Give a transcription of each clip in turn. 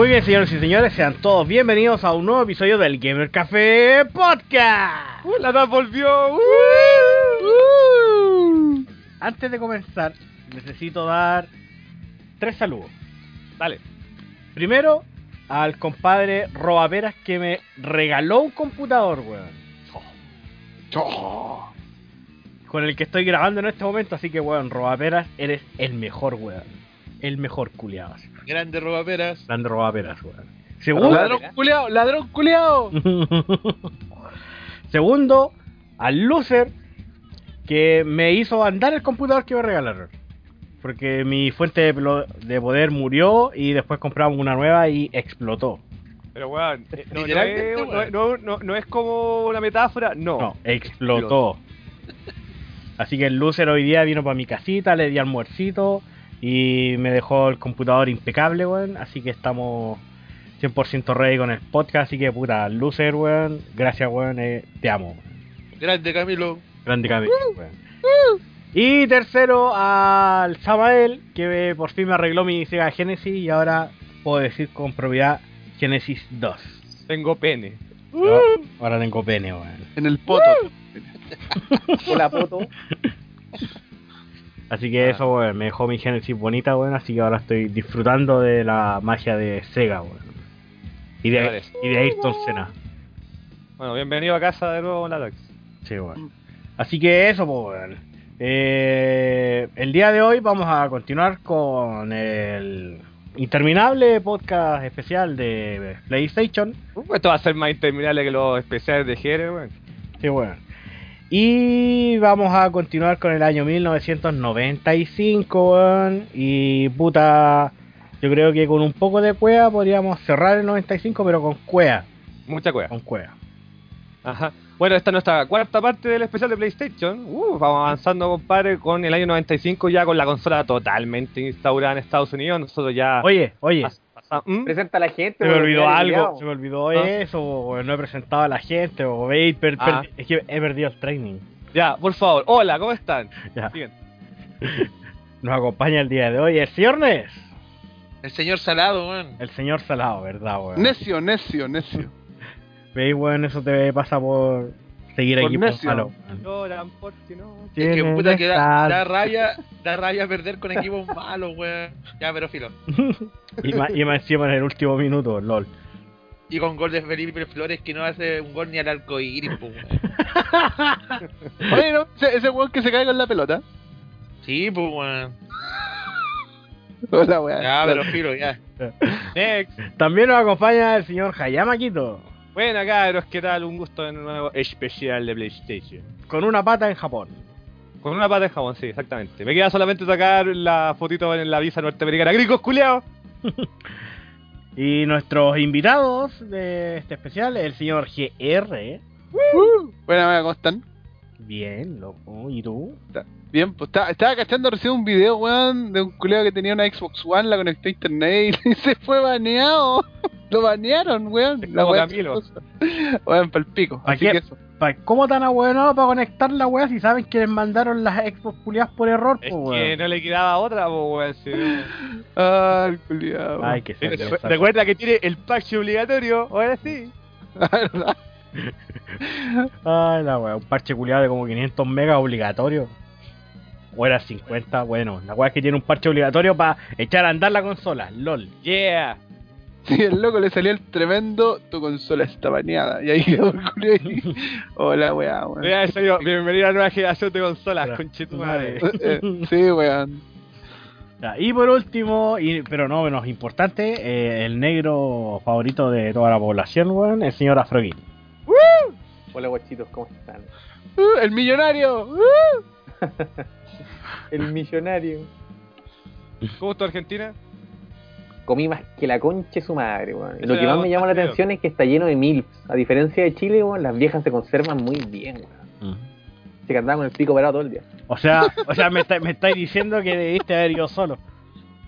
Muy bien, señores y señores, sean todos bienvenidos a un nuevo episodio del Gamer Café Podcast. ¡Uh, la edad volvió! ¡Uh! Antes de comenzar, necesito dar tres saludos. Dale. Primero, al compadre Robaperas que me regaló un computador, weón. Con el que estoy grabando en este momento, así que, weón, Robaperas, eres el mejor, weón. El mejor culiado. Grande robaperas. Grande Robaperas, weón. Segundo, ¡Ladrón culeado! ¡Ladrón culeado! Segundo, al loser que me hizo andar el computador que me regalaron. Porque mi fuente de, poder murió y después compramos una nueva y explotó. Pero weón, eh, no, no, es, no, weón. no- no- no es como una metáfora, no. No, explotó. Así que el loser hoy día vino para mi casita, le di almuercito y me dejó el computador impecable, weón. Así que estamos 100% ready con el podcast. Así que puta, loser, weón. Gracias, weón. eh, te amo. Grande Camilo. Grande cabello, weón. Y tercero al Samael, que eh, por fin me arregló mi Sega Genesis y ahora puedo decir con propiedad Genesis 2. Tengo pene. Ahora- Ahora tengo pene, weón. En el poto. Hola, poto. Así que Ah. eso, weón, me dejó mi Genesis bonita, weón. Así que ahora estoy disfrutando de la magia de Sega, weón. Y de, parece. y de Ayrton Senna. Bueno, bienvenido a casa de nuevo, Latax. Sí, weón. Así que eso, pues, weón. Eh, el día de hoy vamos a continuar con el interminable podcast especial de PlayStation. Uh, Esto va a ser más interminable que los especiales de Jere, weón. Sí, weón. Y vamos a continuar con el año 1995, weón. Y puta, yo creo que con un poco de cueva podríamos cerrar el 95, pero con cueva. Mucha cueva. Con cueva. Ajá. Bueno, esta es nuestra cuarta parte del especial de PlayStation. Uh, vamos avanzando, compadre, con el año 95 ya con la consola totalmente instaurada en Estados Unidos. Nosotros ya... Oye, oye. Pasa- ¿Mm? Presenta a la gente. Se me olvidó algo, se me olvidó Ah. eso, weón, no he presentado a la gente, o veis, per- per- Ah. es que he perdido el training. Ya, por favor. Hola, ¿cómo están? Ya. Bien. Nos acompaña el día de hoy el señor Nes, El señor Salado, weón. el señor Salado, ¿verdad, weón? Necio, necio, necio. Veis, weón, eso te pasa por seguir Por aquí por necio. malo. weón. Lloran porque no... Es que puta que da, da rabia, da rabia perder con equipos malos, weón. Ya, pero filo. y, más, y más encima en el último minuto, lol. Y con gol de Felipe Flores que no hace un gol ni al arco iris, pues, weón. Oye, ¿no? Ese, ese weón que se cae con la pelota. Sí, pues, weón. Hola, weón. Ya, pero filo, ya. Next. También nos acompaña el señor Hayama Quito, Buena, cabros, ¿qué tal? Un gusto en un nuevo especial de PlayStation. con una pata en Japón. Con una pata de jabón, sí, exactamente. Me queda solamente sacar la fotito en la visa norteamericana. ¡Gringos, culiados! Y nuestros invitados de este especial, el señor GR. Buena, ¿cómo están? Bien, loco. ¿Y tú? Bien, pues estaba, estaba cachando recién un video, weón, de un culeo que tenía una Xbox One, la conectó a internet y se fue baneado. Lo banearon, weón. Es La como Camilo. Weón, pa'l pico. ¿Pa' Así qué? que eso. ¿Cómo tan abuenados para conectar la weá si saben que les mandaron las Xbox culiadas por error? Es po, que weón? no le quedaba otra, po, weón. Ah, el culiao. Ay, que se Re- Recuerda que tiene el parche obligatorio, ahora sí. ¿verdad? Ay, la weá, un parche culiado de como 500 megas obligatorio. O era 50, bueno, la weá es que tiene un parche obligatorio para echar a andar la consola, lol. Yeah. Sí, el loco le salió el tremendo, tu consola está baneada. Y ahí quedó el y... Hola, weá, weón. Mira, en serio, bienvenido a la nueva generación de consolas, Hola. conchetumadre. Eh, eh, sí, weón. Y por último, y, pero no menos importante, eh, el negro favorito de toda la población, weón, el señor Afroguín. Hola, guachitos, ¿cómo están? Uh, el millonario. Uh. El millonario. ¿Cómo está Argentina? Comí más que la concha de su madre, weón. Lo que más me llama la atención es que está lleno de milfs. A diferencia de Chile, weón, las viejas se conservan muy bien, weón. Se andaban con el pico parado todo el día. O sea, o sea, me, está- me estáis diciendo que debiste haber ido solo.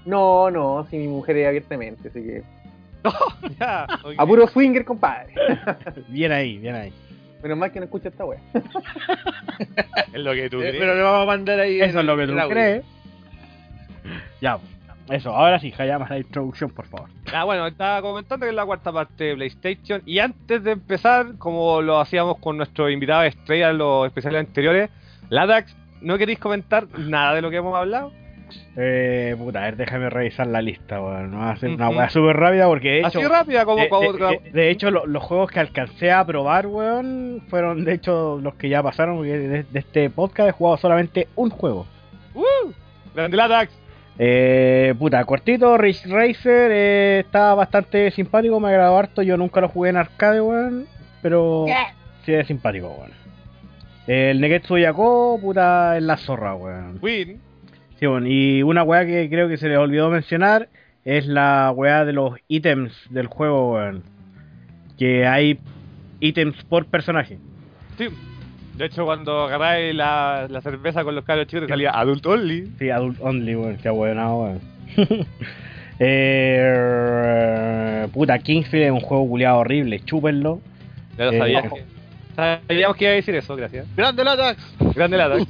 No, no, si mi mujer es abiertamente, así que. Ya. ok. A puro swinger, compadre. Bien ahí, bien ahí. Menos mal que no escucha esta wea. Es lo que tú Eh, crees. pero le vamos a mandar ahí. Eso es lo que tú crees. Ya, eso, ahora sí, Hayama la introducción, por favor. Ah, bueno, estaba comentando que es la cuarta parte de PlayStation. Y antes de empezar, como lo hacíamos con nuestro invitado estrella en los especiales anteriores, Ladax, ¿no queréis comentar nada de lo que hemos hablado? Eh, puta, a ver, déjame revisar la lista, weón. No va a ser una weá súper rápida porque de hecho. Así rápida como de, como- de- de- de hecho, lo- los juegos que alcancé a probar, weón, fueron de hecho los que ya pasaron. Porque de, de este podcast he jugado solamente un juego. ¡Uh! Grande Ladax. Eh, puta, cortito, Ridge Racer, eh, está bastante simpático, me agradó harto. Yo nunca lo jugué en arcade, weón, pero sí es simpático, weón. El Negetsu Yako, puta, es la zorra, weón. Win. Sí, bueno, y una weá que creo que se les olvidó mencionar es la weá de los ítems del juego, weón. Que hay ítems por personaje. Sí. De hecho, cuando agarráis la, la cerveza con los cabros chicos, te salía Adult Only. Sí, adult only, weón, qué weón, weón. eh, puta, Kingsfield es un juego culiado horrible, chúpenlo. Ya lo Eh, sabía. ojo. Sabíamos que iba a decir eso, gracias. Grande Latax. Grande Ladax.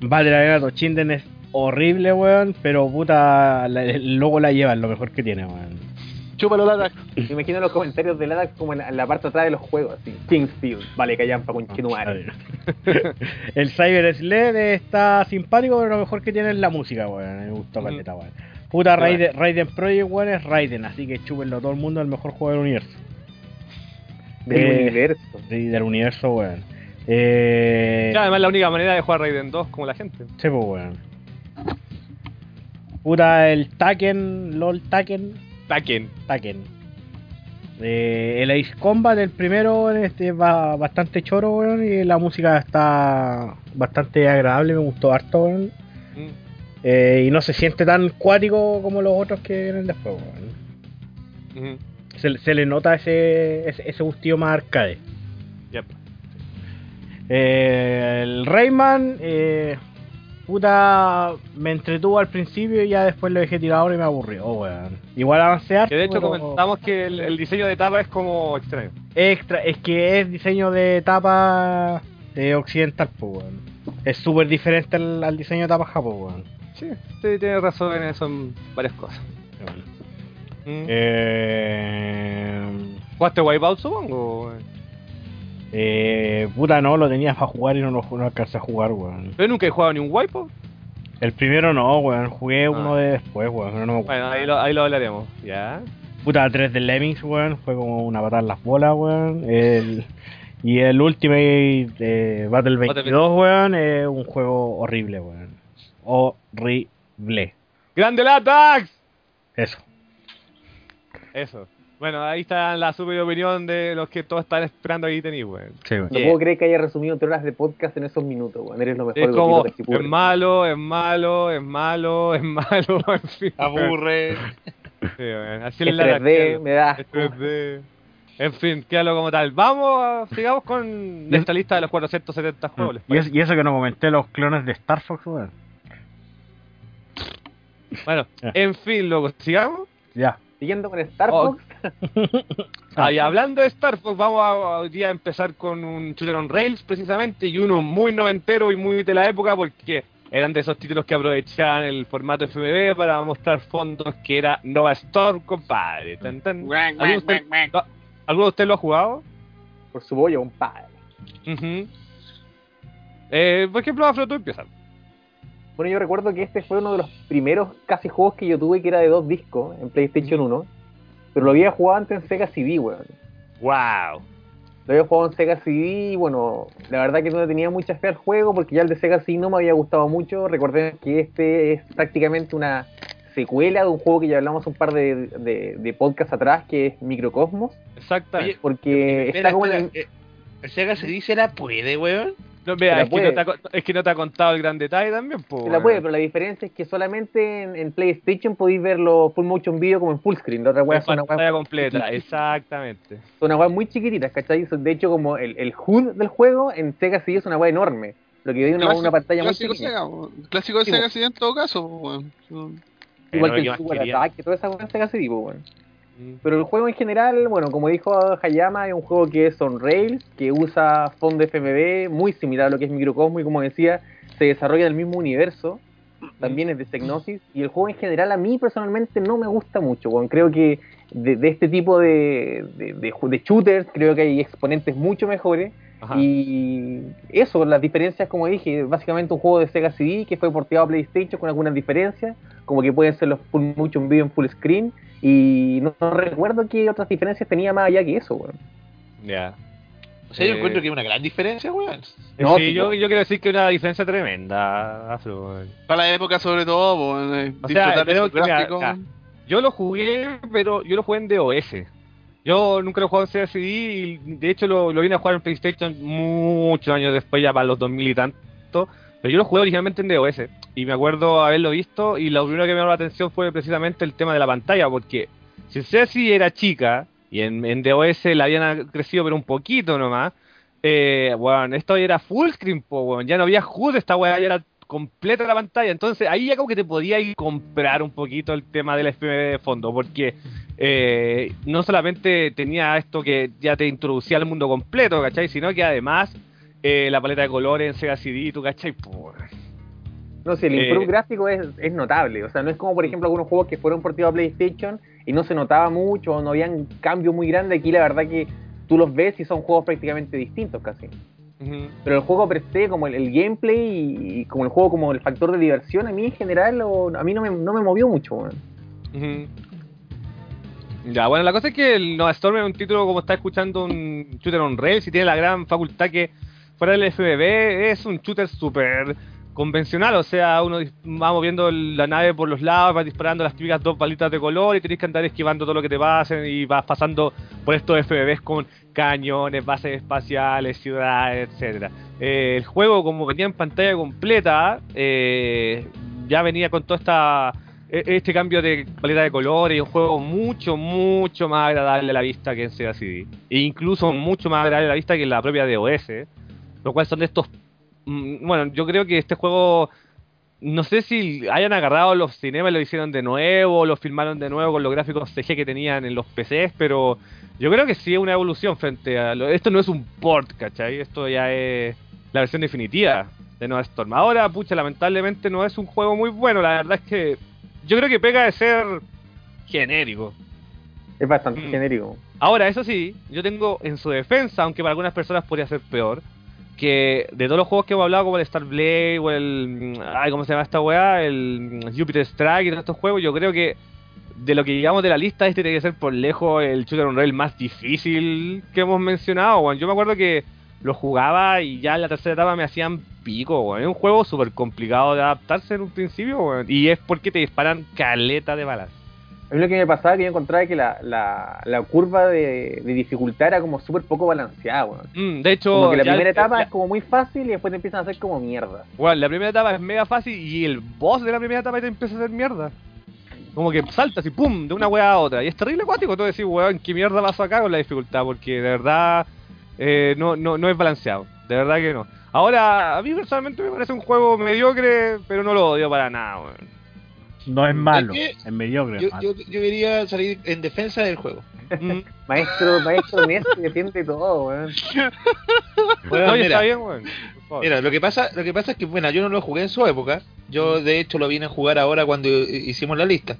Battle Arena Toshinden es horrible, weón, pero puta, la- el logo la lleva, es lo mejor que tiene, weón. Chúpalo Latax. Me imagino los comentarios de Ladax como en la, en la parte de atrás de los juegos, así. Kingsfield, vale, callampa con Chinuare. el Cyber Sled está simpático, pero lo mejor que tiene es la música, weón. Me gustó Ujú. caleta, weón. Puta. Raiden, Raiden Project, weón, es Raiden, así que chúpenlo todo el mundo, el mejor juego del universo. Del Eh, universo. Sí, del universo, weón. Eh... Ya, además, la única manera de jugar Raiden 2 como la gente. Sí, pues, weón. Puta, el Taken, LOL Taken, Taken. Taken. Eh, el Ace Combat, el primero, este va bastante choro, weón, y la música está bastante agradable, me gustó harto, weón. Mm. Eh, y no se siente tan cuático como los otros que vienen después, weón. Se, se le nota ese, ese, ese gustillo más arcade. Yep. Eh, el Rayman, eh, puta, me entretuvo al principio y ya después lo dejé tirado y me aburrió, weón. Igual avancé harto, Que de hecho pero comentamos que el, el diseño de tapa es como extraño. extra, es que es diseño de tapa eh, occidental, pues, weón. Es súper diferente al, al diseño de tapa japo, weón. Sí, usted tiene razón en eso en varias cosas. Weón. Mm. Eh, ¿Jugaste Wipeout, supongo? Eh, puta, no, lo tenía para jugar y no lo no alcancé a jugar, weón. Yo nunca he jugado ni un Wipeout. El primero no, weón. Jugué uno Ah. de después, weón. pero no. Bueno, ahí lo, ahí lo hablaremos. Ya. Puta, 3 de Lemmings, weón. Fue como una patada en las bolas, weón. El, y el Ultimate eh, Battle 22, weón, es un juego horrible, weón. Horrible. ¡Grande Latax! Eso. Eso. Bueno, ahí está la super opinión de los que todos están esperando ahí tenéis, weón. Sí. No Yeah. puedo creer que haya resumido tres horas de podcast en esos minutos, weón. Eres lo mejor Es de malo, es malo, es malo, es malo, en fin. Aburre. Sí, weón, Así Es es la 3D, me da Es asco. 3D. En fin, quédalo como tal. Vamos, a- sigamos con esta lista de los 470 juegos. ¿les Mm. Y, es- parece? y eso que no comenté los clones de Star Fox, weón. Bueno, en fin, luego, sigamos. Ya. Siguiendo con Star Oh. Ah, y hablando de Star Fox, vamos a, hoy día a empezar con un shooter on rails precisamente y uno muy noventero y muy de la época porque eran de esos títulos que aprovechaban el formato FMV para mostrar fondos que era Nova Storm, compadre. Tan, tan. ¿Alguno de usted- no, ¿Alguno de ustedes lo ha jugado? por su bollo, un padre. Ujú. eh, por ejemplo, Afro, tú empiezas. Bueno, yo recuerdo que este fue uno de los primeros casi juegos que yo tuve que era de dos discos en PlayStation 1. Pero lo había jugado antes en Sega CD, weón. ¡Wow! Lo había jugado en Sega CD y bueno, la verdad que no le tenía mucha fe al juego porque ya el de Sega CD no me había gustado mucho. Recordemos que este es prácticamente una secuela de un juego que ya hablamos un par de, de, de podcasts atrás, que es Microcosmos. Exactamente. Oye, Porque Espera, está como en espera, el- eh, ¿El Sega se dice la puede, weón? No, vea, la es, que no ha, es que no te ha contado el gran detalle también, pues. La puede, pero la diferencia es que solamente en, en PlayStation podéis verlo full motion video como en full screen. La otra weá En son una pantalla completa, chiquitita. exactamente. son una weá muy chiquititas, ¿cachai? Son, De hecho, como el, el HUD del juego en Sega CD es una weá enorme. Lo que veis una, una pantalla muy clásico chiquita. Sega, clásico de Sí, Sega sí, en todo caso. Igual que ¿qué el Super? Attack, toda esa weá en Sega CD. Mm. Pero el juego en general, bueno, como dijo Hayama, es un juego que es on rails, que usa fondo FMV, muy similar a lo que es Microcosmo y como decía, se desarrolla en el mismo universo. también es de Psygnosis, y el juego en general a mí personalmente no me gusta mucho. Creo que de, este tipo de shooters, creo que hay exponentes mucho mejores. Ajá. Y eso, las diferencias, como dije, básicamente un juego de Sega CD que fue porteado a PlayStation con algunas diferencias, como que pueden ser los full motion video en full screen, y no, no recuerdo qué otras diferencias tenía más allá que eso, weón. Ya. O sea, yo Eh, encuentro que es una gran diferencia, weón. No, sí, yo, yo quiero decir que una diferencia tremenda, weón. Para la época, sobre todo, eh, O sea, que, mira. Yo lo jugué, pero yo lo jugué en DOS. Yo nunca lo he jugado en Sega CD y de hecho lo, vine a jugar en PlayStation muchos años después, ya para los 2000 y tanto. Pero yo lo jugué originalmente en DOS y me acuerdo haberlo visto y lo primero que me llamó la atención fue precisamente el tema de la pantalla, porque si Sega CD era chica y en, DOS la habían crecido pero un poquito nomás, eh, bueno, esto era full screen, po, ya no había HUD, esta weá ya era completa la pantalla, entonces ahí ya como que te podía ir comprar un poquito el tema del FMV de fondo, porque eh, no solamente tenía esto que ya te introducía al mundo completo, ¿cachai? Sino que además eh, la paleta de colores en Sega CD, ¿tú cachai? Por... No sé, el Eh, improve gráfico es, es notable. O sea, no es como, por ejemplo, algunos juegos que fueron porteados a PlayStation y no se notaba mucho, no habían cambios muy grandes. Aquí la verdad que tú los ves y son juegos prácticamente distintos casi. Pero el juego per se, como el, el gameplay y, y como el juego como el factor de diversión, a mí en general, o- a mí no me, no me movió mucho. Ujú. Ya, bueno, la cosa es que el Nova Storm es un título como está escuchando un shooter on rails y tiene la gran facultad que fuera del FBB es un shooter súper convencional, o sea, uno va moviendo la nave por los lados, va disparando las típicas dos balitas de color y tenés que andar esquivando todo lo que te pasen y vas pasando por estos FBBs con cañones, bases espaciales, ciudades, etcétera. Eh, el juego, como venía en pantalla completa, eh, ya venía con toda esta este cambio de paleta de colores y un juego mucho, mucho más agradable a la vista que en Sega CD. E incluso mucho más agradable a la vista que en la propia DOS. Lo cual son de estos... mm, Bueno, yo creo que este juego... No sé si hayan agarrado los cinemas y lo hicieron de nuevo, lo filmaron de nuevo con los gráficos CG que tenían en los PCs, pero yo creo que sí es una evolución frente a... Lo, esto no es un port, ¿cachai? Esto ya es la versión definitiva de Nova Storm. Ahora, pucha, lamentablemente no es un juego muy bueno, la verdad es que yo creo que pega de ser genérico. Es bastante Mm. genérico. Ahora, eso sí, yo tengo en su defensa, aunque para algunas personas podría ser peor, que de todos los juegos que hemos hablado, como el Star Blade o el. Ay, ¿Cómo se llama esta weá? El Jupiter Strike y todos estos juegos, yo creo que de lo que llegamos de la lista, este tiene que ser por lejos el shooter on rail más difícil que hemos mencionado. Yo me acuerdo que lo jugaba y ya en la tercera etapa me hacían pico, weón. Es un juego súper complicado de adaptarse en un principio, weón. Y es porque te disparan caleta de balas. A mí lo que me pasaba que yo encontraba que la, la, la curva de, de dificultad era como súper poco balanceada, weón. Mm, de hecho, Como que la primera etapa la- es como muy fácil y después te empiezan a hacer como mierda. Bueno, la primera etapa es mega fácil y el boss de la primera etapa te empieza a hacer mierda. Como que saltas y pum, de una weá a otra. Y es terrible acuático. Tú decís, weón, ¿qué mierda pasó acá con la dificultad? Porque de verdad eh, no, no, no es balanceado. De verdad que no. Ahora, a mí personalmente me parece un juego mediocre, pero no lo odio para nada, weón. No es malo, que es mediocre. Yo, es malo. yo, yo quería salir en defensa del juego. Mm. Maestro, maestro que siente todo, weón. Bueno, Oye, mira, está bien, weón. Mira, lo que pasa, lo que pasa es que bueno, yo no lo jugué en su época. Yo de hecho lo vine a jugar ahora cuando hi- hicimos la lista.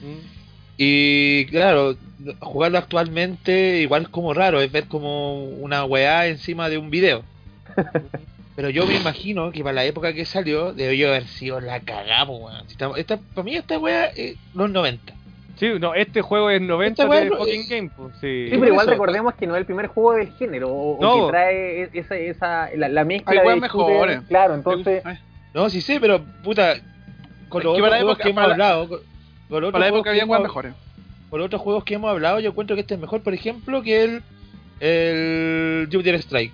Mm. Y claro, jugarlo actualmente igual es como raro, es ver como una weá encima de un video. Pero yo me imagino que para la época que salió debió haber sido la cagamos, weón. Si esta, esta- para mí esta weá es los 90. Sí, no, este juego es 90 Esta weá de no- fucking eh, game, pues, sí. Pero igual eso. recordemos que no es el primer juego del género, o, o No. que trae esa, esa la, la mezcla Hay de mejores. Claro, entonces, Eh, No, sí sé, pero puta, con Es los que otros para la época- que hemos para hablado, otros para la juegos época que había weas mejores. por otros juegos que hemos hablado, yo encuentro que este es mejor, por ejemplo, que el el Jupiter Strike.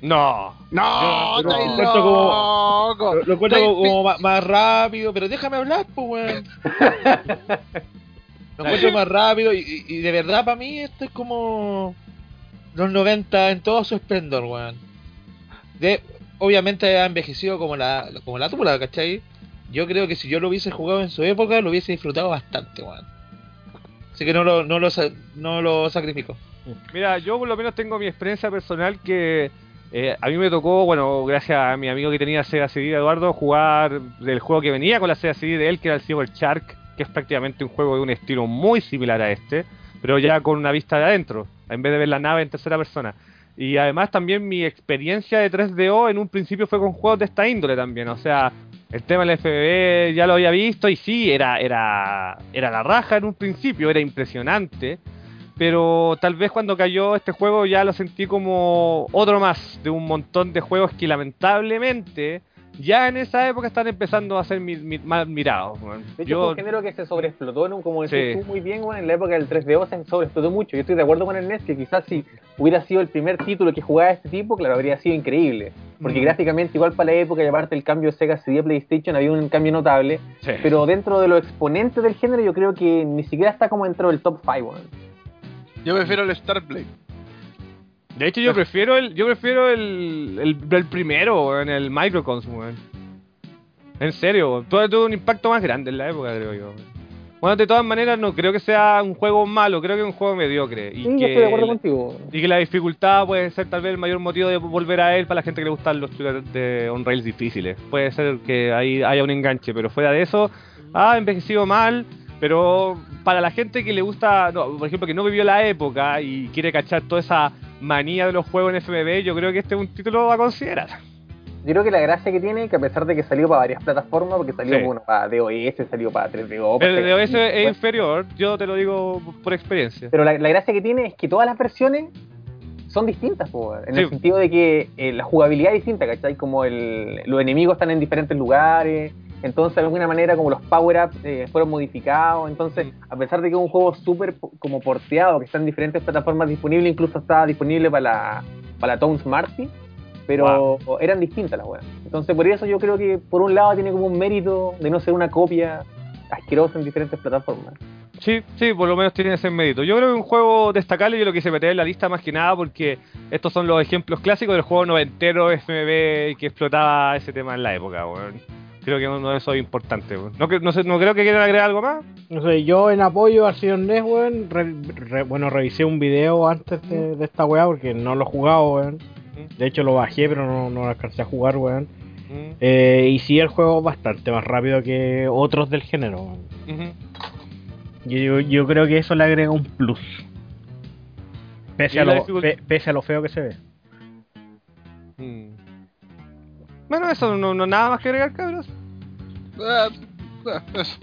No. No, Yo- lo encuentro como- loco. Lo, lo encuentro como, como más, más rápido, pero déjame hablar, pues, weón. Lo encuentro más rápido y, y- y de verdad para mí esto es como los 90 en todo su esplendor, weón. De, obviamente ha envejecido como la, como la tula, ¿cachai? Yo creo que si yo lo hubiese jugado en su época, lo hubiese disfrutado bastante, weón. Así que no lo, no lo, no lo sacrifico. Mira, yo por lo menos tengo mi experiencia personal que Eh, a mí me tocó, bueno, gracias a mi amigo que tenía Sega CD, Eduardo, jugar del juego que venía con la Sega CD de él, que era el Cyber Shark, que es prácticamente un juego de un estilo muy similar a este, pero ya con una vista de adentro, en vez de ver la nave en tercera persona. Y además también mi experiencia de 3DO en un principio fue con juegos de esta índole también, o sea, el tema del FBB ya lo había visto y sí, era, era, era la raja en un principio, era impresionante, pero tal vez cuando cayó este juego ya lo sentí como otro más de un montón de juegos que lamentablemente ya en esa época están empezando a ser mi- mi- más mirados. weón. De hecho, Yo- fue un género que se sobreexplotó, ¿no? como decís Sí. tú muy bien, weón, en la época del 3DO se sobreexplotó mucho. Yo estoy de acuerdo con Ernest que quizás si hubiera sido el primer título que jugaba este tipo, claro, habría sido increíble. Porque Mm. gráficamente, igual para la época, y aparte el cambio de Sega CD a PlayStation, había un cambio notable. Sí. Pero dentro de los exponentes del género, yo creo que ni siquiera está como dentro del top 5, weón. Yo prefiero el Starblade. De hecho, yo prefiero el, yo prefiero el, el, el primero, en el Microcons, weón. En serio, weón. tuvo, un impacto más grande en la época, creo yo. Bueno, de todas maneras, no creo que sea un juego malo, creo que es un juego mediocre. Y Sí, yo que estoy de acuerdo contigo. Y que la dificultad puede ser tal vez el mayor motivo de volver a él para la gente que le gustan los shooters de on rails difíciles. Puede ser que ahí haya un enganche, pero fuera de eso, ha envejecido mal. Pero para la gente que le gusta, no, por ejemplo, que no vivió la época y quiere cachar toda esa manía de los juegos en FMV, yo creo que este es un título a considerar. Yo creo que la gracia que tiene, que a pesar de que salió para varias plataformas, porque salió Sí. bueno, para DOS, salió para 3DO, para El Sega de OS CD, es inferior, yo te lo digo por experiencia. Pero la, la gracia que tiene es que todas las versiones son distintas, po, en Sí. el sentido de que eh, la jugabilidad es distinta, ¿cachai? Como el, los enemigos están en diferentes lugares, entonces de alguna manera como los power-ups eh, fueron modificados, entonces a pesar de que es un juego súper como porteado, que está en diferentes plataformas disponibles, incluso está disponible para la, para la Town Smarty, pero eran distintas las weas. Entonces por eso yo creo que por un lado tiene como un mérito de no ser una copia asquerosa en diferentes plataformas. Sí, sí, por lo menos tiene ese mérito. Yo creo que es un juego destacable, yo lo quise meter en la lista más que nada porque estos son los ejemplos clásicos del juego noventero FMV que explotaba ese tema en la época, weón. Creo que uno de esos es importante. No, no, sé, no creo que quieran agregar algo más. No sé, yo en apoyo al señor Ness, weón, re- re- bueno, revisé un video antes de, de esta weá porque no lo he jugado, weón. De hecho lo bajé, pero no, no lo alcancé a jugar, weón. Mm, Eh, y sí, el juego es bastante más rápido que otros del género. weón. ujú. Yo, yo, creo que eso le agrega un plus. Pese ¿Y a, lo, pese a lo feo que se ve. Mm. Bueno, eso no, no nada más que agregar, cabros. Ah, eso.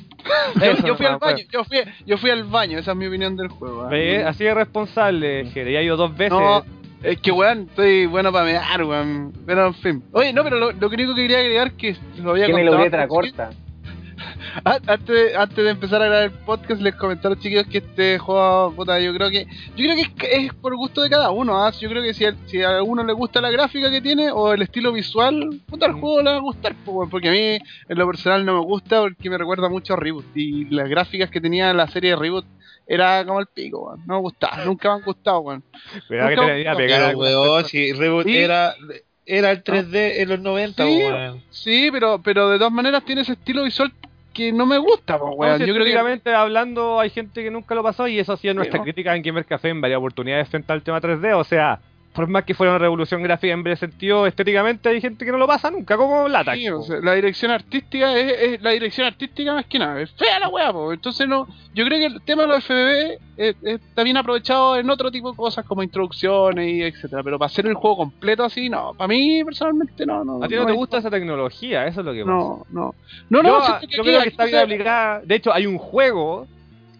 Yo, Eso, yo fui no, al baño, yo fui, yo fui al baño, esa es mi opinión del juego. Ve, Así de responsable, Jere. Ya ha ido dos veces. No, es que weón, estoy bueno para mear, weón. Pero en fin. Oye, no, pero lo, lo único que quería agregar que lo había Tiene la uretra corta. Antes de, antes de empezar a grabar el podcast les comenté a los chiquillos que este juego, puta, yo creo que yo creo que es, es por gusto de cada uno, ¿ah? yo creo que si, a- si a alguno le gusta la gráfica que tiene o el estilo visual, puta, el juego le va a gustar, porque a mí en lo personal no me gusta porque me recuerda mucho a Reboot y las gráficas que tenía la serie de Reboot era como el pico, no me gustaba, nunca me han gustado, weón. Cuidado que te venía a pegar. Weón, si Reboot Sí. era, era el 3D en los 90, Sí. Sí, pero pero de todas maneras tiene ese estilo visual que no me gusta, No, weón. yo creo que hablando hay gente que nunca lo pasó y eso ha sido nuestra crítica en Gamer Café en varias oportunidades frente al tema 3D. O sea, por más que fuera una revolución gráfica en ese sentido, estéticamente hay gente que no lo pasa nunca, como Latac. Sí, o po. sea, la dirección artística es, es- la dirección artística más que nada, es fea la weá, po. entonces no, yo creo que el tema de los FBB eh, eh, está bien aprovechado en otro tipo de cosas como introducciones y etcétera, pero para hacer el juego completo así, no, para mí personalmente no, no. A ti no te gusta esa tecnología, eso es lo que pasa. No, no, no, no, yo, siento yo creo que está bien aplicada. De hecho, hay un juego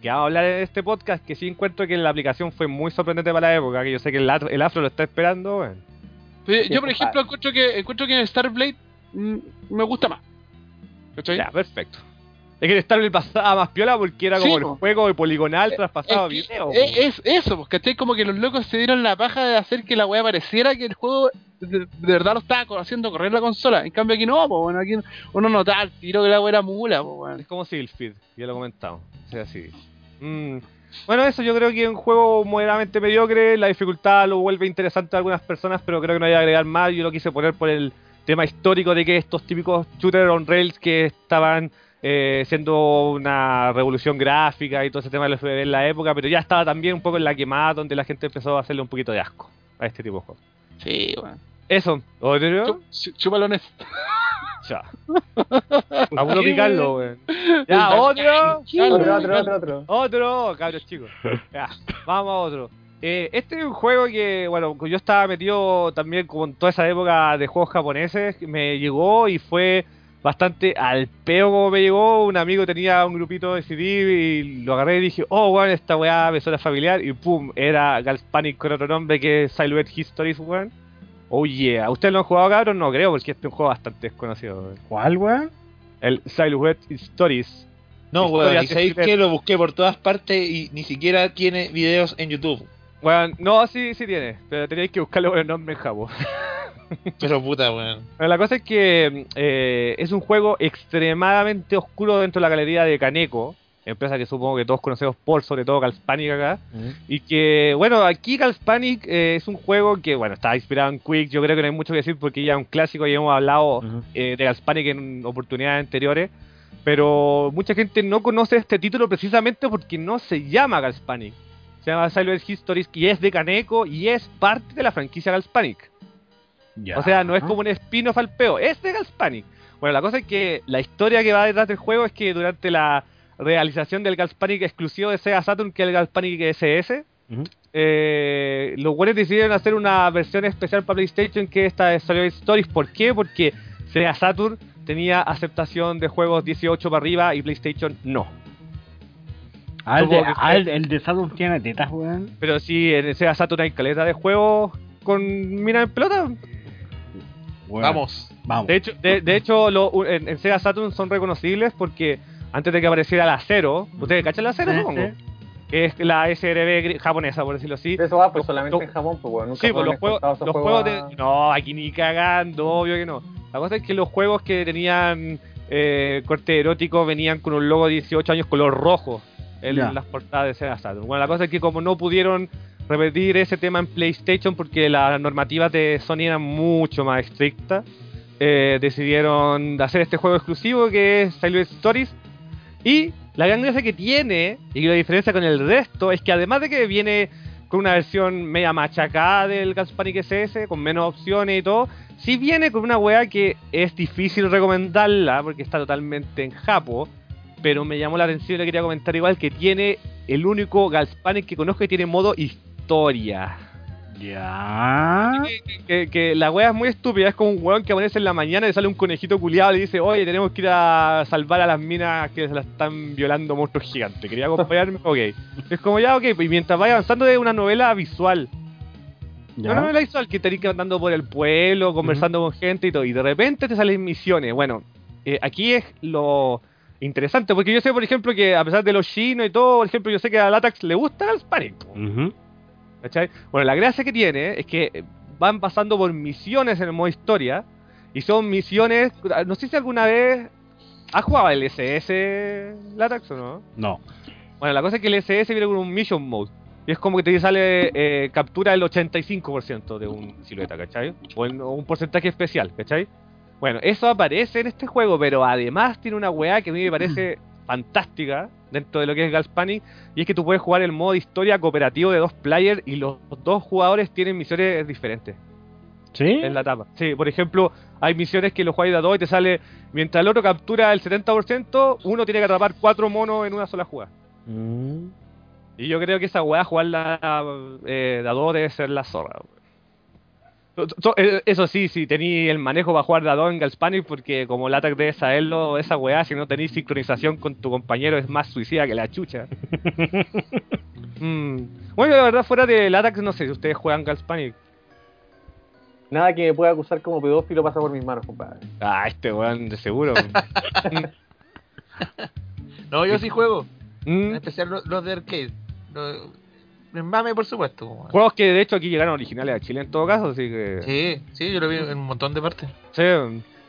que vamos a hablar en este podcast que sí encuentro que la aplicación fue muy sorprendente para la época, que yo sé que el, el afro lo está esperando. yo por compadre. ejemplo encuentro que encuentro que Starblade mm, me gusta más. ¿Cachai? Ya, perfecto. Es que el Starblade pasaba más piola porque era Sí, como el po. juego de poligonal traspasado a Es, que- video. po. es- es eso, pues, ¿cachai? Como que los locos se dieron la paja de hacer que la weá pareciera que el juego de, de verdad lo estaba haciendo correr la consola. En cambio aquí no, pues bueno, aquí uno notaba al tiro que la weá era mula, pues bueno. Es como Feed, ya lo comentamos. O sea, así. Mm. Bueno, eso yo creo que es un juego moderadamente mediocre. La dificultad lo vuelve interesante a algunas personas, pero creo que no hay que agregar más. Yo lo quise poner por el tema histórico de que estos típicos shooters on rails que estaban eh, siendo una revolución gráfica y todo ese tema del FBB en la época, pero ya estaba también un poco en la quemada donde la gente empezó a hacerle un poquito de asco a este tipo de juegos. Sí, weón. Eso, otro. Chu- chu- Chúpalo, Ness. Ya. A puro picarlo, weón. Ya, otro. Otro, otro, otro, otro. Otro, cabros chicos. Ya, vamos a otro. Eh, este es un juego que, bueno, yo estaba metido también con toda esa época de juegos japoneses. Me llegó y fue bastante al peo como me llegó. Un amigo tenía un grupito de CD y lo agarré y dije, oh, weón, esta weá me suena familiar. Y pum, era Galspanic con otro nombre que es Silhouette Histories, weón. Oh yeah, ¿ustedes lo han jugado, cabros? No creo, porque este es un juego bastante desconocido. weón. ¿Cuál, weón? El Silhouette Stories. No, weón, y sabéis que lo busqué por todas partes y ni siquiera tiene videos en YouTube. Bueno, no, sí, sí tiene, pero tenéis que buscarlo por el nombre en Jabo. Pero puta, weón. Bueno, la cosa es que eh, es un juego extremadamente oscuro dentro de la galería de Kaneko, empresa que supongo que todos conocemos por, sobre todo Calspanic acá. Y que, bueno, aquí Calspanic eh, es un juego que, bueno, está inspirado en Quick. Yo creo que no hay mucho que decir porque ya es un clásico y hemos hablado Ujú. eh, de Calspanic en oportunidades anteriores. Pero mucha gente no conoce este título precisamente porque no se llama Calspanic. Se llama Silent Histories y es de Kaneko y es parte de la franquicia Calspanic. Ya. O sea, no es como un spin-off al peo, es de Galspanic. Bueno, la cosa es que la historia que va detrás del juego es que durante la realización del Galspanic exclusivo de Sega Saturn, que es el Galspanic SS, eh, los buenos decidieron hacer una versión especial para PlayStation que esta de Silent Stories. ¿Por qué? Porque Sega Saturn tenía aceptación de juegos 18 para arriba y PlayStation no. Ah, el de, que el, el de Saturn tiene tetas, weón. Pero sí, en Sega Saturn hay caleta de juegos con mina en pelota. Vamos. Vamos. De hecho, de, de hecho lo- en, en Sega Saturn son reconocibles porque antes de que apareciera la Zero, ¿ustedes cachan la Zero, Sí, supongo? sí. Que es la SRB japonesa, por decirlo así. Eso va pues Los- solamente los- en Japón, pues. Nunca Sí, pues los juegos, los juegos a- de... No, aquí ni cagando, obvio que no. La cosa es que los juegos que tenían eh, corte erótico venían con un logo de 18 años color rojo en las portadas de Sega Saturn. Bueno, la cosa es que como no pudieron repetir ese tema en PlayStation porque las normativas de Sony eran mucho más estrictas, eh, decidieron hacer este juego exclusivo que es Silent Stories. Y la gran gracia que tiene, y la diferencia con el resto, es que además de que viene con una versión media machacada del Galspanic SS, con menos opciones y todo, sí viene con una weá que es difícil recomendarla porque está totalmente en japo, pero me llamó la atención y le quería comentar igual que tiene el único Galspanic que conozco que tiene modo historia. Ya. Que, que- que la wea es muy estúpida, es como un weón que aparece en la mañana y le sale un conejito culiado y dice, oye, tenemos que ir a salvar a las minas que se las están violando monstruos gigantes. ¿Quería acompañarme? ok. Es como ya, ok, y mientras vaya avanzando es una novela visual. Ya. Una novela visual que tenés que andando por el pueblo, conversando con gente y todo, y de repente te salen misiones. Bueno, eh, aquí es lo interesante, porque yo sé, por ejemplo, que a pesar de los chinos y todo, por ejemplo, yo sé que a Latax le gusta el Spanish. Ujú. ¿Cachai? Bueno, la gracia que tiene es que van pasando por misiones en el modo historia. Y son misiones. No sé si alguna vez. ¿Has jugado el SS Latax o no? No. Bueno, la cosa es que el SS viene con un Mission Mode. Y es como que te sale eh, captura el 85% de un silueta, ¿cachai? O, en- un porcentaje especial, ¿cachai? Bueno, eso aparece en este juego, pero además tiene una weá que a mí me parece fantástica dentro de lo que es Galspanic. Y es que tú puedes jugar el modo historia cooperativo de dos players y los dos jugadores tienen misiones diferentes ¿Sí? en la etapa. Sí, por ejemplo, hay misiones que los juegas de a dos y te sale, mientras el otro captura el 70%, uno tiene que atrapar cuatro monos en una sola jugada. Mm. Y yo creo que esa weá, jugarla eh, de a dos debe ser la zorra. Eh, Eso sí, si tenéis el manejo para jugar dos en Galspanic, porque como el ataque debe saberlo, esa weá, si no tenéis sincronización con tu compañero, es más suicida que la chucha. Mm. Bueno, la verdad, fuera de Latax, no sé si ustedes juegan Galspanic. Nada que me pueda acusar como pedófilo pasa por mis manos, compadre. Ah, este weón, de seguro. No, yo sí juego. En Mm. especial los, de arcade. Los- mame, por supuesto. weón. Juegos que de hecho aquí llegaron originales a Chile en todo caso, así que... Sí, sí, yo lo vi en un montón de partes. Sí.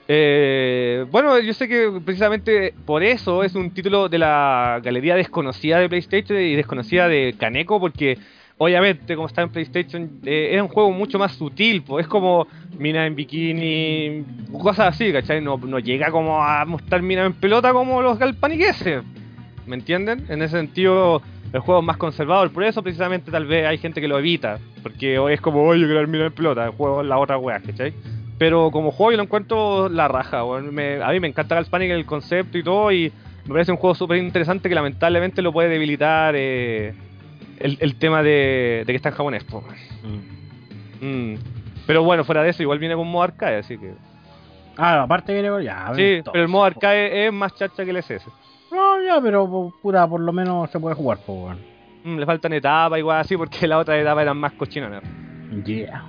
Eh, bueno, yo sé que precisamente por eso es un título de la galería desconocida de PlayStation y desconocida de Kaneko, porque obviamente, como está en PlayStation, eh, es un juego mucho más sutil, pues es como mina en bikini, cosas así, ¿cachai? No, no llega como a mostrar mina en pelota como los galpaniqueses, ¿me entienden? En ese sentido, el juego es más conservador. Por eso, precisamente, tal vez hay gente que lo evita. Porque es como, oye, quiero mirar en pelota. El juego es la otra wea, ¿cachai? Pero como juego yo lo encuentro la raja. Me- a mí me encanta Galspanic el concepto y todo. Y me parece un juego súper interesante que lamentablemente lo puede debilitar eh, el, el tema de, de que está en japonés, po. Mm. Mm. Pero bueno, fuera de eso, igual viene con modo arcade, así que. Ah, aparte viene con ya. Sí, pero el modo arcade es más chacha que el SS. No, ya, pero pu- puta, por lo menos se puede jugar, pues, weón. Mm, le faltan etapas, igual así, porque la otra etapa eran más cochinonas. Yeah.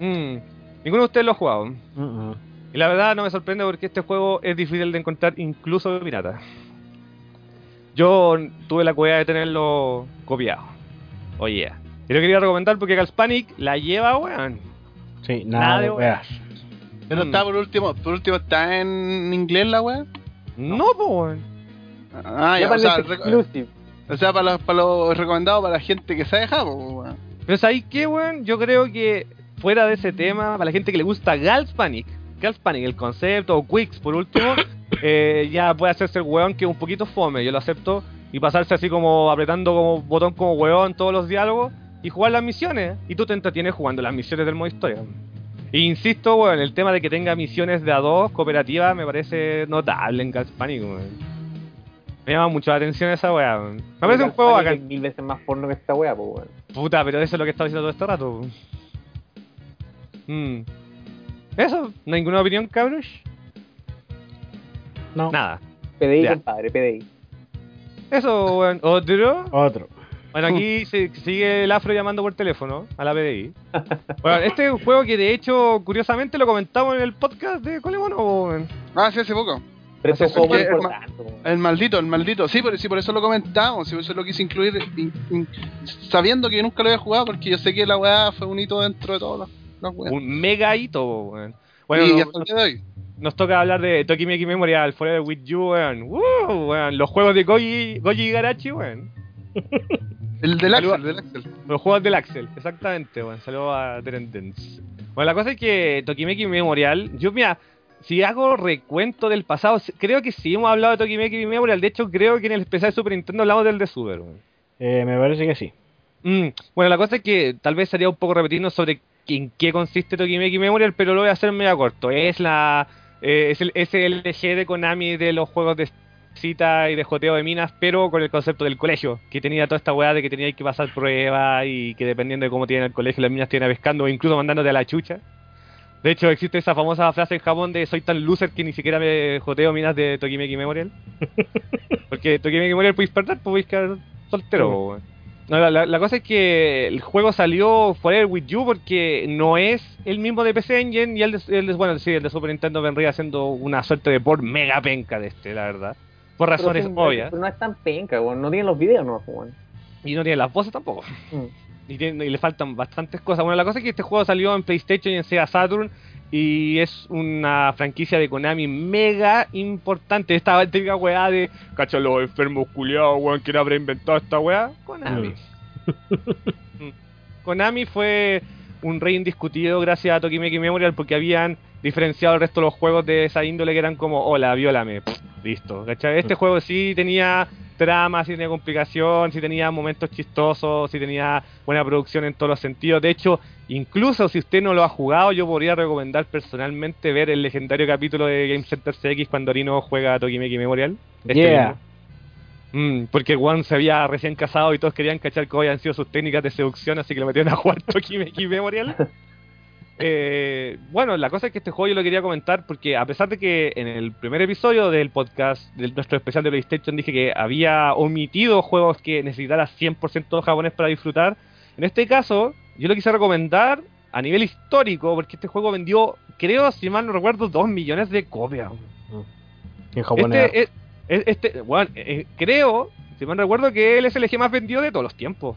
Mm. Ninguno de ustedes lo ha jugado. Mm, mm. Y la verdad no me sorprende porque este juego es difícil de encontrar incluso de pirata. Yo tuve la cueva de tenerlo copiado. Oye. Y lo quería recomendar porque Galspanic la lleva, weón. Sí, Nada nada de weas. Pero Mm. está por último, por último está en inglés la weá. No, pues, weón. Ah, ya, o sea, exclusive. o sea, para los, para los recomendados para la gente que sabe Japón, weón. Pero ¿sabéis qué, weón? Yo creo que fuera de ese tema, para la gente que le gusta Galspanic, Galspanic, el concepto, o Quicks por último, eh, ya puede hacerse el weón que es un poquito fome, yo lo acepto, y pasarse así como apretando como botón como weón todos los diálogos y jugar las misiones. Y tú te entretienes jugando las misiones del modo historia. E insisto, weón, el tema de que tenga misiones de a dos cooperativas me parece notable en Galspanic, weón. Me llama mucho la atención esa weá, weón. Me parece un juego bacán. es mil veces más porno que esta wea, pues, weón. Puta, pero eso es lo que estaba diciendo todo este rato. Mm. Eso, ¿ninguna opinión, cabros? No. Nada. PDI, Ya. compadre, PDI. Eso, weón. Otro. Otro. Bueno, aquí se, sigue el afro llamando por teléfono a la PDI. Bueno, este es un juego que de hecho, curiosamente, lo comentamos en el podcast de Colemono, weón. Ah, sí, hace poco. Pero muy importante, weón. El maldito, el maldito. Sí, por, sí, por eso lo comentamos, sí, por eso lo quise incluir, in- in- sabiendo que yo nunca lo había jugado, porque yo sé que la weá fue un hito dentro de todos los, los weas. Un mega hito, weón. Bueno, hasta el día de hoy. nos toca hablar de Tokimeki Memorial, Forever With You, weón. Woo, weón. Los juegos de Goji, Goji Garachi, weón. El del Axel, del Axel. Los juegos del Axel, exactamente, bueno, saludos a Terendence. Bueno, la cosa es que Tokimeki Memorial, yo mira, si hago recuento del pasado, creo que sí hemos hablado de Tokimeki Memorial, de hecho creo que en el especial de Super Nintendo hablamos del de Super. Eh, me parece que sí. Mm, Bueno, la cosa es que tal vez sería un poco repetirnos sobre en qué consiste Tokimeki Memorial, pero lo voy a hacer medio corto. Es la eh, es el SLG de Konami de los juegos de cita y de joteo de minas, pero con el concepto del colegio, que tenía toda esta weá de que tenía que pasar pruebas y que dependiendo de cómo tienen el colegio, las minas tienen pescando o incluso mandándote a la chucha. De hecho, existe esa famosa frase en Japón de soy tan loser que ni siquiera me joteo minas de Tokimeki Memorial. Porque Tokimeki Memorial podéis perder, pues podéis quedar soltero. Weón. No, la, la- cosa es que el juego salió Forever With You porque no es el mismo de PC Engine y el de, el de- bueno, sí, el de Super Nintendo vendría siendo una suerte de port mega penca de este, la verdad. Por Pero razones obvias. Pero no es tan penca, weón. No tienen los videos, no, weón. Y no tiene las voces tampoco. Mm. Y, tiene- y le faltan bastantes cosas. Bueno, la cosa es que este juego salió en PlayStation y en Sega Saturn. Y es una franquicia de Konami mega importante. Esta típica weá de. Cacha los enfermos culiados, weón. ¿Quién habrá inventado esta weá? Konami. Mm. Konami fue un rey indiscutido gracias a Tokimeki Memorial porque habían diferenciado el resto de los juegos de esa índole que eran como, hola, viólame. Pff, listo. ¿cachai? Este Mm. juego sí tenía trama, sí tenía complicación, sí tenía momentos chistosos, sí tenía buena producción en todos los sentidos. De hecho, incluso si usted no lo ha jugado, yo podría recomendar personalmente ver el legendario capítulo de Game Center CX cuando Arino juega a Tokimeki Memorial. Este Yeah. Mm, porque Juan se había recién casado y todos querían cachar cómo habían sido sus técnicas de seducción, así que lo metieron a jugar Tokimeki Memorial. Eh, bueno, la cosa es que este juego yo lo quería comentar porque a pesar de que en el primer episodio del podcast, de nuestro especial de PlayStation, dije que había omitido juegos que necesitara 100% japonés para disfrutar, en este caso yo lo quise recomendar a nivel histórico porque este juego vendió, creo, si mal no recuerdo, 2 millones de copias. En japonés. Este, es- es- este, bueno, eh, creo, si mal recuerdo, que él es el eje más vendido de todos los tiempos.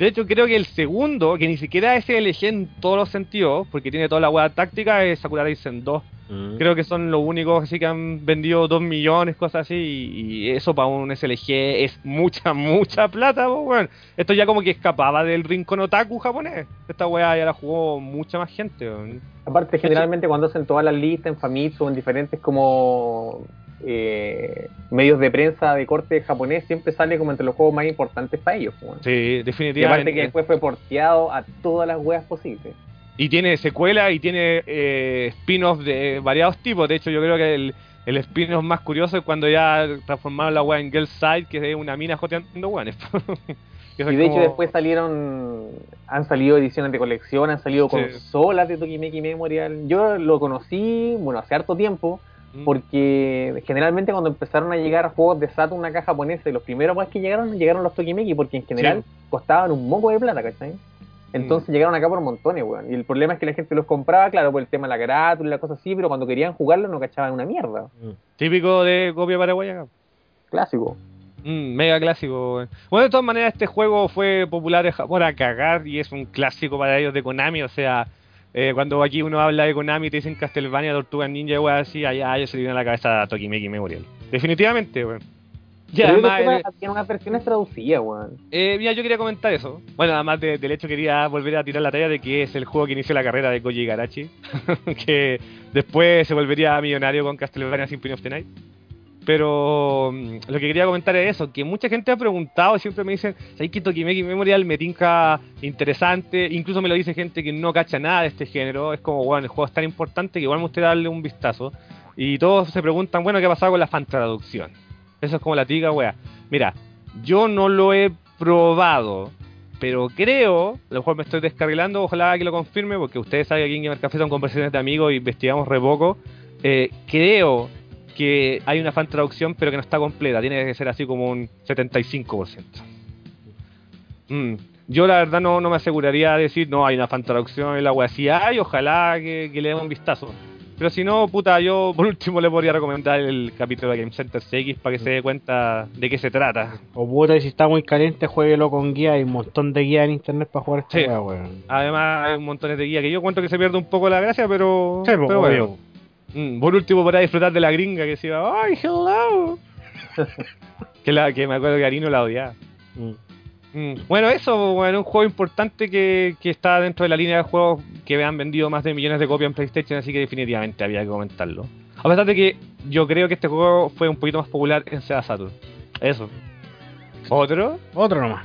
De hecho, creo que el segundo, que ni siquiera es el eje en todos los sentidos, porque tiene toda la hueá táctica, es Sakura Risen 2. Mm. Creo que son los únicos así que han vendido 2 millones, cosas así, y, y eso para un SLG es mucha, mucha plata, po, weón. Esto ya como que escapaba del rincón otaku japonés. Esta weá ya la jugó mucha más gente, weón. Aparte, generalmente cuando hacen todas las listas en Famitsu o en diferentes como eh, medios de prensa de corte japonés siempre sale como entre los juegos más importantes para ellos. Sí, Y aparte definitivamente. que después fue porteado a todas las weas posibles. Y tiene secuela y tiene eh, spin-offs de variados tipos. De hecho, yo creo que el, el spin-off más curioso es cuando ya transformaron la wea en Girl Side, que es una mina joteando weones. Y de hecho después salieron, han salido ediciones de colección, han salido Sí. consolas de Tokimeki Memorial. Yo lo conocí, bueno, hace harto tiempo. Porque generalmente cuando empezaron a llegar juegos de Saturn acá japoneses, los primeros más que llegaron, llegaron los Tokimeki, porque en general costaban un moco de plata, ¿cachai? Entonces Mm. llegaron acá por montones, weón. Y el problema es que la gente los compraba, claro, por el tema de la carátula y la cosa así, pero cuando querían jugarlo no cachaban una mierda. Típico de copia paraguaya. Clásico. Mm, mega clásico. weón. Bueno, de todas maneras, este juego fue popular en Japón a cagar y es un clásico para ellos de Konami. O sea, eh, cuando aquí uno habla de Konami y te dicen Castlevania, Tortuga Ninja y weas así, allá a se le viene a la cabeza Tokimeki Memorial. Definitivamente, weón. Y Pero yo además, eh, hacían unas versiones traducidas, weón. eh, mira, yo quería comentar eso. Bueno, además de- del hecho quería volver a tirar la talla de que es el juego que inició la carrera de Koji Igarashi, que después se volvería millonario con Castlevania Symphony of the Night. Pero mm, lo que quería comentar es eso, que mucha gente ha preguntado, siempre me dicen, ¿sabes que Tokimeki Memorial me tinca interesante? Incluso me lo dice gente que no cacha nada de este género, es como, bueno, el juego es tan importante que igual me gustaría darle un vistazo. Y todos se preguntan, bueno, ¿qué ha pasado con la fan traducción? Eso es como la tiga, wea. Mira, yo no lo he probado, pero creo, a lo mejor me estoy descarrilando, ojalá que lo confirme, porque ustedes saben que aquí en Gamer Café son conversaciones de amigos y investigamos re poco. Eh, creo que hay una fan traducción, pero que no está completa, tiene que ser así como un 75%. Mm, Yo la verdad no, no me aseguraría de decir, no, hay una fan traducción en la wea. Si hay, ojalá que, que le den un vistazo. Pero si no, puta, yo por último le podría recomendar el capítulo de Game Center CX para que se dé cuenta de qué se trata. O puta, y si está muy caliente, jueguelo con guía. Hay un montón de guías en internet para jugar esta Sí. weón. Además, hay un montón de guías que yo cuento que se pierde un poco la gracia, pero. Sí, pues, pero obvio. bueno. Mm, por último, podrá disfrutar de la gringa que decía, ¡ay, hello! que, la, que me acuerdo que Arino la odiaba. Mm. Mm, Bueno, eso, bueno, un juego importante que, que está dentro de la línea de juegos que han vendido más de millones de copias en PlayStation, así que definitivamente había que comentarlo. A pesar de que yo creo que este juego fue un poquito más popular en Sega Saturn. Eso. ¿Otro? Otro nomás.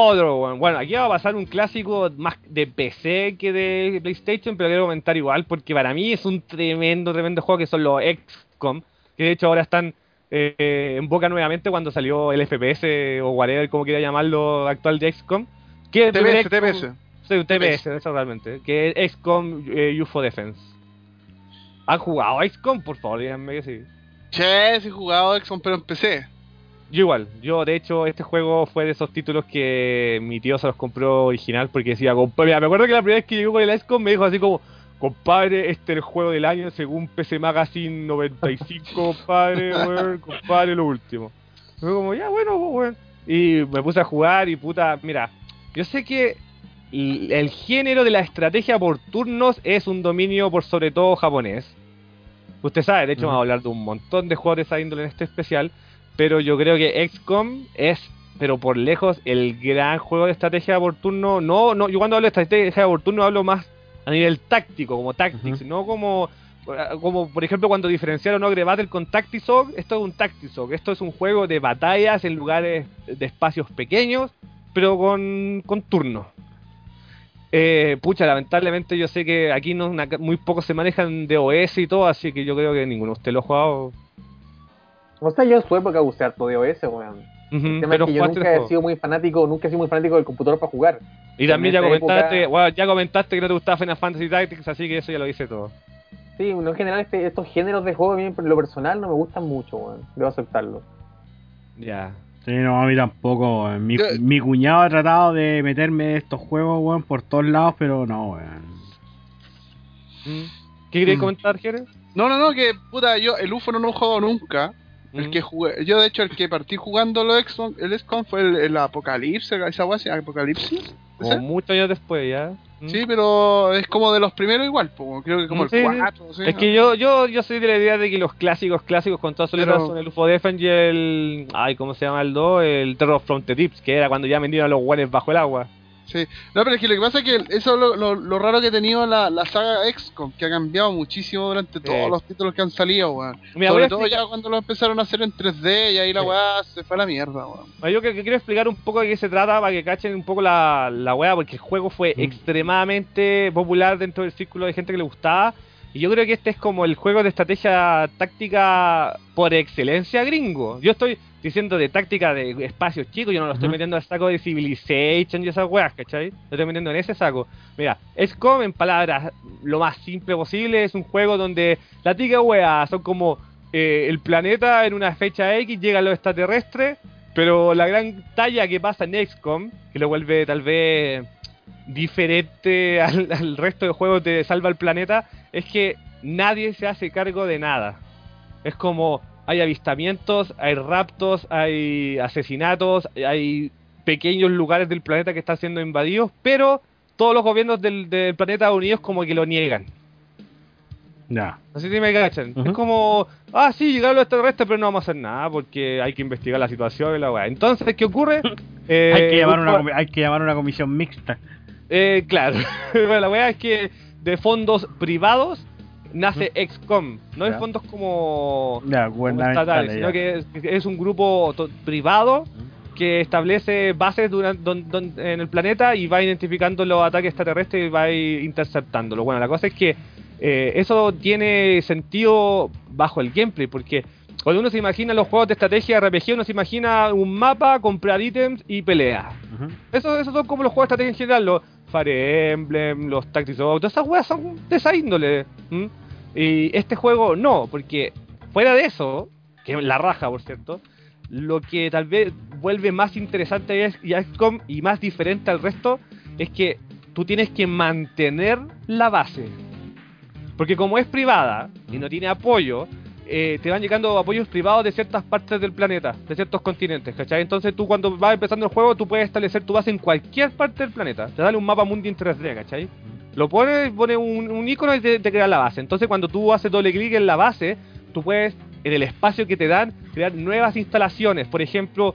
Otro, weón. bueno, aquí va a pasar un clásico más de PC que de PlayStation, pero quiero comentar igual porque para mí es un tremendo, tremendo juego que son los XCOM, que de hecho ahora están eh, en boca nuevamente cuando salió el FPS o whatever, como quiera llamarlo, actual de XCOM. Que TPS, TPS. XCOM Sí, un TPS, eso realmente. Que es XCOM eh, UFO Defense. ¿Han jugado XCOM? Por favor, díganme que sí. Che, si he jugado Exxon, pero en PC. Yo igual, yo de hecho este juego fue de esos títulos que mi tío se los compró original porque decía, compadre, me acuerdo que la primera vez que llegó con el XCOM me dijo así como, compadre, este es el juego del año según PC Magazine 95, compadre, weón, compadre, lo último. Fue como, ya, bueno, pues, weón. Y me puse a jugar y puta, mira, yo sé que el, género de la estrategia por turnos es un dominio por sobre todo japonés. Usted sabe, de hecho vamos a hablar de un montón de juegos de esa índole en este especial, pero yo creo que XCOM es, pero por lejos, el gran juego de estrategia por turno. No, no, yo cuando hablo de estrategia por turno hablo más a nivel táctico, como Tactics, no como, como por ejemplo cuando diferenciaron Ogre Battle con Tactisoc, esto es un Tactisoc, esto es un juego de batallas en lugares de espacios pequeños, pero con, con turnos. Eh, pucha, lamentablemente yo sé que aquí no, muy pocos se manejan de OS y todo, así que yo creo que ninguno de ustedes lo ha jugado. O sea, yo en su época usé harto de OS, weón. El tema pero es que yo nunca he juego. sido muy fanático, nunca he sido muy fanático del computador para jugar. Y también ya comentaste, época- ya comentaste que no te gustaba Final Fantasy Tactics, así que eso ya lo hice todo. Sí, en general este- estos géneros de juego, bien, por lo personal, no me gustan mucho, weón. Debo aceptarlo. Ya. Sí, no, a mí tampoco, weón. Mi, cuñado ha tratado de meterme estos juegos, weón, por todos lados, pero no, weón. Mm. ¿Qué querías Mm. comentar, Jere? No, no, no, que puta, yo el UFO no lo he jugado nunca. El Mm. que jugué, yo de hecho el que partí jugando lo Exxon, el XCOM fue el, el Apocalipsis, esa. Apocalipsis. Como muchos años después, ya. Mm. Sí, pero es como de los primeros igual, po, creo que como Sí, el sí. 4. ¿sí? Es que yo, yo, yo soy de la idea de que los clásicos, clásicos con toda soledad Pero- son el UFO Defense y el. Ay, ¿cómo se llama el 2? El Terror from the Deeps, que era cuando ya vendían a los guanes bajo el agua. Sí, no, pero es que lo que pasa es que eso es lo, lo, lo raro que ha tenido la, la saga XCOM, que ha cambiado muchísimo durante todos Eh. los títulos que han salido, weón. Sobre todo explicar- ya cuando lo empezaron a hacer en 3D y ahí la weá se fue a la mierda, weón. Yo que, que quiero explicar un poco de qué se trata para que cachen un poco la, la wea, porque el juego fue Mm. extremadamente popular dentro del círculo de gente que le gustaba. Y yo creo que este es como el juego de estrategia táctica por excelencia gringo. Yo estoy diciendo de táctica de espacios chicos, yo no lo estoy metiendo al saco de Civilization y esas weas, ¿cachai? Lo estoy metiendo en ese saco. Mira, XCOM en palabras lo más simple posible, es un juego donde la tica wea son como eh, el planeta en una fecha X, llegan los extraterrestres, pero la gran talla que pasa en XCOM, que lo vuelve tal vez diferente al, al resto de juegos de Salva el Planeta, es que nadie se hace cargo de nada. Es como hay avistamientos, hay raptos, hay asesinatos, hay pequeños lugares del planeta que están siendo invadidos, pero todos los gobiernos del, del planeta unidos como que lo niegan. Ya. Así que me cachan. Es como, ah, sí, llegaron los extraterrestres, pero no vamos a hacer nada porque hay que investigar la situación y la weá. Entonces, ¿qué ocurre? Eh, hay, que llamar un una, hay que llamar una comisión mixta. Eh, claro. Bueno, la weá es que de fondos privados nace XCOM. No Ya. fondos como, Ya, como estatales, gubernamentales. sino que es, es un grupo privado que establece bases duran- don- don- en el planeta y va identificando los ataques extraterrestres y va ahí interceptándolo. Bueno, la cosa es que eh, eso tiene sentido bajo el gameplay, porque cuando uno se imagina los juegos de estrategia RPG, uno se imagina un mapa, comprar ítems y pelea. Ujú. Eso- Esos son como los juegos de estrategia en general, los Fire Emblem, los Tactics todas esas weas son de esa índole. Y este juego no, porque fuera de eso, que es la raja por cierto, lo que tal vez vuelve más interesante es- XCOM y más diferente al resto es que tú tienes que mantener la base. Porque como es privada y no tiene apoyo, eh, te van llegando apoyos privados de ciertas partes del planeta, de ciertos continentes, ¿cachai? Entonces tú cuando vas empezando el juego, tú puedes establecer tu base en cualquier parte del planeta. Te sale un mapa mundi en 3D, ¿cachai? Lo pones, pones un, un icono y te, te crea la base. Entonces cuando tú haces doble clic en la base, tú puedes, en el espacio que te dan, crear nuevas instalaciones. Por ejemplo,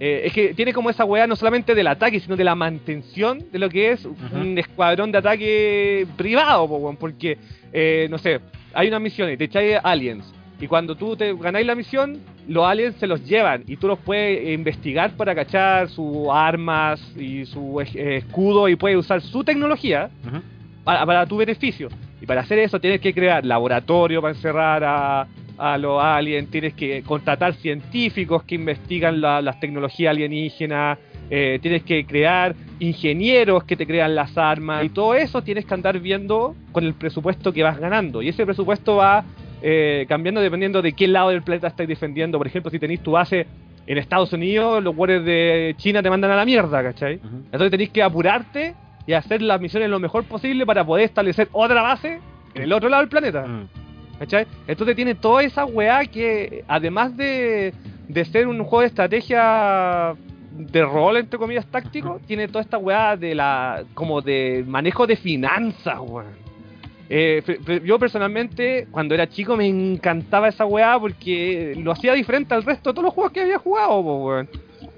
eh, es que tiene como esa weá no solamente del ataque, sino de la mantención de lo que es un escuadrón de ataque privado, porque, eh, no sé, hay una misión y te echáis aliens. Y cuando tú te ganáis la misión, los aliens se los llevan y tú los puedes investigar para cachar sus armas y su eh, escudo y puedes usar su tecnología para, para tu beneficio. Y para hacer eso tienes que crear laboratorio para encerrar a, a los aliens, tienes que contratar científicos que investigan la- las tecnologías alienígenas, eh, tienes que crear ingenieros que te crean las armas y todo eso tienes que andar viendo con el presupuesto que vas ganando. Y ese presupuesto va eh, cambiando dependiendo de qué lado del planeta estáis defendiendo. Por ejemplo, si tenéis tu base en Estados Unidos, los guardias de China te mandan a la mierda, ¿cachai? Entonces tenéis que apurarte y hacer las misiones lo mejor posible para poder establecer otra base en el otro lado del planeta. Mm. ¿Cachai? Entonces tiene toda esa weá que, además de, de ser un juego de estrategia de rol, entre comillas, táctico, tiene toda esta weá de la. como de manejo de finanzas, weón. Eh, yo personalmente, cuando era chico, me encantaba esa weá porque lo hacía diferente al resto de todos los juegos que había jugado, po, weón.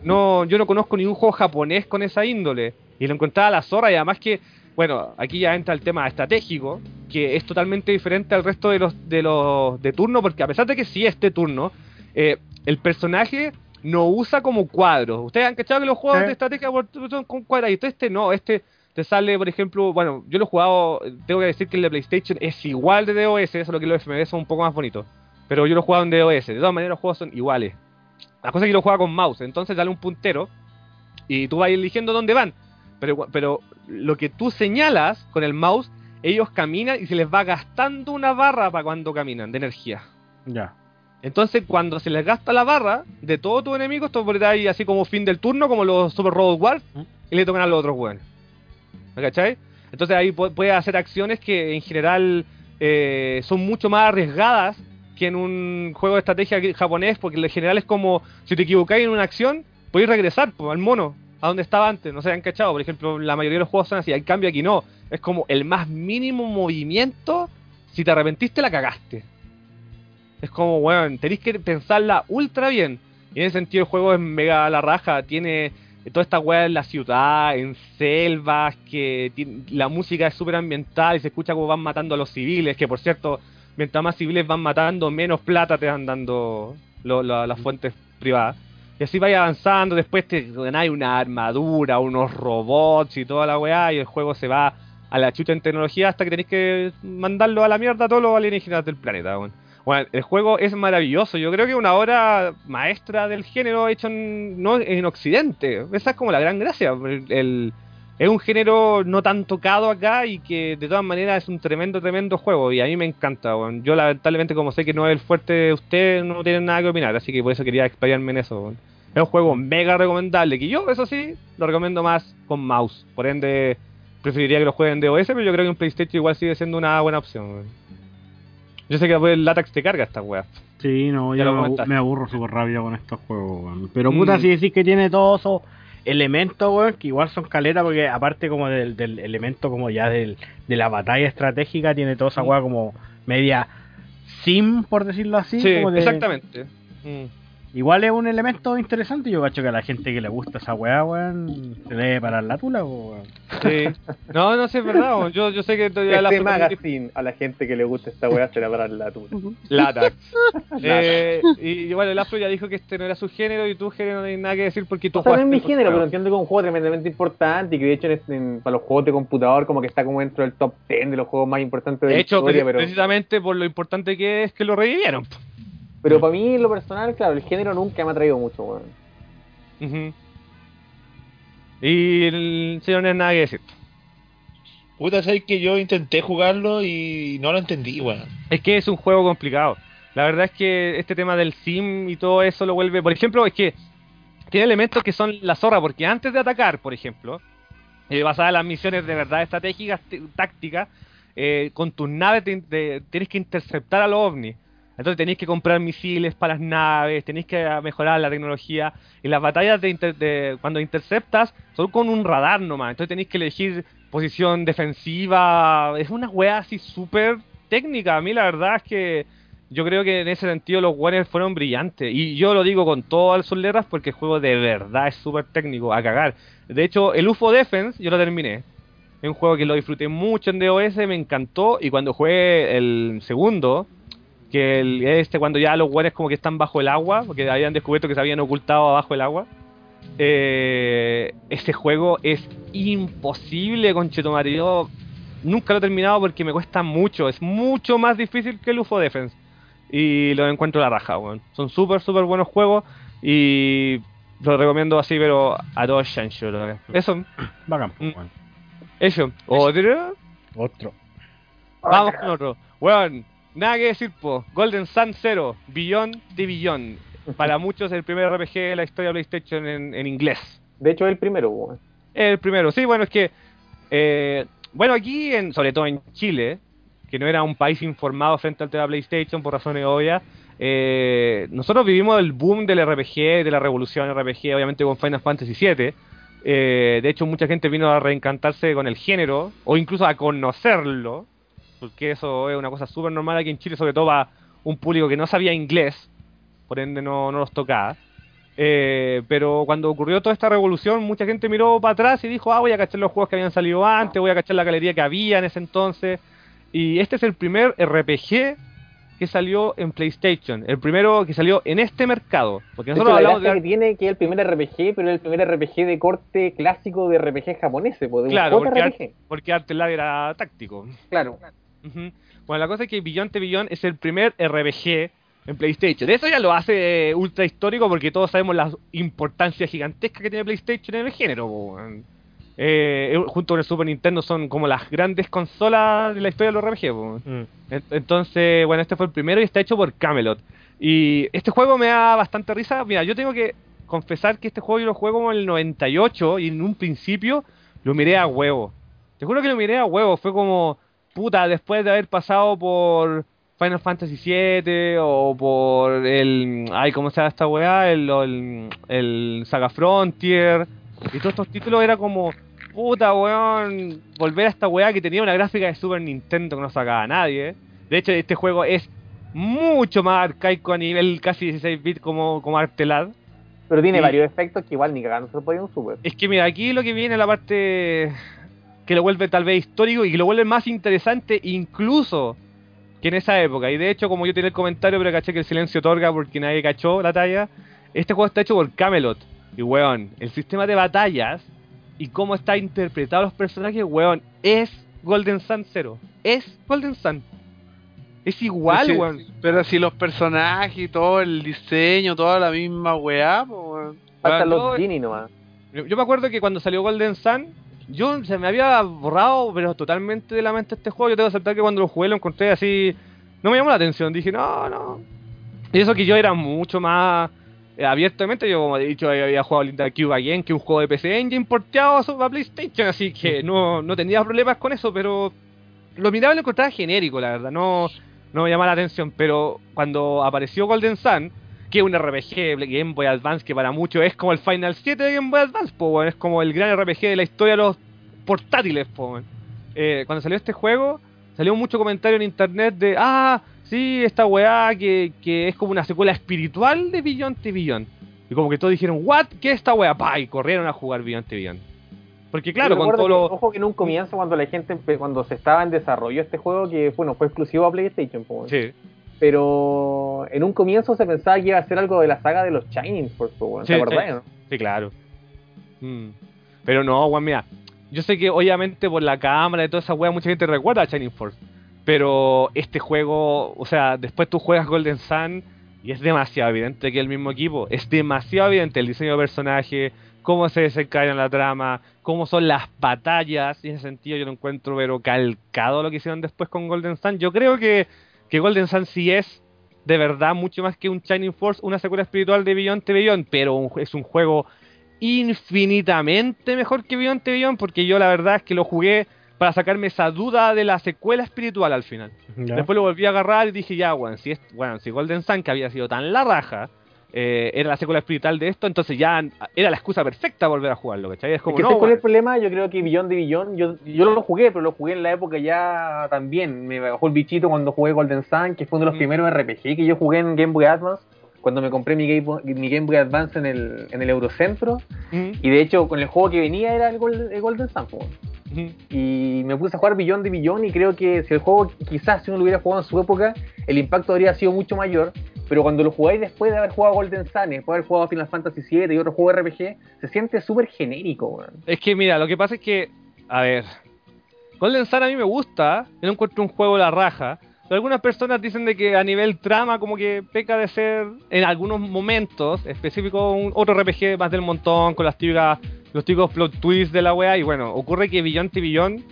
No, yo no conozco ningún juego japonés con esa índole. Y lo encontraba a la zorra y además que, bueno, aquí ya entra el tema estratégico, que es totalmente diferente al resto de los de los de turno, porque a pesar de que sí es de turno, eh, el personaje no usa como cuadros. Ustedes han cachado que los juegos Sí. de estrategia son con cuadraditos. Este no, este te sale, por ejemplo, bueno, yo lo he jugado, tengo que decir que el de PlayStation es igual de DOS, solo que los FMV son un poco más bonitos. Pero yo lo he jugado en DOS, de todas maneras los juegos son iguales. La cosa es que yo lo juego con mouse, entonces dale un puntero y tú vas eligiendo dónde van. Pero, pero lo que tú señalas con el mouse, ellos caminan y se les va gastando una barra para cuando caminan de energía. Ya. Entonces, cuando se les gasta la barra de todos tus enemigos, tú ahí así como fin del turno, como los Super Robot Wars, ¿Mm? y le tocan a los otros weones. ¿Me cachai? Entonces ahí pu- puedes hacer acciones que en general eh, son mucho más arriesgadas que en un juego de estrategia japonés, porque en general es como si te equivocáis en una acción, podéis regresar al mono, a donde estaba antes, no se han cachado. Por ejemplo, la mayoría de los juegos son así, en cambio aquí no. Es como el más mínimo movimiento, si te arrepentiste la cagaste. Es como, weón, tenéis que pensarla ultra bien. Y en ese sentido el juego es mega la raja, tiene toda esta weá en la ciudad, en selvas, que la música es súper ambiental y se escucha como van matando a los civiles, que por cierto, mientras más civiles van matando, menos plata te van dando lo- lo- las fuentes privadas. Y así vaya avanzando, después te ganáis una armadura, unos robots y toda la weá, y el juego se va a la chucha en tecnología hasta que tenéis que mandarlo a la mierda a todos los alienígenas del planeta, weón. Bueno, el juego es maravilloso. Yo creo que una obra maestra del género hecho en, no, en Occidente. Esa es como la gran gracia. El, es un género no tan tocado acá y que de todas maneras es un tremendo, tremendo juego. Y a mí me encanta. Yo lamentablemente como sé que no es el fuerte de usted, no tienen nada que opinar. Así que por eso quería explayarme en eso. Es un juego mega recomendable. Que yo, eso sí, lo recomiendo más con mouse. Por ende, preferiría que lo jueguen de OS, pero yo creo que un PlayStation igual sigue siendo una buena opción. Yo sé que después el látex te carga esta weá. Sí, no, Ya yo lo me, aburro súper rápido con estos juegos, weón. Pero Mm. puta, si decís que tiene todos esos elementos, weón, que igual son caletas, porque aparte como del, del elemento como ya del, de la batalla estratégica, tiene toda esa Mm. weá como media sim, por decirlo así. Sí, como de- exactamente. Mm. Igual es un elemento interesante, yo cacho que a la gente que le gusta esa weá, weón, se debe parar la tula, weón. Sí. No, no sé, es verdad. weón. Yo, yo sé que todavía la Este foto- magazine, a la gente que le gusta esta weá, se la para la tula. Latax. Eh, y, bueno, el Afro ya dijo que este no era su género y tu género no hay nada que decir porque tú O sea, no es mi género, pero entiendo que es un juego tremendamente importante y que de hecho en, este- en- para los juegos de computador como que está como dentro del top 10 de los juegos más importantes de De la hecho, historia, pero, precisamente por lo importante que es que lo revivieron. Pero para mí en lo personal, claro, el género nunca me ha traído mucho, weón. Y el señor no tiene nada que decir. Puta, sabes que yo intenté jugarlo y no lo entendí, weón. Es que es un juego complicado. La verdad es que este tema del sim y todo eso lo vuelve. Por ejemplo, es que tiene elementos que son la zorra, porque antes de atacar, por ejemplo, eh, basada en las misiones de verdad estratégicas, tácticas, eh, con tus naves te- te- tienes que interceptar a los ovnis. Entonces tenéis que comprar misiles para las naves, tenéis que mejorar la tecnología. Y las batallas de, inter- de- cuando interceptas son con un radar nomás. Entonces tenéis que elegir posición defensiva. Es una wea así súper técnica. A mí la verdad es que yo creo que en ese sentido los Warriors fueron brillantes. Y yo lo digo con todas sus letras porque el juego de verdad es súper técnico, a cagar. De hecho, el UFO Defense yo lo terminé. Es un juego que lo disfruté mucho en DOS, me encantó. Y cuando jugué el segundo, que el, este cuando ya los Warriors como que están bajo el agua, porque habían descubierto que se habían ocultado abajo el agua. Eh, ese juego es imposible, conchetumare. Yo nunca lo he terminado porque me cuesta mucho. Es mucho más difícil que el UFO Defense. Y lo encuentro la raja, weón. Son súper, súper buenos juegos. Y lo recomiendo así, pero a todos chancho. Eso, Bacán, weón. eso. Otro. Otro. Vamos con otro. Weón, nada que decir, po. Golden Sun Zero, Beyond the Beyond. Para muchos el primer RPG de la historia de PlayStation en, en inglés. De hecho es el primero, weón. El primero, sí, bueno, es que. eh, bueno, aquí, en, sobre todo en Chile, que no era un país informado frente al tema PlayStation por razones obvias, eh, nosotros vivimos el boom del RPG, de la revolución RPG, obviamente con Final Fantasy VII. Eh, de hecho, mucha gente vino a reencantarse con el género, o incluso a conocerlo, porque eso es una cosa súper normal aquí en Chile, sobre todo para un público que no sabía inglés, por ende no, no los tocaba. Eh, pero cuando ocurrió toda esta revolución, mucha gente miró para atrás y dijo, ah, voy a cachar los juegos que habían salido antes, voy a cachar la galería que había en ese entonces. Y este es el primer RPG que salió en PlayStation, el primero que salió en este mercado. Porque hecho, nosotros la hablamos de... que tiene que es el primer RPG, pero el primer RPG de corte clásico de RPG de Claro, porque. Art- porque era táctico. Claro. Ujú. Bueno, la cosa es que Beyond the Beyond es el primer RPG en PlayStation. Eso ya lo hace eh, ultra histórico porque todos sabemos la importancia gigantesca que tiene PlayStation en el género. Eh, eh, junto con el Super Nintendo son como las grandes consolas de la historia de los RPG. Mm. En- Entonces, bueno, este fue el primero y está hecho por Camelot. Y este juego me da bastante risa. Mira, yo tengo que confesar que este juego yo lo juego como en el 98 y en un principio lo miré a huevo. Te juro que lo miré a huevo. Fue como, puta, después de haber pasado por Final Fantasy VII o por el. Ay, ¿cómo se llama esta weá? El, el, el Saga Frontier. Y todos estos títulos era como, puta weón, volver a esta weá que tenía una gráfica de Super Nintendo que no sacaba nadie. De hecho, este juego es mucho más arcaico a nivel casi 16 bits como, como Artelad. Pero tiene Y- varios efectos que igual ni cagando se podían super. Es que mira, aquí lo que viene la parte que lo vuelve tal vez histórico y que lo vuelve más interesante incluso que en esa época. Y de hecho, como yo tenía el comentario, pero caché que el silencio otorga porque nadie cachó la talla, este juego está hecho por Camelot. Y weón, el sistema de batallas y cómo está interpretado los personajes, weón, es Golden Sun 0. Es Golden Sun. Es igual, Pero si- weón. Pero si los personajes y todo el diseño, toda la misma weá, weón. Hasta Weón, los no, Genie nomás. Yo me acuerdo que cuando salió Golden Sun, yo se me había borrado, pero totalmente de la mente este juego. Yo tengo que aceptar que cuando lo jugué lo encontré así. No me llamó la atención. Dije, no, no. Y eso que yo era mucho más eh, abiertamente. Yo, como he dicho, había jugado Linda Cube Again, que es un juego de PC Engine porteado a PlayStation. Así que no, no tenía problemas con eso, pero lo miraba y lo encontraba genérico, la verdad. No, no me llamaba la atención. Pero cuando apareció Golden Sun que un RPG de Game Boy Advance que para muchos es como el Final 7 de Game Boy Advance, po, es como el gran RPG de la historia de los portátiles. po. Eh, cuando salió este juego, salió mucho comentario en internet de, ah, sí, esta weá que, que es como una secuela espiritual de Beyond the Beyond. Y como que todos dijeron, what, ¿qué es esta weá? Pa, y corrieron a jugar Beyond Beyond. Porque claro, con todo lo... Ojo que en un comienzo, cuando la gente, cuando se estaba en desarrollo este juego, que bueno, fue exclusivo a PlayStation, po, Sí, pero en un comienzo se pensaba que iba a ser algo de la saga de los Shining Force, po, weón, Sí, ¿te acordás, sí. no? Sí, claro. Mm. Pero no, weón, mira. Yo sé que obviamente por la cámara y toda esa weá mucha gente recuerda a Shining Force. Pero este juego, o sea, después tú juegas Golden Sun y es demasiado evidente que es el mismo equipo. Es demasiado evidente el diseño de personaje, cómo se desencadena la trama, cómo son las batallas. Y en ese sentido yo lo encuentro pero calcado lo que hicieron después con Golden Sun. Yo creo que, que Golden Sun sí es de verdad mucho más que un Shining Force, una secuela espiritual de Beyond the Beyond, pero un- es un juego infinitamente mejor que Beyond the Beyond porque yo la verdad es que lo jugué para sacarme esa duda de la secuela espiritual al final. Después lo volví a agarrar y dije, ya, bueno, si, es, bueno, si Golden Sun, que había sido tan la raja, eh, era la secuela espiritual de esto, entonces ya era la excusa perfecta volver a jugarlo, ¿cachai? Es como, es que no, ¿sabes cuál es el problema? Yo creo que Beyond de Beyond, yo, yo lo jugué, pero lo jugué en la época ya también. Me bajó el bichito cuando jugué Golden Sun, que fue uno de los Mm. primeros RPG que yo jugué en Game Boy Advance. Cuando me compré mi Game Boy, mi Game Boy Advance en el, en el Eurocentro. Ujú, Y de hecho, con el juego que venía era el, Gol- el Golden Sun. ujú. Y me puse a jugar Beyond de Beyond y creo que si el juego, quizás si uno lo hubiera jugado en su época, el impacto habría sido mucho mayor. Pero cuando lo jugáis después de haber jugado Golden Sun, después de haber jugado Final Fantasy VII y otro juego RPG, se siente súper genérico, weón. Es que mira, lo que pasa es que, a ver, Golden Sun a mí me gusta, yo no encuentro un juego de la raja, pero algunas personas dicen de que a nivel trama como que peca de ser en algunos momentos específico un otro RPG más del montón con las típicas los típicos plot twists de la wea y bueno, ocurre que Beyond Beyond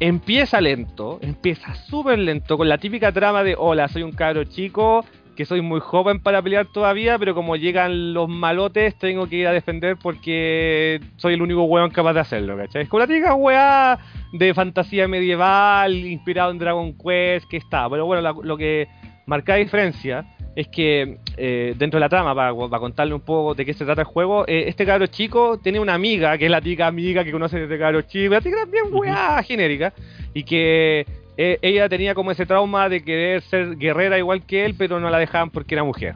empieza lento, empieza súper lento con la típica trama de hola, soy un cabro chico que soy muy joven para pelear todavía, pero como llegan los malotes tengo que ir a defender porque soy el único weón capaz de hacerlo, ¿cachai? Es como la típica weá de fantasía medieval, inspirado en Dragon Quest, que está. Pero bueno, la- lo que marca la diferencia es que eh, dentro de la trama, para, para contarle un poco de qué se trata el juego, eh, este cabro chico tiene una amiga, que es la típica amiga que conoce desde cabro chico, la típica bien weá genérica, y que eh, ella tenía como ese trauma de querer ser guerrera igual que él, pero no la dejaban porque era mujer.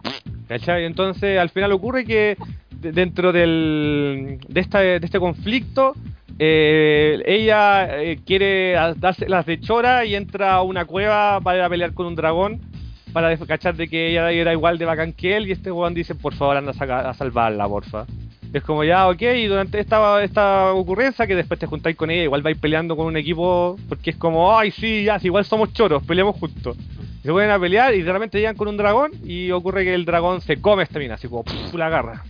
¿Cachai? Entonces al final ocurre que de- dentro del, de, esta, de este conflicto, eh, ella eh, quiere darse las de chora y entra a una cueva para pelear con un dragón para cachar de que ella era igual de bacán que él y este weón dice por favor anda a, a salvarla porfa es como ya ok y durante esta, esta ocurrencia que después te juntáis con ella igual vais peleando con un equipo porque es como ay sí ya si igual somos choros peleamos juntos Y se ponen a pelear y de repente llegan con un dragón y ocurre que el dragón se come esta mina así como pff, la agarra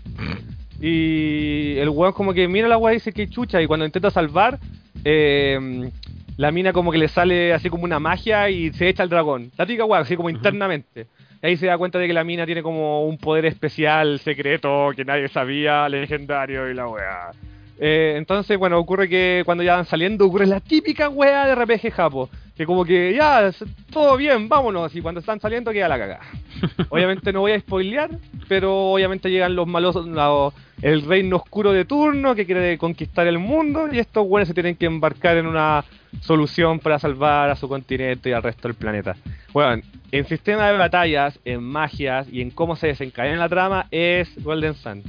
y el weón como que mira la weá y dice que chucha. Y cuando intenta salvar, eh, la mina como que le sale así como una magia y se echa al dragón. La típica weá, así como internamente. Ahí se da cuenta de que la mina tiene como un poder especial, secreto, que nadie sabía, legendario y la weá. Eh, entonces, bueno, ocurre que cuando ya van saliendo, ocurre la típica weá de RPG Japo. Que como que ya, todo bien, vámonos. Y cuando están saliendo queda la cagada. Obviamente no voy a spoilear, pero obviamente llegan los malos, la- el reino oscuro de turno que quiere conquistar el mundo y estos buenos se tienen que embarcar en una solución para salvar a su continente y al resto del planeta. Bueno, en sistema de batallas, en magias y en cómo se desencadena la trama es Golden Sun.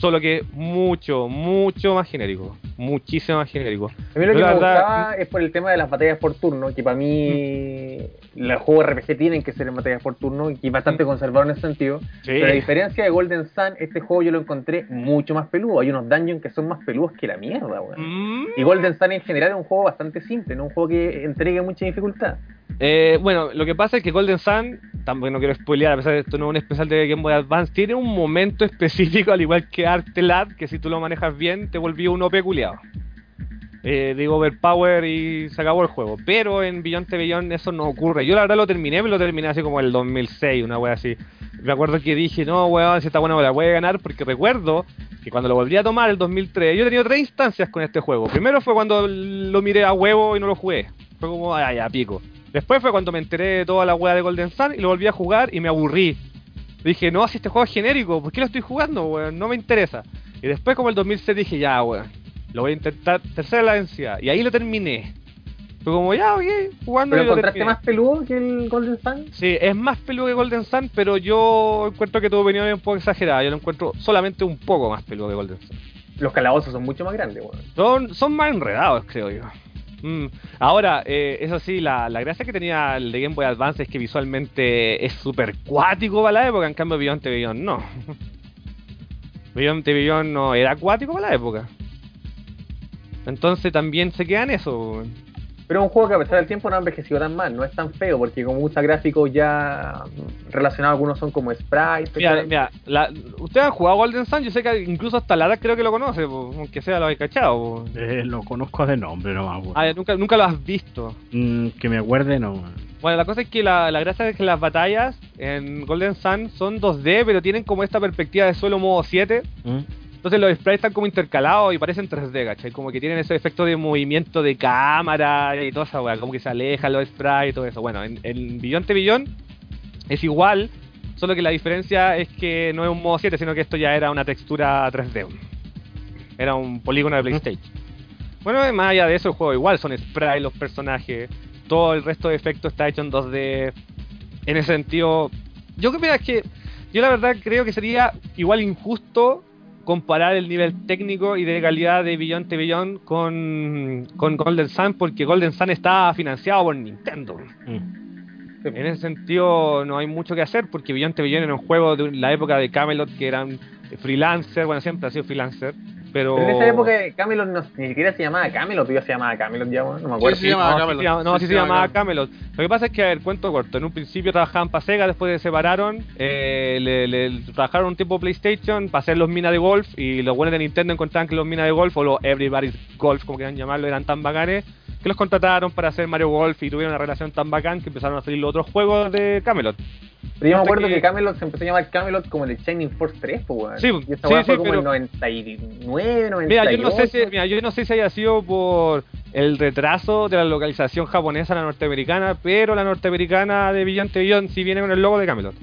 Solo que mucho, mucho más genérico. Muchísimo más genérico. A mí lo que me verdad- gustaba es por el tema de las batallas por turno, que para mí los juegos RPG tienen que ser en batallas por turno y bastante conservador en ese sentido. Sí. Pero a diferencia de Golden Sun, este juego yo lo encontré mucho más peludo. Hay unos dungeons que son más peludos que la mierda, weón. Mm, Y Golden Sun en general es un juego bastante simple, no un juego que entregue mucha dificultad. Eh, bueno, lo que pasa es que Golden Sun, tampoco no quiero spoilear, a pesar de esto no es un especial de Game Boy Advance, tiene un momento específico, al igual que Artelad, que si tú lo manejas bien, te volvió uno peculiado. Eh, digo overpower y se acabó el juego. Pero en the Beyond eso no ocurre. Yo la verdad lo terminé, me lo terminé así como el 2006, una wea así. Me acuerdo que dije, no, weón, si está bueno me la voy a ganar, porque recuerdo que cuando lo volví a tomar el 2003, yo he tenido tres instancias con este juego. Primero fue cuando lo miré a huevo y no lo jugué. Fue como, ay, ya, pico. Después fue cuando me enteré de toda la wea de Golden Sun y lo volví a jugar y me aburrí. Dije, no, si este juego es genérico, ¿por qué lo estoy jugando, weón? No me interesa. Y después, como el 2006, dije, ya, weón, lo voy a intentar, tercera la densidad. Y ahí lo terminé. Fue como, ya, ok, jugando ¿Pero y lo encontraste terminé. más peludo que el Golden Sun? Sí, es más peludo que Golden Sun, pero yo encuentro que tu opinión es un poco exagerada. Yo lo encuentro solamente un poco más peludo que Golden Sun. Los calabozos son mucho más grandes, weón. Son, son más enredados, creo yo. Mm. Ahora, eh, eso sí, la, la gracia que tenía el de Game Boy Advance es que visualmente es súper cuático para la época, en cambio Beyond the no. Beyond the no era acuático para la época. Entonces también se queda en eso. Pero es un juego que a pesar del tiempo no ha envejecido tan mal, no es tan feo, porque como usa gráficos ya relacionados, algunos son como sprites. Mira, mira, la, ustedes han jugado Golden Sun, yo sé que incluso hasta Lara creo que lo conoce, po, aunque sea lo habéis cachado. po. Eh, lo conozco de nombre nomás. Ah, nunca, nunca lo has visto. Mm, que me acuerde, no. Bueno, la cosa es que la, la gracia es que las batallas en Golden Sun son 2D, pero tienen como esta perspectiva de suelo modo 7. Mm. Entonces los sprites están como intercalados y parecen 3D, ¿cachai? Como que tienen ese efecto de movimiento de cámara y toda esa weá, como que se alejan los sprites y todo eso. Bueno, en, en the Beyond es igual, solo que la diferencia es que no es un modo 7, sino que esto ya era una textura 3D. Era un polígono de PlayStation. Bueno, más allá de eso, el juego igual son sprites los personajes, todo el resto de efectos está hecho en 2D. En ese sentido, yo creo que yo la verdad creo que sería igual injusto comparar el nivel técnico y de calidad de Beyond the Beyond con, con Golden Sun porque Golden Sun está financiado por Nintendo. Mm. En ese sentido no hay mucho que hacer porque Beyond the Beyond era un juego de la época de Camelot que eran freelancer, bueno siempre ha sido freelancer, pero... Pero en esa época Camelot no, ni siquiera se llamaba Camelot, ya se llamaba Camelot ya, no me acuerdo. Sí, se llamaba no, Camelot. no, Sí, sí se llamaba llama Camelot. Lo que pasa es que, a ver, cuento corto. En un principio trabajaban para Sega, después se separaron. eh, le, le- trabajaron un tiempo PlayStation para hacer los minas de golf. Y los buenos de Nintendo encontraban que los minas de golf, o los Everybody's Golf, como quieran llamarlo, eran tan bacanes que los contrataron para hacer Mario Golf y tuvieron una relación tan bacán que empezaron a salir los otros juegos de Camelot. Pero yo me acuerdo que- que... Camelot se empezó a llamar Camelot como el Shining Force 3, pues. Sí, y esta sí, weá fue sí, como pero- el 99, 98. Mira, yo no sé si, mira, yo no sé si haya sido por el retraso de la localización japonesa a la norteamericana, pero la norteamericana de the Beyond sí viene con el logo de Camelot.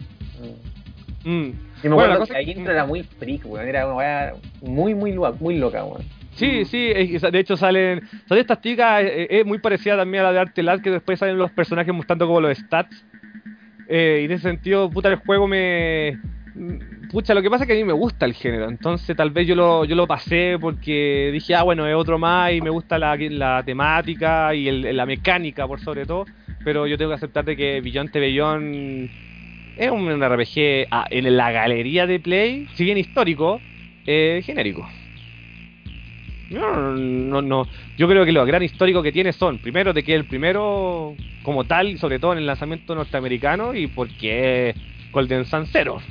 Mm. Mm. Y me Bueno, la acuerdo cosa que la intro era muy freak, weón. Era una weá muy, muy, muy loca, weón. Sí, sí, es de hecho salen, salen estas chicas, eh, es muy parecida también a la de Artelad, que después salen los personajes mostrando como los stats. Eh, y en ese sentido, puta, el juego me... mm, Pucha, lo que pasa es que a mí me gusta el género, entonces tal vez yo lo, yo lo pasé porque dije, ah, bueno, es otro más y me gusta la, la temática y el- la mecánica por sobre todo, pero yo tengo que aceptar de que the Beyond es un RPG ah, en la galería de Play, si bien histórico, eh, genérico. No, no, no. Yo creo que lo gran histórico que tiene son, primero, de que es el primero como tal, y sobre todo en el lanzamiento norteamericano, y porque es Golden Sun Zero.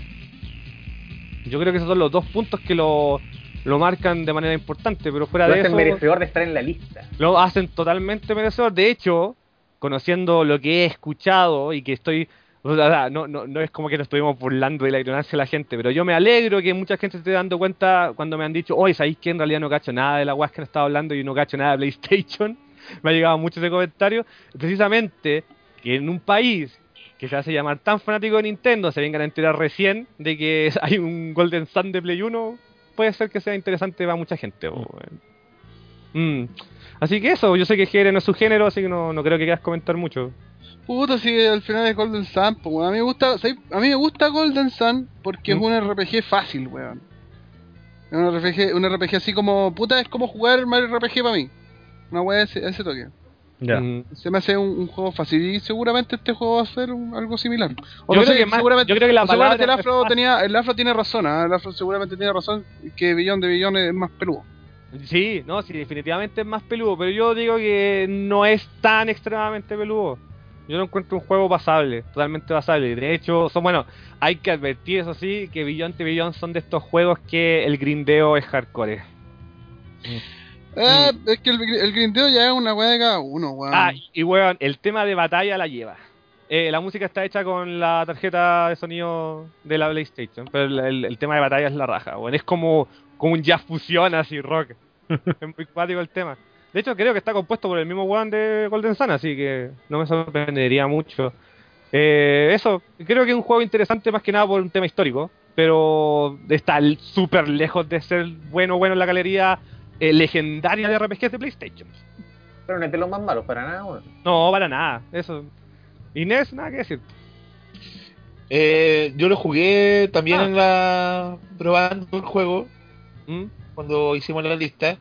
Yo creo que esos son los dos puntos que lo, lo marcan de manera importante, pero fuera Lo de hacen eso, merecedor de estar en la lista. lo hacen totalmente merecedor. De hecho, conociendo lo que he escuchado y que estoy. No, no, es como que nos estuvimos burlando de la ignorancia de la gente, pero yo me alegro que mucha gente se esté dando cuenta cuando me han dicho, oye, ¿sabéis que en realidad no cacho nada de la guas que han estado hablando y no cacho nada de PlayStation? me ha llegado mucho ese comentario. Precisamente que en un país que se hace llamar tan fanático de Nintendo se vengan a enterar recién de que hay un Golden Sun de Play 1, puede ser que sea interesante para mucha gente. Mm. Así que eso, yo sé que GR no es su género, así que no, no creo que quieras comentar mucho. Puta, sí, al final es Golden Sun, pues, weón. A mí me gusta, a mí me gusta Golden Sun porque Mm. es un RPG fácil, weón. Es un RPG, un RPG así como, puta, es como jugar Mario RPG para mí. Una wea de ese, ese toque. Ya. Mm, Se me hace un, un juego fácil y seguramente este juego va a ser un- algo similar. O Yo no creo sé, que más- seguramente, yo creo que la o seguramente el Afro tenía, el Afro tiene razón, ¿ah? el Afro seguramente tiene razón que Billón de Billón es más peludo. Sí, no, sí, definitivamente es más peludo, pero yo digo que no es tan extremadamente peludo. Yo lo encuentro un juego pasable, totalmente pasable. De hecho, son bueno, hay que advertir eso sí, que Beyond the Beyond son de estos juegos que el grindeo es hardcore. Eh, es que el, el grindeo ya es una weá de cada uno, weón. Ah, y weón, el tema de batalla la lleva. Eh, la música está hecha con la tarjeta de sonido de la PlayStation, pero el, el- el tema de batalla es la raja, weón. Es como, como un jazz fusión así, rock. es muy cuático el tema. De hecho, creo que está compuesto por el mismo weón de Golden Sun, así que no me sorprendería mucho. Eh, eso, creo que es un juego interesante más que nada por un tema histórico, pero está súper lejos de ser bueno, bueno en la galería eh, legendaria de RPGs de PlayStation. Pero no es de los más malos, para nada, weón. No, para nada. Eso. Inés, nada que decir. Eh, yo lo jugué también Ah. en la probando el juego ¿Mm? Cuando hicimos la lista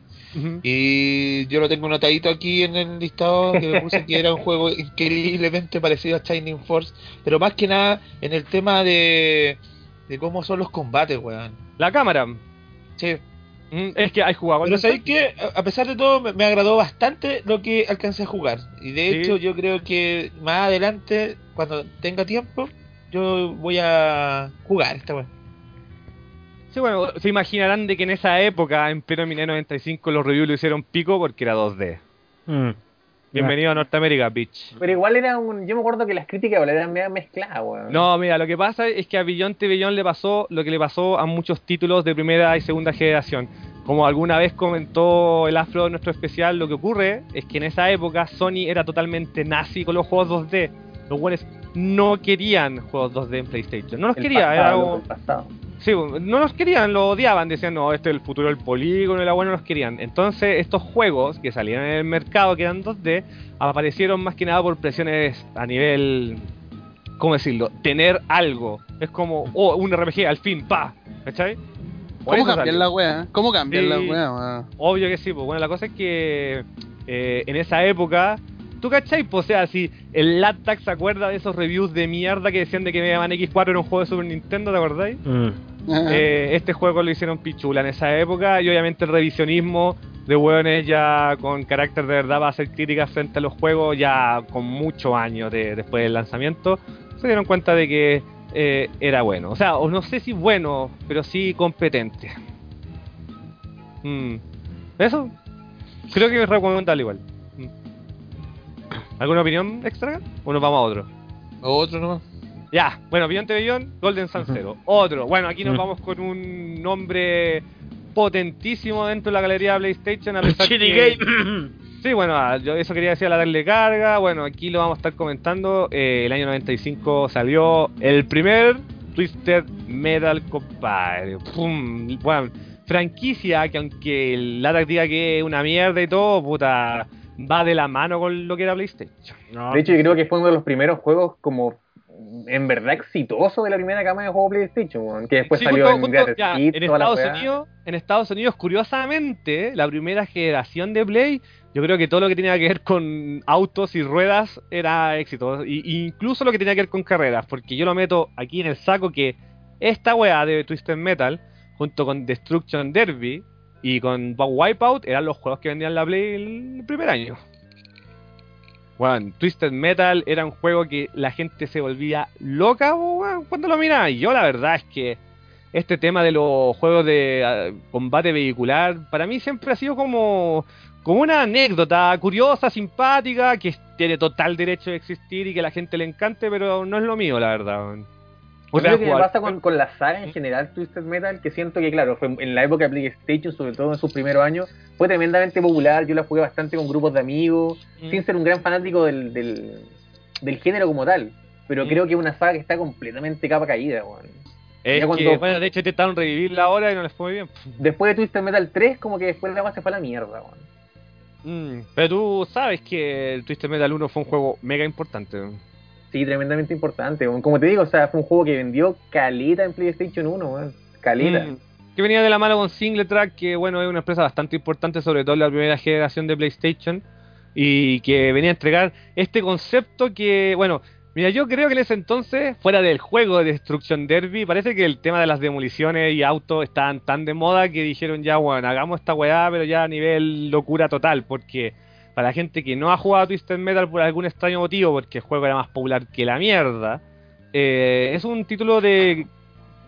y yo lo tengo notadito aquí en el listado que le puse que era un juego increíblemente parecido a Shining Force, pero más que nada en el tema de, de cómo son los combates, weón. La cámara. Sí. Mm, Es que hay jugado. Pero sabéis que a a pesar de todo me, me agradó bastante lo que alcancé a jugar y de Sí. hecho yo creo que más adelante cuando tenga tiempo yo voy a jugar esta weón. Sí, bueno, se imaginarán de que en esa época, en pleno 1995, los reviews lo hicieron pico porque era 2D. Mm. Bienvenido a Norteamérica, bitch. Pero igual era un. Yo me acuerdo que las críticas eran medio mezcladas, weón. No, mira, lo que pasa es que a Billón Te Billón le pasó lo que le pasó a muchos títulos de primera y segunda generación. Como alguna vez comentó el Afro en nuestro especial, lo que ocurre es que en esa época Sony era totalmente nazi con los juegos 2D. Los buenos no querían juegos 2D en PlayStation. No los El quería, pasado, era el pasado. Sí, no los querían, lo odiaban, decían, no, este es el futuro del polígono y la buena no los querían. Entonces, estos juegos que salieron en el mercado, que eran 2D, aparecieron más que nada por presiones a nivel, ¿cómo decirlo? Tener algo. Es como, oh, un RPG, al fin, pa, ¿cachai? Por ¿Cómo salió. la weá? ¿Cómo cambian Sí. la weá? Obvio que sí, pues bueno, la cosa es que eh, en esa época, ¿tú cachai? Pues, o sea, si el Latac se acuerda de esos reviews de mierda que decían de que Mega Man X4 era un juego de Super Nintendo, ¿te acordáis? Mm. Eh, este juego lo hicieron pichula en esa época y obviamente el revisionismo de hueones ya con carácter de verdad va a hacer críticas frente a los juegos ya con muchos años de- después del lanzamiento se dieron cuenta de que eh, era bueno o sea o no sé si bueno pero sí competente Mm. eso creo que es recomendable igual. ¿Alguna opinión extra? o nos vamos a otro? Otro nomás. Ya, bueno, Beyond the Beyond, Golden Sun Zero. Otro, bueno, aquí nos vamos con un nombre potentísimo dentro de la galería de PlayStation. A pesar que- Game. Sí, bueno, ah, yo eso quería decir a la darle carga. Bueno, aquí lo vamos a estar comentando. Eh, el año 95 salió el primer Twisted Metal, compadre. Pum, bueno, franquicia que aunque el Latac diga que es una mierda y todo, puta, va de la mano con lo que era PlayStation. No. De hecho, yo creo que fue uno de los primeros juegos como en verdad exitoso de la primera cama de juego PlayStation, que después Sí, salió junto- en ya, en toda la Estados. Unidos, en Estados Unidos, curiosamente, la primera generación de Play, yo creo que todo lo que tenía que ver con autos y ruedas era éxito, y, y incluso lo que tenía que ver con carreras, porque yo lo meto aquí en el saco que esta weá de Twisted Metal, junto con Destruction Derby y con Wipeout, eran los juegos que vendían la Play el primer año. Weón, Twisted Metal era un juego que la gente se volvía loca cuando lo miraba. Y yo la verdad es que este tema de los juegos de ah, combate vehicular, para mí siempre ha sido como, como una anécdota curiosa, simpática, que tiene total derecho de existir y que la gente le encante, pero no es lo mío, la verdad. Sea, creo que me pasa con, con la saga en general Twisted Metal, que siento que, claro, fue en la época de PlayStation, sobre todo en sus primeros años, fue tremendamente popular. Yo la jugué bastante con grupos de amigos, Mm. sin ser un gran fanático del, del, del género como tal. Pero Mm. creo que es una saga que está completamente capa caída, weón. Es ya que, cuando- bueno, de hecho intentaron revivirla ahora y no les fue muy bien. Después de Twisted Metal 3, como que después la base fue a la mierda, weón. Mm, Pero tú sabes que el Twisted Metal 1 fue un juego mega importante. Sí, tremendamente importante. Como te digo, o sea, fue un juego que vendió caleta en PlayStation 1, weón. Caleta. Mm. que venía de la mano con Singletrack, que bueno, es una empresa bastante importante, sobre todo en la primera generación de PlayStation, y que venía a entregar este concepto que, bueno, mira, yo creo que en ese entonces, fuera del juego de Destruction Derby, parece que el tema de las demoliciones y autos estaban tan de moda que dijeron ya, bueno, hagamos esta weá, pero ya a nivel locura total, porque para la gente que no ha jugado Twisted Metal por algún extraño motivo, porque el juego era más popular que la mierda, eh, es un título de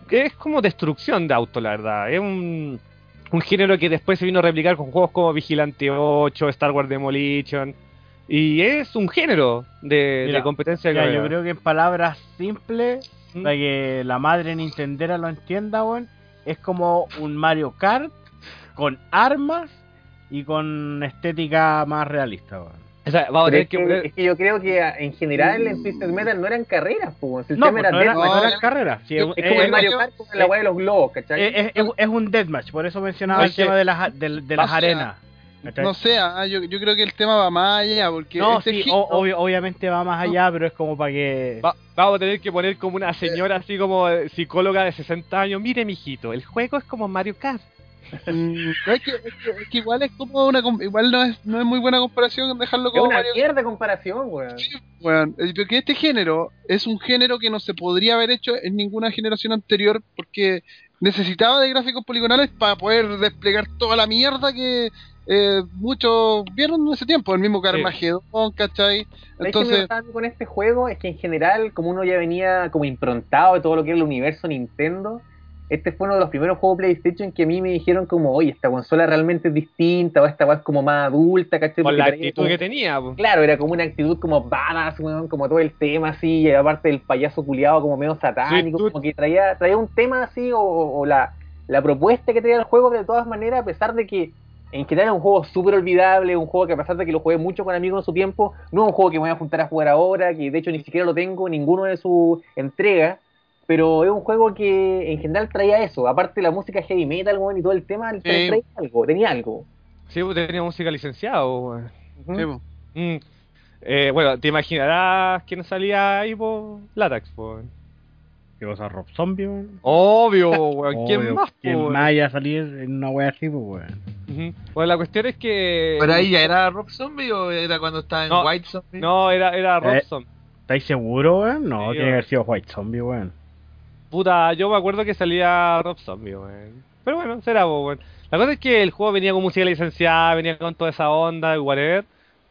es como destrucción de auto, la verdad. Es un, un género que después se vino a replicar con juegos como Vigilante 8, Star Wars Demolition. Y es un género de, Mira, de competencia. Ya, que- yo creo que en palabras simples, ¿Mm? para que la madre Nintendera lo entienda, es como un Mario Kart con armas y con estética más realista, weón. O sea, vamos es, que es que yo creo que en general en Twisted Metal no eran carreras, pues. El No, tema pues, era no, era, deathmatch. no No, eran carreras. sí, es es, Es como el Mario Kart con la weá de los globos, ¿cachai? es- es- es un deathmatch, por eso mencionaba No, el tema de las, de, de las arenas. ¿cachai? No sé, ah, yo, yo creo que el tema va más allá, porque No, este sí, género- o- obvio- obviamente va más allá, pero es como para que... va- vamos a tener que poner como una señora así como psicóloga de 60 años. Mire, mijito, el juego es como Mario Kart. Mm, es, que, es que- es que igual es como una igual no es, no es muy buena comparación dejarlo es como una Mario mierda comparación, weón. Bueno, eh, porque este género es un género que no se podría haber hecho en ninguna generación anterior porque necesitaba de gráficos poligonales para poder desplegar toda la mierda que eh, muchos vieron en ese tiempo, el mismo Carmageddon, ¿cachai? ¿Sabes qué me Entonces, mí con este juego? Es que en general, como uno ya venía como improntado de todo lo que era el universo Nintendo, este fue uno de los primeros juegos PlayStation que a mí me dijeron como, oye, esta consola realmente es distinta, o esta es como más adulta, ¿cachai? Porque la actitud como- que tenía. po. Claro, era como una actitud como badass, weón, como todo el tema así, y aparte del payaso culiado como medio satánico, Sí, como que traía, traía un tema así, o, o la, la propuesta que traía el juego, de todas maneras, a pesar de que en general es un juego súper olvidable, un juego que a pesar de que lo jugué mucho con amigos en su tiempo, no es un juego que me voy a juntar a jugar ahora, que de hecho ni siquiera lo tengo en ninguno de sus entregas, pero es un juego que en general traía eso, aparte de la música heavy metal, weón, y todo el tema, traía, traía algo, tenía algo. Sí, pues, tenía música sí, po. Mm. Eh, bueno, te imaginarás quién salía ahí por Latax, po. ¿Qué cosa, Rob Zombie, weón? Obvio, weón. ¿Quién Obvio, más, ¿Quién más vaya a salir en una wea así, pues, weón? Ujú. Bueno, la cuestión es que. ¿Pero ahí ya era Rob Zombie o era cuando estaba en No, White Zombie? No, era, era Robson. ¿Estáis seguros, weón? No, Sí, tiene que haber sido White Zombie, weón. Puta, yo me acuerdo que salía Rob Zombie, weón. Pero bueno, será, weón. La cosa es que el juego venía con música licenciada, venía con toda esa onda whatever.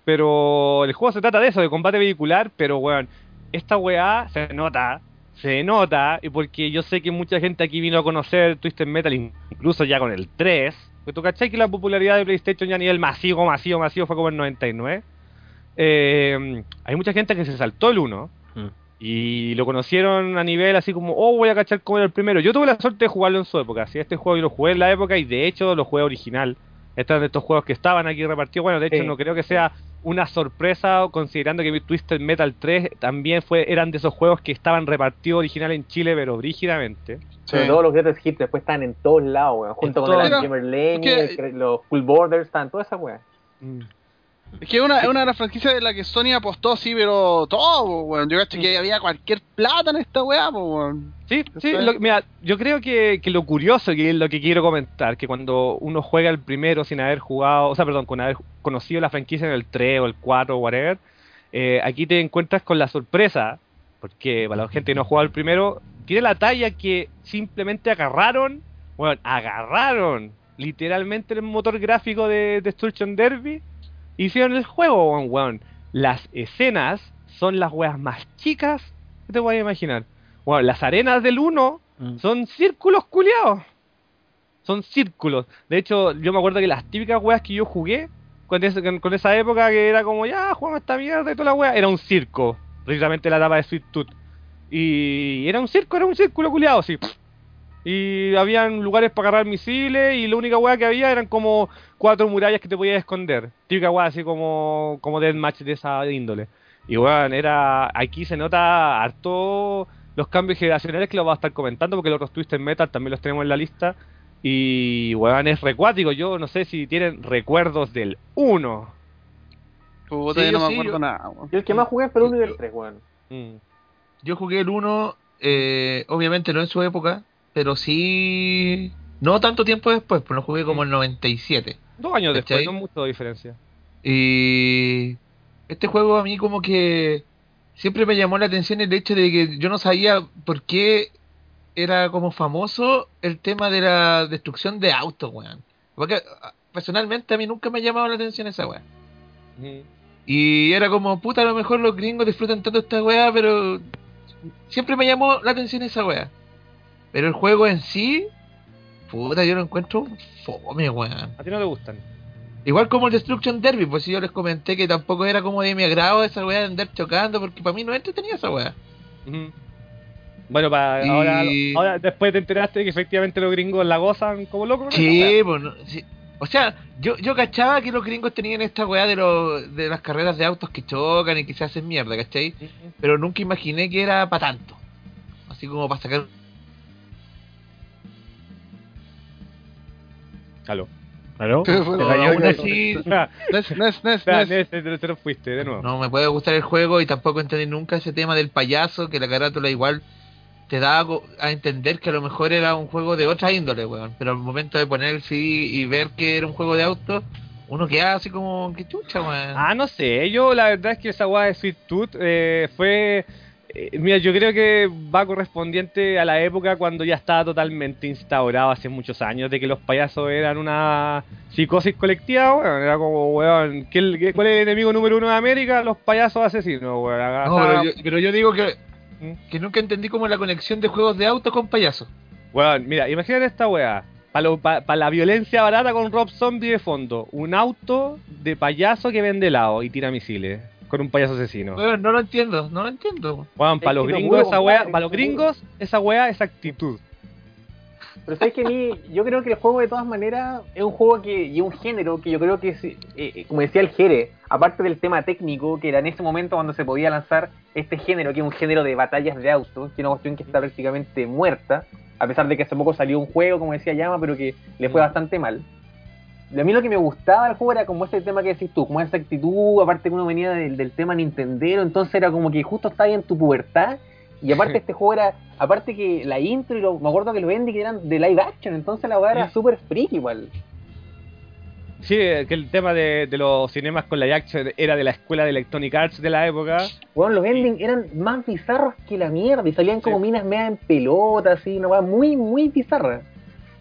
Pero el juego se trata de eso, de combate vehicular. Pero, weón, esta weá se nota, se nota. Y porque yo sé que mucha gente aquí vino a conocer Twisted Metal, incluso ya con el 3. Porque tú cachai que la popularidad de PlayStation ya a nivel masivo, masivo, masivo fue como el 99. Eh, hay mucha gente que se saltó el 1. Mm. Y lo conocieron a nivel así como, oh, voy a cachar cómo era el primero. Yo tuve la suerte de jugarlo en su época. Así este juego yo lo jugué en la época y de hecho lo jugué original. Estos de estos juegos que estaban aquí repartidos. Bueno, de hecho Sí. no creo que sea una sorpresa considerando que Twisted Metal 3 también fue eran de esos juegos que estaban repartidos original en Chile, pero brígidamente. Sobre Sí. todo los Greatest Hits después están en todos lados, weón. Junto con todos el. Gamer Lane, los Full Borders, están todas esas weas. Mm. Es que es una, una de las franquicias de la que Sony apostó así, pero todo, weón. Yo cacho que había cualquier plata en esta weá, weón. Sí, sí, lo- mira, yo creo que, que lo curioso, que es lo que quiero comentar, que cuando uno juega el primero sin haber jugado, o sea, perdón, con haber conocido la franquicia en el 3 o el 4 o whatever, eh, aquí te encuentras con la sorpresa, porque para la gente que no ha jugado el primero, tiene la talla que simplemente agarraron, bueno, agarraron literalmente el motor gráfico de Destruction Derby, hicieron el juego, weón, weón. Las escenas son las weas más chicas que te voy a imaginar. Bueno, las arenas del 1 Mm. son círculos culiados. Son círculos. De hecho, yo me acuerdo que las típicas weas que yo jugué con, ese- con- con esa época que era como, ya, jugamos esta mierda y toda la wea, era un circo. Precisamente la etapa de Sweet Tooth. Y era un circo, era un círculo culiado, sí. Y habían lugares para agarrar misiles y la única wea que había eran como cuatro murallas que te podías esconder. Típica wea así como, como deathmatch de esa índole. Y weón, era. Aquí se nota harto los cambios generacionales que lo vamos a estar comentando porque los otros Twisted Metal también los tenemos en la lista. Y weón, es recuático. Yo no sé si tienen recuerdos del 1. Puta, Sí, yo no me acuerdo yo- nada, weón. Yo el que más jugué fue el 1 y el 3, weón. Mm. Yo jugué el 1, eh, obviamente no en su época, pero sí No tanto tiempo después, pues lo jugué como en 97. Dos años ¿Cachai? después, no mucho diferencia. Y este juego a mí como que siempre me llamó la atención el hecho de que yo no sabía por qué era como famoso el tema de la destrucción de autos, weón. Porque ah, personalmente a mí nunca me ha llamado la atención esa weá. Y era como, puta, a lo mejor los gringos disfrutan tanto esta weá, pero siempre me llamó la atención esa weá. Pero el juego en sí, puta, yo lo encuentro fome, weón. A ti no te gustan. Igual como el Destruction Derby, pues si yo les comenté que tampoco era como de mi agrado esa weá de andar chocando, porque para mí no es entretenida esa weá. Bueno, para Y- ahora, ahora después te enteraste que efectivamente los gringos la gozan como locos. esa Sí, pues no- sí. O sea, yo, yo cachaba que los gringos tenían esta weá de, los de las carreras de autos que chocan y que se hacen mierda, ¿cachai? Ujú. Pero nunca imaginé que era para tanto. Así como para sacar... Aló. ¿Aló? Pero ¿Te cayó aún una- así, Nes, Nes, Nes, Nes. Nes, fuiste de nuevo. no me puede gustar el juego y tampoco entendí nunca ese tema del payaso, que la carátula igual te da a entender que a lo mejor era un juego de otra índole, weón. Pero al momento de poner el CD y ver que era un juego de auto, uno queda así como, que chucha, weón. Ah, no sé, yo la verdad es que esa weá de Sweet Tooth eh, fue... eh, mira, yo creo que va correspondiente a la época cuando ya estaba totalmente instaurado hace muchos años de que los payasos eran una psicosis colectiva, weón. Era como, weón, ¿qué, el- qué- ¿cuál es el enemigo número uno de América? Los payasos asesinos, weón. No, pero yo, pero yo digo que, ¿Mm? que nunca entendí como la conexión de juegos de auto con payasos. Weón, mira, imagínate esta weá. Para la violencia barata con Rob Zombie de fondo. Un auto de payaso que vende helado y tira misiles. Con un payaso asesino. Weón, no lo entiendo, no lo entiendo. Es para los gringos esa compadre, para los gringos esa weá es actitud. Pero sabes que a mí, yo creo que el juego de todas maneras es un juego que, y un género que yo creo que, es, eh, eh, como decía el Jere, aparte del tema técnico, que era en ese momento cuando se podía lanzar este género, que es un género de batallas de autos, que es una cuestión que está prácticamente muerta, a pesar de que hace poco salió un juego, como decía Llama, pero que le fue Mm. bastante mal. A mí lo que me gustaba del juego era como ese tema que decís tú, como esa actitud, aparte que uno venía del, del tema Nintendero, entonces era como que justo estaba ahí en tu pubertad, y aparte este juego era, aparte que la intro y lo, me acuerdo que los endings eran de live action, entonces la weá era súper freak igual. Sí, que el tema de, de los cinemas con la action era de la escuela de Electronic Arts de la época. Bueno, los endings eran más bizarros que la mierda, y salían como Sí. minas media en pelota, así, una weá muy, muy bizarra.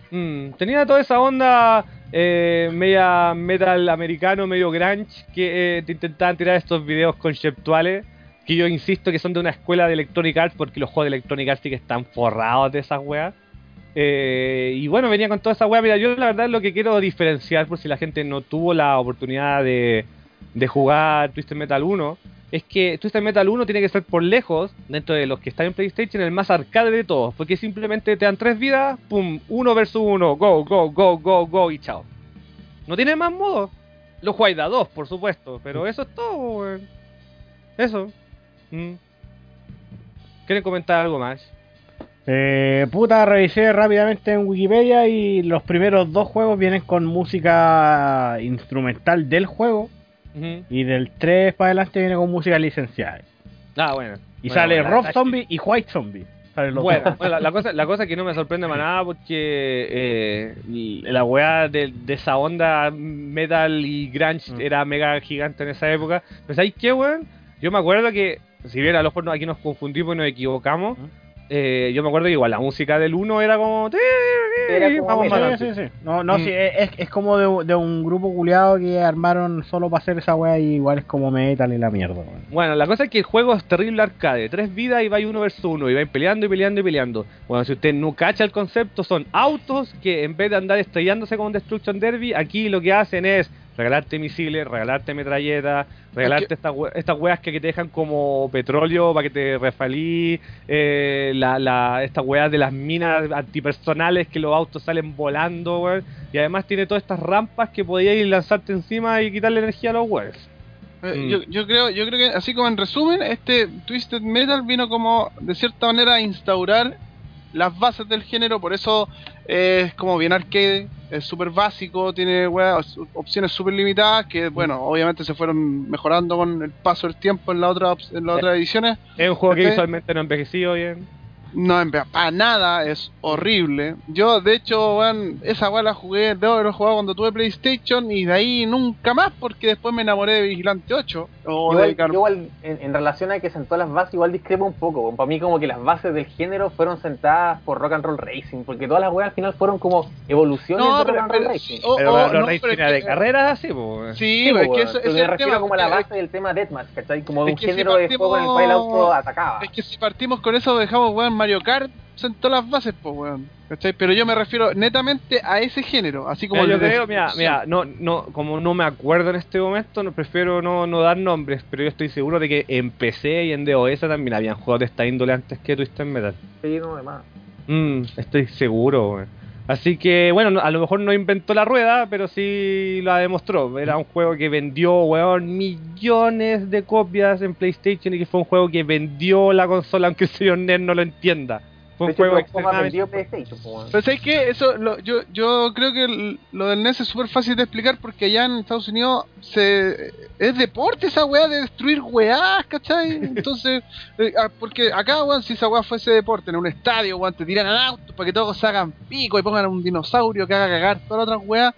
Mm, tenía toda esa onda eh, media metal americano, medio grunge, que eh, te intentaban tirar estos videos conceptuales, que yo insisto que son de una escuela de Electronic Arts, porque los juegos de Electronic Arts sí que están forrados de esas weas. Eh, y bueno, venía con toda esa wea. Mira, yo la verdad lo que quiero diferenciar, por si la gente no tuvo la oportunidad de, de jugar Twisted Metal 1, es que Twisted Metal 1 tiene que ser por lejos, dentro de los que están en PlayStation, el más arcade de todos, porque simplemente te dan tres vidas, pum, uno versus uno, go, go, go, go, go y chao. No tiene más modo. Lo jugáis a dos, por supuesto, pero eso es todo. Eso. Mm. ¿Quieren comentar algo más? Eh, puta, revisé rápidamente en Wikipedia y los primeros dos juegos vienen con música instrumental del juego Y del 3 para adelante viene con música licenciada. Ah, bueno. Y Bueno, sale bueno, Rob Zombie y White Zombie. Bueno, bueno, la, la cosa, la cosa que no me sorprende para nada porque eh, la weá de, de esa onda metal y grunge Mm. era mega gigante en esa época. Pero ¿sabéis qué, weón? Yo me acuerdo que, si bien a lo mejor aquí nos confundimos y nos equivocamos, Mm. Eh, yo me acuerdo que igual la música del 1 era como... Era como Vamos Sí, adelante. sí, sí. No, no, Mm. sí, es, es como de, de un grupo culiado que armaron solo para hacer esa wea y igual es como metal y la mierda. Bueno, la cosa es que el juego es terrible arcade. Tres vidas y vais uno versus uno. Y vais peleando y peleando y peleando. Bueno, si usted no cacha el concepto, son autos que en vez de andar estrellándose con un Destruction Derby, aquí lo que hacen es regalarte misiles, regalarte metralletas, regalarte estas estas weas que, que te dejan como petróleo para que te refalí, eh, la, la, estas weas de las minas antipersonales que los autos salen volando, weón. Y además tiene todas estas rampas que podías lanzarte encima y quitarle energía a los weones. Eh, Mm. Yo, yo creo yo creo que así como en resumen este Twisted Metal vino como de cierta manera a instaurar las bases del género por eso eh, es como bien arcade es súper básico tiene weas, opciones súper limitadas que bueno obviamente se fueron mejorando con el paso del tiempo en la otra en las Sí. otras ediciones Es un juego que visualmente no ha envejecido bien. No, en verdad, para nada, es horrible. Yo, de hecho, weón, esa weá la jugué, debo haberlo jugado cuando tuve PlayStation y de ahí nunca más porque después me enamoré de Vigilante 8. O Igual, de Car- igual, en, en relación a que sentó las bases, igual discrepo un poco. Para mí, como que las bases del género fueron sentadas por Rock and Roll Racing, porque todas las weas al final fueron como evoluciones No, de pero, Rock and Roll Racing. oh, Pero oh, los no, racing pero es era de que- carreras así, pues. Sí, Sí, pero es pues, que eso, pero ese me es el refiero tema. como a la base del tema Deathmatch, ¿cachai? Como de Es un que si género de juego en el cual el auto partimos- atacaba. Es que si partimos con eso, dejamos, weón, Mario Kart sentó las bases, pues, weón. ¿Cachai? Pero yo me refiero netamente a ese género, así como Mira, yo creo, mira, mira, no, no, como no me acuerdo en este momento, no prefiero no, no dar nombres, pero yo estoy seguro de que en PC y en DOS también habían juegos de esta índole antes que Twisted Metal. Sí, no, demás. Mm, estoy seguro, weón. Así que, bueno, no- a lo mejor no inventó la rueda, pero sí la demostró. Era un juego que vendió, weón, millones de copias en PlayStation y que fue un juego que vendió la consola, aunque el señor Nerd no lo entienda. Fue un hecho, juego extremadamente... PlayStation. Pero ¿sabes qué? Eso, lo- yo, yo creo que lo del NES es súper fácil de explicar porque allá en Estados Unidos se, es deporte esa weá de destruir weás, ¿cachai? Entonces, eh, ah, porque acá, weón, si esa weá fuese deporte en un estadio, weón, te tiran al auto para que todos se hagan pico y pongan un dinosaurio que haga cagar todas las otras weas,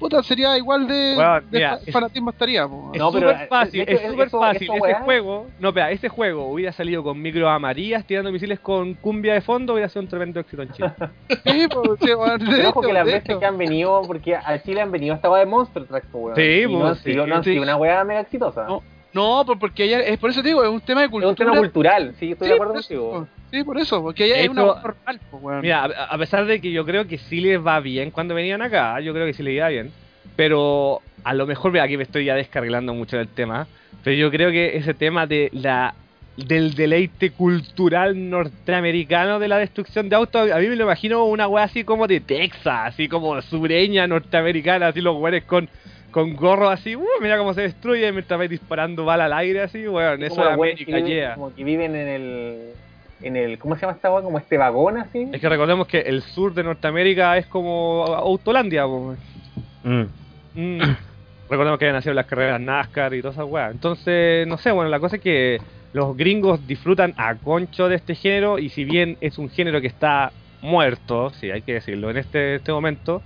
puta, sería igual de, Weón, de mira, fa- es- fanatismo estaría, po. Es No, súper eh, fácil, es súper fácil. eso, ese juego, no, espera, ese juego hubiera salido con micro amarillas tirando misiles con cumbia de fondo, hubiera sido un tremendo éxito en Chile. Sí, po, sí, de Pero hecho, que las de veces hecho. que han venido, porque a Chile han venido esta weá de Monster Truck, weón. Sí, y no han pues, sí, sido, no han sido una weá mega exitosa. No, No, por- porque allá, es por eso te digo, es un tema de es cultura. un tema cultural, sí, estoy Sí, de acuerdo contigo. Sí, por eso, porque allá De es una weá normal, weón. Mira, a, a pesar de que yo creo que sí les va bien cuando venían acá, yo creo que sí les iba bien, pero a lo mejor, mira, aquí me estoy ya descarrilando mucho del tema, pero yo creo que ese tema de la del deleite cultural norteamericano de la destrucción de autos, a mí me lo imagino una wea así como de Texas, así como sureña norteamericana, así los güeyes con, con gorro así, uh, mira cómo se destruye mientras vais disparando bala al aire así, weón, eso Como es América, que viven- yeah. Como que viven en el, en el, ¿cómo se llama esta weá? Como este vagón así. Es que recordemos que el sur de Norteamérica es como Autolandia. Mm. Mm. Recordemos que habían nacido las carreras NASCAR y todas esas weas. Entonces, no sé, bueno, la cosa es que los gringos disfrutan a concho de este género y si bien es un género que está muerto, sí, hay que decirlo, en este, este momento,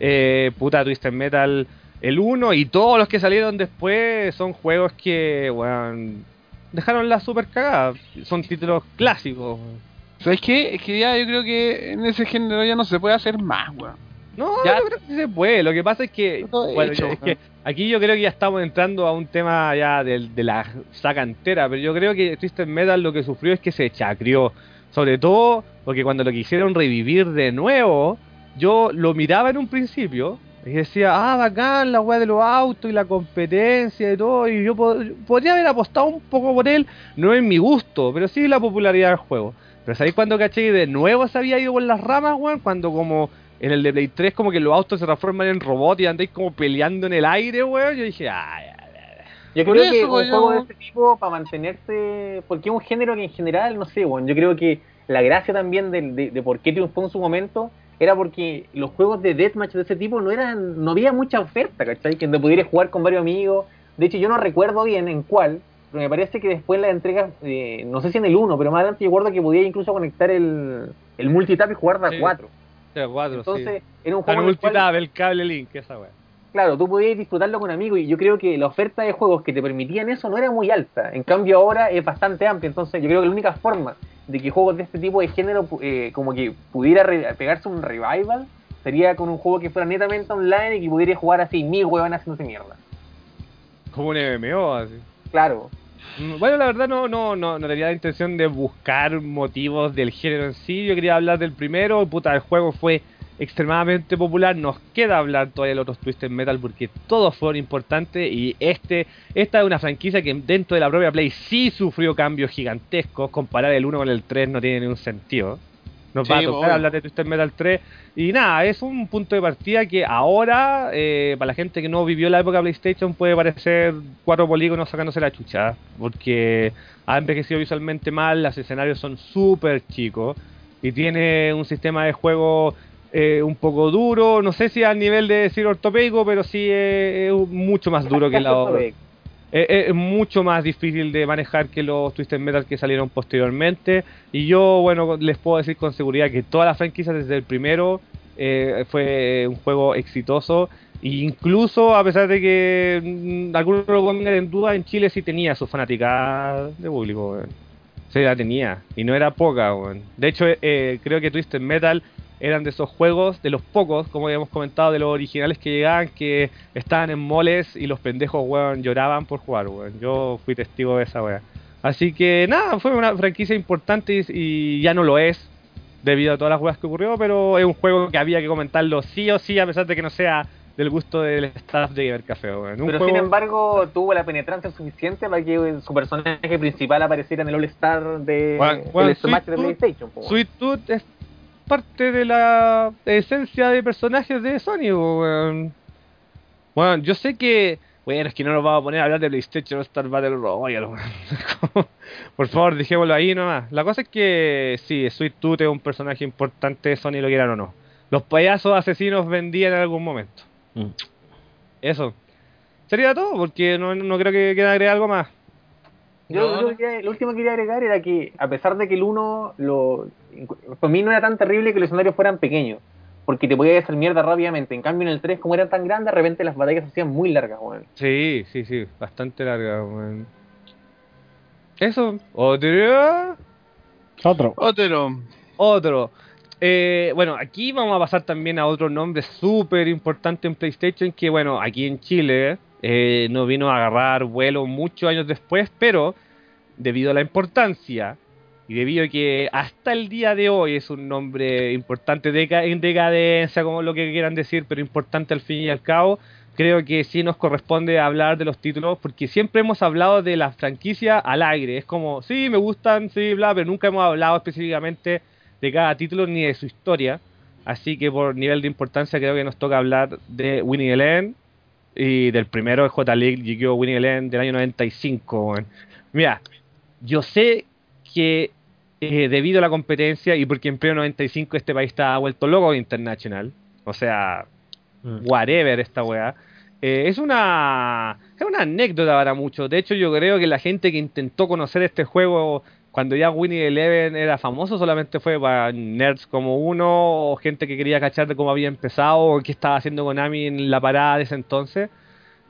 eh, puta Twisted Metal el 1 y todos los que salieron después son juegos que, weón, dejaron la super cagada. Son títulos clásicos. ¿Sabes qué? Es que ya yo creo que en ese género ya no se puede hacer más, weón. No, Ya- yo creo que sí se puede. Lo que pasa es que, bueno, hecho, es que aquí yo creo que ya estamos entrando a un tema ya del- de, la saga entera, pero yo creo que Twisted Metal lo que sufrió es que se chacrió. Sobre todo porque cuando lo quisieron revivir de nuevo, yo lo miraba en un principio y decía, ah, bacán, la weá de los autos y la competencia y todo, y yo pod- podría haber apostado un poco por él, no en mi gusto, pero sí la popularidad del juego. Pero ¿sabéis cuando caché que de nuevo se había ido por las ramas, weón? Cuando como en el de Play 3 como que los autos se transforman en robots y andáis como peleando en el aire, weón. Yo dije, ay, ay, ay. Yo creo eso, que un juego de este tipo, para mantenerse. Porque es un género que en general, no sé, bueno, yo creo que la gracia también del- de, de por qué triunfó en su momento era porque los juegos de deathmatch de ese tipo no eran no había mucha oferta, ¿cachai? Que donde pudieras jugar con varios amigos. De hecho, yo no recuerdo bien en cuál, pero me parece que después la entrega, eh, no sé si en el 1, pero más adelante yo recuerdo que podía incluso conectar el, el multitap y jugar de a Sí. 4. Era cuatro, Entonces, sí. era un juego en el cual- multitap, el cable link, esa weá. Claro, tú podías disfrutarlo con amigos y yo creo que la oferta de juegos que te permitían eso no era muy alta. En cambio ahora es bastante amplia, entonces yo creo que la única forma de que juegos de este tipo de género eh, como que pudiera pegarse un revival sería con un juego que fuera netamente online y que pudiera jugar así mil huevones haciéndose mierda. Como un MMO, así. Claro. Mm, Bueno, la verdad no, no, no, no tenía la intención de buscar motivos del género en sí. Yo quería hablar del primero. Puta, el juego fue extremadamente popular. Nos queda hablar todavía de los otros Twisted Metal porque todos fueron importantes. Y este, esta es una franquicia que dentro de la propia Play sí sufrió cambios gigantescos. Comparar el 1 con el 3 no tiene ningún sentido. Nos va a tocar obvio. hablar de Twisted Metal 3. Y nada, es un punto de partida que ahora, eh, para la gente que no vivió la época PlayStation, puede parecer cuatro polígonos sacándose la chucha. Porque ha envejecido visualmente mal, los escenarios son súper chicos. Y tiene un sistema de juego eh, un poco duro. No sé si al nivel de decir ortopédico, pero sí eh, es mucho más duro que la es, es mucho más difícil de manejar que los Twisted Metal que salieron posteriormente. Y yo, bueno, les puedo decir con seguridad que toda la franquicia desde el primero eh, fue un juego exitoso. E incluso a pesar de que mm, algunos lo pongan en duda, en Chile sí tenía su fanática de público. weón. Sí, la tenía. Y no era poca. weón. De hecho, eh, creo que Twisted Metal eran de esos juegos, de los pocos, como habíamos comentado, de los originales que llegaban, que estaban en moles y los pendejos, weón, lloraban por jugar, weón. Yo fui testigo de esa weá. Así que nada, fue una franquicia importante y, ya no lo es, debido a todas las weas que ocurrió, pero es un juego que había que comentarlo sí o sí, a pesar de que no sea del gusto del staff de Gamer Café, weón. Pero juego- sin embargo, tuvo la penetrancia suficiente para que su personaje principal apareciera en el All-Star de el Smash de PlayStation. weón. Sweet Tooth es parte de la esencia de personajes de Sony, weón. Bueno, yo sé que. Bueno, es que no nos vamos a poner a hablar de PlayStation Star Battle Royale, weón. Por favor, dejémoslo ahí nomás. La cosa es que sí, Sweet Tooth es un personaje importante de Sony, lo quieran o no. Los payasos asesinos vendían en algún momento. Mm. Eso. Sería todo, porque no, no creo que quiera agregar algo más. Yo, No, yo no. quería- lo último que quería agregar era que, a pesar de que el 1, lo, para mí no era tan terrible que los escenarios fueran pequeños, porque te podías hacer mierda rápidamente. En cambio, en el 3, como eran tan grandes, de repente las batallas se hacían muy largas, weón. Sí, sí, sí, bastante larga, weón. Eso, otro. Otro. Otero. Otro. Eh, bueno, aquí vamos a pasar también a otro nombre súper importante en PlayStation que, bueno, aquí en Chile eh, no vino a agarrar vuelo muchos años después, pero debido a la importancia y debido a que hasta el día de hoy es un nombre importante en decadencia, como lo que quieran decir, pero importante al fin y al cabo, creo que sí nos corresponde hablar de los títulos, porque siempre hemos hablado de la franquicia al aire. Es como, sí, me gustan, sí, bla, pero nunca hemos hablado específicamente de cada título ni de su historia. Así que por nivel de importancia creo que nos toca hablar de Winning Eleven y del primero de J League, Yu-Gi-Oh! Winning Eleven del año 95. weón. Mira, yo sé que eh, debido a la competencia y porque en pleno 95 este país está vuelto loco internacional, o sea, Mm. whatever esta weá. Eh, es una es una anécdota para muchos. De hecho, yo creo que la gente que intentó conocer este juego cuando ya Winnie Eleven era famoso solamente fue para nerds como uno o gente que quería cachar de cómo había empezado o qué estaba haciendo Konami en la parada de ese entonces.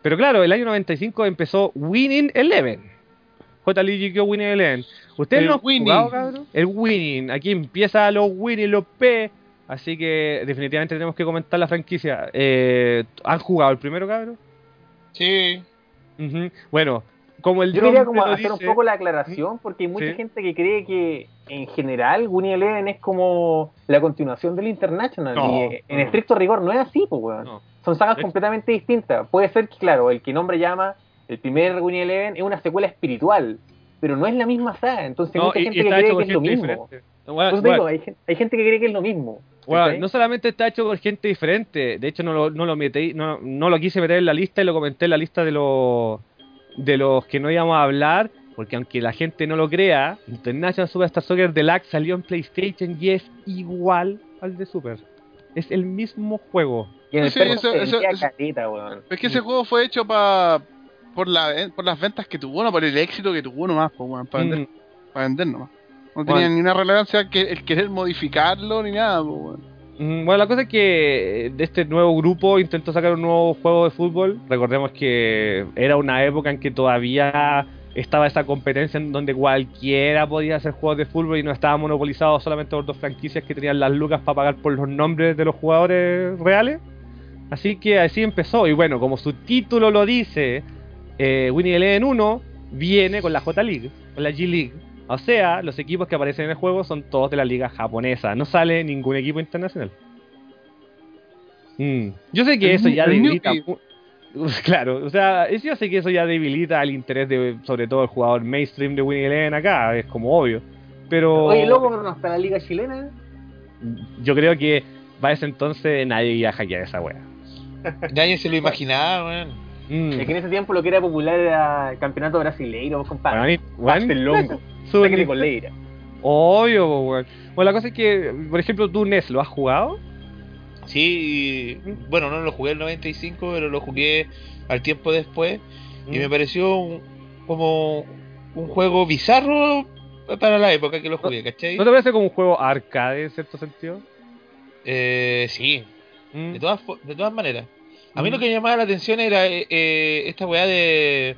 Pero claro, el año 95 empezó Winning Eleven. J. Lee! Winning Eleven. ¿Ustedes El no Winning. jugado, cabrón? El Winning. Aquí empieza los Winning, los P. Así que definitivamente tenemos que comentar la franquicia. Eh, ¿Han jugado el primero, cabrón? Sí. Bueno, como el Yo quería como hacer un poco la aclaración, porque hay mucha Sí. gente que cree que en general Winnie Eleven es como la continuación del International. No, y eh, en no. estricto rigor no es así, pues, weón. No. Son sagas completamente distintas. Puede ser que, claro, el que nombre llama el primer Winnie Eleven es una secuela espiritual, pero no es la misma saga. Entonces hay No, mucha y- gente y que cree que es lo mismo. Bueno, Entonces digo, hay, gen- hay gente que cree que es lo mismo. no solamente está hecho por gente diferente, de hecho no lo, no lo metí, no, no lo quise meter en la lista y lo comenté en la lista de los de los que no íbamos a hablar, porque aunque la gente no lo crea, International Superstar Soccer Deluxe salió en PlayStation y es igual al de Super. Es el mismo juego. Y en el Sí, eso- eso- caleta. Es que ese juego fue hecho pa, por, la, eh, por las ventas que tuvo, no por el éxito que tuvo nomás, pues, para vender, Mm, para vender nomás. No tenía Bueno. ni una relevancia que, el querer modificarlo ni nada, pues, weón. Mm, Bueno, la cosa es que de este nuevo grupo intentó sacar un nuevo juego de fútbol. Recordemos que era una época en que todavía estaba esa competencia en donde cualquiera podía hacer juegos de fútbol y no estaba monopolizado solamente por dos franquicias que tenían las lucas para pagar por los nombres de los jugadores reales. Así que así empezó. Y bueno, como su título lo dice, eh, Winnie Eleven 1 viene con la J League, con la G League. O sea, los equipos que aparecen en el juego son todos de la liga japonesa. No sale ningún equipo internacional. Mm, Yo sé que eso ya debilita. Claro, o sea, yo sé que eso ya debilita el interés de, sobre todo, el jugador mainstream de Winnie Eleven acá, es como obvio. Pero Oye, loco, pero no está la liga chilena. yo creo que para ese entonces nadie iba a hackear esa wea. Nadie se lo imaginaba, weón. Mm. Es que en ese tiempo lo que era popular era el campeonato brasileiro, compadre. Longo. Técnico Leira. Obvio, weón. Bueno, la cosa es que, por ejemplo, tú NES, ¿lo has jugado? Sí, y- bueno, no lo jugué el 95, pero lo jugué al tiempo después. Y me pareció un- como un juego bizarro para la época que lo jugué, ¿cachai? ¿No te parece como un juego arcade en cierto sentido? Eh, sí, Mm. de todas, de todas maneras. A mí lo que me llamaba la atención era eh, eh, esta weá de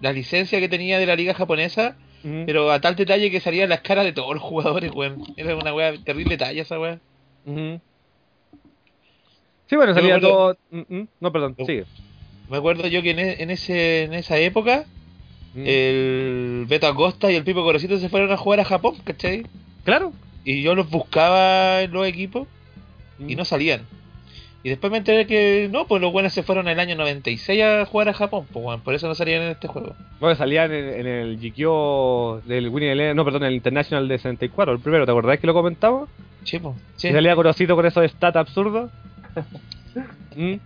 la licencia que tenía de la liga japonesa, Mm. pero a tal detalle que salían las caras de todos los jugadores, weón. Era una weá terrible talla esa weá. Sí, bueno, salía todo... Mm, mm. No, perdón, Yo- sigue. Me acuerdo yo que en, e- en ese, en esa época Mm. el Beto Acosta y el Pipo Corocito se fueron a jugar a Japón, ¿cachai? Claro. Y yo los buscaba en los equipos y no salían. Y después me enteré que no, pues los buenos se fueron el año 96 a jugar a Japón, pues por eso no salían en este juego. Bueno, salían en, en el Jikyo del Winnie Eleven, no, perdón, el International de 64, el primero, ¿te acordás que lo comentamos? Sí, pues. Sí. Salía Corocito con esos stats absurdos. Mm.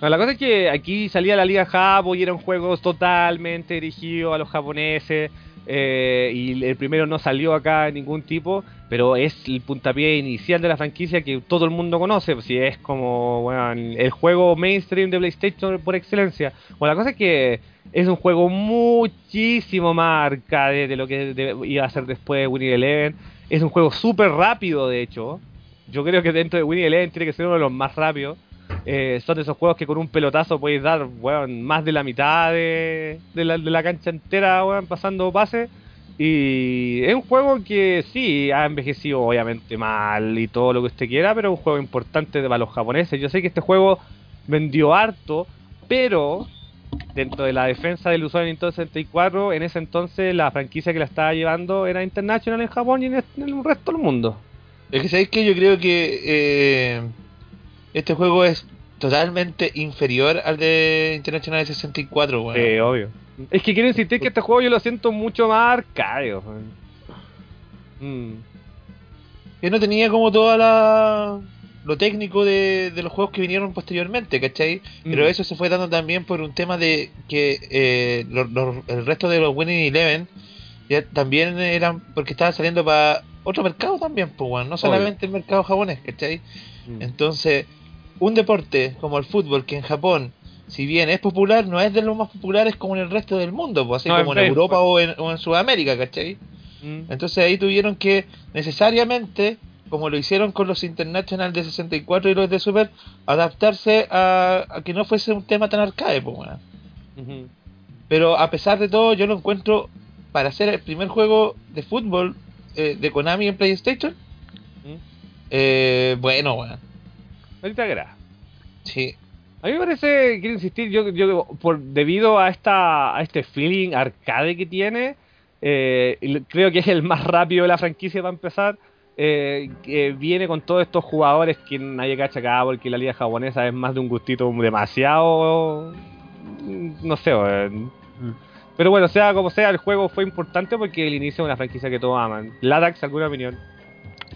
No, la cosa es que aquí salía la Liga Japo y eran juegos totalmente dirigidos a los japoneses. Eh, y el primero no salió acá de ningún tipo, pero es el puntapié inicial de la franquicia que todo el mundo conoce. Si es como bueno, el juego mainstream de PlayStation por excelencia. Bueno, la cosa es que es un juego muchísimo más arcade de lo que de- iba a ser después Winnie Eleven. Es un juego súper rápido, de hecho. Yo creo que dentro de Winnie Eleven tiene que ser uno de los más rápidos. Eh, son esos juegos que con un pelotazo podéis dar weón, más de la mitad de, la, cancha entera weón, pasando pases. Y es un juego que sí ha envejecido obviamente mal y todo lo que usted quiera, pero es un juego importante para los japoneses. Yo sé que este juego vendió harto, pero dentro de la defensa del usuario de Nintendo 64, en ese entonces la franquicia que la estaba llevando era International en Japón y en el resto del mundo. Es que sabéis que yo creo que eh, este juego es totalmente inferior al de International de 64, weón. Eh, obvio. Es que quiero insistir que este juego yo lo siento mucho más arcade. weón. Mm. que no tenía como toda la lo técnico de, de los juegos que vinieron posteriormente, ¿cachai? Pero Mm. eso se fue dando también por un tema de que eh, lo- lo- el resto de los Winning Eleven ya también eran porque estaban saliendo para otro mercado también, pues bueno, no solamente el mercado japonés, ¿cachai? Mm. Entonces, un deporte como el fútbol, que en Japón, si bien es popular, no es de los más populares como en el resto del mundo, pues así No, como en. Europa o en, o en Sudamérica, ¿cachai? Mm. Entonces ahí tuvieron que necesariamente, como lo hicieron con los International de 64 y los de Super, adaptarse a, a que no fuese un tema tan arcade, pues. Ujú. Pero a pesar de todo, yo lo encuentro para ser el primer juego de fútbol eh, de Konami en PlayStation. Mm. Eh, bueno, weón. Ahorita agrada. Sí. A mí me parece, quiero insistir, yo, yo por debido a esta a este feeling arcade que tiene, eh, creo que es el más rápido de la franquicia para empezar. eh, que viene con todos estos jugadores que nadie cacha acá porque la liga japonesa es más de un gustito demasiado mm, no sé weón. pero bueno sea como sea el juego fue importante porque el inicio de una franquicia que todos aman Ladax alguna opinión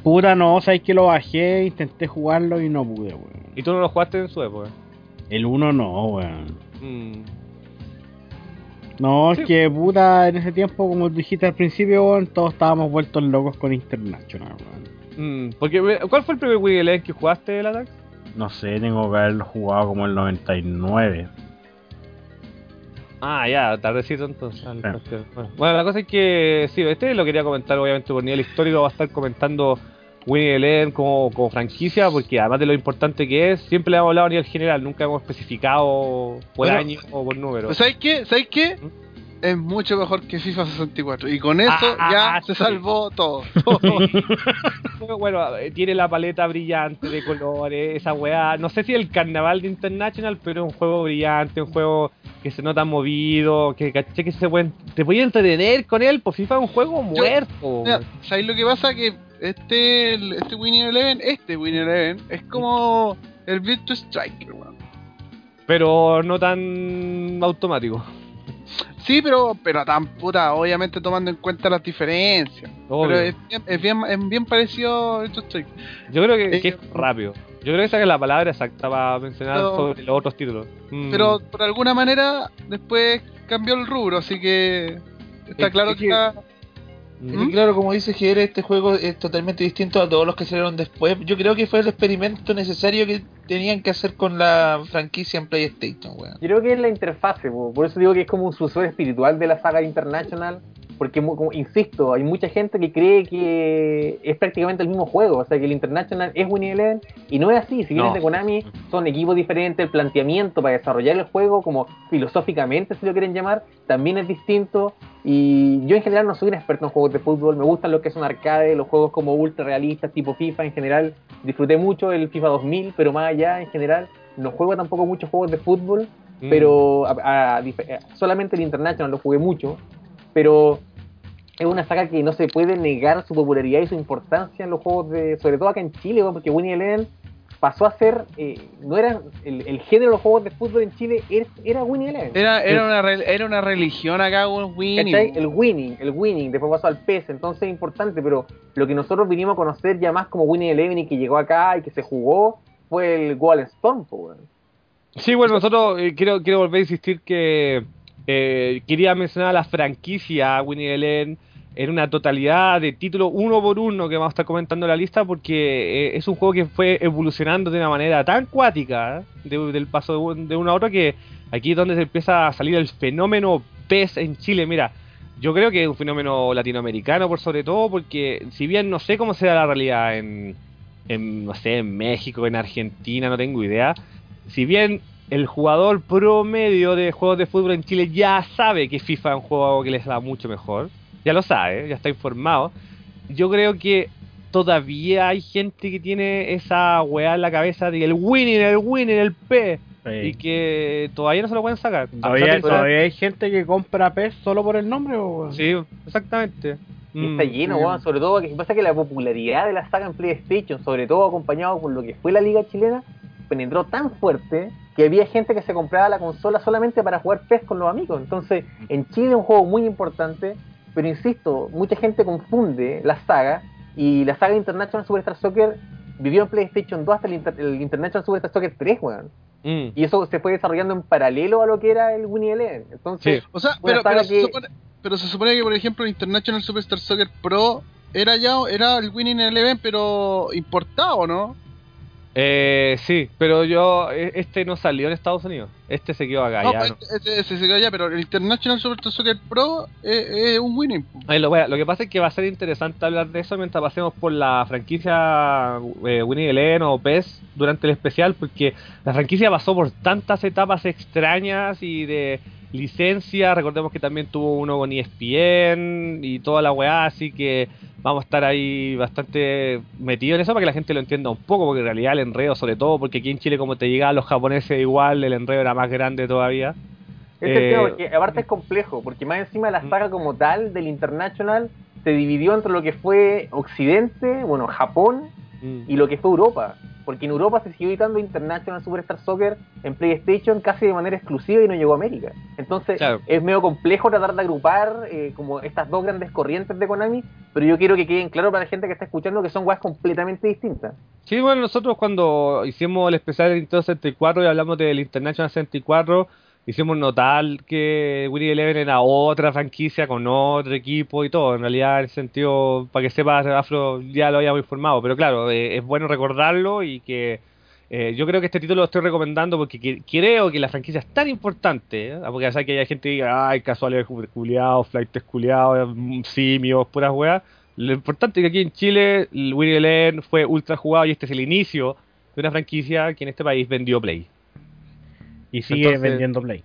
Puta, no, sabes que lo bajé, intenté jugarlo y no pude, weón. y tú no lo jugaste en su época El 1 no, weón. Mm. No, Sí. es que puta, en ese tiempo, como dijiste al principio, weón, todos estábamos vueltos locos con International, weón. Mm, porque, ¿cuál fue el primer Eleven que jugaste, Ladax? No sé, tengo que haberlo jugado como el 99. Ah, ya, tardecito entonces. Bueno, bueno, la cosa es que sí, este lo quería comentar obviamente por nivel histórico, va a estar comentando Winnie Eleven como, como franquicia, porque además de lo importante que es, siempre le hemos hablado a nivel general, nunca hemos especificado por año o por número. ¿Sabes qué? ¿Sabes qué? ¿Mm? Es mucho mejor que FIFA 64. Y con eso Ah, ya ah, se sí. salvó todo. Bueno, eh, tiene la paleta brillante de colores, esa weá. No sé si el carnaval de International, pero es un juego brillante, un juego que se nota movido, que caché que se pueden, te puede entretener con él, pues FIFA es un juego muerto. Mira, ¿Sabes lo que pasa? Que este, este Winning Eleven, este Winning Eleven, es como el Virtua Striker, weón. pero no tan automático. Sí, pero, pero tan puta, obviamente tomando en cuenta las diferencias. Obvio. Pero es bien, es bien, es bien parecido Virtua Striker. Yo creo que, eh, que es rápido. Yo creo que esa es la palabra exacta para mencionar Pero- sobre los otros títulos. Mm. Pero por alguna manera después cambió el rubro, así que está Es- claro que, que- Y claro, como dice Jere, este juego es totalmente distinto a todos los que salieron después. Yo creo que fue el experimento necesario que tenían que hacer con la franquicia en PlayStation, weón. Creo que es la interfase, po. por eso digo que es como un sucesor espiritual de la saga International, porque, como, insisto, hay mucha gente que cree que es prácticamente el mismo juego, o sea, que el International es Winnie Eleven, y no es así, si vienen No. de Konami, son equipos diferentes, el planteamiento para desarrollar el juego, como filosóficamente, si lo quieren llamar, también es distinto, y yo en general no soy un experto en juegos de fútbol, me gustan los que son arcade, los juegos como ultra realistas, tipo FIFA en general, disfruté mucho el FIFA 2000, pero más allá en general, no juego tampoco muchos juegos de fútbol, Mm. pero a- a dif- solamente el International lo jugué mucho, pero es una saga que no se puede negar su popularidad y su importancia en los juegos de, sobre todo acá en Chile, porque Winnie Eleven pasó a ser, eh, no era el, el género de los juegos de fútbol en Chile, era, era Winnie Eleven. Era, era, una, re- era una religión acá, Winnie. ¿Cachai? El winning, el winning, después pasó al PES, entonces es importante, pero lo que nosotros vinimos a conocer ya más como Winnie Eleven y que llegó acá y que se jugó fue el Golden Storm, weón. Sí, bueno, nosotros eh, quiero, quiero volver a insistir que eh, quería mencionar la franquicia Winnie Ellen en una totalidad de títulos uno por uno que vamos a estar comentando en la lista porque eh, es un juego que fue evolucionando de una manera tan cuática ¿eh? de- del paso de, de uno a otro que aquí es donde se empieza a salir el fenómeno PES en Chile. Mira, yo creo que es un fenómeno latinoamericano por sobre todo porque si bien no sé cómo será la realidad en, en no sé, en México, en Argentina, no tengo idea si bien el jugador promedio de juegos de fútbol en Chile ya sabe que FIFA es un juego que les va mucho mejor, ya lo sabe, ya está informado, yo creo que todavía hay gente que tiene esa weá en la cabeza de el winning, el winning, el P, y que todavía no se lo pueden sacar. Todavía, todavía hay gente que compra PES solo por el nombre, o? Sí, exactamente. Y está Mm. lleno, sí. weón, sobre todo que pasa que la popularidad de la saga en PlayStation, sobre todo acompañado con lo que fue la liga chilena, penetró tan fuerte que había gente que se compraba la consola solamente para jugar PES con los amigos. Entonces, en Chile es un juego muy importante, pero insisto, mucha gente confunde la saga y la saga International Superstar Soccer vivió en PlayStation 2 hasta el, Inter- el International Superstar Soccer 3, weón. Mm. Y eso se fue desarrollando en paralelo a lo que era el Winnie Eleven. Entonces, Sí. O sea, pero, saga pero, se que- supone, pero se supone que, por ejemplo, el International Superstar Soccer Pro era ya era el Winning Eleven, pero importado, ¿no? Eh, sí, pero yo, eh, este no salió en Estados Unidos, este se quedó acá. no, ya pues, no. ese, ese se quedó ya, pero el International Soccer Pro es, un Winning. lo, wea, lo que pasa es que va a ser interesante hablar de eso mientras pasemos por la franquicia eh, Winnie Eleven o PES durante el especial, porque la franquicia pasó por tantas etapas extrañas y de licencia. Recordemos que también tuvo uno con ESPN y toda la weá, así que vamos a estar ahí bastante metidos en eso para que la gente lo entienda un poco, porque en realidad el enredo, sobre todo, porque aquí en Chile, como te llegaban los japoneses, igual el enredo era más grande todavía. Es el Eh, tema, porque aparte es complejo, porque más encima la saga como tal del International se dividió entre lo que fue Occidente, bueno, Japón Mm. y lo que fue Europa. Porque en Europa se siguió editando International Superstar Soccer en PlayStation casi de manera exclusiva y no llegó a América. Entonces Claro. es medio complejo tratar de agrupar eh, como estas dos grandes corrientes de Konami, pero yo quiero que queden claro para la gente que está escuchando que son weas completamente distintas. Sí, bueno, nosotros cuando hicimos el especial del Nintendo 64 y hablamos del International 64, hicimos notar que Winnie Eleven era otra franquicia con otro equipo y todo. En realidad, en el sentido, para que sepas, Afro ya lo habíamos informado. Pero claro, eh, es bueno recordarlo y que eh, yo creo que este título lo estoy recomendando porque que- creo que la franquicia es tan importante. ¿eh? Porque ya sabes que hay gente que diga, ay, casuales culiados, flights culiados, mm, simios, puras weas. Lo importante es que aquí en Chile Winnie Eleven fue ultra jugado y este es el inicio de una franquicia que en este país vendió Play. Y sigue Entonces- vendiendo Play.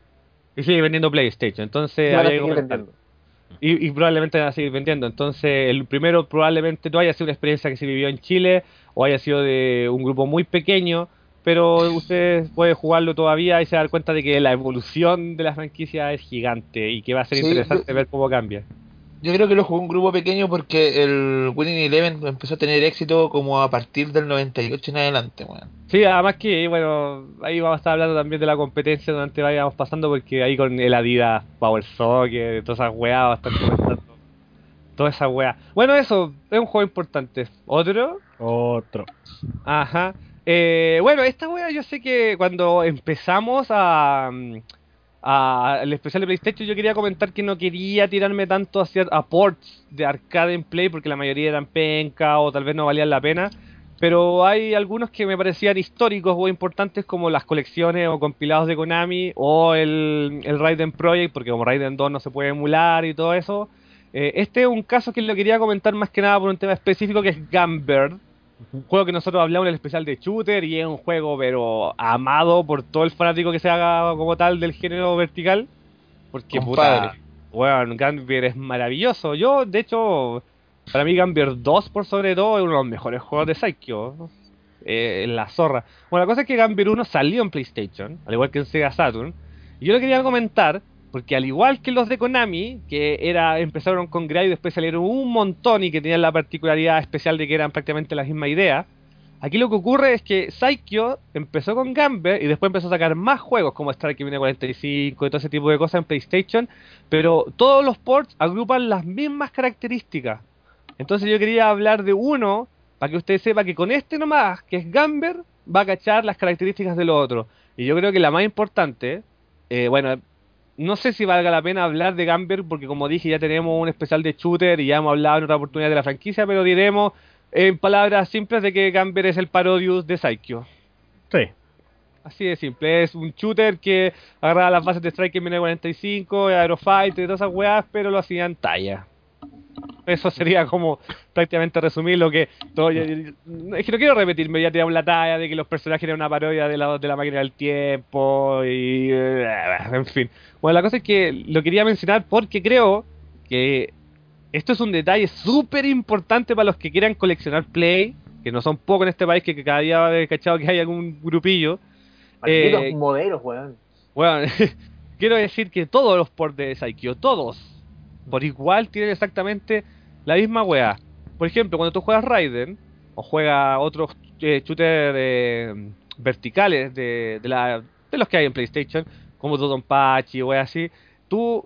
Y sigue vendiendo PlayStation. Entonces, Y vendiendo. Probablemente van a seguir vendiendo. Entonces, el primero probablemente no haya sido una experiencia que se vivió en Chile o haya sido de un grupo muy pequeño, pero ustedes pueden jugarlo todavía y se dan cuenta de que la evolución de la franquicia es gigante y que va a ser Sí, interesante yo- ver cómo cambia. Yo creo que lo jugó un grupo pequeño porque el Winning Eleven empezó a tener éxito como a partir del 98 en adelante, weón. Sí, además que, bueno, ahí vamos a estar hablando también de la competencia durante vayamos pasando, porque ahí con el Adidas Power Soccer, todas esas weas, va a estar comentando. Toda esa wea. Bueno, eso, es un juego importante. ¿Otro? Otro. Ajá. Eh, bueno, esta wea yo sé que cuando empezamos a, mm, al especial de PlayStation, yo quería comentar que no quería tirarme tanto hacia a ports de arcade en play porque la mayoría eran penca o tal vez no valían la pena. Pero hay algunos que me parecían históricos o importantes como las colecciones o compilados de Konami o el, el Raiden Project, porque como Raiden 2 no se puede emular y todo eso. Eh, este es un caso que lo quería comentar más que nada por un tema específico que es Gunbird. Un juego que nosotros hablamos en el especial de shooter y es un juego pero amado por todo el fanático que se haga como tal del género vertical. Porque Compadre. puta, bueno, Gunbird es maravilloso. Yo, de hecho, para mí Gunbird 2 por sobre todo es uno de los mejores juegos de Psycho. Eh, la zorra. Bueno, la cosa es que Gunbird 1 salió en PlayStation, al igual que en Sega Saturn. Y yo lo quería comentar porque al igual que los de Konami, que era empezaron con Grey y después salieron un montón y que tenían la particularidad especial de que eran prácticamente la misma idea, aquí lo que ocurre es que Saikyo empezó con Gamber y después empezó a sacar más juegos como Strike 45 y todo ese tipo de cosas en PlayStation, pero todos los ports agrupan las mismas características. Entonces yo quería hablar de uno para que usted sepa que con este nomás, que es Gamber, va a cachar las características del otro. Y yo creo que la más importante, eh, bueno, no sé si valga la pena hablar de Gamber porque como dije ya tenemos un especial de shooter y ya hemos hablado en otra oportunidad de la franquicia, pero diremos en palabras simples de que Gamber es el Parodius de Saikyo. Sí. Así de simple, es un shooter que agarraba las bases de Strike en 45, Aerofighter y todas esas weas, pero lo hacían talla. Eso sería como prácticamente resumir lo que todo, es que no quiero repetirme, ya tiramos la talla de que los personajes eran una parodia de la, de la máquina del tiempo y eh, en fin. Bueno, la cosa es que lo quería mencionar porque creo que esto es un detalle súper importante para los que quieran coleccionar Play, que no son pocos en este país, que, que cada día va a haber cachado que hay algún grupillo. Eh, modelos, weón. Bueno, quiero decir que todos los ports de Saikyo, todos, por igual tienen exactamente la misma weá. Por ejemplo, cuando tú juegas Raiden, o juegas otros eh, shooters eh, verticales de, de, la, de los que hay en PlayStation, como Dodonpachi o weá así, tú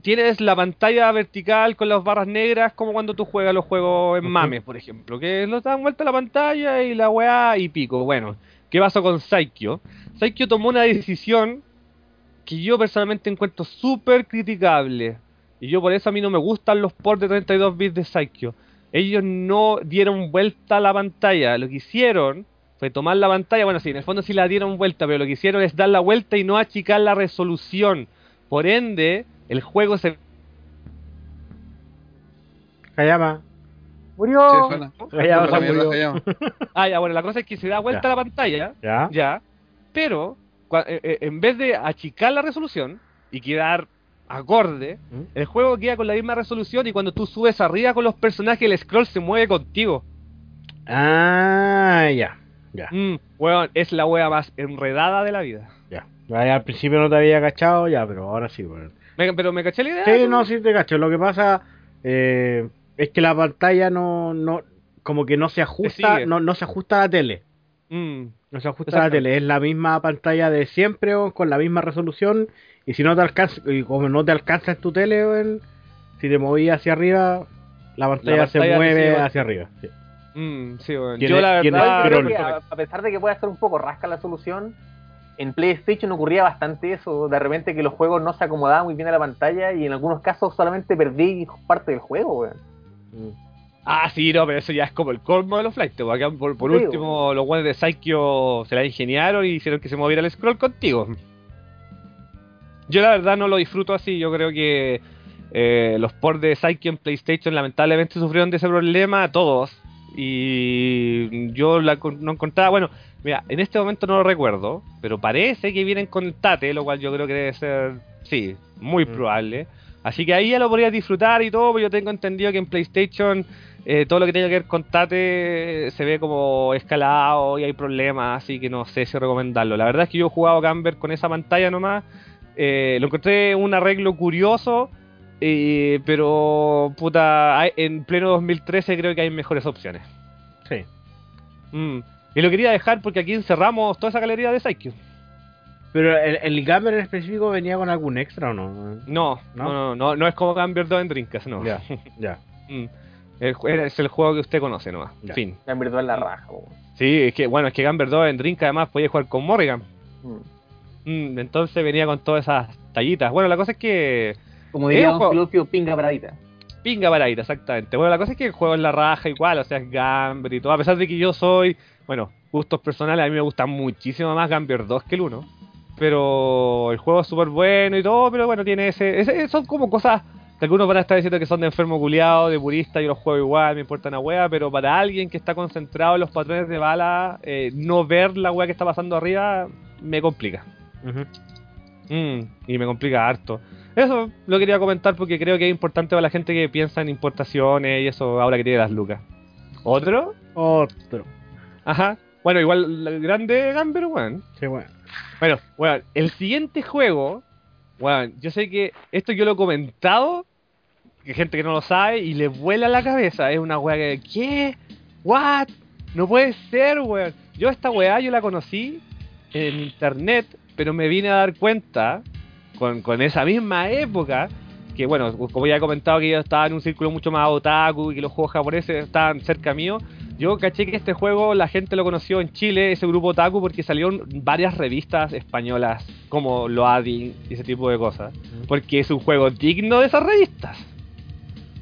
tienes la pantalla vertical con las barras negras como cuando tú juegas los juegos en mames, por ejemplo, que nos dan vuelta la pantalla y la weá y pico. Bueno, ¿qué pasó con Saikyo? Saikyo tomó una decisión que yo personalmente encuentro súper criticable. Y yo por eso a mí no me gustan los ports de 32 bits de Saikyo. Ellos no dieron vuelta a la pantalla. Lo que hicieron fue tomar la pantalla. Bueno, sí, en el fondo sí la dieron vuelta, pero lo que hicieron es dar la vuelta y no achicar la resolución. Por ende, el juego se Kayama. Murió. Sí, suena. Kayama se murió. Hayama. Ah, ya, bueno, la cosa es que se da vuelta Ya. la pantalla, ¿Ya? ya, pero eh, eh, en vez de achicar la resolución y quedar acorde, ¿Mm? el juego queda con la misma resolución y cuando tú subes arriba con los personajes el scroll se mueve contigo. Ah, ya. Ya, Mm, weón, es la wea más enredada de la vida. ya. Ahí Al principio no te había cachado, ya, pero ahora sí. Me- pero me caché la idea. Sí, no, sí te cacho. Lo que pasa eh, es que la pantalla no, no, como que no se ajusta, no, no se ajusta a la tele. Mm, No se ajusta a la tele, es la misma pantalla de siempre, con la misma resolución. Y si no te alcanza, y como no te alcanza en tu tele, weón, si te movías hacia arriba, la pantalla, se pantalla mueve decide- hacia arriba. sí. mm, sí. Tiene- Yo la verdad... Creo que a, a pesar de que pueda ser un poco rasca la solución, en PlayStation ocurría bastante eso, de repente que los juegos no se acomodaban muy bien a la pantalla y en algunos casos solamente perdí parte del juego, weón. Ah, sí, no, pero eso ya es como el colmo de los flights. por, por Sí, último, los guanes de Saikyo se la ingeniaron y hicieron que se moviera el scroll contigo. Yo la verdad no lo disfruto así. Yo creo que eh, los ports de Saikyo en PlayStation lamentablemente sufrieron de ese problema todos. Y yo la, no encontraba, bueno, mira, en este momento no lo recuerdo, pero parece que vienen con el Tate, lo cual yo creo que debe ser, sí, muy Mm. probable. Así que ahí ya lo podrías disfrutar y todo, pero yo tengo entendido que en PlayStation eh, todo lo que tenga que ver con Tate se ve como escalado y hay problemas, así que no sé si recomendarlo. La verdad es que yo he jugado Camber con esa pantalla nomás, eh, lo encontré un arreglo curioso, eh, pero puta, hay- en pleno 2013 creo que hay mejores opciones. Sí. Mm. Y lo quería dejar porque aquí encerramos toda esa galería de Saikyo. Pero el, el Gamer en específico venía con algún extra o no? No, ¿No? no, no, no, no es como Camber 2 en Drinkas, no. Ya, ya. Mm. El es el juego que usted conoce nomás. Ya. Fin. En verdad es la raja. Sí, es que bueno, es que Gamber 2 en Drink además podía jugar con Morrigan. Mm. Mm, entonces venía con todas esas tallitas. Bueno, la cosa es que Como diría Eh, Don pinga paradita. pinga para ir, exactamente. Bueno, la cosa es que el juego es la raja igual, o sea, es Gambler y todo. A pesar de que yo soy, bueno, gustos personales, a mí me gusta muchísimo más Gambler 2 que el 1. Pero el juego es súper bueno y todo, pero bueno, tiene ese, ese- Son como cosas que algunos van a estar diciendo que son de enfermo culiado, de purista, yo los juego igual, me importa una wea, pero para alguien que está concentrado en los patrones de bala, eh, no ver la wea que está pasando arriba me complica. Mm, y me complica harto. Eso lo quería comentar porque creo que es importante para la gente que piensa en importaciones y eso ahora que tiene las lucas. ¿Otro? Otro. Ajá. Bueno, igual el grande Gamber, weón. Sí, bueno. Bueno, weón, el siguiente juego, weón, yo sé que esto yo lo he comentado, que gente que no lo sabe y le vuela la cabeza. Es una weá que, ¿qué? ¿What? No puede ser, weón. Yo esta weá yo la conocí en internet, pero me vine a dar cuenta con, con esa misma época que bueno, como ya he comentado que yo estaba en un círculo mucho más otaku y que los juegos japoneses estaban cerca mío, yo caché que este juego la gente lo conoció en Chile, ese grupo otaku, porque salieron varias revistas españolas como Loading y ese tipo de cosas. Porque es un juego digno de esas revistas.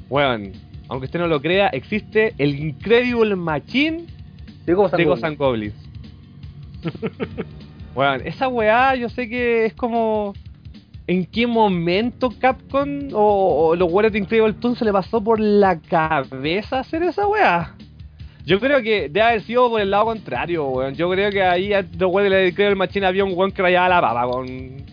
Bueno, aunque usted no lo crea, existe el Incredible Machine de. Ghost and Goblins. Bueno, esa weá yo sé que es como... ¿En qué momento Capcom o, los weones de Incredible Toon se le pasó por la cabeza hacer esa weá? Yo creo que debe haber sido por el lado contrario, weón. Yo creo que ahí los weones de Incredible Machine había un weón que rayaba la papa con,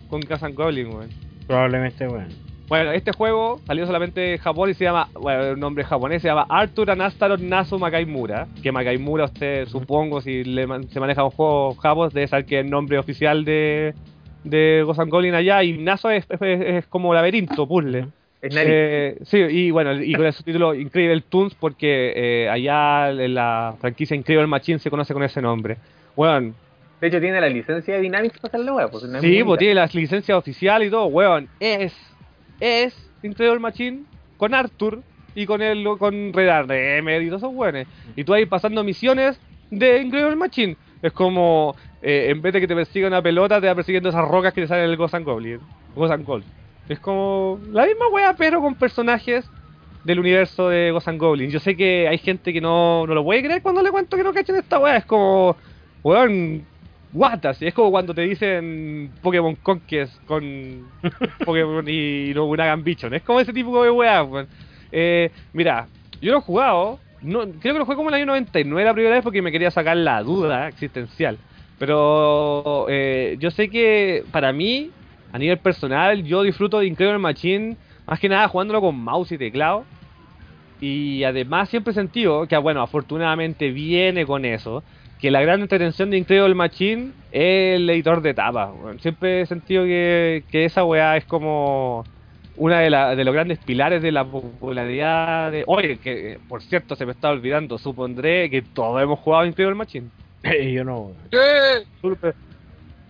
con Ghost and Goblins, weón. Probablemente, bueno. Bueno, este juego salió solamente en Japón y se llama, bueno, el nombre japonés se llama Arthur Anastaros Nasu Makaimura. Que Makaimura, usted supongo, si le se maneja un juego japos, debe saber que es el nombre oficial de, de Ghost and Goblin allá. Y Naso es, es, es como laberinto, puzzle. Eh, sí, y bueno, y con el subtítulo Incredible Toons, porque eh, allá en la franquicia Incredible Machine se conoce con ese nombre. Bueno, De hecho, tiene la licencia de Dynamics para hacer la. Pues, Sí, pues tiene las licencias oficiales y todo, weón. Es, es Incredible Machine con Arthur y con el con Red Remedy y todos esos weones. Y tú ahí pasando misiones de Incredible Machine. Es como, eh, en vez de que te persiga una pelota, te va persiguiendo esas rocas que te salen el Ghost Goblin. Gold. Es como la misma wea, pero con personajes del universo de Ghost and Goblin. Yo sé que hay gente que no, no lo puede creer cuando le cuento que no cachen esta wea. Es como, weón, what? Así es como cuando te dicen Pokémon Conquest con Pokémon y Nobunaga Bichon. Es como ese tipo de weá, weón. Eh, mira, yo lo he jugado. No, creo que lo jugué como en el año 99 la primera vez porque me quería sacar la duda existencial. Pero eh, yo sé que para mí, a nivel personal, yo disfruto de Incredible Machine más que nada jugándolo con mouse y teclado. Y además siempre he sentido que, bueno, afortunadamente viene con eso, que la gran entretención de Incredible Machine es el editor de tapas. Siempre he sentido que, que esa weá es como una de, la- de los grandes pilares de la popularidad de... Oye, que por cierto se me está olvidando, supondré que todos hemos jugado Incredible Machine. yo no.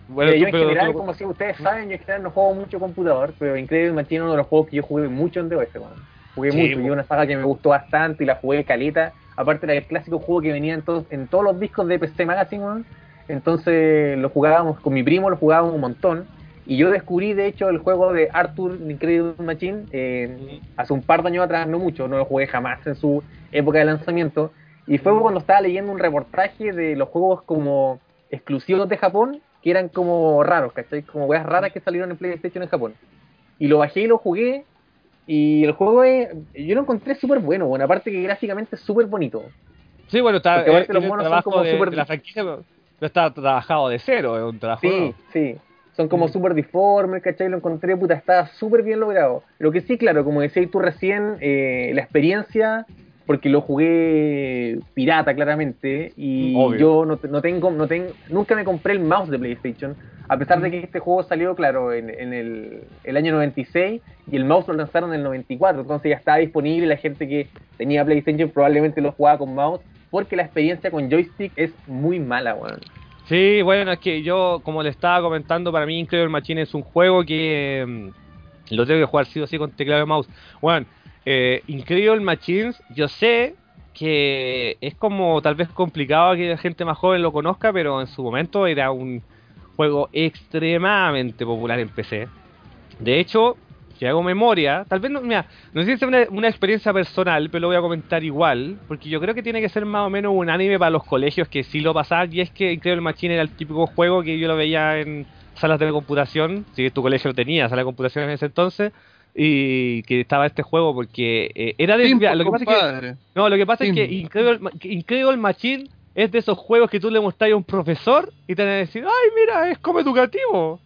Bueno, Mira, yo en pero general, tú- como si ustedes saben, yo en general no juego mucho computador, pero Incredible Machine es uno de los juegos que yo jugué mucho en DOS, weón. Jugué Sí, mucho, y una saga que me gustó bastante y la jugué caleta. Aparte era el clásico juego que venía en todos, en todos los discos de PC Magazine. Entonces lo jugábamos con mi primo, lo jugábamos un montón. Y yo descubrí, de hecho, el juego de Arthur Incredible Machine eh, hace un par de años atrás, no mucho, no lo jugué jamás en su época de lanzamiento. Y fue cuando estaba leyendo un reportaje de los juegos como exclusivos de Japón, que eran como raros, ¿cachai? Como weas raras que salieron en PlayStation en Japón. Y lo bajé y lo jugué. Y el juego es, yo lo encontré súper bueno, bueno, aparte que gráficamente es súper bonito. Sí, bueno, está eh, los tiene monos el son trabajo como de, súper- de la franquicia, pero no está trabajado de cero, es un trabajo Sí, nuevo. sí. Son como Mm. súper disformes, ¿cachai? Lo encontré, puta, está súper bien logrado. Lo que sí, claro, como decías tú recién, eh, la experiencia, porque lo jugué pirata claramente, y Obvio. yo no, no tengo, no tengo, nunca me compré el mouse de PlayStation, a pesar Mm. de que este juego salió, claro, en, en el, el año 96, y el mouse lo lanzaron en el 94, entonces ya estaba disponible, la gente que tenía PlayStation probablemente lo jugaba con mouse, porque la experiencia con joystick es muy mala, weón. Sí, bueno, es que yo, como le estaba comentando, para mí Incredible Machine es un juego que mm, lo tengo que jugar sí o sí con teclado y mouse. Bueno, eh, Incredible Machines, yo sé que es como tal vez complicado que la gente más joven lo conozca, pero en su momento era un juego extremadamente popular en PC. De hecho, si hago memoria, tal vez no, mira, no sé si es una, una experiencia personal, pero lo voy a comentar igual, porque yo creo que tiene que ser más o menos un anime para los colegios que sí lo pasaban, y es que Incredible Machine era el típico juego que yo lo veía en salas de computación, si tu colegio lo tenía, sala de computación en ese entonces, y que estaba este juego porque eh, era de... Lo que pasa es que no, lo que pasa es que. Incredible, Incredible Machine es de esos juegos que tú le mostras a un profesor y te van a decir, ay, mira, es como educativo.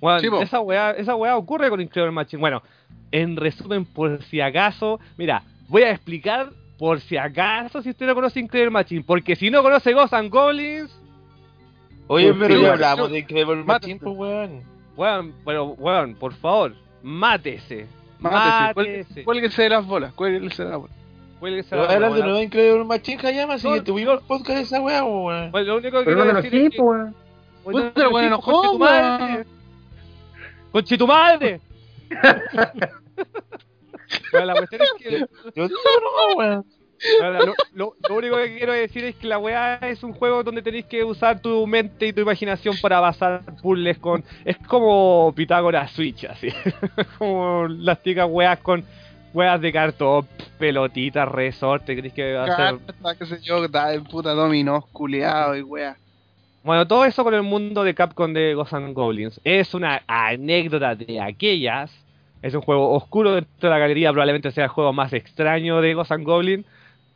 Bueno, Sí, esa weá, esa weá ocurre con Incredible Machine. Bueno, en resumen, por si acaso, mira, voy a explicar por si acaso si usted no conoce Incredible Machine, porque si no conoce Ghosts and Goblins, Oye, pero ya hablamos de Incredible. Machine, pues, weón. weón, pero weón, por favor, mátese. Mátese, Mátese. cuélguese- de las bolas, cuélguese de las bolas. Cuélguese Pero de weá. nuevo de Incredible Machine, Hayama, si No, que tuvimos podcast de esa weá, pues, weón. Bueno, lo único que Pero no quiero me decir es que- Puta, el weón enojó, conche tu madre. Conche tu madre. Bueno, la cuestión es que Yo digo, no, weón. Lo, lo- lo único que quiero decir es que la weá es un juego donde tenéis que usar tu mente y tu imaginación para basar puzzles con. Es como Pitágoras Switch, así. como las ticas weas con weas de cartón, pelotitas, resorte, tenéis que hacer. Carta, qué sé yo, da puta dominó, culeado y wea. Bueno, todo eso con el mundo de Capcom de Ghosts and Goblins. Es una anécdota de aquellas. Es un juego oscuro dentro de la galería, probablemente sea el juego más extraño de Ghosts and Goblins.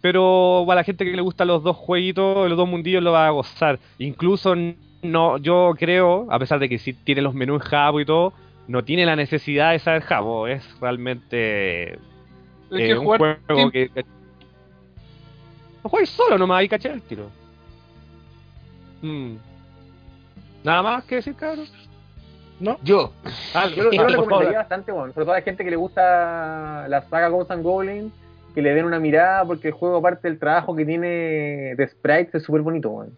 Pero para la gente que le gustan los dos jueguitos, los dos mundillos, lo va a gozar. Incluso no, yo creo, a pesar de que sí tiene los menús en Jabo y todo, no tiene la necesidad de saber Jabo. Es realmente Es eh, que un jugar juego que... Lo juegas solo nomás, ahí caché el tiro. Mm. Nada más que decir, cabrón. Yo. Ah, Yo, lo- yo ah, lo por recomendaría bastante, bueno, sobre todo a la gente que le gusta la saga Ghosts and Goblins, que le den una mirada, porque el juego, aparte del trabajo que tiene de sprites, es súper bonito, weón.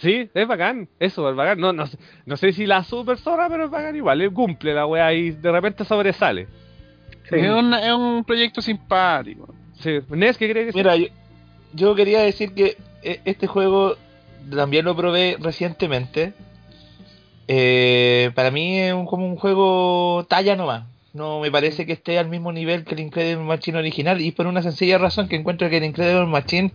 Sí, es bacán, eso, es bacán. No, no, sé- no sé si la super zorra, pero es bacán igual. Él cumple la wea y de repente sobresale. Sí. Es, un, es un proyecto simpático. Sí. Nes, ¿qué crees que Mira, yo, yo quería decir que eh, este juego también lo probé recientemente. Eh, para mí es un- como un juego talla nomás. No me parece que esté al mismo nivel que el Incredible Machine original. Y por una sencilla razón que encuentro que el Incredible Machine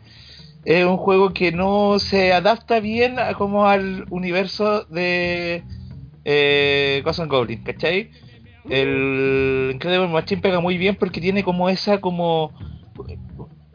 es un juego que no se adapta bien a- como al universo de eh, Ghosts and Goblins, ¿cachai? El Incredible Machine pega muy bien porque tiene como esa como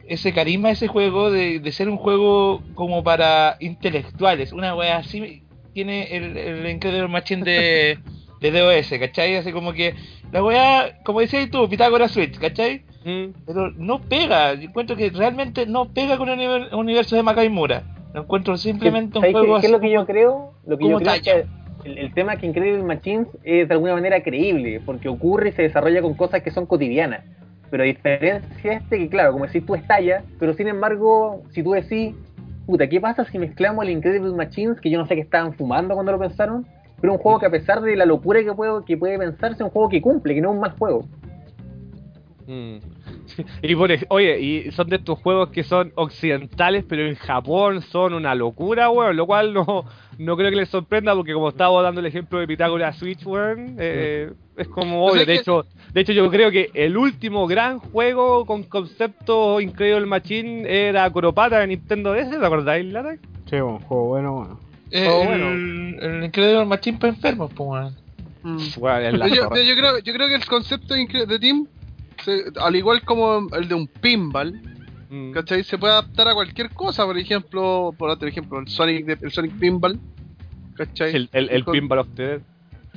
ese carisma ese juego de, de ser un juego como para intelectuales, una wea así tiene el, el Incredible Machine de, de DOS, ¿cachai? Así como que la wea, como decías tú, Pitágoras Switch, ¿cachai? Mm. Pero no pega, yo encuentro que realmente no pega con el univer- universo de Makai Mura. Lo encuentro simplemente un ¿Sabes juego qué, qué es lo que yo creo? Lo que yo creo es que el, el tema que Incredible Machines es de alguna manera creíble, porque ocurre y se desarrolla con cosas que son cotidianas. Pero a diferencia de este, que claro, como decís tú, es talla, pero sin embargo, si tú decís, puta, ¿qué pasa si mezclamos el Incredible Machines, que yo no sé qué estaban fumando cuando lo pensaron, pero un juego que a pesar de la locura que puede, que puede pensarse, es un juego que cumple, que no es un mal juego. Mm. Y por, oye, y son de estos juegos que son occidentales, pero en Japón son una locura, weón. Lo cual no, no creo que les sorprenda, porque como estaba dando el ejemplo de Pitágoras Switch, weón, eh, es como obvio. De hecho, de hecho, yo creo que el último gran juego con concepto Incredible Machine era Kuropata de Nintendo DS, ¿te acordáis, Lata? Sí, un juego bueno, bueno. Eh, Oh, el, bueno. el Incredible Machine para enfermos, pues. Mm. Yo, creo, yo creo que el concepto de Team, se- al igual como el de un pinball, Mm. ¿cachai? Se puede adaptar a cualquier cosa, por ejemplo, por otro ejemplo, el Sonic, de- el Sonic Pinball, ¿cachai? El, el, el Con- Pinball of the Dead.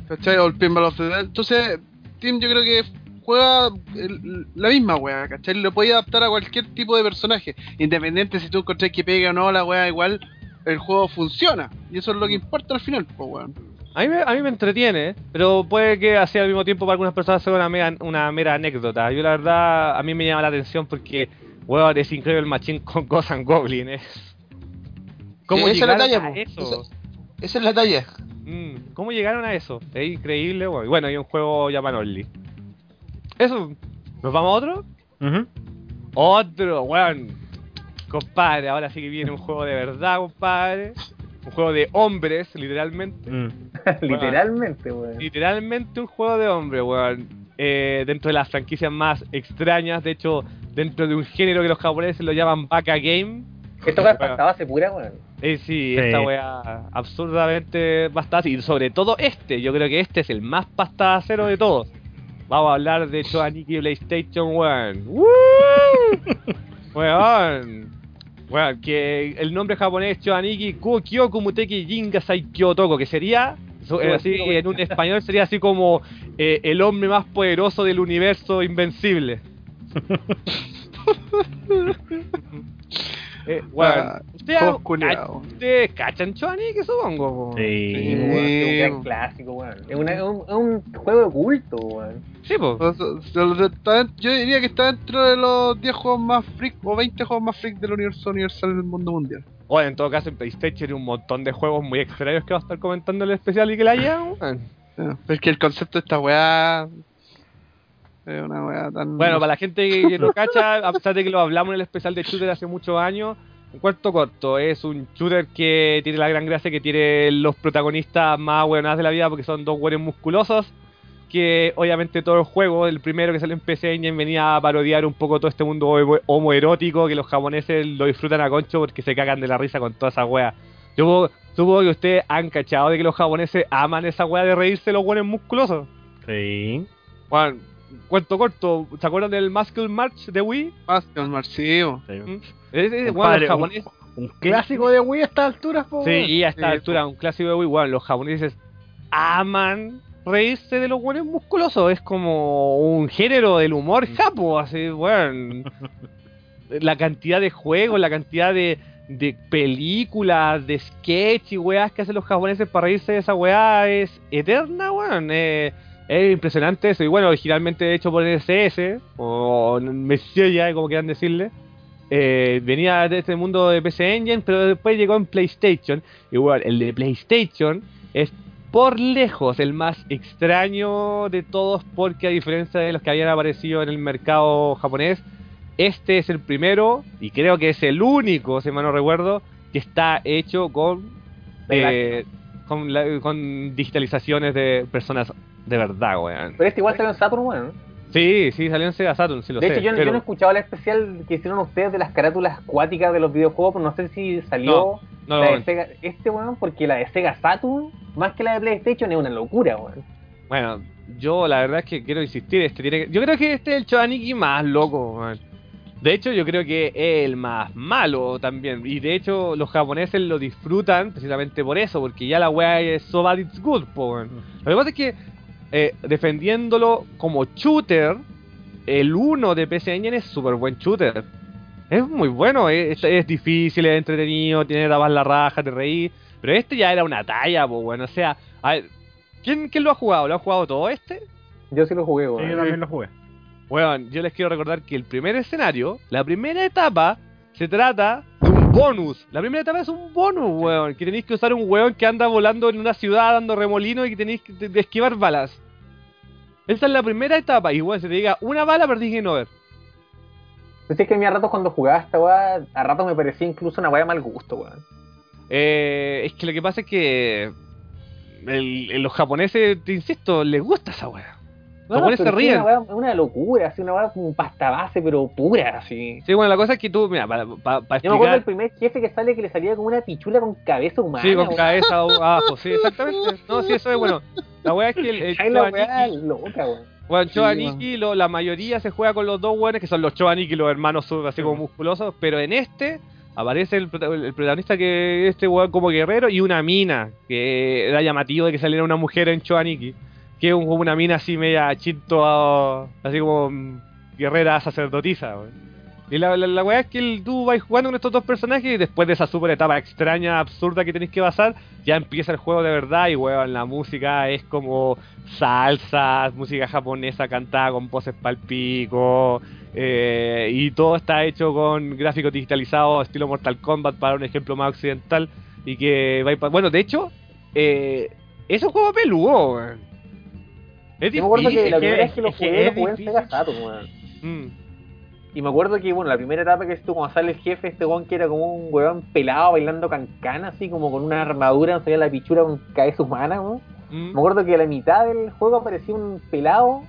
¿cachai? O el Pinball of the Dead. Entonces, Team yo creo que juega el- la misma wea, ¿cachai? Lo puede adaptar a cualquier tipo de personaje, independiente si tú encontrás que pega o no la wea, igual el juego funciona, y eso es lo que importa al final, pues weón. A mí, me, a mí me entretiene, pero puede que así al mismo tiempo para algunas personas sea una mera, una mera anécdota. Yo la verdad, a mí me llama la atención porque, weón, es increíble el machín con and Goblin, es... ¿Cómo esa es la llegaron talla, a eso? Esa es la talla. Mm, ¿Cómo llegaron a eso? Es increíble, weón. Y Bueno, hay un juego Japan Only. Eso, ¿nos vamos a otro? Otro, weón. Compadre, ahora sí que viene un juego de verdad, compadre. un juego de hombres, literalmente. Mm. Literalmente, weón. Literalmente un juego de hombres, weón. Eh, dentro de las franquicias más extrañas, de hecho, dentro de un género que los japoneses lo llaman Baka Game. Esto es pasta base pura, weón. Eh, sí, Sí. esta wea absurdamente bastante. Y sobre todo este, yo creo que este es el más pasta cero de todos. Vamos a hablar de Choaniki PlayStation 1. ¡Woo! Weón. Weón, que el nombre japonés es Choaniki Kukyo Kumuteki Jingasai Kyotoko, que sería, así en un español sería así como eh, el hombre más poderoso del universo invencible. eh, weón, Ah, ¿ustedes juegos ha- culiados. ustedes cachan supongo? po? Sí. Es un clásico, weón. Es, una- es un, es un juego de culto, weón. Sí, está- Yo diría que está dentro de los 10 juegos más freak o 20 juegos más freak del universo universal del mundo mundial. O en todo caso en PlayStation hay un montón de juegos muy extraños que va a estar comentando en el especial y que la llevan. weón. Ah, Pero es que el concepto de esta weá es una weá tan. Bueno, para la gente que no cacha, a pesar de que lo hablamos en el especial de shooter hace muchos años, en cuarto corto es un shooter que tiene la gran gracia que tiene los protagonistas más buenas de la vida porque son dos güeyes musculosos que obviamente todo el juego, el primero que salió en PC Engine venía a parodiar un poco todo este mundo homo- homoerótico que los japoneses lo disfrutan a concho porque se cagan de la risa con toda esa wea. Yo supongo que ustedes han cachado de que los japoneses aman esa wea de reírse de los buenos musculosos. Sí. Juan, cuento corto, ¿se acuerdan del Muscle March de Wii? Un marcivo. sí. ¿Mm? Es, es- Compadre, bueno, los un- japoneses. Un clásico de Wii a estas alturas, po, Sí, y a esta Sí, altura, un clásico de Wii, bueno, los japoneses aman reírse de los buenos musculosos. Es como un género del humor japo, así, bueno. La cantidad de juegos, la cantidad de, de películas, de sketch y weas que hacen los japoneses para reírse de esa wea es eterna, weón. Eh, es impresionante eso. Y bueno, originalmente hecho por NSS, o Monsieur ya, como quieran decirle. Eh, venía de este mundo de PC Engine, pero después llegó en PlayStation. Igual, el de PlayStation es por lejos el más extraño de todos, porque a diferencia de los que habían aparecido en el mercado japonés, este es el primero, y creo que es el único, si mal no recuerdo, que está hecho con, eh, con, la- con digitalizaciones de personas de verdad, weón. Pero este igual salió en Saturn, weón. Sí, sí, salió en Sega Saturn, sí lo De sé. hecho, yo, no- yo pero- no he escuchado la especial que hicieron ustedes de las carátulas acuáticas de los videojuegos, pero no sé si salió no, la no, de Sega, este weón, porque la de Sega Saturn, más que la de PlayStation, es una locura, weón. Bueno, yo la verdad es que quiero insistir, este tiene que- yo creo que este es el Chodaniki más loco, man. De hecho, yo creo que es el más malo también. Y de hecho, los japoneses lo disfrutan precisamente por eso, porque ya la weá es so bad it's good, po, weón. Lo que pasa es que, eh, defendiéndolo como shooter, el 1 de PC Engine es súper buen shooter. Es muy bueno, es, es difícil, es entretenido, tiene dabas la raja, te reí. Pero este ya era una talla, pues bueno. O sea, a ver, ¿quién, ¿quién lo ha jugado? ¿Lo ha jugado todo este? Yo sí lo jugué, Sí, weón. yo también lo jugué. Bueno, yo les quiero recordar que el primer escenario, la primera etapa, se trata de bonus. La primera etapa es un bonus, weón. Que tenéis que usar un weón que anda volando en una ciudad dando remolino y que tenéis que de- esquivar balas. Esa es la primera etapa. Y weón, se te diga una bala, perdís en over. Pues es que a mí a ratos cuando jugaba esta weá, a ratos me parecía incluso una weá de mal gusto, weón. Eh, es que lo que pasa es que el- el- los japoneses, te insisto, les gusta esa weá. Los No, no, japoneses se ríen. una, weá- una locura, así, una como pasta base, pero pura, así. Sí, bueno, la cosa es que tú, mira, para, para, para Yo me acuerdo del explicar... primer jefe que sale que le salía como una pichula con cabeza humana. Sí, con cabeza abajo, sí, exactamente. No, sí, eso es bueno. La weá es que el, el Ay, la weá loca, weón. Bueno, Sí, Choaniki, lo- la mayoría se juega con los dos weones, que son los Choaniki, los hermanos así como musculosos, pero en este aparece el, el protagonista que es este weón como guerrero y una mina, que era llamativo de que saliera una mujer en Choaniki, que es un- una mina así media chinto, así como mm, guerrera sacerdotisa. Y la, la, la weá es que el, tú vas jugando con estos dos personajes y después de esa super etapa extraña, absurda que tenéis que pasar, ya empieza el juego de verdad y weón, la música es como salsa, música japonesa cantada con voces palpico, eh, y todo está hecho con gráficos digitalizados estilo Mortal Kombat para un ejemplo más occidental y que bueno de hecho eh, es un juego peludo weón. Es Yo me acuerdo que la primera vez que lo jugué, lo jugué en. Sega Saturn, weón. Mm. Y me acuerdo que, bueno, la primera etapa que estuvo cuando sale el jefe, este weón que era como un weón pelado bailando cancana, así como con una armadura, no sabía la pichura con cabeza humana, weón. Mm. Me acuerdo que a la mitad del juego aparecía un pelado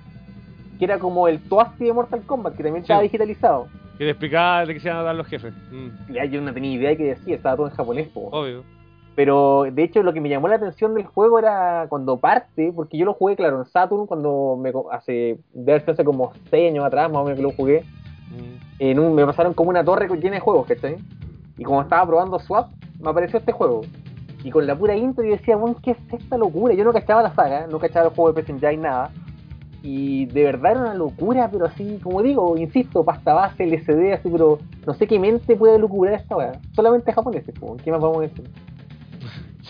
que era como el Toasty de Mortal Kombat, que también estaba Sí. digitalizado. Que te explicaba de qué se iban a dar los jefes. Mm, Ya yo no tenía idea de qué decía, estaba todo en japonés, po. Obvio. Pero de hecho lo que me llamó la atención del juego era cuando parte, porque yo lo jugué, claro, en Saturn, cuando me hace, debe ser hace como 6 años atrás, más o menos que lo jugué, Mm. en un, me pasaron como una torre llena de juegos, ¿cachai? Y como estaba probando Swap, me apareció este juego. Y con la pura intro yo decía, bueno, ¿qué es esta locura? Yo no cachaba la saga, no cachaba el juego de PS Engine, nada. Y de verdad era una locura, pero así, como digo, insisto, pasta base, LCD, así, pero no sé qué mente puede lucurar esta weá. Solamente japoneses, po, ¿qué más vamos a decir?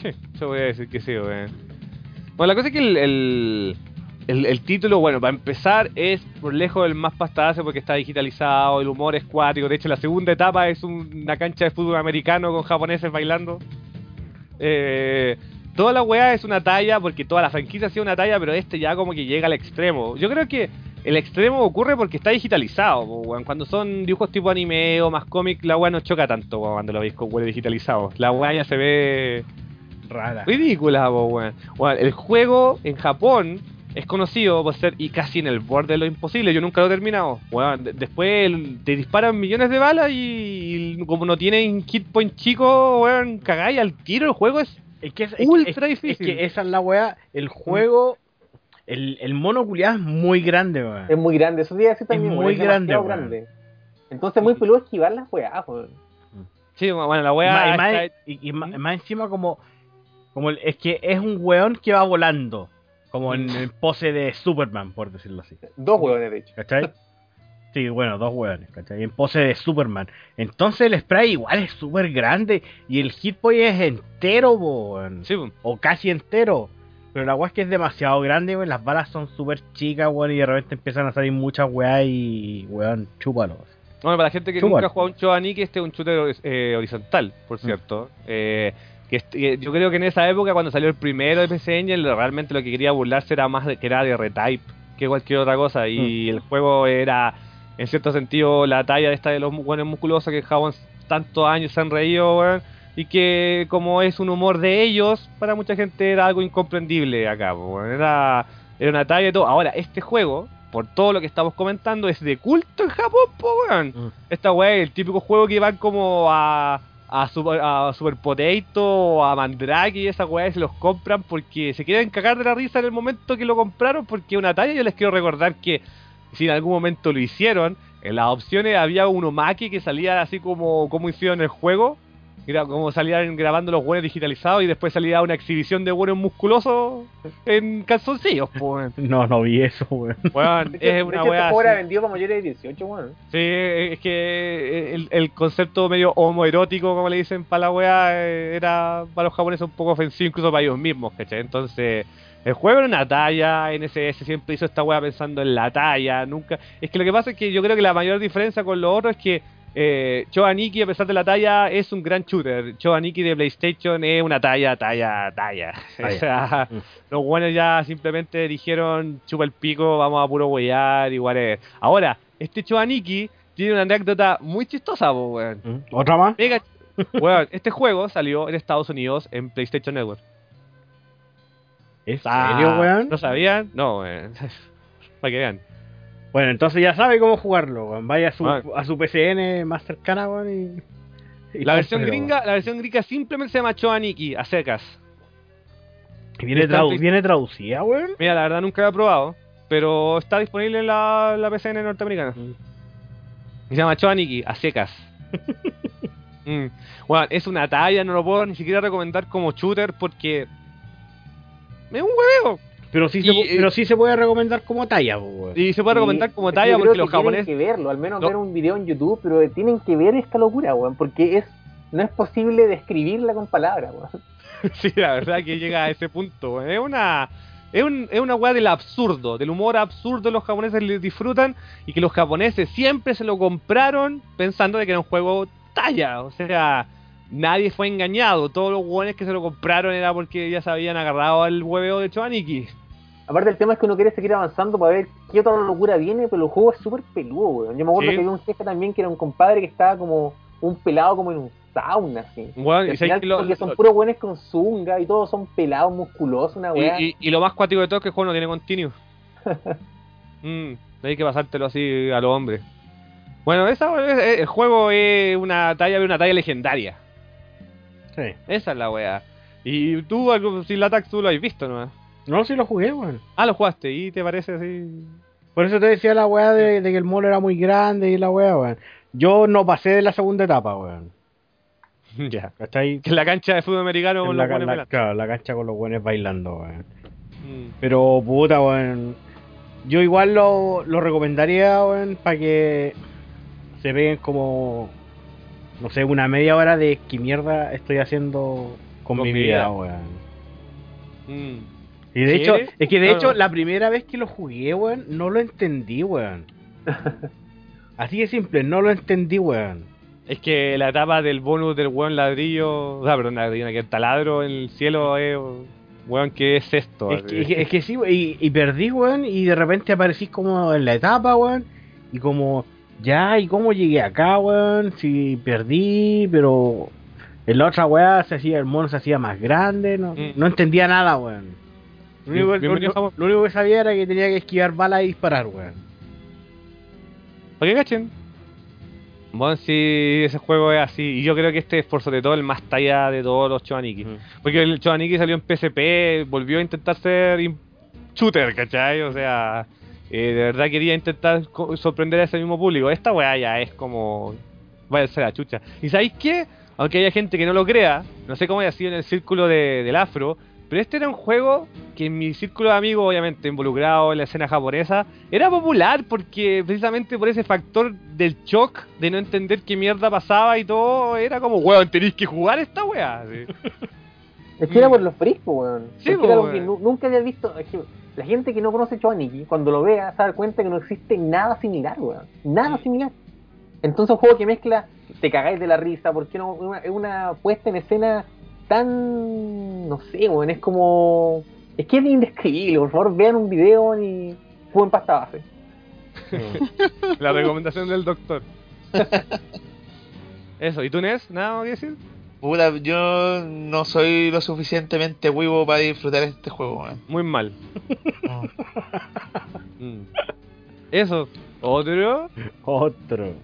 Sí, yo voy a decir que sí, weón. Bueno, la cosa es que el, el, título, bueno, para empezar, es por lejos el más pastadazo porque está digitalizado, el humor es cuático. De hecho, la segunda etapa es un- una cancha de fútbol americano con japoneses bailando. Eh, toda la weá es una talla porque toda la franquicia ha sido una talla, pero este ya como que llega al extremo. Yo creo que el extremo ocurre porque está digitalizado. Cuando son dibujos tipo anime o más cómic, la weá no choca tanto cuando lo veis con weá digitalizado. La weá ya se ve Rara. ridícula, po, weón. El juego en Japón es conocido por ser y casi en el borde de lo imposible. Yo nunca lo he terminado. Weón, de- después te disparan millones de balas y, y como no tienen hit point chico, weón, cagáis al tiro. El juego es Es que es, Ultra es- difícil. Es que esa es la weá. El juego. El, el mono culiado es muy grande, weón. Es muy grande, eso sí decir también, Es muy grande, weón. grande. Entonces muy peludo esquivar las weas, weón. Sí, bueno, la más, y más- está- y- y más- más encima como, como el- es que es un weón que va volando. Como en, Mm. en pose de Superman, por decirlo así. Dos weones, de hecho. ¿Cachai? Sí, bueno, dos weones, ¿cachai? En pose de Superman. Entonces el spray igual es súper grande y el hit point es entero, weón. Sí. O casi entero. Pero la weá es que es demasiado grande. Las balas son súper chicas, weón. Y de repente empiezan a salir muchas weas y, weón, chúpalos. Bueno, para la gente que Chúpalo. nunca ha jugado un Chobaniki, este es un shooter eh, horizontal, por Mm. cierto. Eh, que, que yo creo que en esa época, cuando salió el primero de PC Engine, realmente lo que quería burlarse era más de que era de retype que cualquier otra cosa. Y el juego era, en cierto sentido, la talla esta de los buenos musculosos que Japón tantos años se han reído, weón. Y que como es un humor de ellos, para mucha gente era algo incomprendible acá, weón. Era, era una talla y todo. Ahora, este juego, por todo lo que estamos comentando, es de culto en Japón, po, weón. Mm. Esta es el típico juego que van como a, a, Super, a Super Potato a Mandrake y esas weas se los compran porque se quieren cagar de la risa en el momento que lo compraron porque una talla. Yo les quiero recordar que si en algún momento lo hicieron, en las opciones había un Omaki que salía así como, como hicieron el juego. Era como salían grabando los buenos digitalizados y después salía una exhibición de buenos musculosos en calzoncillos, pues. No, no vi eso, weón. Hecho, es de una este juego era así. vendido para mayores de 18, weón. Sí, es que el, el concepto medio homoerótico, como le dicen para la wea, eh, era para los japoneses un poco ofensivo, incluso para ellos mismos, ¿cachai? Entonces, el juego era una talla, NSS siempre hizo esta wea pensando en la talla, nunca... Es que lo que pasa es que yo creo que la mayor diferencia con lo otro es que eh, Choaniki, a pesar de la talla, es un gran shooter. Choaniki de PlayStation es una talla, talla, talla. Talla. o sea, Mm. los buenos ya simplemente dijeron, chupa el pico, vamos a puro huellar, igual es. Ahora, este Choaniki tiene una anécdota muy chistosa, weón. ¿Mm? ¿Otra más? Mega- weón, este juego salió en Estados Unidos en PlayStation Network. ¿En Ah, serio, weón? ¿No sabían? No, weón. Para que vean. Bueno, entonces ya sabe cómo jugarlo, weón. Vaya a su, Ah. a su PCN más cercana, weón, y... y La versión gringa, la versión gringa simplemente se llama Choaniki, a secas. weón. ¿Y ¿Viene, está tradu- en- ¿Viene traducida, weón? Mira, la verdad nunca lo he probado, pero está disponible en la, la PCN norteamericana. Y se llama Choaniki, a secas. Mm. Bueno, es una talla, no lo puedo ni siquiera recomendar como shooter porque es un hueveo. Pero sí, Y, se, eh, pero sí se puede recomendar como talla, weón. Y se puede recomendar como talla yo creo porque que los tienen japoneses que verlo, al menos No. ver un video en YouTube, pero tienen que ver esta locura, weón, porque es no es posible describirla con palabras, weón. Sí, la verdad que llega a ese punto. weón. Es una es, un, es una weá del absurdo, del humor absurdo los japoneses le disfrutan y que los japoneses siempre se lo compraron pensando de que era un juego talla. O sea, nadie fue engañado. Todos los hueones que se lo compraron era porque ya se habían agarrado al hueveo de Choaniki. Aparte el tema es que uno quiere seguir avanzando para ver qué otra locura viene, pero el juego es súper peludo, weón. Yo me acuerdo Sí. que había un jefe también que era un compadre que estaba como un pelado como en un sauna, así. Weón, Y al final lo- porque son lo- puros buenos con zunga y todos son pelados, musculosos, una weá. y, y- y lo más cuático de todo es que el juego no tiene continuo. Mm, hay que pasártelo así a los hombres. Bueno, esa, es- el juego es una talla una talla legendaria. Sí. Esa es la weá. Y tú, algo, sin la tax, tú lo has visto, ¿no? No, sí lo jugué, weón. Ah, lo jugaste y te parece así. Por eso te decía la weá de, de que el mall era muy grande y la weá, weón. Yo no pasé de la segunda etapa, weón. ya. ¿Cachai? Que la cancha de fútbol americano En con la, los buenos la- claro, la cancha con los buenos bailando, weón. Mm. Pero puta, weón. Yo igual lo, lo recomendaría, weón, para que se vean como, no sé, una media hora de qué mierda estoy haciendo con, Con mi mi vida, vida. weón. Mm. Y de ¿Sí? hecho, es que de No, hecho, no. la primera vez que lo jugué, weón, no lo entendí, weón. Así de simple, no lo entendí, weón. Es que la etapa del bonus del weón ladrillo. O sea, perdón, ladrillo, que el taladro en el cielo es. Weón, ¿qué es esto? Es que, es que- es que sí, y, y perdí, weón, y de repente aparecí como en la etapa, weón, y como, ya, ¿y cómo llegué acá, weón? Si perdí, pero en la otra weá se hacía, el mono se hacía más grande, no, Mm. no entendía nada, weón. Lo único, Bien- bienvenido, lo- Jamón. lo único que sabía era que tenía que esquivar balas y disparar, weón. ¿Para qué cachen? Bueno, sí, ese juego es así. Y yo creo que este es por sobre todo el más talla de todos los Choaniki. Porque el Choaniki salió en PSP, volvió a intentar ser shooter, ¿cachai? O sea, eh, de verdad quería intentar sorprender a ese mismo público. Esta weá ya es como. Vaya a ser la chucha. ¿Y sabéis qué? Aunque haya gente que no lo crea, no sé cómo haya sido en el círculo de- del afro, pero este era un juego que en mi círculo de amigos, obviamente involucrado en la escena japonesa, era popular porque precisamente por ese factor del shock de no entender qué mierda pasaba y todo, era como, weón, tenéis que jugar esta weá. Es que era por los friscos, weón. Sí, era algo que nu- nunca había visto. es que la gente que no conoce Choaniki, cuando lo vea, se va a dar cuenta que no existe nada similar, weón. Nada Mm. similar. Entonces, un juego que mezcla, te cagáis de la risa, porque no, una- es una puesta en escena tan. No sé, weón. Es como. Es que es indescribible. Por favor, vean un video y jueguen pasta base. La recomendación del doctor. Eso, ¿y tú, Nes? ¿Nada más que decir? Puta, yo no soy lo suficientemente huevo para disfrutar este juego, weón. Muy mal. Mm. Eso, otro. Otro.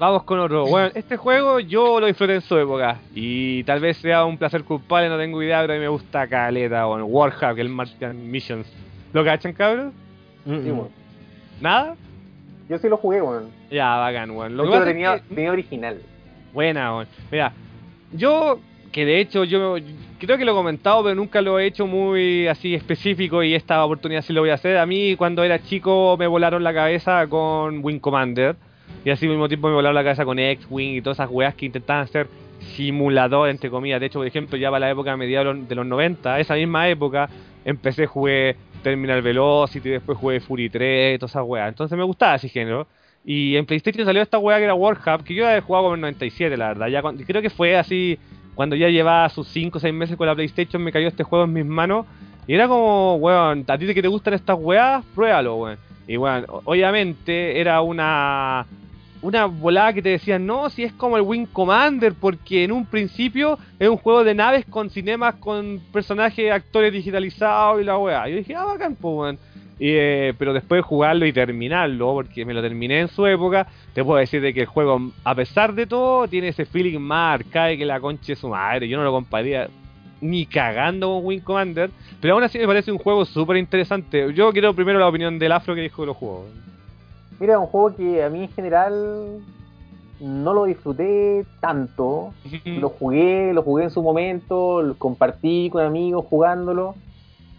Vamos con otro. Bueno, este juego yo lo disfruté en su época. Y tal vez sea un placer culpable, no tengo idea, pero a mí me gusta Caleta, bueno, Warhammer, el Martian Missions. ¿Lo cachan, cabros? Mm, Sí, mm. weón. ¿Nada? Yo sí lo jugué, weón. Ya, bacán, weón. Lo Lo que es tenía, que- tenía original. Buena, weón. Mira, yo, que de hecho yo creo que lo he comentado, pero nunca lo he hecho muy así específico y esta oportunidad sí lo voy a hacer. A mí cuando era chico me volaron la cabeza con Wing Commander y así al mismo tiempo me volaron la cabeza con X-Wing y todas esas weas que intentaban ser simulador, entre comillas. De hecho, por ejemplo, ya para la época mediados de los 90, esa misma época, empecé, jugué Terminal Velocity, después jugué Fury 3, todas esas weas. Entonces me gustaba ese género. Y en PlayStation salió esta weá que era Warhub, que yo había jugado como en 97, la verdad. Ya creo que fue así, cuando ya llevaba sus 5 o 6 meses con la PlayStation, me cayó este juego en mis manos. Y era como, weón, a ti que te gustan estas weas, pruébalo, weón. Y weón, o- obviamente era una una volada que te decían, no, si es como el Wing Commander, porque en un principio es un juego de naves con cinemas, con personajes, actores digitalizados y la weá. Yo dije, ah, bacán, pues, weón. Eh, pero después de jugarlo y terminarlo, porque me lo terminé en su época, te puedo decir de que el juego, a pesar de todo, tiene ese feeling más arcade que la concha de su madre. Yo no lo compararía ni cagando con Wing Commander, pero aún así me parece un juego súper interesante. Yo quiero primero la opinión del afro que dijo que lo jugó. Mira, un juego que a mí en general no lo disfruté tanto. Lo jugué, lo jugué en su momento, lo compartí con amigos jugándolo.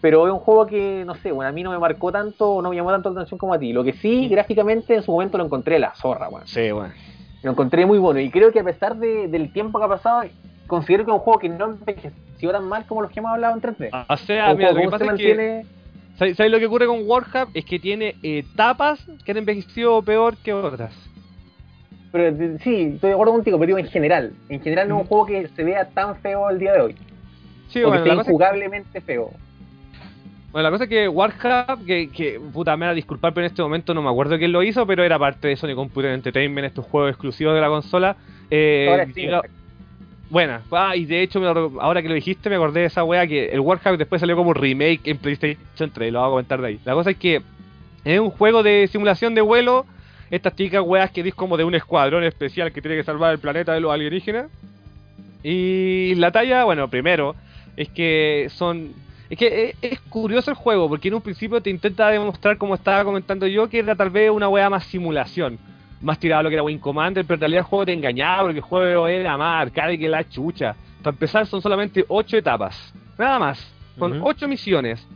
Pero es un juego que, no sé, bueno, a mí no me marcó tanto, no me llamó tanto la atención como a ti. Lo que sí, gráficamente en su momento lo encontré la zorra, weón. Sí, bueno. Lo encontré muy bueno. Y creo que a pesar de- del tiempo que ha pasado, considero que es un juego que no envejeció tan mal como los que hemos hablado en 3D. O sea, Un mira, lo que que se pasa es que mantiene. ¿Sabes sabes lo que ocurre con Warhub? Es que tiene etapas que han envejecido peor que otras. Pero de- sí, estoy de acuerdo contigo, pero digo en general. En general no es un juego que se vea tan feo el día de hoy. Sí, o bueno, que esté cosa es- injugablemente feo. Bueno, la cosa es que Warcraft, que, que puta, me da disculpar, pero en este momento no me acuerdo quién lo hizo, pero era parte de Sony Computer Entertainment, estos juegos exclusivos de la consola. Eh, Ahora sí, Buena, ah, y de hecho, ahora que lo dijiste, me acordé de esa wea que el Warcraft después salió como remake en PlayStation 3, lo voy a comentar de ahí. La cosa es que es un juego de simulación de vuelo, estas chicas weas que es como de un escuadrón especial que tiene que salvar el planeta de los alienígenas. Y la talla, bueno, primero, es que son... Es que es, es curioso el juego, porque en un principio te intenta demostrar, como estaba comentando yo, que era tal vez una wea más simulación. Más tirado a lo que era Wing Commander, pero en realidad el juego te engañaba, porque el juego era más arcade que la chucha. Para empezar son solamente 8 etapas, nada más. Son Ujú. 8 misiones.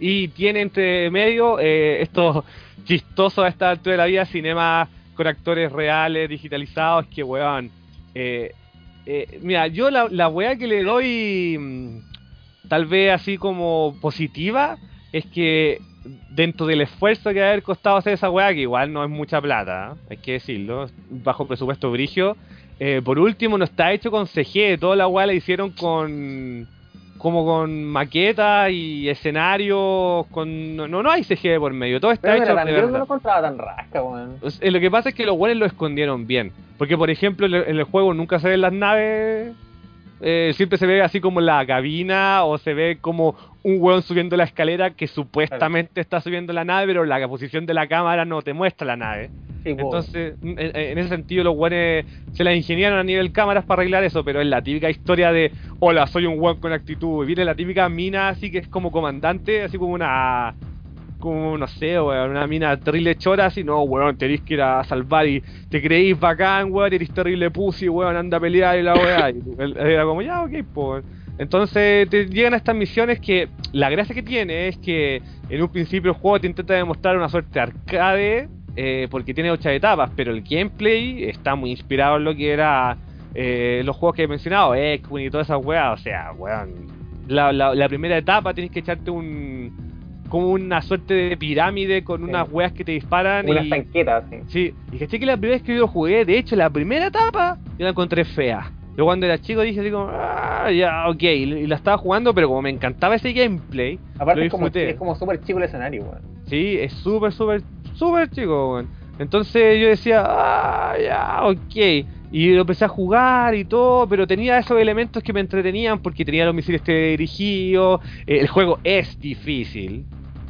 Y tiene entre medio eh, estos chistosos a esta altura de la vida, cinema con actores reales, digitalizados, que weón. Eh, eh, mira, yo la, la weá que le doy, mm, tal vez así como positiva, es que dentro del esfuerzo que va a haber costado hacer esa weá, que igual no es mucha plata, ¿eh? hay que decirlo, bajo presupuesto brigio, eh, por último no está hecho con CG, toda la weá la hicieron con como con maquetas y escenarios, con no, no hay CG por medio, todo está Pero hecho mira, de no tan rasca, weón. O sea, lo que pasa es que los buenos lo escondieron bien. Porque, por ejemplo, en el juego nunca se ven las naves. Eh, siempre se ve así como la cabina o se ve como un hueón subiendo la escalera que supuestamente está subiendo la nave, pero la posición de la cámara no te muestra la nave. Sí. Entonces, en, en ese sentido, los buenos se la ingeniaron a nivel cámaras para arreglar eso, pero es la típica historia de: Hola, soy un hueón con actitud. Y viene la típica mina, así que es como comandante, así como una. Como, no sé, weón, una mina terrible chora, así, no, weón, tenéis que ir a salvar y te creéis bacán, weón, eres terrible pussy, weón, anda a pelear y la weá. Y era como, ya, ok, pues. Entonces te llegan a estas misiones que la gracia que tiene es que en un principio el juego te intenta demostrar una suerte arcade eh, porque tiene ocho etapas, pero el gameplay está muy inspirado en lo que era eh, los juegos que he mencionado, X-Wing y todas esas weas. O sea, weón, la, la, la primera etapa tienes que echarte un como una suerte de pirámide con Sí. unas weas que te disparan Unas tanquetas, sí. Sí, y caché que la primera vez que yo lo jugué, de hecho, la primera etapa, yo la encontré fea. Yo cuando era chico dije así como, ah, ya, ok, y la estaba jugando, pero como me encantaba ese gameplay, Aparte lo es como, disfruté. es como súper chico el escenario, weón. sí, es súper, súper, súper chico, weón. Entonces yo decía, ah, ya, ok. Y lo empecé a jugar y todo, pero tenía esos elementos que me entretenían porque tenía los misiles dirigidos. eh, el juego es difícil,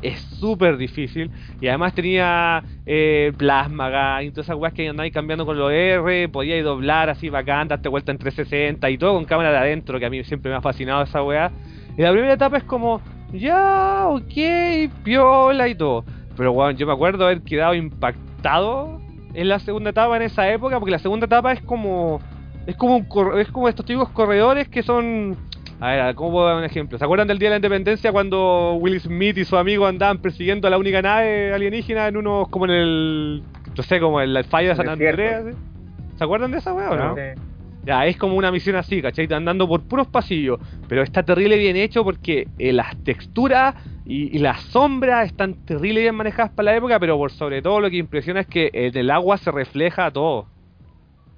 es súper difícil. Y además tenía eh, plasma y todas esas weas que andáis cambiando con los R, podíais doblar así bacán, darte vuelta en 360 y todo con cámara de adentro, que a mí siempre me ha fascinado esa wea. Y la primera etapa es como, ya, ok, piola y todo. Pero weón, yo me acuerdo haber quedado impactado en la segunda etapa en esa época, porque la segunda etapa es como. Es como un es como estos típicos corredores que son. A ver, ¿cómo puedo dar un ejemplo? ¿Se acuerdan del Día de la Independencia cuando Will Smith y su amigo andaban persiguiendo a la única nave alienígena en unos. como en el. no sé, como en el fallo de San. Andreas? ¿sí? ¿Se acuerdan de esa weá o no? Sí. Ya, es como una misión así, ¿cachai? Andando por puros pasillos. Pero está terrible bien hecho porque eh, las texturas y, y las sombras están terrible bien manejadas para la época, pero por sobre todo lo que impresiona es que en el agua se refleja todo.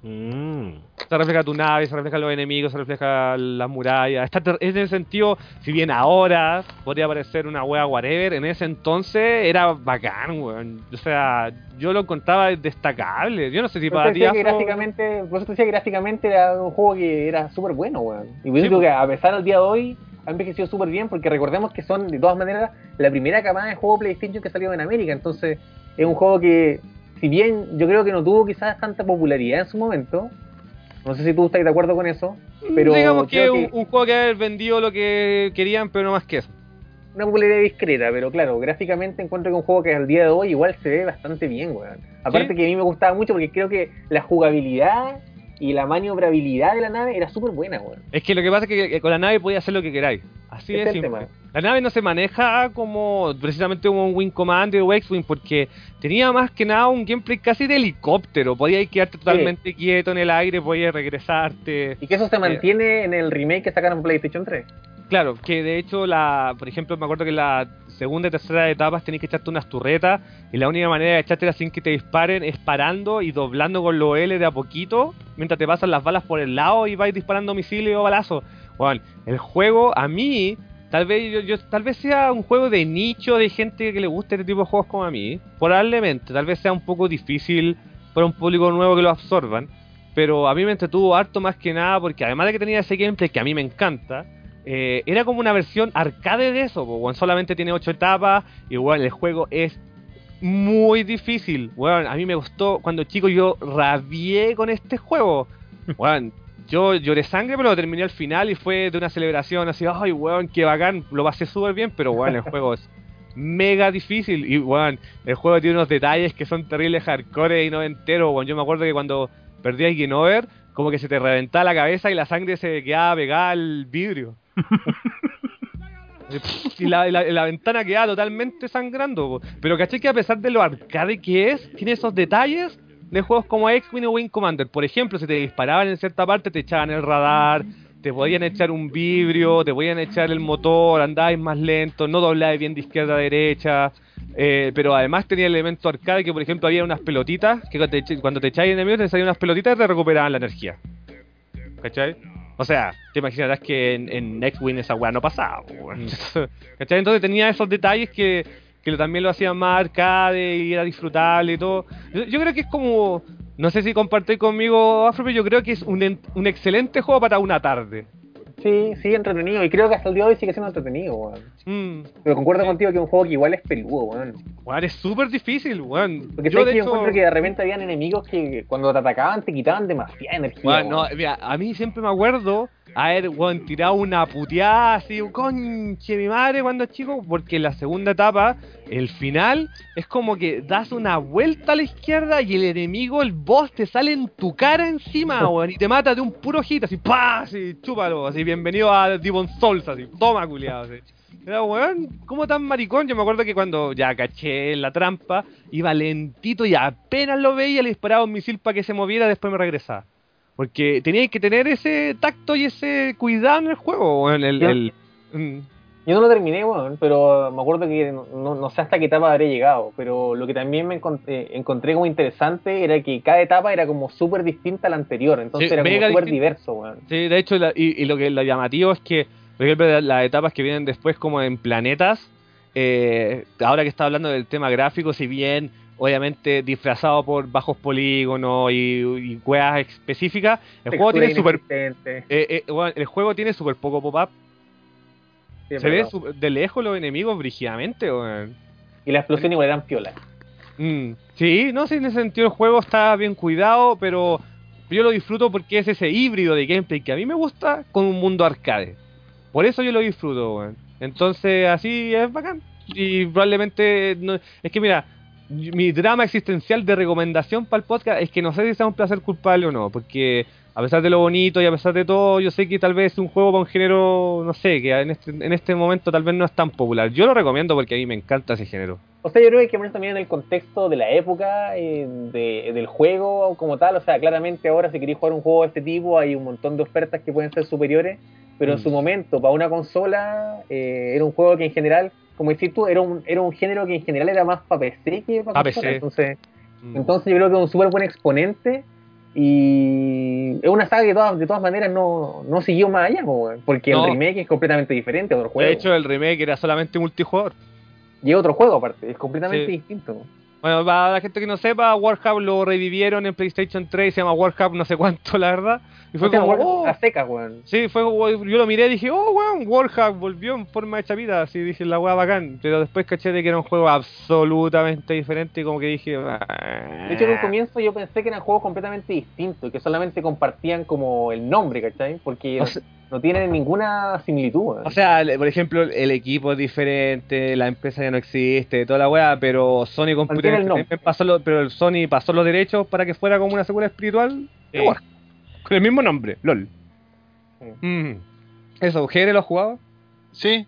Mm. Se refleja tu nave, se refleja los enemigos, se refleja las murallas. Está ter- en ese sentido, si bien ahora podría parecer una wea whatever, en ese entonces era bacán, weón. O sea, yo lo encontraba destacable. Yo no sé si para ti... gráficamente, por eso decía que gráficamente era un juego que era súper bueno, weón. Y Sí, digo que a pesar del día de hoy ha envejecido súper bien, porque recordemos que son de todas maneras la primera camada de juego PlayStation que salió en América. Entonces es un juego que, si bien yo creo que no tuvo quizás tanta popularidad en su momento, no sé si tú estás de acuerdo con eso, pero Digamos que un, que- un juego que haber vendido lo que querían, pero no más que eso. una popularidad discreta, pero claro, gráficamente encuentro que un juego que al día de hoy igual se ve bastante bien, weón. Aparte Sí. que a mí me gustaba mucho porque creo que la jugabilidad y la maniobrabilidad de la nave era súper buena, weón. Es que lo que pasa es que, con la nave podía hacer lo que queráis. Así de es simple. tema. La nave no se maneja como precisamente como un Wing Commander o X-Wing porque tenía más que nada un gameplay casi de helicóptero. Podías quedarte totalmente quieto en el aire, podías regresarte. Y que eso se mantiene en el remake que sacaron en PlayStation 3. Claro, que de hecho, la, por ejemplo, me acuerdo que la segunda y tercera etapas tenías que echarte unas turretas y la única manera de echártelas sin que te disparen es parando y doblando con los L de a poquito mientras te pasan las balas por el lado y vais disparando misiles o balazos. Bueno, el juego a mí Tal vez yo, yo- tal vez sea un juego de nicho de gente que le guste este tipo de juegos como a mí. Probablemente, tal vez sea un poco difícil para un público nuevo que lo absorban. Pero a mí me entretuvo harto más que nada porque además de que tenía ese gameplay que a mí me encanta, eh, era como una versión arcade de eso. weón. solamente tiene 8 etapas y bueno, el juego es muy difícil. Weón, a mí me gustó cuando chico yo rabié con este juego. Weón, yo lloré sangre, pero lo terminé al final y fue de una celebración así, ay, weón, qué bacán, lo pasé súper bien, pero weón, el juego es mega difícil y weón, el juego tiene unos detalles que son terribles hardcore y no enteros, weón. Yo me acuerdo que cuando perdí el Game Over, como que se te reventaba la cabeza y la sangre se quedaba pegada al vidrio. y la, la- la ventana quedaba totalmente sangrando. Pero caché que a pesar de lo arcade que es, tiene esos detalles de juegos como X-Wing o Wing Commander. Por ejemplo, si te disparaban en cierta parte, te echaban el radar, te podían echar un vibrio, te podían echar el motor, andabas más lento, no doblabas bien de izquierda a derecha. eh, pero además tenía el elemento arcade que, por ejemplo, había unas pelotitas que cuando te, cuando te echabas enemigos te salían unas pelotitas y te recuperaban la energía. ¿Cachai? O sea, te imaginarás que en, en X-Wing esa weá no pasaba. weón. ¿Cachai? Entonces tenía esos detalles que, que también lo hacían más arcade y era disfrutable y todo. Yo, yo creo que es como. No sé si compartís conmigo, Afro, pero yo creo que es un, un excelente juego para una tarde. Sí, sí, entretenido. Y creo que hasta el día de hoy sigue siendo entretenido, weón. Mm. Pero concuerdo contigo que es un juego que igual es peludo, weón. Weón, es súper difícil, weón. Porque Yo, de que yo hecho, encuentro que de repente habían enemigos que cuando te atacaban te quitaban demasiada energía. weón, no, mira, a mí siempre me acuerdo haber, weón, tirado una puteada así, conche mi madre cuando chico, porque en la segunda etapa, el final, es como que das una vuelta a la izquierda y el enemigo, el boss, te sale en tu cara encima, weón, y te mata de un puro hit, así, pa, así, chúpalo, así, bienvenido a Demon Souls, así, toma, culiado, así. Era, weón, ¿cómo tan maricón? Yo me acuerdo que cuando ya caché la trampa, iba lentito y apenas lo veía, le disparaba un misil para que se moviera, después me regresaba. Porque teníais que tener ese tacto y ese cuidado en el juego, weón. El, Yo- el- mm. Yo no lo terminé, weón, pero me acuerdo que no, sé hasta qué etapa habré llegado. Pero lo que también me eh, encontré como interesante era que cada etapa era como súper distinta a la anterior. Entonces Sí, era como súper diverso, weón. Sí, de hecho, la- y, y lo que lo llamativo es que, por ejemplo, las etapas que vienen después como en planetas, eh, ahora que está hablando del tema gráfico, si bien obviamente disfrazado por bajos polígonos y, y weas específicas, el juego tiene super... eh, eh, bueno, el juego tiene súper poco pop-up. Sí, Se ve de lejos los enemigos brígidamente. Y las explosiones igual eran piolas. Mm, Sí, no sé, en ese sentido el juego está bien cuidado, pero yo lo disfruto porque es ese híbrido de gameplay que a mí me gusta con un mundo arcade. Por eso yo lo disfruto, weón. Entonces, así es bacán. Y probablemente, no, es que mira, mi drama existencial de recomendación para el podcast es que no sé si sea un placer culpable o no, porque a pesar de lo bonito y a pesar de todo, yo sé que tal vez es un juego para un género, no sé, que en este, en este momento tal vez no es tan popular. Yo lo recomiendo porque a mí me encanta ese género. O sea, yo creo que hay que poner también en el contexto de la época, eh, de- del juego como tal. O sea, claramente ahora si queréis jugar un juego de este tipo hay un montón de ofertas que pueden ser superiores, pero en Mm. su momento, para una consola, eh, era un juego que en general, como decís tú, era un, era un género que en general era más para PC que para Pa' consola. Entonces, Mm. entonces yo creo que es un súper buen exponente y es una saga que de todas, de todas maneras no, no siguió más allá, porque No. el remake es completamente diferente a otro juego. De hecho, el remake era solamente multijugador. y es otro juego aparte, es completamente Sí. distinto. Bueno, para la gente que no sepa, Warcraft lo revivieron en PlayStation 3, se llama Warcraft no sé cuánto, la verdad. Y fue O sea, como, oh, a secas, weón. sí, fue como- yo lo miré y dije, oh, weón, Warcraft volvió en forma de vida, así dije, la weá bacán. Pero después caché de que era un juego absolutamente diferente y como que dije, De hecho, en un comienzo yo pensé que eran juegos completamente distintos, que solamente compartían como el nombre, ¿cachai? Porque O sea- no tienen ninguna similitud, weón. O sea, por ejemplo, el equipo es diferente, la empresa ya no existe, toda la weá, pero Sony Computer el pasó lo- pero el Sony pasó los derechos para que fuera como una secuela espiritual Sí. Con el mismo nombre, LOL. Mm. Eso, ¿Jere lo ha jugado? Sí.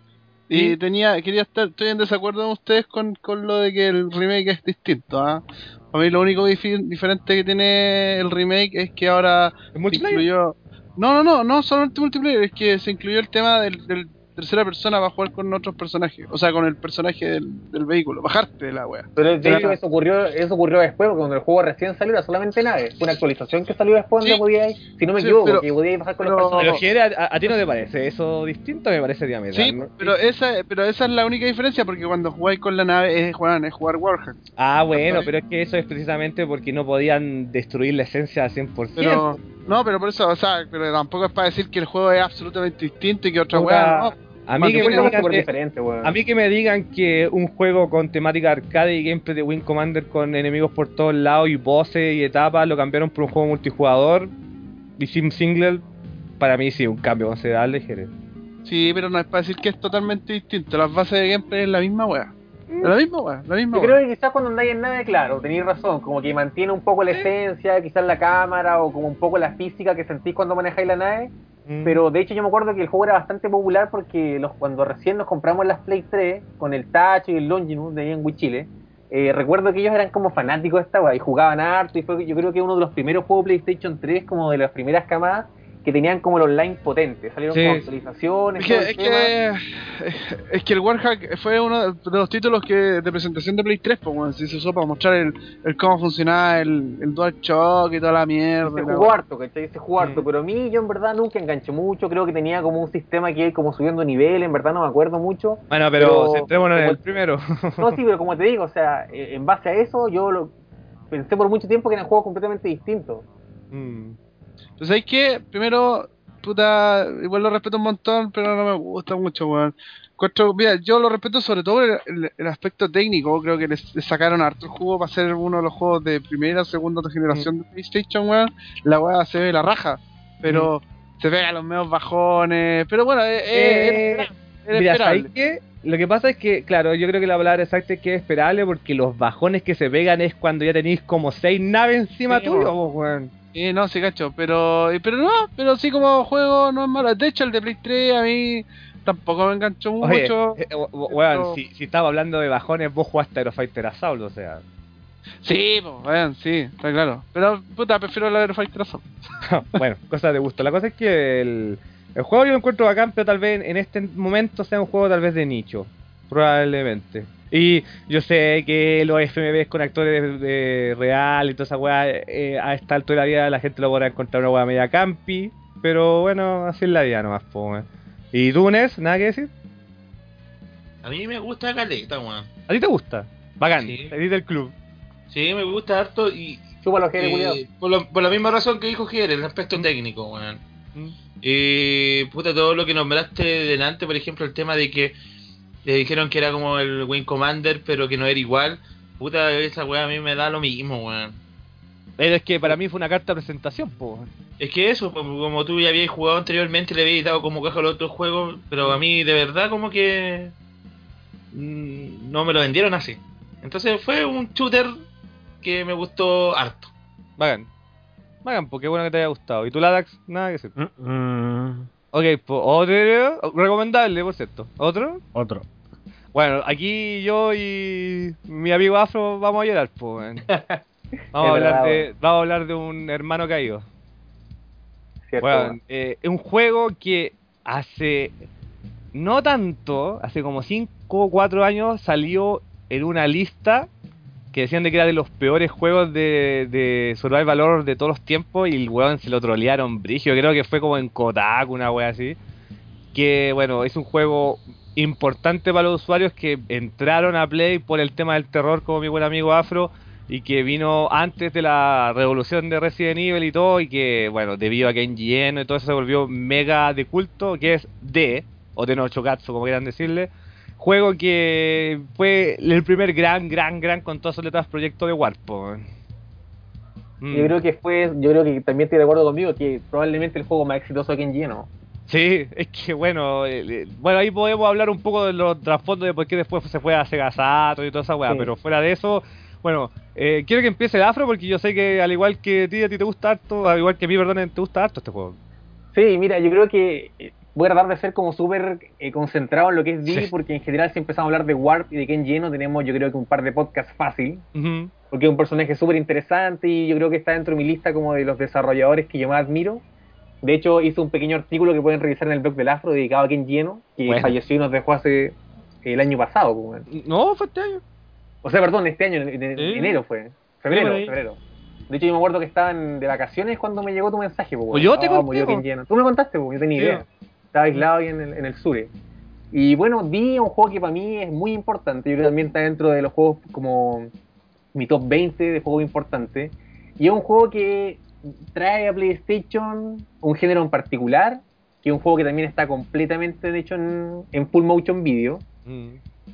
Y tenía, quería estar, estoy en desacuerdo con ustedes con, con lo de que el remake es distinto, ¿ah? A mí lo único diferente que tiene el remake es que ahora ¿El multiplayer? incluyó... No, no, no, no solamente multiplayer, es que se incluyó el tema del, del, tercera persona para jugar con otros personajes. O sea, con el personaje del, del vehículo. Bajarte de la wea. Pero de hecho eso ocurrió, eso ocurrió después, porque cuando el juego recién salió era solamente nave. Fue una actualización que salió después donde Sí. podíais, si no me Sí, equivoco, pero- que podíais bajar con pero- los personajes. Pero Jere, ¿a, a ti no te parece eso distinto? Me parece diametral. Sí, ¿no? pero esa, pero esa es la única diferencia porque cuando jugáis con la nave es jugar, es jugar Warhammer. Ah, bueno, pero es que eso es precisamente porque no podían destruir la esencia al 100%. Pero, no, pero por eso, o sea, pero tampoco es para decir que el juego es absolutamente distinto y que otra weá, no. A, mí que me digan que, diferente, weón. a mí que me digan que un juego con temática arcade y gameplay de Wing Commander con enemigos por todos lados y voces y etapas lo cambiaron por un juego multijugador y sim single, para mí sí, un cambio considerable, Jere. Sí, pero no es para decir que es totalmente distinto. Las bases de gameplay es la misma weá. La misma weá, la misma Yo weá. creo que quizás cuando andáis en nave, claro, tenéis razón, como que mantiene un poco la esencia, quizás la cámara o como un poco la física que sentís cuando manejáis la nave, Mm. pero de hecho yo me acuerdo que el juego era bastante popular porque los, cuando recién nos compramos las Play 3 con el Touch y el Longitude de ahí en Wichile, eh, recuerdo que ellos eran como fanáticos de esta weá y jugaban harto y fue yo creo que uno de los primeros juegos PlayStation 3 como de las primeras camadas que tenían como el online potente, salieron Sí. con actualizaciones, Es todo que, el es, que, es que el Warhack fue uno de los títulos que de presentación de Play 3, pues bueno, se usó para mostrar el, el cómo funcionaba el, el DualShock y toda la mierda. se jugó harto, ¿cachai? Se jugó harto, pero a mí yo en verdad nunca enganché mucho, creo que tenía como un sistema que como subiendo nivel, en verdad no me acuerdo mucho. Bueno, pero, pero- centrémonos en el primero. No, sí, pero como te digo, o sea, eh, en base a eso yo lo pensé por mucho tiempo que eran juegos completamente distintos. Mm. Entonces hay que, primero, puta, igual lo respeto un montón, pero no me gusta mucho, weón. Mira, yo lo respeto sobre todo el, aspecto técnico, creo que les sacaron harto el juego para ser uno de los juegos de primera o segunda generación de PlayStation, weón. La weá se ve la raja, pero se pega los medios bajones, pero bueno, es, Eh, es- es Mira, esperable. ¿sabes qué? Lo que pasa es que, claro, yo creo que la palabra exacta es que es esperable porque los bajones que se pegan es cuando ya tenéis como seis naves encima Sí, tuyo, weón. Sí, no, sí, cacho, pero, pero no, pero sí como juego no es malo. De hecho, el de Play 3 a mí tampoco me enganchó Oye, mucho. eh, we- we- weón, Pero- si, si estaba hablando de bajones, vos jugaste Aerofighter Assault, o sea. Sí, pues, weón, sí, está claro. Pero, puta, prefiero la de Fighter Assault. bueno, cosa de gusto. La cosa es que el, el juego yo lo encuentro bacán, pero tal vez en este momento sea un juego tal vez de nicho. Probablemente. Y yo sé que los FMVs con actores de, de real y toda esa weá, eh, a esta altura de la vida la gente lo podrá encontrar una weá media campi. Pero bueno, así es la vida nomás, po, weón. ¿Y tú, Nes? ¿Nada que decir? A mí me gusta Caleta, weón. ¿A ti te gusta? Bacán, Sí. eres del club. Sí, me gusta harto y. Que eh, por, lo- por la misma razón que dijo Jere, el aspecto técnico, weón. Mm. Y puta, todo lo que nombraste delante, por ejemplo, el tema de que le dijeron que era como el Wing Commander, pero que no era igual. Puta, esa weá a mí me da lo mismo, weón. Pero es que para mí fue una carta de presentación, po. Es que eso, como tú ya habías jugado anteriormente, le habías dado como caja a los otros juegos, pero a mí de verdad como que mm, no me lo vendieron así. Entonces fue un shooter que me gustó harto. Bacán. Bacán, porque bueno que te haya gustado. ¿Y tú, Ladax? Nada que decir. Mm, mm, Ok, pues otro. Recomendable, por cierto. ¿Otro? otro. Bueno, aquí yo y mi amigo Afro vamos a llorar, pues. Vamos, a hablar de, vamos a hablar de un hermano caído. ¿cierto? Bueno, eh, es un juego que hace no tanto, hace como 5 o 4 años salió en una lista que decían de que era de los peores juegos de, de Survival Horror de todos los tiempos y el weón se lo trolearon brigio, creo que fue como en Kotaku, una wea así. Que bueno, es un juego importante para los usuarios que entraron a Play por el tema del terror como mi buen amigo Afro y que vino antes de la revolución de Resident Evil y todo y que bueno, debido a que en y todo eso se volvió mega de culto, que es D o de Nochokatsu como quieran decirle, juego que fue el primer gran, gran, gran con todas sus letras proyecto de Warpo. Mm. Yo creo que fue, yo creo que también estoy de acuerdo conmigo que probablemente el juego más exitoso que en lleno. Sí, es que bueno, eh, eh, bueno ahí podemos hablar un poco de los trasfondos de por qué después se fue a Sega Saturn y toda esa weá, Sí. pero fuera de eso, bueno, eh, quiero que empiece el afro porque yo sé que al igual que a ti, a ti te gusta harto, al igual que a mí, perdón, te gusta harto este juego. Sí, mira, yo creo que voy a tratar de ser como súper eh, concentrado en lo que es D, Sí. porque en general si empezamos a hablar de Warp y de Ken Lleno tenemos yo creo que un par de podcasts fácil, porque es un personaje súper interesante y yo creo que está dentro de mi lista como de los desarrolladores que yo más admiro. De hecho, hice un pequeño artículo que pueden revisar en el blog del Afro dedicado a Ken Lleno, que Bueno. falleció y nos dejó hace el año pasado. pues, weón. No, fue este año. O sea, perdón, este año, en, enero fue. Febrero, febrero. De hecho, yo me acuerdo que estaban de vacaciones cuando me llegó tu mensaje. Pues, Pues yo te oh, conté, po. Lleno. Tú me contaste, pues, yo tenía Sí. idea. Estaba aislado ahí en el, en el sur. Y bueno, vi un juego que para mí es muy importante. Yo creo que también está dentro de los juegos como mi top 20 de juegos importantes. Y es un juego que trae a PlayStation un género en particular, que es un juego que también está completamente hecho en, en full motion video. Mm.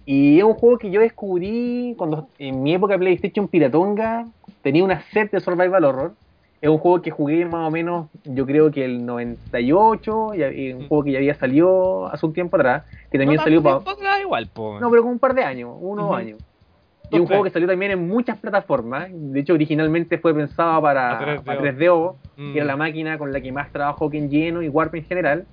Y es un juego que yo descubrí cuando en mi época de PlayStation Piratonga tenía una set de Survival Horror. Es un juego que jugué más o menos, yo creo que el 98, y, un Mm. juego que ya había salido hace un tiempo atrás, que también no, salió para... igual, po. No, pero con un par de años, uno o Ujú. dos años. Y un juego que salió también en muchas plataformas. De hecho, originalmente fue pensado para, A 3DO. para 3DO, Mm. que era la máquina con la que más trabajó Ken Lleno y Warp en general.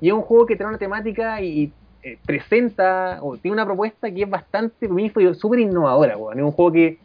Y es un juego que trae una temática y, eh, presenta, o tiene una propuesta que es bastante, para mí fue súper innovadora. Es un juego que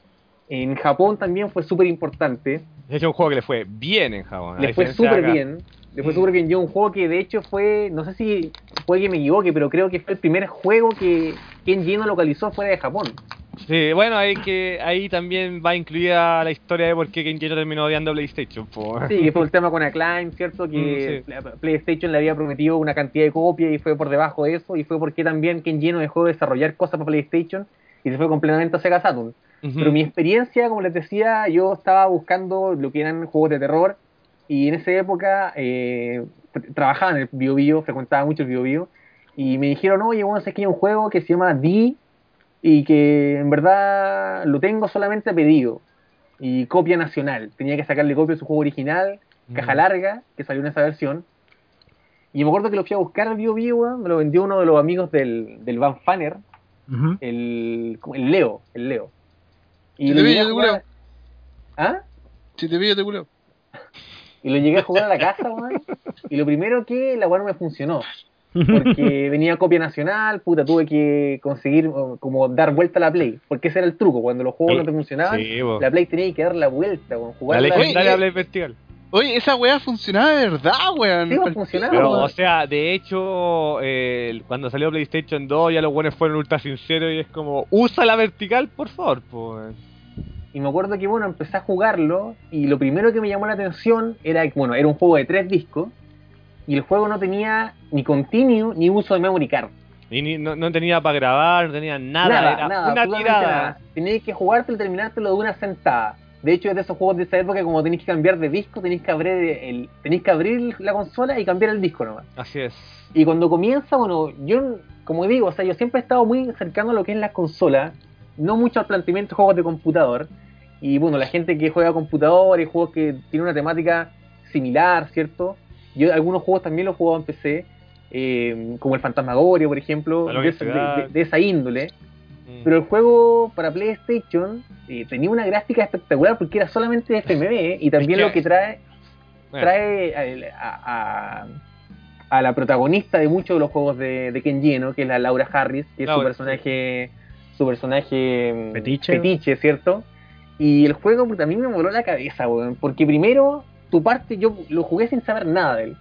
en Japón también fue súper importante. De hecho, un juego que le fue bien en Japón. Le fue súper bien. Le fue Mm. súper bien. Yo un juego que de hecho fue, no sé si puede que me equivoque, pero creo que fue el primer juego que Ken Lleno localizó fuera de Japón. Sí, bueno, ahí, que, ahí también va incluida la historia de por qué Kenjiro terminó odiando PlayStation. Sí, que fue el tema con Acclaim, ¿cierto? Que Mm, sí. la- PlayStation le había prometido una cantidad de copias y fue por debajo de eso, y fue porque también Ken Lleno dejó de desarrollar cosas para PlayStation y se fue completamente a Sega Saturn. Pero mi experiencia, como les decía, yo estaba buscando lo que eran juegos de terror y en esa época eh, tr- trabajaba en el Bio Bio, frecuentaba mucho el Bio Bio y me dijeron, oye, bueno, sé que hay un juego que se llama D y que en verdad lo tengo solamente pedido y copia nacional. Tenía que sacarle copia de su juego original, caja Mm. larga, que salió en esa versión. Y me acuerdo que lo fui a buscar al Bio Bio, me lo vendió uno de los amigos del, del Van Fanner, El, el Leo, el Leo. Y Sí, lo te vi, yo te culeo. ¿Ah? Si te pillo, te culeo. Y lo llegué a jugar a la casa, weón. Y lo primero que la weá no me funcionó. Porque venía copia nacional, puta, tuve que conseguir como dar vuelta a la Play. Porque ese era el truco, cuando los juegos Sí, no te funcionaban, sí, la Play tenía que dar la vuelta, weón. La legendaria Play Festival. Oye, esa weá funcionaba de verdad, weón. Sí, pues, funcionaba, Pero, weón. o sea, de hecho, eh, cuando salió PlayStation 2 ya los buenos fueron ultra sinceros y es como, usa la vertical, por favor. Pues. Y me acuerdo que, bueno, empecé a jugarlo y lo primero que me llamó la atención era que, bueno, era un juego de tres discos y el juego no tenía ni continue ni uso de memory card. Y ni- no, no tenía para grabar, no tenía nada, Nada, era nada, una absolutamente tirada. nada. Tenías que jugártelo y terminártelo de una sentada. De hecho, es de esos juegos de esa época, como tenéis que cambiar de disco, tenéis que abrir el, tenéis que abrir la consola y cambiar el disco nomás. Así es. Y cuando comienza, bueno, yo, como digo, o sea, yo siempre he estado muy cercano a lo que es la consola, no mucho al planteamiento de juegos de computador. Y bueno, la gente que juega a computador y juegos que tienen una temática similar, ¿cierto? Yo algunos juegos también los he jugado en PC, eh, como el Fantasmagoria, por ejemplo, de esa índole. Mm. Pero el juego para PlayStation eh, tenía una gráfica espectacular porque era solamente FMV y también lo que trae trae a, a- a- a la protagonista de muchos de los juegos de, de Ken Geno, que es la Laura Harris, que es su personaje, su personaje mm, Fetiche. ¿cierto? Y el juego mí me voló la cabeza, weón, porque primero tu parte yo lo jugué sin saber nada de él.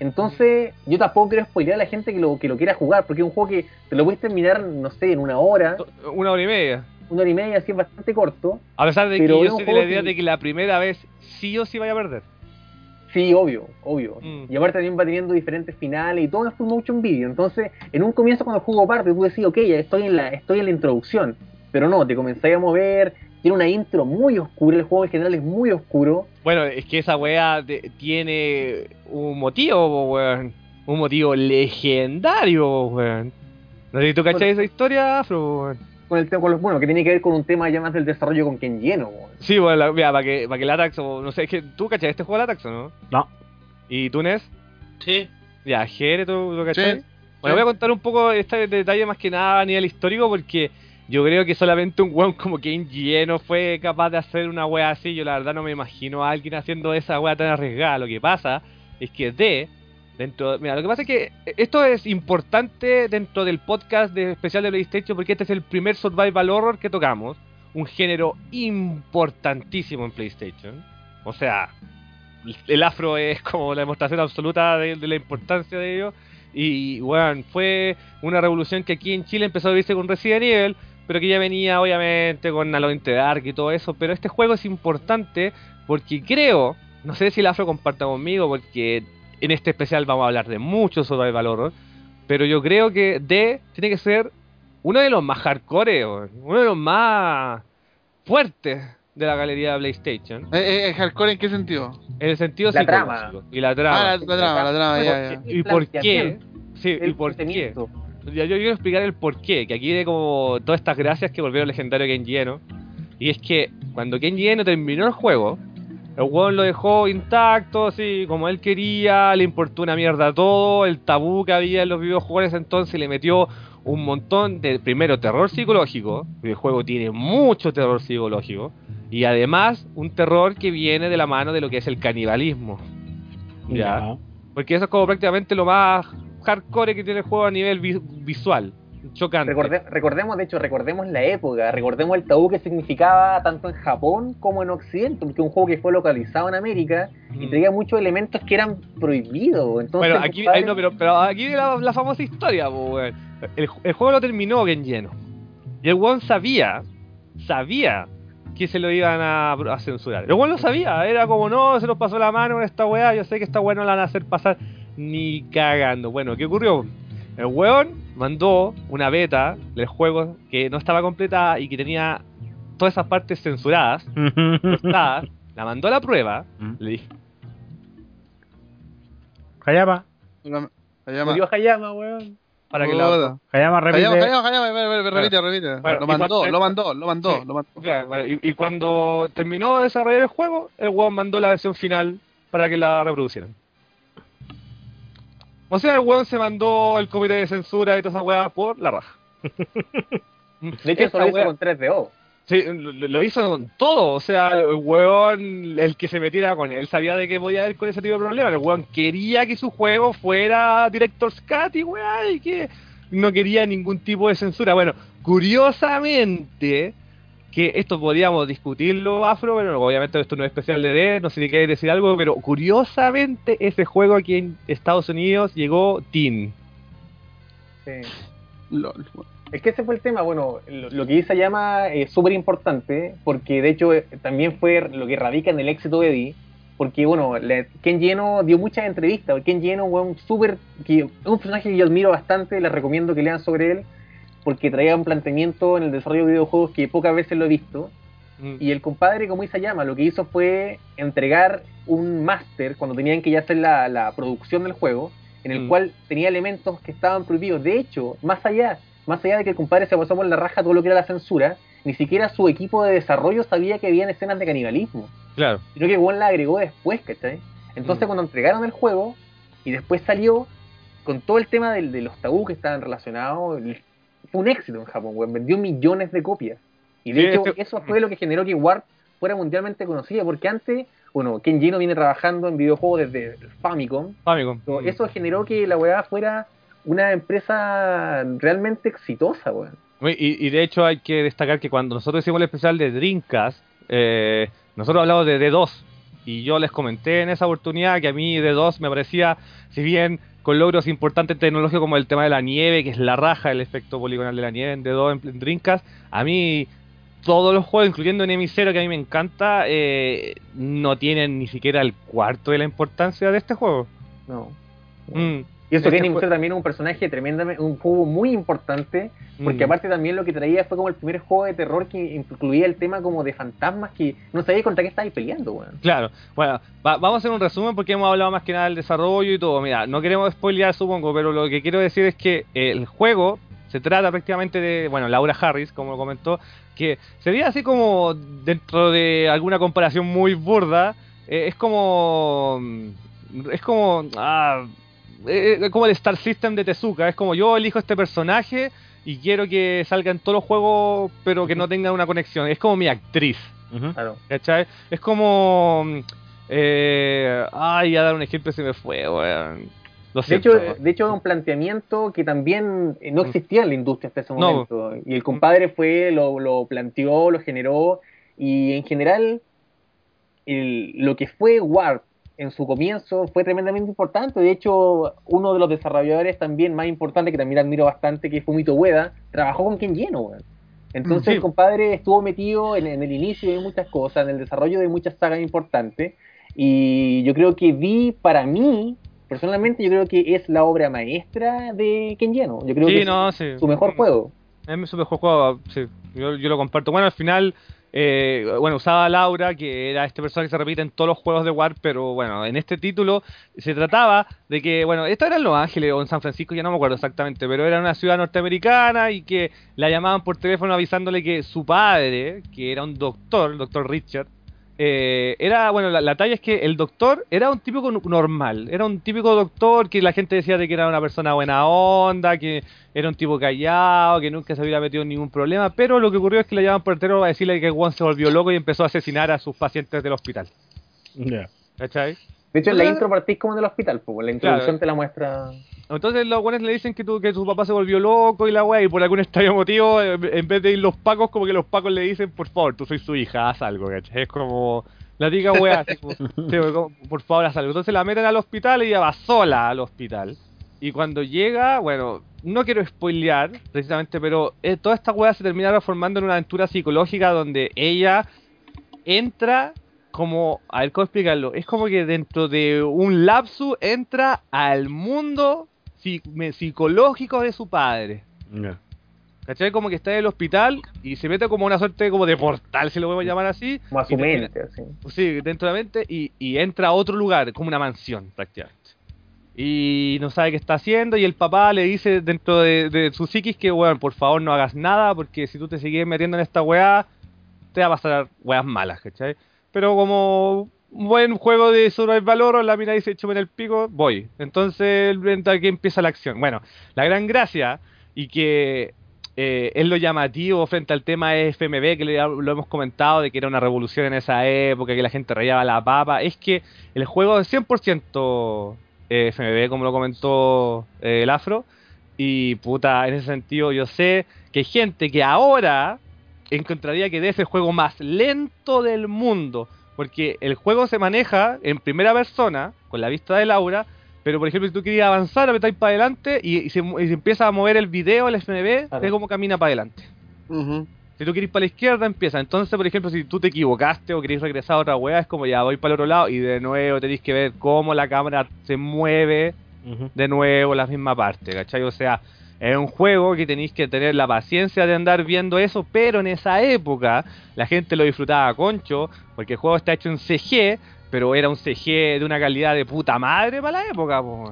Entonces, yo tampoco quiero spoilear a la gente que lo, que lo quiera jugar, porque es un juego que te lo puedes terminar, no sé, en una hora, Una hora y media. una hora y media, así es bastante corto. A pesar de que yo soy de la idea que- de que la primera vez sí o sí vaya a perder. Sí, obvio, obvio. Mm. Y aparte también va teniendo diferentes finales y todo es full motion video. Entonces, en un comienzo cuando el juego parte, tú decís, ok, ya estoy en la, estoy en la introducción. Pero no, te comenzáis a mover, tiene una intro muy oscura, el juego en general es muy oscuro. Bueno, es que esa wea de- tiene un motivo, weón. Un motivo legendario, weón. No sé si tú cachai Bueno. esa historia, Afro, weón. Con el tema, con los- bueno, que tiene que ver con un tema ya más del desarrollo con quien lleno. weón. Sí, bueno, la- mira, para que, para que Latax, o no sé, es que tú cachai este juego Latax, ¿o no? No. ¿Y tú, Nes? Sí. Ya, Jere, ¿tú lo cachai? Sí. Bueno, voy a contar un poco este detalle más que nada a nivel histórico porque yo creo que solamente un weón como Kenji no fue capaz de hacer una wea así. Yo la verdad no me imagino a alguien haciendo esa wea tan arriesgada. Lo que pasa es que D, dentro... Mira, lo que pasa es que esto es importante dentro del podcast de especial de PlayStation porque este es el primer survival horror que tocamos. Un género importantísimo en PlayStation. O sea, el afro es como la demostración absoluta de, de la importancia de ello. Y bueno, fue una revolución que aquí en Chile empezó a vivirse con Resident Evil, pero que ya venía obviamente con Alone in the Dark y todo eso. Pero este juego es importante porque creo, no sé si el afro comparta conmigo, porque en este especial vamos a hablar de mucho sobre el valor, pero yo creo que D tiene que ser uno de los más hardcore, uno de los más fuertes de la galería de PlayStation. Eh, eh, ¿Hardcore en qué sentido? En el sentido La psicológico. Y la trama. Ah, la, la trama, la trama, ya, ya. ¿Y por qué? Sí, ¿y por qué? Ya, Yo quiero explicar el por qué, que aquí de como todas estas gracias que volvieron legendario Kenji Eno. Y es que cuando Kenji Eno terminó el juego, el weón lo dejó intacto, así como él quería, le importó una mierda todo, el tabú que había en los videojuegos entonces le metió un montón de, primero, terror psicológico, el juego tiene mucho terror psicológico, y además un terror que viene de la mano de lo que es el canibalismo. Ya. Porque eso es como prácticamente lo más hardcore que tiene el juego a nivel vi- visual. Chocante. Recorde- recordemos, de hecho, recordemos la época, recordemos el tabú que significaba tanto en Japón como en Occidente, porque un juego que fue localizado en América y Mm. traía muchos elementos que eran prohibidos. Entonces, Bueno, aquí, compadre, ay, no, pero, pero aquí la, la famosa historia, el, el juego lo terminó bien lleno. Y el weón sabía, sabía que se lo iban a, a censurar. El weón lo sabía, era como, no, se nos pasó la mano en esta weá, yo sé que esta weá no la van a hacer pasar ni cagando. Bueno, ¿qué ocurrió? El weón mandó una beta del juego que no estaba completa y que tenía todas esas partes censuradas, cortadas, la mandó a la prueba, le dije, Hayama. Llama- Murió Hayama, weón. para que la... Joda. Hayama repite. Ve- ve- ve- repite, repite. Bueno, lo y mandó, cuando- lo mandó, lo mandó, Sí. lo mandó, lo. Claro, y, y cuando terminó de desarrollar el juego, el weón mandó la versión final para que la reproducieran. O sea, el weón se mandó el comité de censura y toda esa weá por la raja. de hecho, eso lo hizo con 3DO. Sí, lo, lo hizo con todo. O sea, el weón, el que se metiera con él, sabía de que podía haber con ese tipo de problemas. El weón quería que su juego fuera Director's Cut y weá, y que no quería ningún tipo de censura. Bueno, curiosamente, que esto podríamos discutirlo, Afro, pero obviamente esto no es especial de D, no sé si quieres decir algo, pero curiosamente ese juego aquí en Estados Unidos llegó Teen. Sí. Lol. Es que ese fue el tema, bueno, lo, lo que dice Llama es súper importante, porque de hecho eh, también fue lo que radica en el éxito de Eddie, porque bueno, le- Ken Lleno dio muchas entrevistas, Ken Lleno un súper, un personaje que yo admiro bastante, les recomiendo que lean sobre él, porque traía un planteamiento en el desarrollo de videojuegos que pocas veces lo he visto, Mm. y el compadre, como dice Llama, lo que hizo fue entregar un máster cuando tenían que ya hacer la, la producción del juego, en el Mm. cual tenía elementos que estaban prohibidos. De hecho, más allá, más allá de que el compadre se pasó por la raja todo lo que era la censura, ni siquiera su equipo de desarrollo sabía que habían escenas de canibalismo. Claro. Sino que Juan la agregó después, ¿cachai? Entonces Mm. cuando entregaron el juego y después salió con todo el tema del- de los tabú que estaban relacionados, el- fue un éxito en Japón, weón. Vendió millones de copias. Y de Sí, hecho, este- eso fue lo que generó que Warp fuera mundialmente conocida, porque antes, bueno, Ken Gino viene trabajando en videojuegos desde Famicom, Famicom. Mm. eso generó que la weá fuera una empresa realmente exitosa, weón. Y, y de hecho hay que destacar que cuando nosotros hicimos el especial de Dreamcast, eh, nosotros hablamos de D2 y yo les comenté en esa oportunidad que a mí D2 me parecía, si bien con logros importantes tecnológicos como el tema de la nieve, que es la raja, el efecto poligonal de la nieve en D2 en, en Dreamcast, a mí todos los juegos, incluyendo Enemy Zero, que a mí me encanta, eh, no tienen ni siquiera el cuarto de la importancia de este juego. No. Mm, Y eso que Enemy fue- también es un personaje tremendamente, un juego muy importante, porque mm. aparte también lo que traía fue como el primer juego de terror que incluía el tema como de fantasmas que no sabía contra qué estabais peleando, weón. Claro, bueno, va- vamos a hacer un resumen porque hemos hablado más que nada del desarrollo y todo. Mira, no queremos spoilear, supongo, pero lo que quiero decir es que el juego se trata prácticamente de, bueno, Laura Harris, como lo comentó, que sería así como, dentro de alguna comparación muy burda, eh, es como. Es como. Ah, eh, eh, como el Star System de Tezuka. Es como yo elijo este personaje y quiero que salga en todos los juegos, pero que no tenga una conexión. Es como mi actriz. Ujú. Claro. ¿Cachai? Es como. mm, Eh, ay, a dar un ejemplo se me fue, weón. Lo De siento. hecho, de hecho, es un planteamiento que también eh, no existía en la industria hasta ese No. momento. Y el compadre fue, lo, lo planteó, lo generó. Y en general, el- lo que fue Warp en su comienzo fue tremendamente importante. De hecho, uno de los desarrolladores también más importantes, que también admiro bastante, que es Fumito Ueda, trabajó con Ken Lleno, weón. Entonces sí. el compadre estuvo metido en, en el inicio de muchas cosas, en el desarrollo de muchas sagas importantes. Y yo creo que vi, para mí, personalmente, yo creo que es la obra maestra de Ken Lleno. Yo creo que es sí. su mejor juego. Es mi super juego, sí. Yo, yo lo comparto. Bueno, al final, eh, bueno, usaba a Laura, que era este personaje que se repite en todos los juegos de War, pero bueno, en este título se trataba de que, bueno, esto era en Los Ángeles o en San Francisco, ya no me acuerdo exactamente, pero era una ciudad norteamericana y que la llamaban por teléfono avisándole que su padre, que era un doctor, el doctor Richard, eh, era, bueno, la, la talla es que el doctor era un típico normal, era un típico doctor que la gente decía de que era una persona buena onda, que era un tipo callado, que nunca se hubiera metido en ningún problema, pero lo que ocurrió es que le llaman por teléfono a decirle que Juan se volvió loco y empezó a asesinar a sus pacientes del hospital. Ya. ¿Cachai? De hecho, en la intro partís como en el hospital, pues la introducción te la muestra. Entonces los buenos le dicen que, tu, que su papá se volvió loco y la weá, y por algún extraño motivo, en vez de ir los pacos, como que los pacos le dicen, por favor, tú soy su hija, haz algo, ¿cachai? Es como la diga weá, así como, sí, como, por favor, haz algo. Entonces la meten al hospital y ella va sola al hospital. Y cuando llega, bueno, no quiero spoilear precisamente, pero eh, toda esta weá se termina transformando en una aventura psicológica donde ella entra como, a ver cómo explicarlo, es como que dentro de un lapsus entra al mundo psi- me- psicológico de su padre. ¿Cachai? Como que está en el hospital y se mete como una suerte como de portal, si lo podemos llamar así. Como a su termina- mente, así. Sí, dentro de la mente y, y entra a otro lugar, como una mansión prácticamente. Y no sabe qué está haciendo y el papá le dice dentro de, de su psiquis que, weón, por favor no hagas nada porque si tú te sigues metiendo en esta weá, te va a pasar weas malas, ¿cachai? Pero como buen juego de survival horror, la mina dice, chúpame el pico, voy. Entonces, aquí empieza la acción. Bueno, la gran gracia y que eh, es lo llamativo frente al tema de FMV, que lo hemos comentado, de que era una revolución en esa época, que la gente rayaba la papa, es que el juego es 100% eh, FMV, como lo comentó eh, el Afro, y puta, en ese sentido yo sé que hay gente que ahora encontraría que es el juego más lento del mundo, porque el juego se maneja en primera persona, con la vista de Laura, pero por ejemplo si tú querías avanzar, apretáis para adelante y, y se, y se empieza a mover el video, el FMV, Claro. ves cómo camina para adelante. Si tú querés para la izquierda, empieza. Entonces, por ejemplo, si tú te equivocaste o querés regresar a otra weá, es como ya voy para el otro lado y de nuevo tenéis que ver cómo la cámara se mueve de nuevo la misma parte, ¿cachai? O sea, es un juego que tenéis que tener la paciencia de andar viendo eso, pero en esa época la gente lo disfrutaba a concho, porque el juego está hecho en CG, pero era un CG de una calidad de puta madre para la época, po.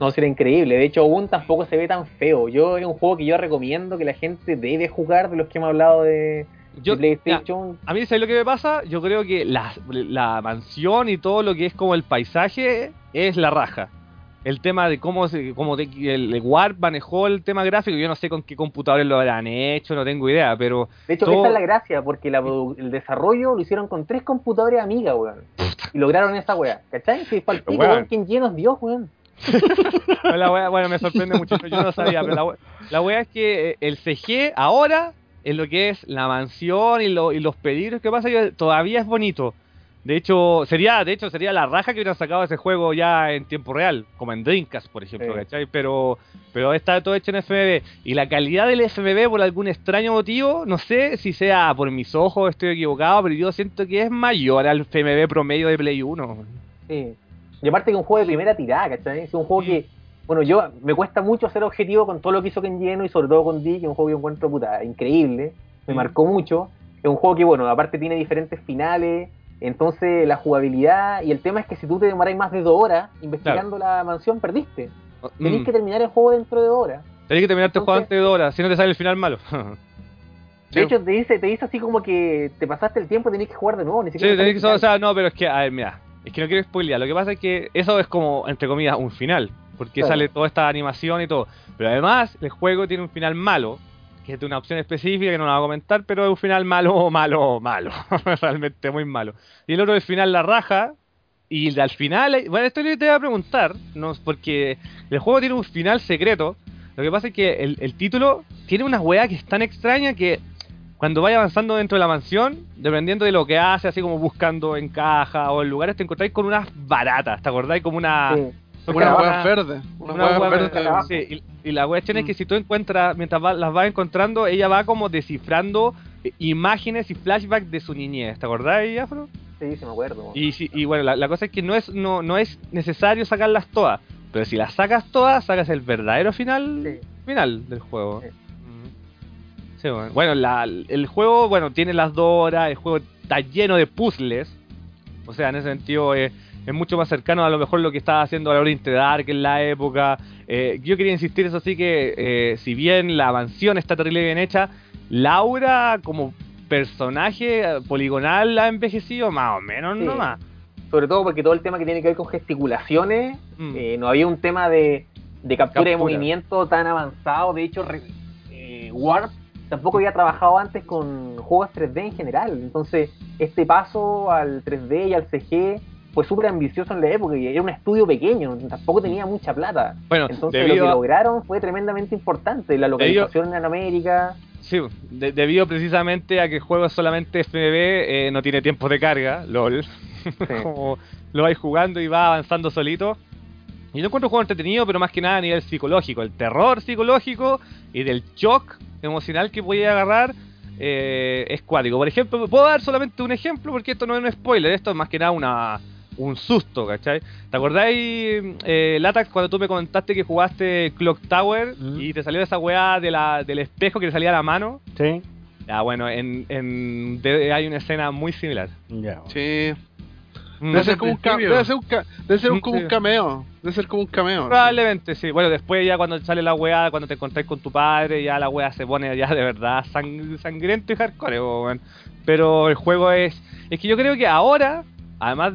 No, sería increíble. De hecho, aún tampoco se ve tan feo. Yo es un juego que yo recomiendo que la gente debe jugar de los que hemos hablado de, Yo, PlayStation. a mí, ¿sabes lo que me pasa? Yo creo que la, la mansión y todo lo que es como el paisaje es la raja. El tema de cómo, se, cómo de- el, el Warp manejó el tema gráfico, yo no sé con qué computadores lo habrán hecho, no tengo idea, pero De hecho, todo- esa es la gracia, porque la el desarrollo lo hicieron con tres computadores amigas, weón. Y lograron esa weá. ¿Cachai? Si para el pico, Weón. quien llenos Dios, weón. La wea- bueno, me sorprende mucho, yo no sabía, pero la, wea- la wea es que eh, el CG ahora, en lo que es la mansión y, lo- y los pedidos que pasa, yo- todavía es bonito. De hecho, sería de hecho sería la raja que hubieran sacado ese juego ya en tiempo real, como en Dreamcast, por ejemplo, Sí. ¿cachai? Pero, pero está todo hecho en FMV. Y la calidad del FMV, por algún extraño motivo, no sé si sea por mis ojos, estoy equivocado, pero yo siento que es mayor al FMV promedio de Play 1. Sí. Y aparte que un juego de primera tirada, ¿cachai? Es un juego Sí. que, bueno, yo me cuesta mucho ser objetivo con todo lo que hizo Ken Lleno y sobre todo con Dick, que es un juego que encuentro puta increíble, me marcó mucho. Es un juego que, bueno, aparte tiene diferentes finales, entonces la jugabilidad y el tema es que si tú te demoráis más de dos horas investigando la mansión, perdiste. Tenés Mm. que terminar el juego dentro de dos horas. Tenés que terminarte el juego antes de horas, si no te sale el final malo. De Sí. hecho, te dice, te dice así como que te pasaste el tiempo y tenés que jugar de nuevo. Ni Sí, siquiera tenés que, o sea, no, pero es que, a ver, mira, es que no quiero spoilear. Lo que pasa es que eso es como, entre comillas, un final. Porque Claro. sale toda esta animación y todo. Pero además, el juego tiene un final malo, que es de una opción específica que no la voy a comentar, pero es un final malo, malo, malo. Realmente muy malo. Y el otro, el final, la raja. Y al final, bueno, esto te voy a preguntar, no, porque el juego tiene un final secreto. Lo que pasa es que el, el título tiene una weá que es tan extraña que cuando vayas avanzando dentro de la mansión, dependiendo de lo que haces, así como buscando en caja o en lugares, te encontráis con unas baratas, ¿te acordáis? Como una... Una hueá verde. Una una hueá hueá verde. verde, sí, y, y la cuestión es Mm. que si tú encuentras, mientras va- las vas encontrando, ella va como descifrando eh, imágenes y flashbacks de su niñez, ¿te acordáis, Afro? Sí, sí, me acuerdo. Y, si- y bueno, la, la cosa es que no es, no, no es necesario sacarlas todas, pero si las sacas todas, sacas el verdadero final, Sí. final del juego. Sí. Mm. Sí, bueno, Bueno, la- el juego, bueno, tiene las dos horas, el juego está lleno de puzzles, o sea, en ese sentido es, es mucho más cercano a lo mejor lo que estaba haciendo Laurent Dark en la época. Eh, yo quería insistir eso sí que, eh, si bien la mansión está terrible bien hecha, Laura como personaje poligonal ha envejecido más o menos Sí. nomás. Sobre todo porque todo el tema que tiene que ver con gesticulaciones, Mm. eh, no había un tema de, de captura, de movimiento tan avanzado. De hecho, re- eh, Warp tampoco había trabajado antes con juegos 3D en general. Entonces, este paso al 3D y al CG fue súper ambicioso en la época y era un estudio pequeño, tampoco tenía mucha plata. Bueno, Entonces, lo que a- lograron fue tremendamente importante. La localización en América. Sí, de- debido precisamente a que el juego es solamente FMV, eh, no tiene tiempo de carga, LOL. Como lo vais jugando y va avanzando solito. Y yo encuentro un juego entretenido, pero más que nada a nivel psicológico. El terror psicológico y del shock emocional que voy a agarrar eh, es cuático. Por ejemplo, puedo dar solamente un ejemplo porque esto no es un spoiler, esto es más que nada una, un susto, ¿cachai? ¿Te acordáis, eh, Latax, cuando tú me comentaste que jugaste Clock Tower Mm. y te salió esa weá de la, del espejo que le salía a la mano? Sí. Ya, bueno, en, en de- hay una escena muy similar. Ya. Sí. Mm. Debe ser como un, ca- principio. debe ser un, ca- debe ser un- como Sí. un cameo. Debe ser como un cameo. Probablemente sí. Bueno, después ya cuando sale la weá, cuando te encontrás con tu padre, ya la weá se pone ya de verdad sang- sangriento y hardcore, weón. Pero el juego es... Es que yo creo que ahora, además,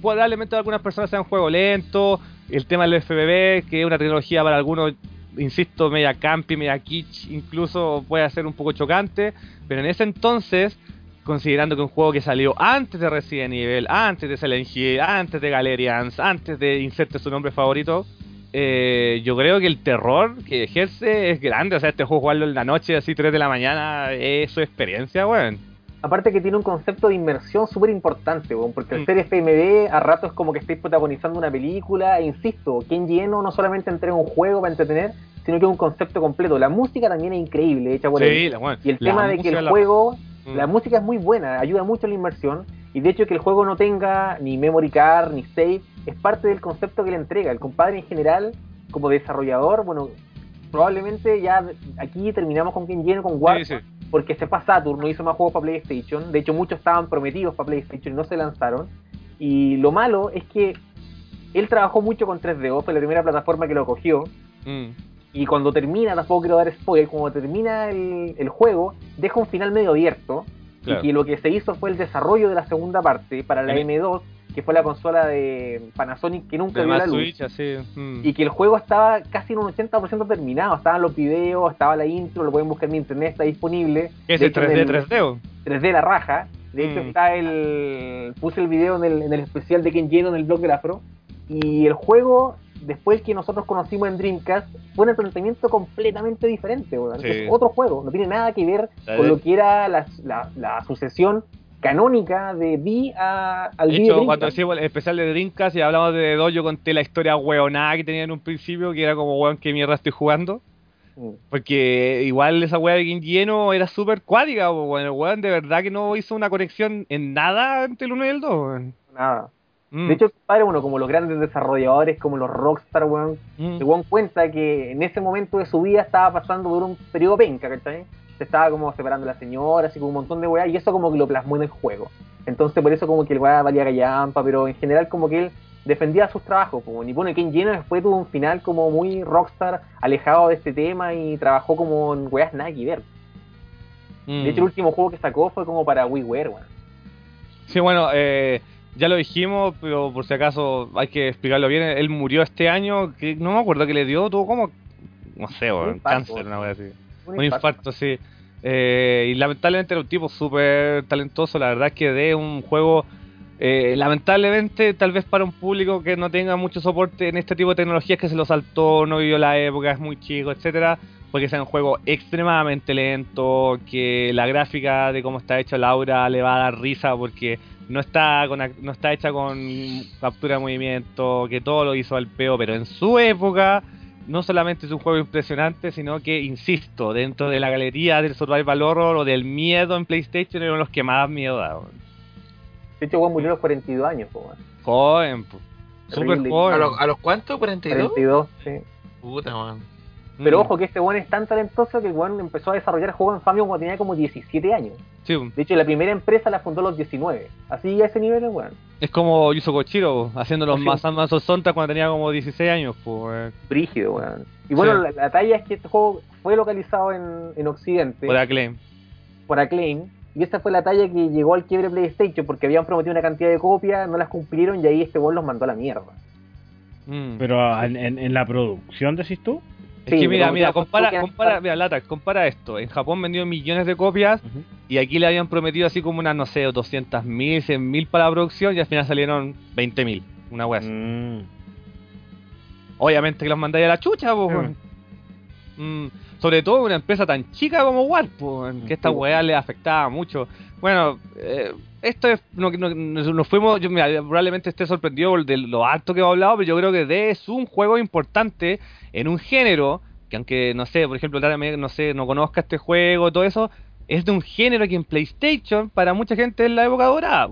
probablemente algunas personas sean juego lento, el tema del FBB, que es una tecnología para algunos, insisto, media campi, media kitsch, incluso puede ser un poco chocante, pero en ese entonces... Considerando que un juego que salió antes de Resident Evil, antes de Silent Hill, antes de Galerians, antes de inserte su nombre favorito, eh, yo creo que el terror que ejerce es grande. O sea, este juego jugarlo en la noche, así 3 de la mañana, es su experiencia, weón. Aparte que tiene un concepto de inmersión súper importante, weón, porque al Mm. ser FMV a rato es como que estáis protagonizando una película, e insisto, Kenji Eno no solamente entrega un juego para entretener, sino que es un concepto completo. La música también es increíble, hecha por él. la weón. Y el tema de que el la- juego, Mm. la música es muy buena, ayuda mucho a la inmersión, y de hecho que el juego no tenga ni memory card, ni save, es parte del concepto que le entrega. El compadre en general, como desarrollador, bueno, probablemente ya aquí terminamos con Kenji Eno, con Warp, Sí, sí. Porque se fue a Saturn, no hizo más juegos para PlayStation. De hecho, muchos estaban prometidos para PlayStation y no se lanzaron. Y lo malo es que él trabajó mucho con 3DO, fue la primera plataforma que lo cogió. Mm. Y cuando termina, tampoco quiero dar spoiler, cuando termina el, el juego, deja un final medio abierto. Claro. Y que lo que se hizo fue el desarrollo de la segunda parte para la En- M2, que fue la consola de Panasonic que nunca De vio la luz Switch, así. mm. y que el juego estaba casi en un 80% terminado. Estaban los videos, estaba la intro, lo pueden buscar en internet, está disponible. ¿Qué es el hecho, en 3D, el- 3D? o? 3D la raja. De hecho, Mm. está el. Puse el video en el, en el especial de Ken Lleno en el blog del Afro. Y el juego, después que nosotros conocimos en Dreamcast, fue un planteamiento completamente diferente. Sí. Es otro juego, no tiene nada que ver con lo que era la, la- la sucesión canónica de D a, al De hecho, cuando decíamos el especial de Dreamcast y hablamos de Dojo, yo conté la historia hueonada que tenía en un principio, que era como, weón, ¿qué mierda estoy jugando? Mm. Porque igual esa weá de Game Lleno era súper cuática, weón. El weón de verdad que no hizo una conexión en nada entre el 1 y el 2, weón. Nada. Mm, De hecho, padre, bueno, como los grandes desarrolladores, como los Rockstar, weón, mm. el weón cuenta que en ese momento de su vida estaba pasando por un periodo penca, ¿cachai? Se estaba como separando la señora, así como un montón de weá, y eso como que lo plasmó en el juego. Entonces por eso como que el weá valía gallampa, pero en general como que él defendía sus trabajos, como ni pone Ken Jenner después tuvo un final como muy rockstar, alejado de este tema y trabajó como en weas nada que ver. Mm. De hecho el último juego que sacó fue como para WiiWare, weón. Sí, bueno, eh, ya lo dijimos, pero por si acaso hay que explicarlo bien. Él murió este año, que no me acuerdo que le dio, tuvo como, no sé, Un weón, cáncer, una wea así. Un Un infarto, sí. Eh, y lamentablemente era un tipo súper talentoso. La verdad es que de un juego, eh, lamentablemente, tal vez para un público que no tenga mucho soporte en este tipo de tecnologías, que se lo saltó, no vivió la época, es muy chico, etcétera porque sea un juego extremadamente lento, que la gráfica de cómo está hecho Laura le va a dar risa porque no está con, no está hecha con captura de movimiento, que todo lo hizo al peo, pero en su época no solamente es un juego impresionante, sino que, insisto, dentro de la galería del survival horror o del miedo en PlayStation, eran los que más miedo daban. De hecho, weón murió a los 42 años, po. Joven, po. super joven. ¿A, los- ¿A los cuántos? ¿42? 42, sí. Puta, man. Pero Mm, ojo que este weón es tan talentoso que el weón empezó a desarrollar juegos en Famicom cuando tenía como 17 años. sí, De hecho, la primera empresa la fundó a los 19. Así a ese nivel es weón. es como Yuzo Kochiro haciendo los Sí. más Sonta cuando tenía como 16 años, pues, Brígido, weón. Y bueno, Sí. la, la talla es que este juego fue localizado en, en Occidente por Acclaim. por Acclaim. Y esa fue la talla que llegó al quiebre PlayStation porque habían prometido una cantidad de copias, no las cumplieron y ahí este weón los mandó a la mierda. Mm. Pero en, en- en la producción, decís tú. Es que mira, mira, compara, compara, mira, Lata, compara esto. En Japón vendió millones de copias y aquí le habían prometido así como unas, no sé, 200 mil, 100 mil para la producción y al final salieron 20 mil. Una wea así. Mm. Obviamente que los mandáis a la chucha. Mm. weón. Mm, sobre todo una empresa tan chica como Warp, pues, que esta weá le afectaba mucho. Bueno, eh, esto es. No, no- nos fuimos. Yo, mira, probablemente esté sorprendido de lo alto que hemos hablado, pero yo creo que D es un juego importante en un género que, aunque no sé, por ejemplo, no sé, no conozca este juego, todo eso. Es de un género que en PlayStation, para mucha gente es la época dorada,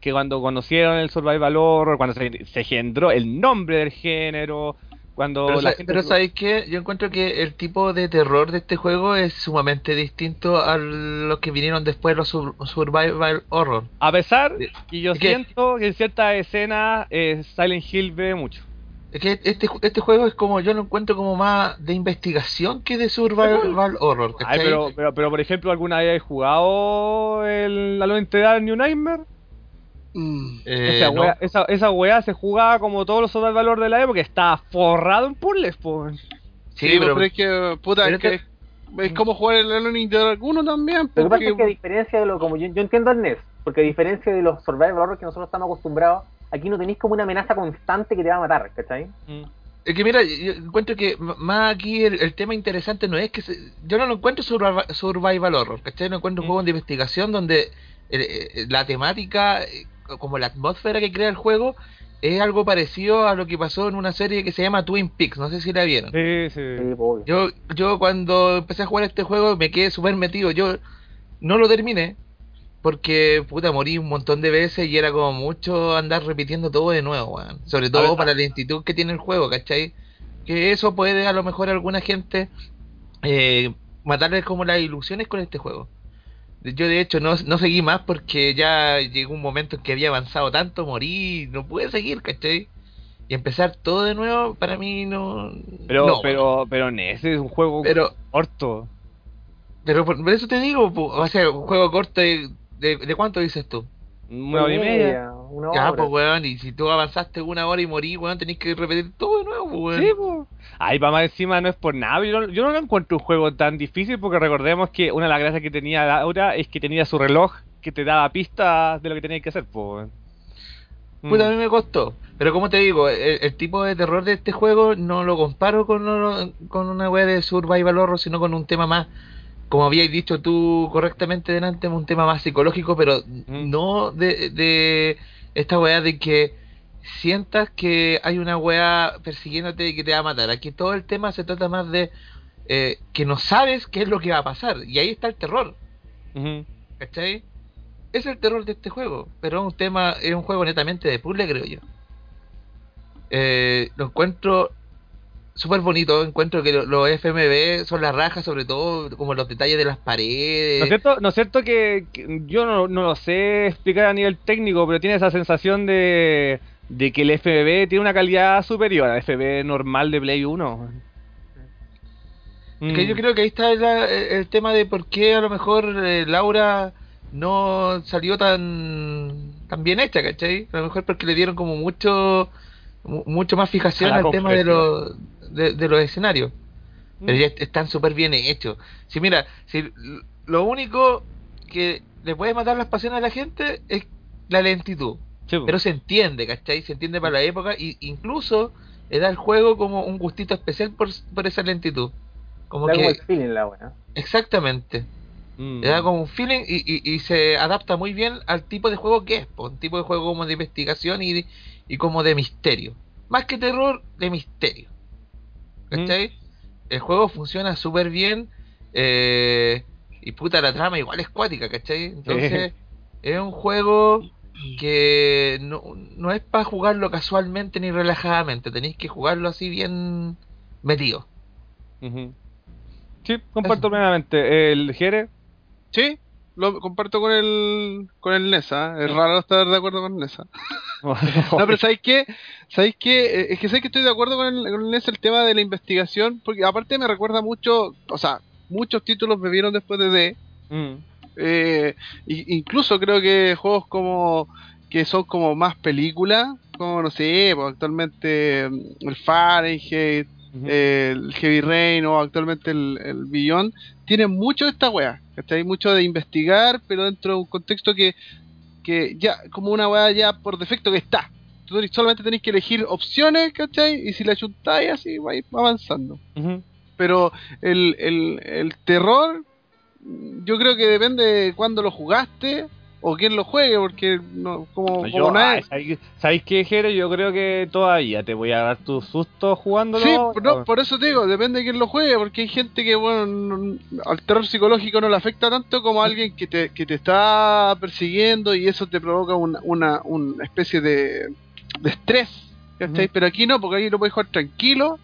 que cuando conocieron el Survival Horror, cuando se, se engendró el nombre del género, cuando Pero, la sa- gente... pero ¿sabéis qué? Yo encuentro que el tipo de terror de este juego es sumamente distinto a los que vinieron después, los sur- survival horror. A pesar que yo es que- siento que en ciertas escenas eh, Silent Hill ve mucho. Es que este, este juego es como, yo lo encuentro como más de investigación que de survival horror. Pero, pero, pero por ejemplo, ¿alguna vez has jugado el in the Dark New Nightmare? Mm. Eh, esa, no. wea, esa, esa wea se jugaba como todos los horror de la época, estaba forrado en puzzles, po. Sí, Sí, pero, pero es que, puta, es, que es es, como jugar el Alone in 1 también. Lo que pasa Porque, es que a diferencia de lo como yo, yo entiendo el NES, porque a diferencia de los survival horror que nosotros estamos acostumbrados, aquí no tenéis como una amenaza constante que te va a matar, ¿cachai? Mm. es que mira, yo encuentro que más aquí el, el tema interesante no es que se- yo no lo encuentro survival, survival horror, ¿cachai? No encuentro un Mm. juego de investigación donde eh, eh, la temática, eh, como la atmósfera que crea el juego, es algo parecido a lo que pasó en una serie que se llama Twin Peaks, no sé si la vieron. Sí, sí. Yo, yo cuando empecé a jugar este juego me quedé súper metido. Yo no lo terminé porque, puta, morí un montón de veces y era como mucho andar repitiendo todo de nuevo, weón. Sobre todo ah. para la lentitud que tiene el juego, ¿cachai? Que eso puede a lo mejor a alguna gente eh, matarles como las ilusiones con este juego. Yo de hecho no, no seguí más porque ya llegó un momento en que había avanzado tanto, morí, no pude seguir, ¿cachai? Y empezar todo de nuevo para mí no... Pero, no, pero, pero NES es un juego pero corto. Pero por, por eso te digo, o sea, un juego corto de, de, de cuánto dices tú? Una hora y media. Una Ya, hora. pues weón, y si tú avanzaste una hora y morí, weón, tenés que repetir todo de nuevo, pues, weón. Sí, po. Ahí para más encima no es por nada. Yo no, yo no lo encuentro un juego tan difícil porque recordemos que una de las gracias que tenía Laura es que tenía su reloj que te daba pistas de lo que tenías que hacer. Puta, a mí me costó. Pero como te digo, el, el tipo de terror de este juego no lo comparo con, con una wea de survival horror, sino con un tema más, como habías dicho tú correctamente delante, un tema más psicológico, pero Mm. no de, de esta wea de que sientas que hay una wea persiguiéndote y que te va a matar. Aquí todo el tema se trata más de eh, que no sabes qué es lo que va a pasar. Y ahí está el terror. Ujú. ¿Cachai? Es el terror de este juego, pero es un tema, es un juego netamente de puzzle, creo yo. Eh, lo encuentro súper bonito, encuentro que lo- los FMV son las rajas, sobre todo como los detalles de las paredes. ¿No es cierto, no es cierto que, que yo no, no lo sé explicar a nivel técnico, pero tiene esa sensación de, de que el FBB tiene una calidad superior al FBB normal de Play 1? Es que Mm. yo creo que ahí está el, el tema de por qué a lo mejor eh, Laura no salió tan tan bien hecha, ¿cachai? A lo mejor porque le dieron como mucho mu- mucho más fijación al tema de los de, de los escenarios. Pero Mm. ya est- están súper bien hechos. Si mira, si lo único que le puede matar las pasiones a la gente es la lentitud. Sí. Pero se entiende, ¿cachai? Se entiende para la época y incluso le da al juego como un gustito especial por, por esa lentitud. Como Da como que, el feeling la weá. exactamente. Mm. Le da como un feeling y, y, y se adapta muy bien al tipo de juego que es, po, un tipo de juego como de investigación y, de- y como de misterio. Más que terror, de misterio. ¿Cachai? El juego funciona súper bien eh, y puta la trama igual es cuática, ¿cachai? Entonces es un juego que no, no es para jugarlo casualmente ni relajadamente, tenéis que jugarlo así bien metido. Sí, comparto plenamente. ¿El Jere? Sí, lo comparto con el con el Nesa. Es raro estar de acuerdo con Nesa. No, pero ¿sabéis qué? ¿Sabéis qué? Eh, Es que sé que estoy de acuerdo con el, con el Nesa el tema de la investigación, porque aparte me recuerda mucho, o sea, muchos títulos me vieron después de D. Mm. Eh, incluso creo que juegos como que son como más películas, como no sé, pues, actualmente mm, el Fahrenheit, eh, el Heavy Rain o actualmente el, el Beyond, tienen mucho de esta wea, ¿cachai? Mucho de investigar, pero dentro de un contexto que, que ya, como una wea ya por defecto que está. Tú solamente tenéis que elegir opciones, ¿cachai? Y si la juntáis así, vais avanzando. Pero el, el, el terror, yo creo que depende de cuándo lo jugaste o quién lo juegue, porque no, como, Yo, como ay, ¿sabéis- ¿Sabéis qué, Jere? Yo creo que todavía te voy a dar tu susto jugándolo. Sí, por- no, por eso te digo, depende de quién lo juegue, porque hay gente que, bueno, no- al terror psicológico no le afecta tanto como a alguien que te, que te está persiguiendo y eso te provoca una, una, una especie de, de estrés, ¿cachai? Ujú. Pero aquí no, porque aquí lo puedes jugar tranquilo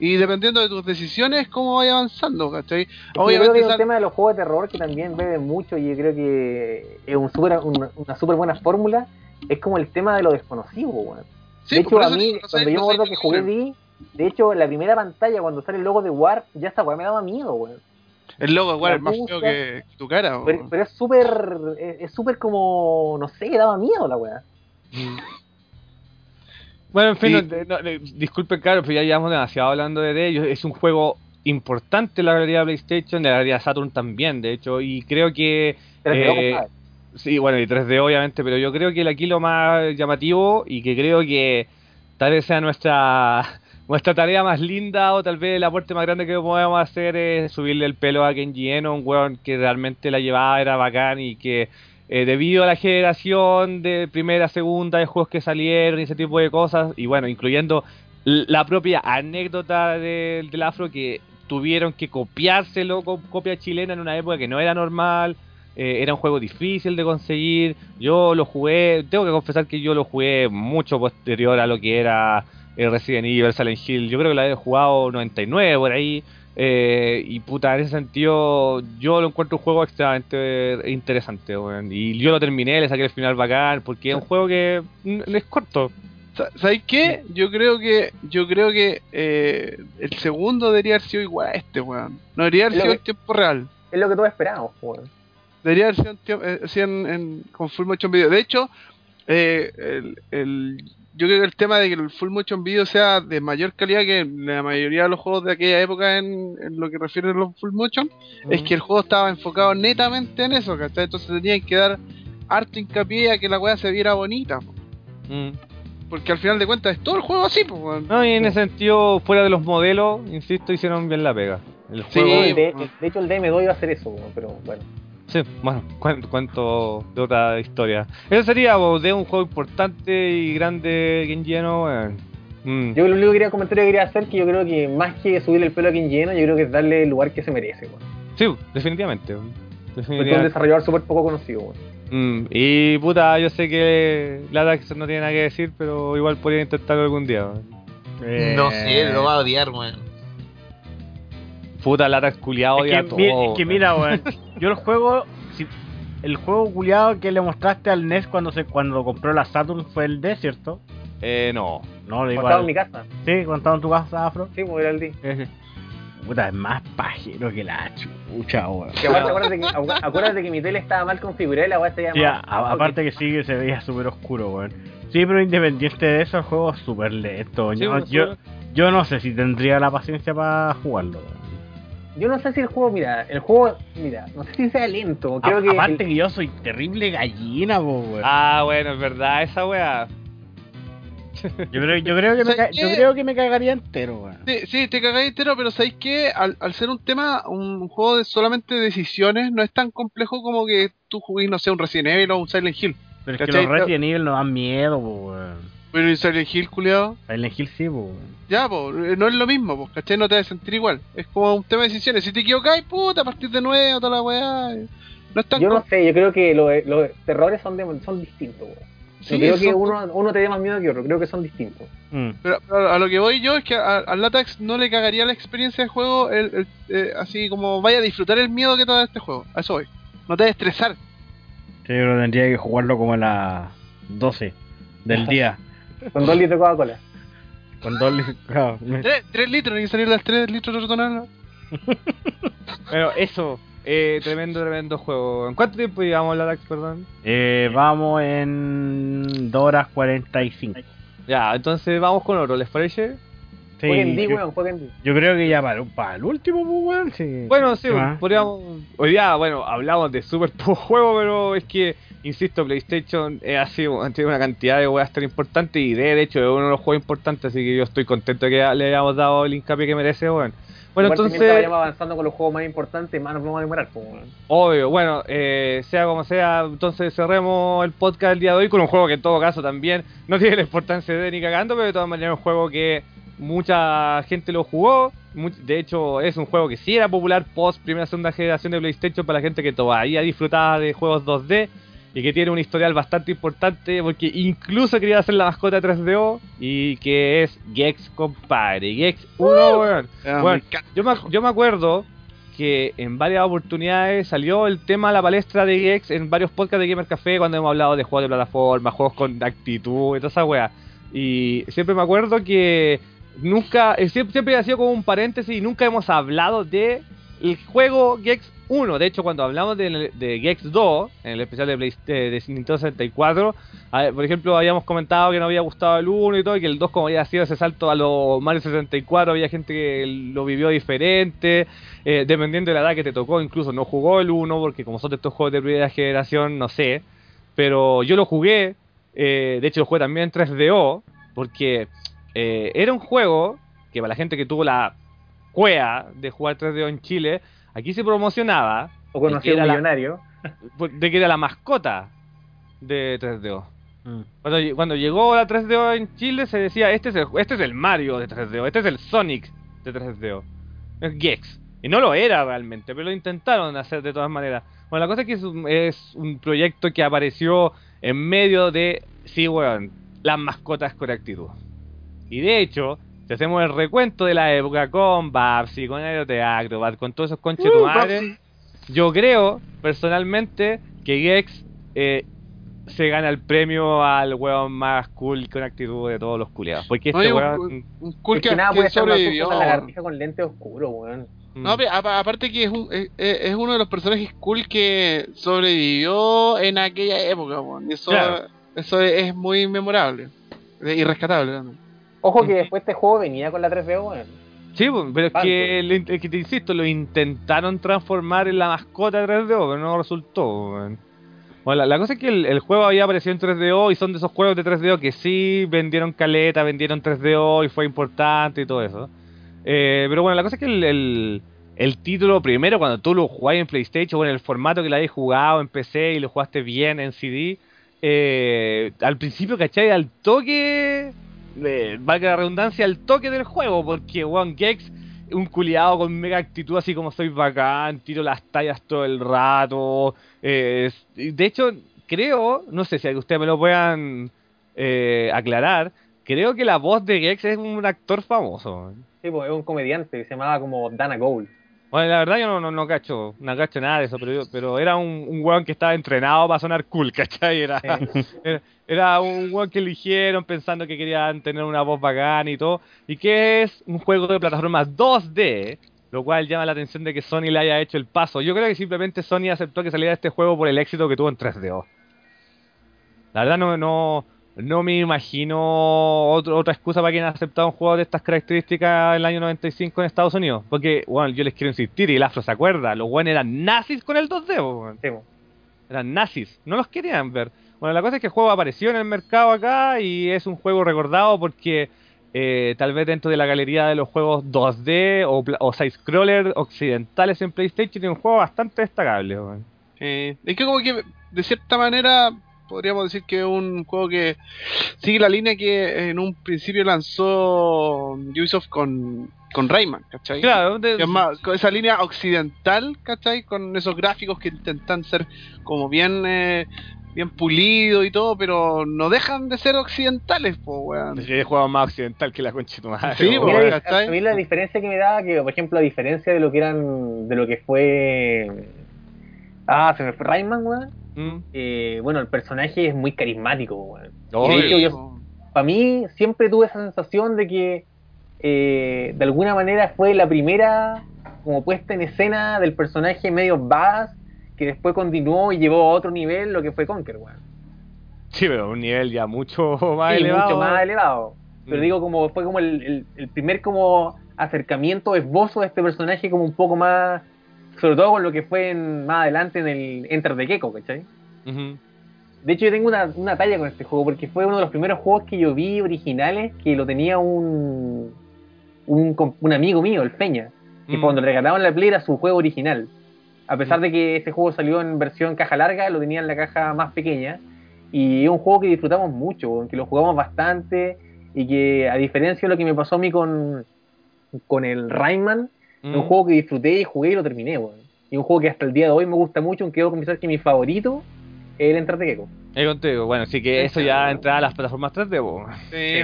y dependiendo de tus decisiones, cómo vaya avanzando, ¿cachai? Que yo creo que Obviamente sal- tema de los juegos de terror que también bebe mucho y yo creo que es un super, una, una súper buena fórmula. Es como el tema de lo desconocido, weón. sí, de hecho, a mí, no cuando yo me acuerdo que jugué. D, de hecho, la primera pantalla, cuando sale el logo de War, ya esta weá me daba miedo, weón. El logo igual la es más feo que tu cara. Pero, weón. pero es súper, es es súper como, no sé, daba miedo la weá. Bueno, en fin, Y- no, de- no, de- disculpen, claro, pero ya llevamos demasiado hablando de ellos. Es un juego importante en la galería de PlayStation, de la galería Saturn también, de hecho, y creo que. Eh. Sí, bueno, y 3D obviamente, pero yo creo que el aquí lo más llamativo y que creo que tal vez sea nuestra nuestra tarea más linda o tal vez el aporte más grande que podemos hacer es subirle el pelo a Kenji Eno, un weón que realmente la llevaba, era bacán y que eh, debido a la generación de primera, segunda, de juegos que salieron y ese tipo de cosas, y bueno, incluyendo la propia anécdota del, del afro que tuvieron que copiárselo con copia chilena en una época que no era normal, eh, era un juego difícil de conseguir. Yo lo jugué, tengo que confesar que yo lo jugué mucho posterior a lo que era eh, Resident Evil, Silent Hill. Yo creo que lo había jugado 99 por ahí. Eh, y puta, en ese sentido, yo lo encuentro un juego extremadamente interesante. weón. Y yo lo terminé, le saqué el final bacán, porque es un juego que es corto. Sa- ¿Sabes qué? Yo creo que yo creo que eh, el segundo debería haber sido igual a este, weón. No debería haber sido que- en tiempo real. Es lo que todos esperábamos, weón. Debería haber sido en, tiemp- eh, así en, en- con Full Motion Video. De hecho, eh, el, el- yo creo que el tema de que el Full Motion Video sea de mayor calidad que la mayoría de los juegos de aquella época en, en lo que refiere a los Full Motion es que el juego estaba enfocado netamente en eso, ¿cachai? Entonces tenían que dar harto hincapié a que la weá se viera bonita. po. Mm. Porque al final de cuentas es todo el juego así, pues. No, y en ese sentido, fuera de los modelos, insisto, hicieron bien la pega. El Sí, juego, de, hecho, el DM2 iba a hacer eso, pero bueno. Sí, bueno, cuen- cuento de otra historia. Eso sería bo, de un juego importante y grande lleno, weón. Mm. Yo lo único que quería comentario que quería hacer que yo creo que más que subirle el pelo a quien lleno, yo creo que es darle el lugar que se merece, weón. Sí, definitivamente. Porque es un definitivamente. desarrollador súper poco conocido, weón. Mm, Y puta, yo sé que Latax no tiene nada que decir, pero igual podría intentarlo algún día. weón. Eh, No sé, lo va a odiar, weón. Puta, Latax culiado Es odia que, todo. mi- es que mira, weón. Yo el juego. si- el juego culiado que le mostraste al NES cuando se cuando compró la Saturn fue el D, ¿cierto? Eh, no. No, Cuando estaba en mi casa. Sí, cuando estaba en tu casa, Afro. Sí, pues era el D. Puta, es más pajero que la chucha, weón. Acuérdate, que, acuérdate que mi tele estaba mal configurada y la weá se Sí, a- a- aparte que sí que se veía súper oscuro, weón. Sí, pero independiente de eso, el juego es súper lento. Sí, yo, bueno, yo, yo no sé si tendría la paciencia para jugarlo, weón. Yo no sé si el juego, mira, el juego, mira, no sé si sea lento. Creo A- que. aparte el- que yo soy terrible gallina, po, weón. Ah, bueno, es verdad, esa weá. Yo creo, yo creo que me, ¿Sabes ca- yo qué? creo que me cagaría entero, weón. Sí, sí, te cagáis entero, pero ¿sabéis que al, al ser un tema, un juego de solamente decisiones, no es tan complejo como que tú juguís, no sé, un Resident Evil o un Silent Hill. Pero es que los Resident Evil no dan miedo, po, weón. Pero ¿y Silent Hill, culiado? Silent Hill sí, po. Ya, pues, no es lo mismo, pues, ¿cachai? No te vas a sentir igual. Es como un tema de decisiones. Si te equivocáis, puta, a partir de nuevo, toda la weá. No es tan Yo no sé, yo creo que los, los terrores son, de- son distintos, weón. Sí, no creo que uno, uno te dé más miedo que otro, creo que son distintos. Mm. Pero, pero a lo que voy yo es que al Latax no le cagaría la experiencia de juego el, el- eh, así como vaya a disfrutar el miedo que te da este juego. A eso voy. No te a estresar. Sí, yo creo que tendría que jugarlo como a las 12 del día. Con dos litros de Coca-Cola. Con dos li- claro, me- 3, litros, hay que salir las 3 litros de retornar. Pero eso, eh, tremendo, tremendo juego. ¿En cuánto tiempo llevamos la DAX, perdón? Eh, vamos en 2 horas 45. Ya, entonces vamos con oro, ¿les parece? Sí, jueguen D, yo, weón, jueguen D. yo creo que ya para, para el último, pues, weón. Sí. Bueno, sí, ¿Qué más? podríamos. Hoy día, bueno, hablamos de super poco juego, pero es que, insisto, PlayStation ha sido tenido una cantidad de weas tan importantes y de hecho es uno de los juegos importantes, así que yo estoy contento de que le hayamos dado el hincapié que merece, weón. Bueno, Igual entonces, vayamos avanzando con los juegos más importantes, más nos vamos a demorar, pues, weón. obvio, bueno, eh, sea como sea, entonces cerremos el podcast del día de hoy con un juego que en todo caso también no tiene la importancia de ni cagando, pero de todas maneras es un juego que mucha gente lo jugó. De hecho, es un juego que sí era popular post primera segunda generación de PlayStation para la gente que todavía disfrutaba de juegos 2D y que tiene un historial bastante importante porque incluso quería hacer la mascota 3DO y que es Gex, compadre. Gex 1, weón. Bueno, yo me, yo me acuerdo que en varias oportunidades salió el tema a la palestra de Gex en varios podcasts de Gamer Café cuando hemos hablado de juegos de plataforma, juegos con actitud y toda esa wea. Y siempre me acuerdo que nunca, eh, siempre, siempre ha sido como un paréntesis y nunca hemos hablado de el juego Gex 1. De hecho, cuando hablamos de, Gex 2, en el especial de, Play- de, Nintendo 64, a ver, por ejemplo, habíamos comentado que no había gustado el 1 y todo, y que el 2 como había sido ese salto a los Mario 64, había gente que lo vivió diferente, eh, dependiendo de la edad que te tocó, incluso no jugó el 1, porque como son estos juegos de primera generación, no sé, pero yo lo jugué, eh, de hecho lo jugué también en 3DO, porque eh, era un juego que para la gente que tuvo la cuea de jugar 3DO en Chile, aquí se promocionaba O conocido Era un la- millonario. de que era la mascota de 3DO. Mm. Cuando, cuando llegó la 3DO en Chile se decía, este es, el, este es el Mario de 3DO, este es el Sonic de 3DO. Es Gex. Y no lo era realmente, pero lo intentaron hacer de todas maneras. Bueno, la cosa es que es un, es un proyecto que apareció en medio de, sí, weón, las mascotas con actitud. Y de hecho, si hacemos el recuento de la época con Babsy, con Aeroteatro, con todos esos conches de tu madre, yo creo, personalmente, que Gex eh, se gana el premio al weón más cool con actitud de todos los culiados. Porque este Oye, weón. un, un cool Es que, que nada que puede ser más sobrevivió. una lagartija con lente oscuro, weón. mm, No, pero aparte que es, un, es, es uno de los personajes cool que sobrevivió en aquella época, weón. Eso, Claro. eso es muy memorable y rescatable. también. Ojo que después este juego venía con la 3DO, weón. Sí, pues, pero es que, lo in- es que te insisto, lo intentaron transformar en la mascota 3DO, pero no resultó. Bueno, la, la cosa es que el, el juego había aparecido en 3DO y son de esos juegos de 3DO que sí vendieron caleta, vendieron 3DO y fue importante y todo eso. Eh, pero bueno, la cosa es que el, el, el título, primero, cuando tú lo jugás en PlayStation o en el formato que lo hayas jugado en PC y lo jugaste bien en CD, eh, al principio, ¿cachai? Al toque, eh, valga la redundancia, al toque del juego, porque One Gex, un culiado con mega actitud, así como soy bacán, tiro las tallas todo el rato. eh, de hecho, creo, no sé si ustedes me lo puedan eh, aclarar, creo que la voz de Gex es un actor famoso. Sí, pues es un comediante se llamaba como Dana Gould. Bueno, la verdad yo no, no, no cacho, no cacho nada de eso, pero, yo- pero era un, un weón que estaba entrenado para sonar cool, ¿cachai? Era, era, era un weón que eligieron pensando que querían tener una voz bacana y todo, y que es un juego de plataforma 2D, lo cual llama la atención de que Sony le haya hecho el paso. Yo creo que simplemente Sony aceptó que saliera este juego por el éxito que tuvo en 3DO. La verdad no, no, no me imagino otro- otra excusa para quien ha aceptado un juego de estas características en el año 95 en Estados Unidos. Porque, bueno, yo les quiero insistir, y el afro se acuerda, los buenos eran nazis con el 2D, po, weón. Sí, pues. eran nazis, no los querían ver. Bueno, la cosa es que el juego apareció en el mercado acá y es un juego recordado porque eh, tal vez dentro de la galería de los juegos 2D o, o side-scroller occidentales en PlayStation es un juego bastante destacable. Eh, es que como que de cierta manera podríamos decir que es un juego que sigue la línea que en un principio lanzó Ubisoft con, con Rayman, ¿cachai? Claro, de- Que es más, con esa línea occidental, ¿cachai? Con esos gráficos que intentan ser como bien eh, bien pulidos y todo, pero no dejan de ser occidentales, po, weón. Sí, hay juego más occidental que la concha de tu madre, Sí, ¿cachai? a mí la diferencia que me da, que por ejemplo, a diferencia de lo que eran, de lo que fue. Ah, se me fue Rayman, weón. Mm. Eh, bueno, el personaje es muy carismático, weón. Obvio. de hecho, yo- Para mí, siempre tuve esa sensación de que eh, de alguna manera fue la primera como puesta en escena del personaje medio badass que después continuó y llevó a otro nivel lo que fue Conker, weón. Sí, pero un nivel ya mucho más Sí, elevado. mucho más elevado. Pero Mm. digo, como fue como el, el- el primer como acercamiento, esbozo de este personaje como un poco más, sobre todo con lo que fue en- más adelante en el Enter the Gecko, ¿cachai? De hecho, yo tengo una, una talla con este juego porque fue uno de los primeros juegos que yo vi originales que lo tenía un, un, amigo mío, el Feña, que Mm. cuando le regalaban la Play era su juego original. A pesar de que ese juego salió en versión caja larga, lo tenía en la caja más pequeña. Y es un juego que disfrutamos mucho, que lo jugamos bastante y que a diferencia de lo que me pasó a mí con, con el Rayman, es un Mm. juego que disfruté y jugué y lo terminé, weón. Y un juego que hasta el día de hoy me gusta mucho, aunque debo confesar que mi favorito es el Enter the Gecko. Ahí contigo. Bueno, sí que eso ya entra a las plataformas 3D, po. Sí.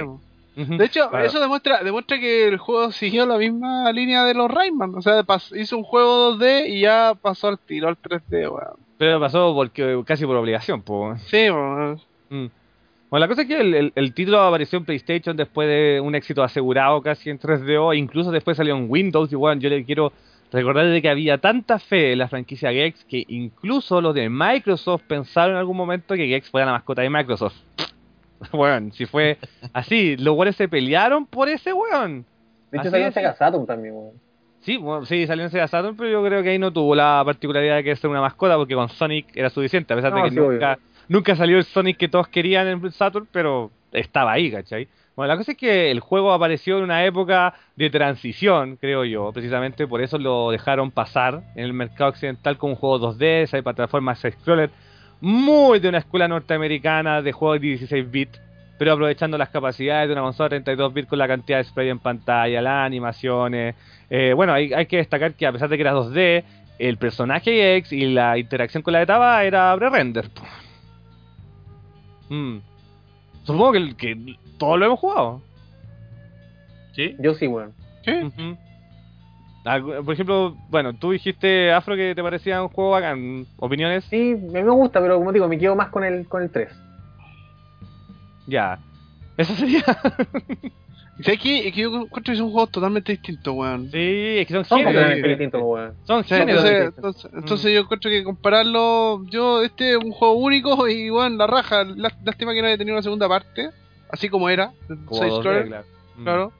De hecho, Claro. eso demuestra demuestra que el juego siguió la misma línea de los Rayman. O sea, pas- hizo un juego 2D y ya pasó al tiro al 3D, weón. Pero pasó porque casi por obligación, po. Sí, weón. Mm. Bueno, la cosa es que el, el- el título apareció en PlayStation después de un éxito asegurado casi en 3DO, e incluso después salió en Windows. Y bueno, yo le quiero recordar de que había tanta fe en la franquicia Gex que incluso los de Microsoft pensaron en algún momento que Gex fuera la mascota de Microsoft. Bueno, si fue así, los güeyes se pelearon por ese weón. De hecho, salió en Sega Saturn también, weón. Sí, bueno, sí, salió en Sega Saturn, pero yo creo que ahí no tuvo la particularidad de que ser una mascota porque con Sonic era suficiente, a pesar No, de que sí, obvio. Nunca, salió el Sonic que todos querían en Saturn, pero estaba ahí, ¿cachai? Bueno, la cosa es que el juego apareció en una época de transición, creo yo, precisamente por eso lo dejaron pasar en el mercado occidental como un juego 2D, esa plataforma side-scroller, muy de una escuela norteamericana de juegos de 16 bits, pero aprovechando las capacidades de una consola 32 bits con la cantidad de spray en pantalla, las animaciones. Eh, bueno, hay, hay que destacar que a pesar de que era 2D, el personaje X y la interacción con la etapa era pre-render. Mm. Supongo que, que todos lo hemos jugado. ¿Sí? Yo sí, weón. Algu- Por ejemplo, bueno, tú dijiste, Afro, que te parecía un juego bacán. ¿Opiniones? Sí, a mí me gusta, pero como digo, me quedo más con el, con el 3. Ya. Eso sería. ¿Y ¿Sabes qué? Es que yo encuentro que son juegos totalmente distintos, weón. sí, es que son Son géneros. completamente diferentes. distintos, weón. Son géneros. entonces, distintos. entonces, entonces yo encuentro que compararlo, yo este es un juego único y bueno, la raja, lá- lástima que no haya tenido una segunda parte, así como era, Como Side 2D, Scroller, claro. Mm. claro.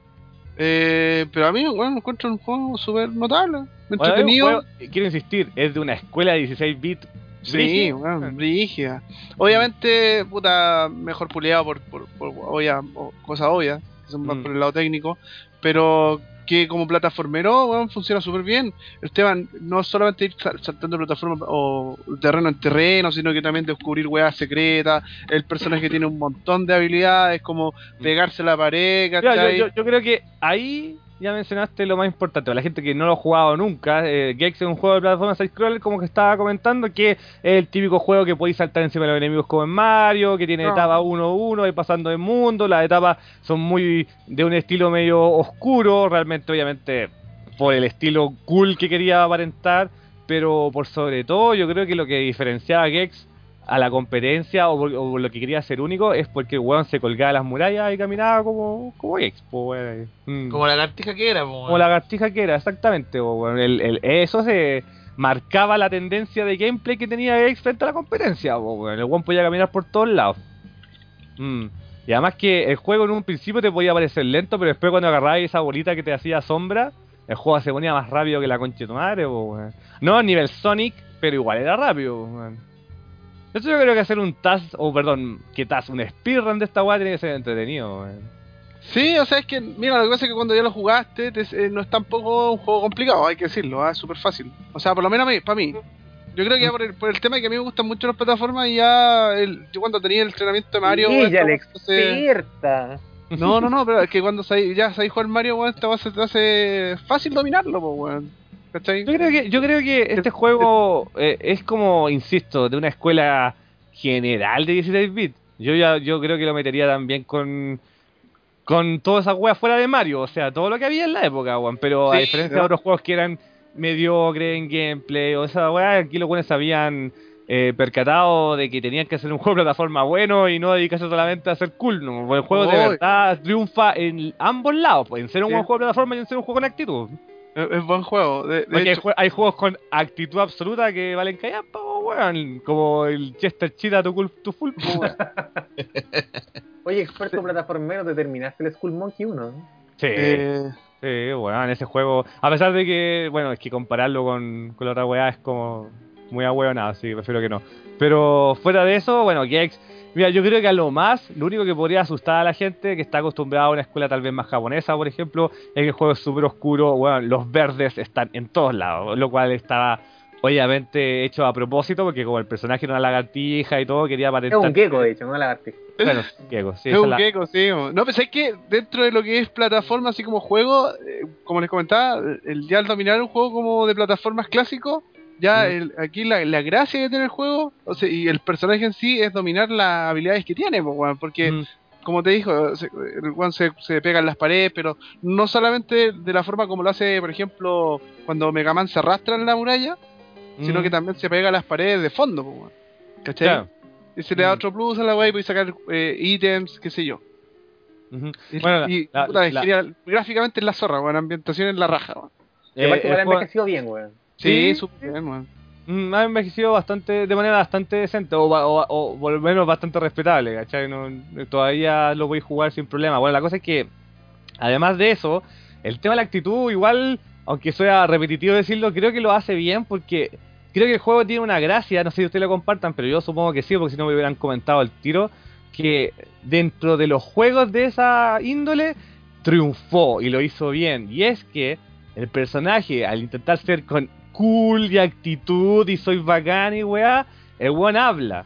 Eh, pero a mí, bueno, encuentro un juego súper notable, Bueno, entretenido. juego, quiero insistir, es de una escuela de 16 bits. Sí, brígida. bueno, brígida. Obviamente, puta, mejor puleado por, por, por obvia- o- cosas obvias, que son más Mm. por el lado técnico, pero que como plataformero, funciona súper bien. Esteban, no solamente ir sal- saltando de plataforma o terreno en terreno, sino que también descubrir weas secretas. El personaje tiene un montón de habilidades, como pegarse a la pared, Mira, ¿cachai? yo, yo- yo creo que ahí ya mencionaste lo más importante. Para la gente que no lo ha jugado nunca, eh, Gex es un juego de plataforma side-scroller, como que estaba comentando, que es el típico juego que podéis saltar encima de los enemigos como en Mario, que tiene No. etapas 1-1, y pasando de mundo. Las etapas son muy de un estilo medio oscuro, realmente, obviamente, por el estilo cool que quería aparentar. Pero por sobre todo, yo creo que lo que diferenciaba a Gex a la competencia o, por- o lo que quería ser único es porque el weón se colgaba las murallas y caminaba como, como Gex, po, weón. Mm. Como la lagartija que era, Como la lagartija que era, exactamente. weón. El, el- eso se marcaba la tendencia de gameplay que tenía Gex frente a la competencia. weón. El weón podía caminar por todos lados. Mm. Y además que el juego en un principio te podía parecer lento, pero después cuando agarrabas esa bolita que te hacía sombra, el juego se ponía más rápido que la concha de tu madre. weón. No a nivel Sonic, pero igual era rápido. weón. Entonces yo creo que hacer un task, o perdón, que task, un speedrun de esta weá tiene que ser entretenido, weón. Sí, o sea, es que, mira, lo que pasa es que cuando ya lo jugaste, te- eh, no es tampoco un juego complicado, hay que decirlo, ah, es súper fácil. O sea, por lo menos a mí, para mí. Yo creo que ya por el, por el tema de que a mí me gustan mucho las plataformas, y ya el, yo cuando tenía el entrenamiento de Mario... Sí, ya experta. No, no, no, pero es que cuando ya sabéis jugar Mario, weón, esta se te hace fácil dominarlo, pues, weón. ¿Cachai? Yo creo que, yo creo que este juego eh, es como, insisto, de una escuela general de 16 bits. Yo ya, yo creo que lo metería también con con todas esas weas fuera de Mario, o sea, todo lo que había en la época, weón. Pero a diferencia ¿no? de otros juegos que eran mediocres en gameplay o esa wea, aquí los buenos habían eh, percatado de que tenían que hacer un juego de plataforma bueno y no dedicarse solamente a hacer cool, ¿no? El juego de verdad triunfa en ambos lados, pues, en ser un Sí. buen juego de plataforma y en ser un juego con actitud. Es, buen juego. De, de Porque hay, hecho, jue- hay juegos con actitud absoluta que valen callar, po, weón. Como el Chester Cheetah tu, full, weón. Oye, experto plataformero, te terminaste el Skull Monkey 1. ¿no? Sí, eh, sí, weón, ese juego. A pesar de que, bueno, es que compararlo con, con la otra weá es como muy ahueonado, así que prefiero que no. Pero fuera de eso, bueno, Gex. Mira, yo creo que a lo más, lo único que podría asustar a la gente que está acostumbrada a una escuela tal vez más japonesa, por ejemplo, es que el juego es súper oscuro, bueno, los verdes están en todos lados, lo cual estaba obviamente hecho a propósito, porque como el personaje era una lagartija y todo, quería Es patentar... un gecko, de hecho, no lagartija. Bueno, gecko, sí, es un la- gecko, sí. No, pues es que dentro de lo que es plataforma, así como juego, eh, como les comentaba, el, ya al dominar un juego como de plataformas clásico, ya el- aquí la, la gracia que tiene el juego, o sea, y el personaje en sí, es dominar las habilidades que tiene, porque... Mm. como te dijo, se, el weón se, se pega en las paredes, pero no solamente de la forma como lo hace, por ejemplo, cuando Mega Man se arrastra en la muralla, sino que también se pega a las paredes de fondo, po. ¿cachai? Claro. Y se le da Mm. otro plus a la weá y puede sacar eh, ítems, qué sé yo. Y, Bueno, la- y, la- puta, es la- genial. gráficamente es la zorra, weón, ambientación en la raja, weón. Y aparte, Eh, juego- envejecido bien, weón. Sí, Sí, súper bien. Mm, ha envejecido bastante, de manera bastante decente, o, o por lo menos bastante respetable, ¿cachai? No, todavía lo voy a jugar sin problema. Bueno, la cosa es que, además de eso, el tema de la actitud, igual, aunque sea repetitivo decirlo, creo que lo hace bien porque creo que el juego tiene una gracia, no sé si ustedes lo compartan, pero yo supongo que sí, porque si no me hubieran comentado el tiro, que dentro de los juegos de esa índole, triunfó y lo hizo bien. Y es que el personaje, al intentar ser con cool y actitud y soy bacán y weá, el weón habla.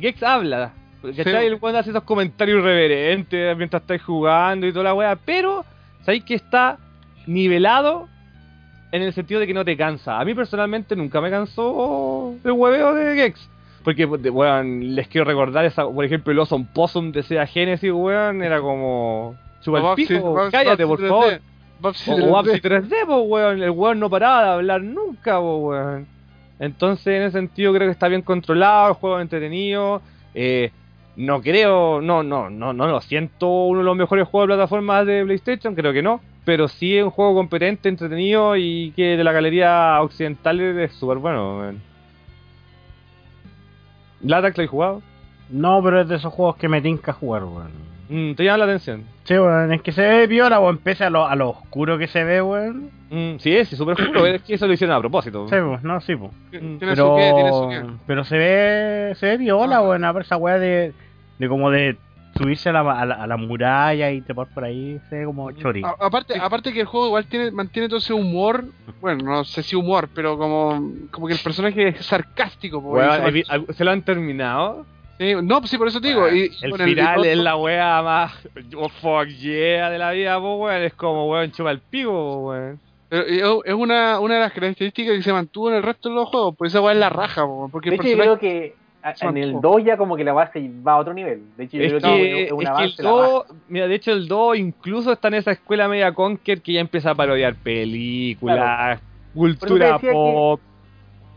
Gex habla. ¿Cachai? Sí. El weón hace esos comentarios irreverentes mientras estáis jugando y toda la weá, pero sabéis que está nivelado en el sentido de que no te cansa. A mí personalmente nunca me cansó el hueveo de Gex. Porque, weón, les quiero recordar, esa, por ejemplo, el Awesome Possum de Sega Genesis, weón, era como... Chupa el pico, cállate, por favor. 3D. Babsy O, 3D. o Babsy 3D, po, weón. El weón no paraba de hablar nunca, po, weón. Entonces, en ese sentido, creo que está bien controlado, el juego es entretenido. Eh, no creo, no, no, no, no lo siento uno de los mejores juegos de plataformas de PlayStation, creo que no. Pero sí es un juego competente, entretenido y que de la galería occidental es súper bueno, weón. ¿Latax lo he jugado? No, pero es de esos juegos que me tinca jugar, weón. Mm, ¿Te llama la atención? Sí, weón, es que se ve viola, weón, pese a lo, a lo oscuro que se ve, weón. Mm, sí, es súper oscuro, es que eso lo hicieron a propósito. Sí, pues, no, sí, pues. Mm, Tiene su qué, tiene su qué. Pero, pero se ve, se ve viola, Ah. weón, a ver esa weá de, de como de subirse a la, a la, a la muralla y trepar por ahí, se ve como chori. A- aparte, aparte que el juego igual tiene, mantiene todo ese humor, bueno, no sé si humor, pero como, como que el personaje es sarcástico. Weón, ¿Se lo han terminado? Sí, no, pues sí, por eso te digo. y- el bueno, final el- es la wea más oh, fuck yeah de la vida, po, weón. Es como, weón, chupa el pico, weón. pero es una, una de las características que se mantuvo en el resto de los juegos, pues esa weá es la raja, po, porque De hecho, yo creo que en el mantuvo. 2 ya como que la base va a otro nivel. De hecho, yo Es creo que, que es un es que el la raja. 2, mira, de hecho el 2 incluso está en esa escuela media Conker que ya empieza a parodiar películas, cultura decía que- pop.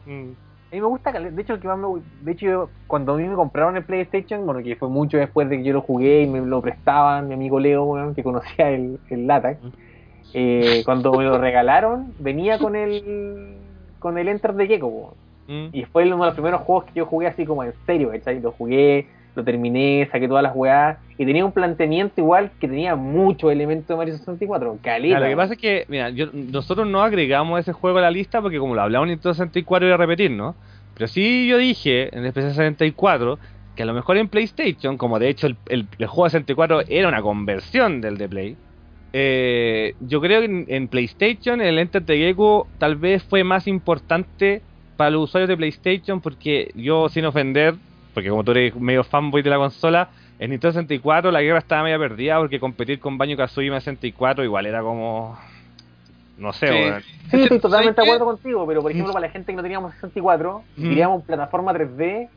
Mm. A mí me gusta, de hecho, que más me de hecho, cuando a mí me compraron el PlayStation, bueno, que fue mucho después de que yo lo jugué y me lo prestaban mi amigo Leo, que conocía el, el LATAC, eh, cuando me lo regalaron, venía con el con el Enter de Gecko. Mm. y fue uno de los primeros juegos que yo jugué así como en serio, ¿cachai? Lo jugué, lo terminé, saqué todas las weas, y tenía un planteamiento igual que tenía muchos elementos de Mario 64, caleta. Claro, lo que pasa es que, mira, yo- nosotros no agregamos ese juego a la lista porque como lo hablamos en Nintendo 64 iba a repetir, ¿no? Pero sí yo dije en el PC64 que a lo mejor en PlayStation, como de hecho el, el- juego de 64 era una conversión del de Play, eh, yo creo que en, en PlayStation el Enter the Gecko tal vez fue más importante para los usuarios de PlayStation porque yo sin ofender, porque como tú eres medio fanboy de la consola, en Nintendo 64 la guerra estaba media perdida porque competir con Banjo Kazooie en 64 igual era como... No sé, Sí. Sí, estoy totalmente de acuerdo contigo, pero por ejemplo, para la gente que no teníamos 64, si Mm. queríamos plataforma 3D, Eh,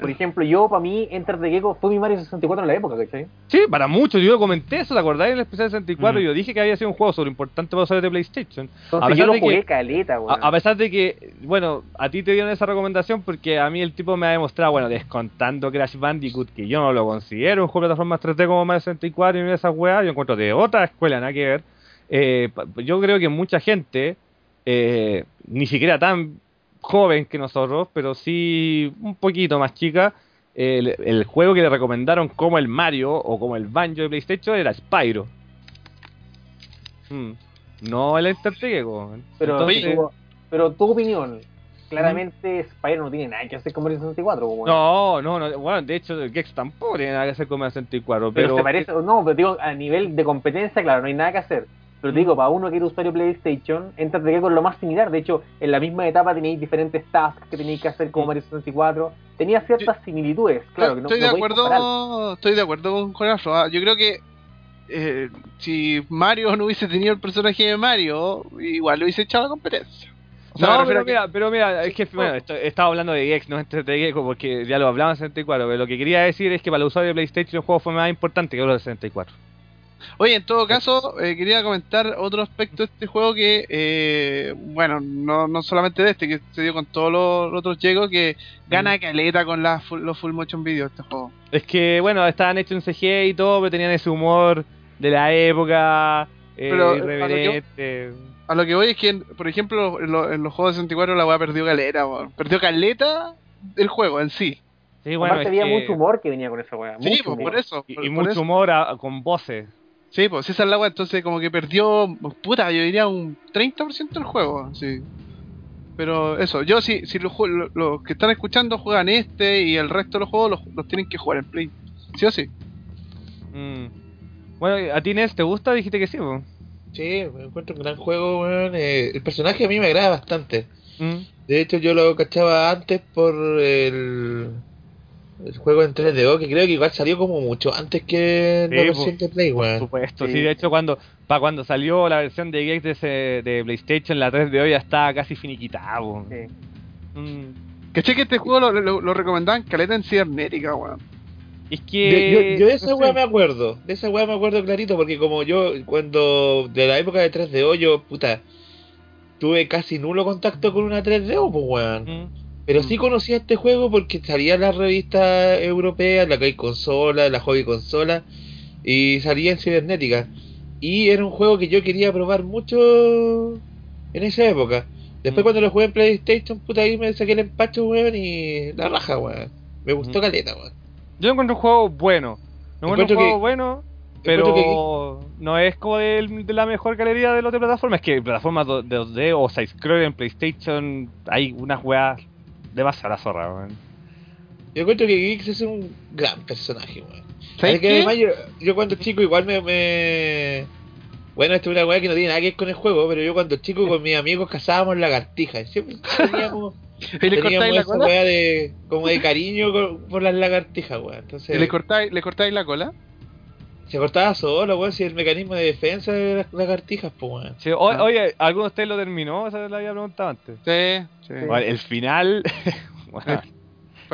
por ejemplo, yo, para mí, Enter the Gecko fue mi Mario 64 en la época, ¿cachai? Sí, para muchos, yo lo comenté eso, ¿te acordás? En el especial 64 Mm. yo dije que había sido un juego sobre importante para usuarios de PlayStation. A Entonces pesar yo lo de jugué que- caleta, A, weón. a pesar de que, bueno, a ti te dieron esa recomendación porque a mí el tipo me ha demostrado, bueno, descontando Crash Bandicoot, que yo no lo considero un juego de plataformas 3D como Mario 64 y de esas weas, yo encuentro de otra escuela, nada que ver. Eh, yo creo que mucha gente, eh, ni siquiera tan joven que nosotros, pero sí un poquito más chica, el, el juego que le recomendaron como el Mario o como el Banjo de PlayStation era Spyro. Mm, No el Enter. Pero, Entonces- tu, pero tu opinión, claramente Spyro no tiene nada que hacer con Mario 64, weón. No, no, no, bueno, de hecho el Gex tampoco tiene nada que hacer con Mario 64, pero, pero... se parece, no, pero digo, a nivel de competencia, claro, no hay nada que hacer. Pero te digo, para uno que era usuario PlayStation, Enter the Gecko es lo más similar. De hecho, en la misma etapa tenéis diferentes tasks que tenéis que hacer como Mm. Mario 64. Tenía ciertas similitudes, claro. que no, estoy, no de acuerdo, estoy de acuerdo con Corazón. ah, Yo creo que eh, si Mario no hubiese tenido el personaje de Mario, igual lo hubiese echado a la competencia. O sea, me no, pero que- mira, pero mira, es que bueno, esto- estaba hablando de Gex, no the Gecko, porque ya lo hablaba en 64, pero lo que quería decir es que para los usuarios de PlayStation el juego fue más importante que los de 64. Oye, en todo caso, eh, quería comentar otro aspecto de este juego que, eh, bueno, no, no solamente de este, que se dio con todos los, los otros llegos, que gana caleta con las full- los full motion video este juego. Es que, bueno, estaban hechos en CG y todo, pero tenían ese humor de la época, eh, Pero, irreverente. A lo que voy es que, en- por ejemplo, en, lo- en los juegos de 64 la weá perdió caleta. Perdió caleta el juego en sí. Sí, bueno, Aparte es había que- mucho humor que venía con esa weá. Sí, mucho pues humor. por eso. Y, por- y por mucho eso. humor a- con voces. Sí, pues esa es la weá, entonces como que perdió, puta, yo diría un 30% del juego, sí. Pero eso, yo sí, si los, lo- los que están escuchando juegan este y el resto de los juegos los, los tienen que jugar en Play. ¿Sí o sí? Mm. Bueno, ¿a ti Nes te gusta? Dijiste que sí, po. Sí, me encuentro un gran juego, weón. eh, el personaje a mí me agrada bastante. Mm. De hecho, yo lo cachaba antes por el, el juego en 3DO, que creo que igual salió como mucho antes que Sí, la po. versión de Play, Por supuesto, sí. Sí. de hecho cuando para cuando salió la versión de Gex de, ese- de PlayStation, la 3 de hoy ya estaba casi finiquitada. Sí. Mm. ¿Caché que este juego lo, lo, lo recomendaban caleta en cibernética, weón? Es De- que... yo, yo de esa no weá me acuerdo, de esa weá me acuerdo clarito, porque como yo, cuando, de la época de 3DO, yo, puta, tuve casi nulo contacto con una 3DO, pues weón. Mm. Pero sí conocía este juego porque salía en las revistas europeas, la hay consola, la hobby consola, y salía en cibernética. Y era un juego que yo quería probar mucho en esa época. Después Mm. cuando lo jugué en PlayStation, puta, ahí me saqué el empacho, weón, y la raja, weón. Me gustó Mm. caleta, weón. Yo encuentro un juego bueno. No encuentro Encuentro un juego que- bueno, pero no es como de, la mejor galería de las plataformas. Es que plataformas do- de 2D o side-scroller en PlayStation hay unas weas de más a la zorra, weón. Yo encuentro que Geeks es un gran personaje, weón. ¿Sabes Es que qué? además yo, yo cuando chico igual me, me... Bueno, esta es una weá que no tiene nada que ver con el juego, pero yo cuando chico con mis amigos cazábamos lagartijas. Siempre teníamos, ¿Y le cortáis teníamos la esa cola? weá de, como de cariño con- por las lagartijas, weón. Entonces, ¿Y le cortáis, le cortáis la cola? Se cortaba solo, weón, si el mecanismo de defensa de las lagartijas, pues, weón. Sí, o- Ah. Oye, ¿alguno de ustedes lo terminó? Esa la había preguntado antes. Sí, sí. Bueno, el final... weón,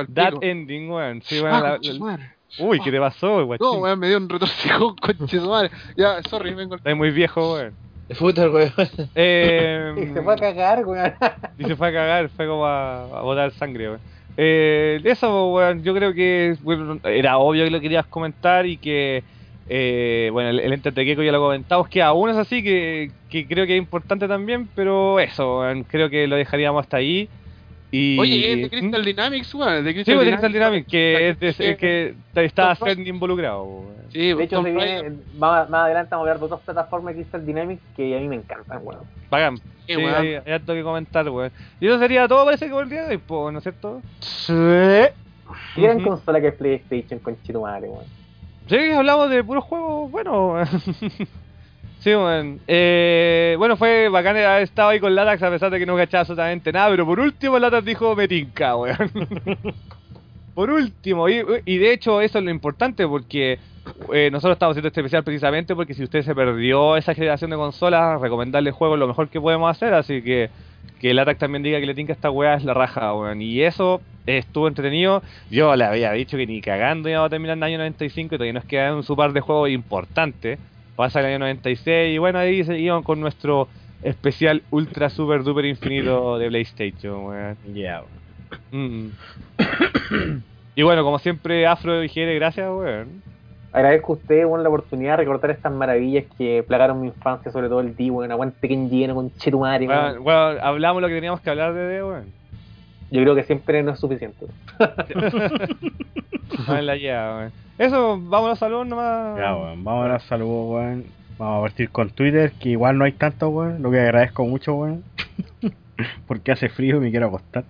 that ending, weón. Sí, Ah, weón, la- su madre. Uy, ¿qué te pasó, guachín? No, weón, me dio un retorcijón, conche su madre. Ya, sorry, vengo. Estás muy viejo, weón. Puta, weón. Eh, Y se fue a cagar, weón. y se fue a cagar, fue como a, a botar sangre, weón. Eh, eso, weón, yo creo que bueno, era obvio que lo querías comentar y que, eh, bueno, el, el Gecko ya lo comentamos, que aún es así, que, que creo que es importante también, pero eso, creo que lo dejaríamos hasta ahí. Y... Oye, es de Crystal ¿Mm? Dynamics, weón. De Sí, Crystal pues, de Crystal Dynamics. Dynamics, que es de, es que está Sony involucrado. weón. Sí, De hecho, Tomb se viene, más, más adelante vamos a hablar de otras plataformas de Crystal Dynamics que a mí me encantan, weón. Bacán. Sí, weón. hay, hay harto que comentar, weón. Y eso sería todo, parece que por el día de hoy, ¿no es cierto? Sí. ¿Qué gran Ujú. consola que es PlayStation con Chitumare, weón? Sí, hablamos de puros juegos, bueno. sí, weón. Eh, bueno, fue bacán haber estado ahí con Latax a pesar de que no cachaba absolutamente nada, pero por último Latax dijo me tinca, weón. por último, y, de hecho eso es lo importante porque eh, nosotros estamos haciendo este especial precisamente porque si usted se perdió esa generación de consolas, recomendarle juegos lo mejor que podemos hacer, así que que el Atac también diga que le tinca esta weá es la raja, weón. Y eso estuvo entretenido. Yo le había dicho que ni cagando íbamos a terminar en el año 95 y todavía nos quedan un su par de juegos importantes. Pasa el año 96 y bueno, ahí seguimos con nuestro especial ultra super duper infinito de PlayStation, weón. Weón. Mm. y bueno, como siempre, Afro y Jere, gracias, weón. Agradezco a ustedes, la oportunidad de recordar estas maravillas que plagaron mi infancia, sobre todo el D, weón. Aguante que lleno con Chetumare, Weón, weón. weón, hablamos lo que teníamos que hablar de D, weón. Yo creo que siempre no es suficiente. La weón. Eso, vamos a los saludos nomás. Ya, weón. Vamos a saludos, weón. Vamos a partir con Twitter, que igual no hay tanto, weón. Lo que agradezco mucho, weón. Porque hace frío y me quiero acostar.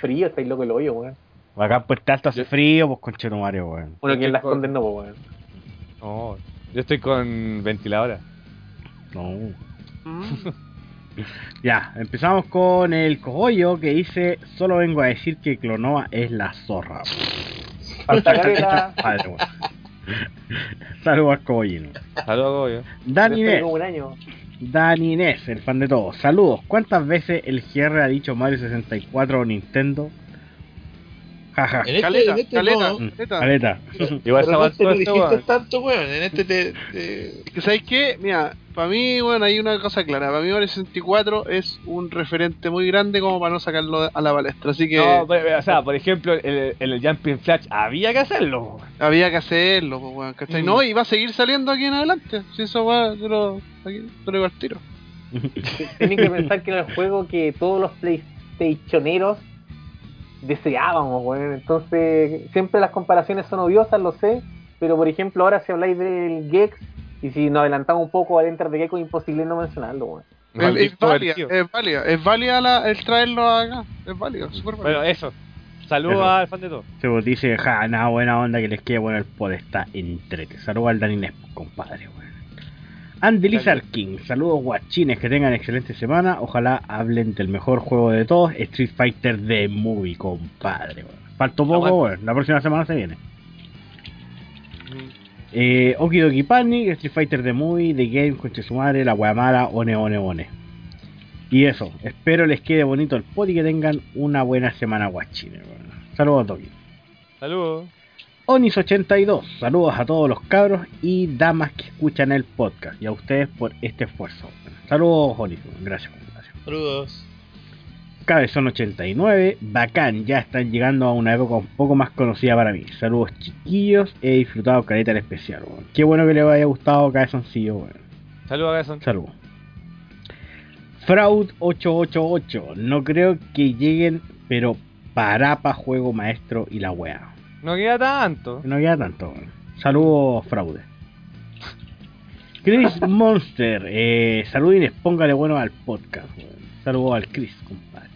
Frío, estáis loco el hoyo, weón. Acá en Puerto Alto hace Yo- frío, pues con Chetumario, weón. Bueno, quien las no, po, weón. No, yo estoy con ventiladora. No. Mm. Ya, empezamos con el cogollo que dice: Solo vengo a decir que Clonoa es la zorra. Falta. Saludos al cogollino. Saludos, yo. Dan Yo estoy Inés, como un año. Dan Inés, el fan de todos. Saludos. ¿Cuántas veces el GR ha dicho Mario 64 o Nintendo? Jaja. En este, Caleta, en este caleta, no. caleta. Caleta. Igual no suerte, dijiste tanto, weón. En este te... te- Que ¿Sabes qué? Mira, para mí, bueno, hay una cosa clara. Para mí Mario 64 es un referente muy grande como para no sacarlo a la palestra. Así que No, pero, o sea, por ejemplo, el, el Jumping Flash había que hacerlo. había que hacerlo, pues, weón, ¿cachai? Mm. No, y va a seguir saliendo aquí en adelante. Si eso va, yo lo, aquí, te lo tiro. Tienen que pensar que era el juego que todos los PlayStationeros deseábamos, weón. Entonces, siempre las comparaciones son odiosas, lo sé. Pero, por ejemplo, ahora si habláis del Gex, y si nos adelantamos un poco al Enter de Gecko, es imposible no mencionarlo, weón. Es, es válida, es válida, es válida la- el traerlo acá. Es válido, súper válido. Bueno, eso. Saludos al fan de todo. Se vos dice, ja, nada, buena onda que les quede bueno el pod, está entrete. Saludos al Dan Inés, compadre, weón. Andy Lizard King, saludos guachines, que tengan excelente semana. Ojalá hablen del mejor juego de todos, Street Fighter The Movie, compadre, weón. Faltó poco. La próxima semana se viene. Eh, Okidoki Panic, Street Fighter The Movie, The Game, Conche su madre, La Guamara, One One One. Y eso, espero les quede bonito el pod y que tengan una buena semana guachines, weón. Saludos a Toki. Saludos. Onis82, saludos a todos los cabros y damas que escuchan el podcast y a ustedes por este esfuerzo. Saludos, Onis, gracias. gracias. Saludos. Cabezón89, bacán, ya están llegando a una época un poco más conocida para mí. Saludos, chiquillos, he disfrutado caleta el especial. Qué bueno que les haya gustado Cabezoncillo, weón. Saludos Gason. Saludos. Fraud888, no creo que lleguen, pero parapa, juego maestro y la wea. No queda tanto. No queda tanto. Saludos, fraude. Chris Monster, eh, saludines, póngale bueno al podcast. Saludos al Chris, compadre.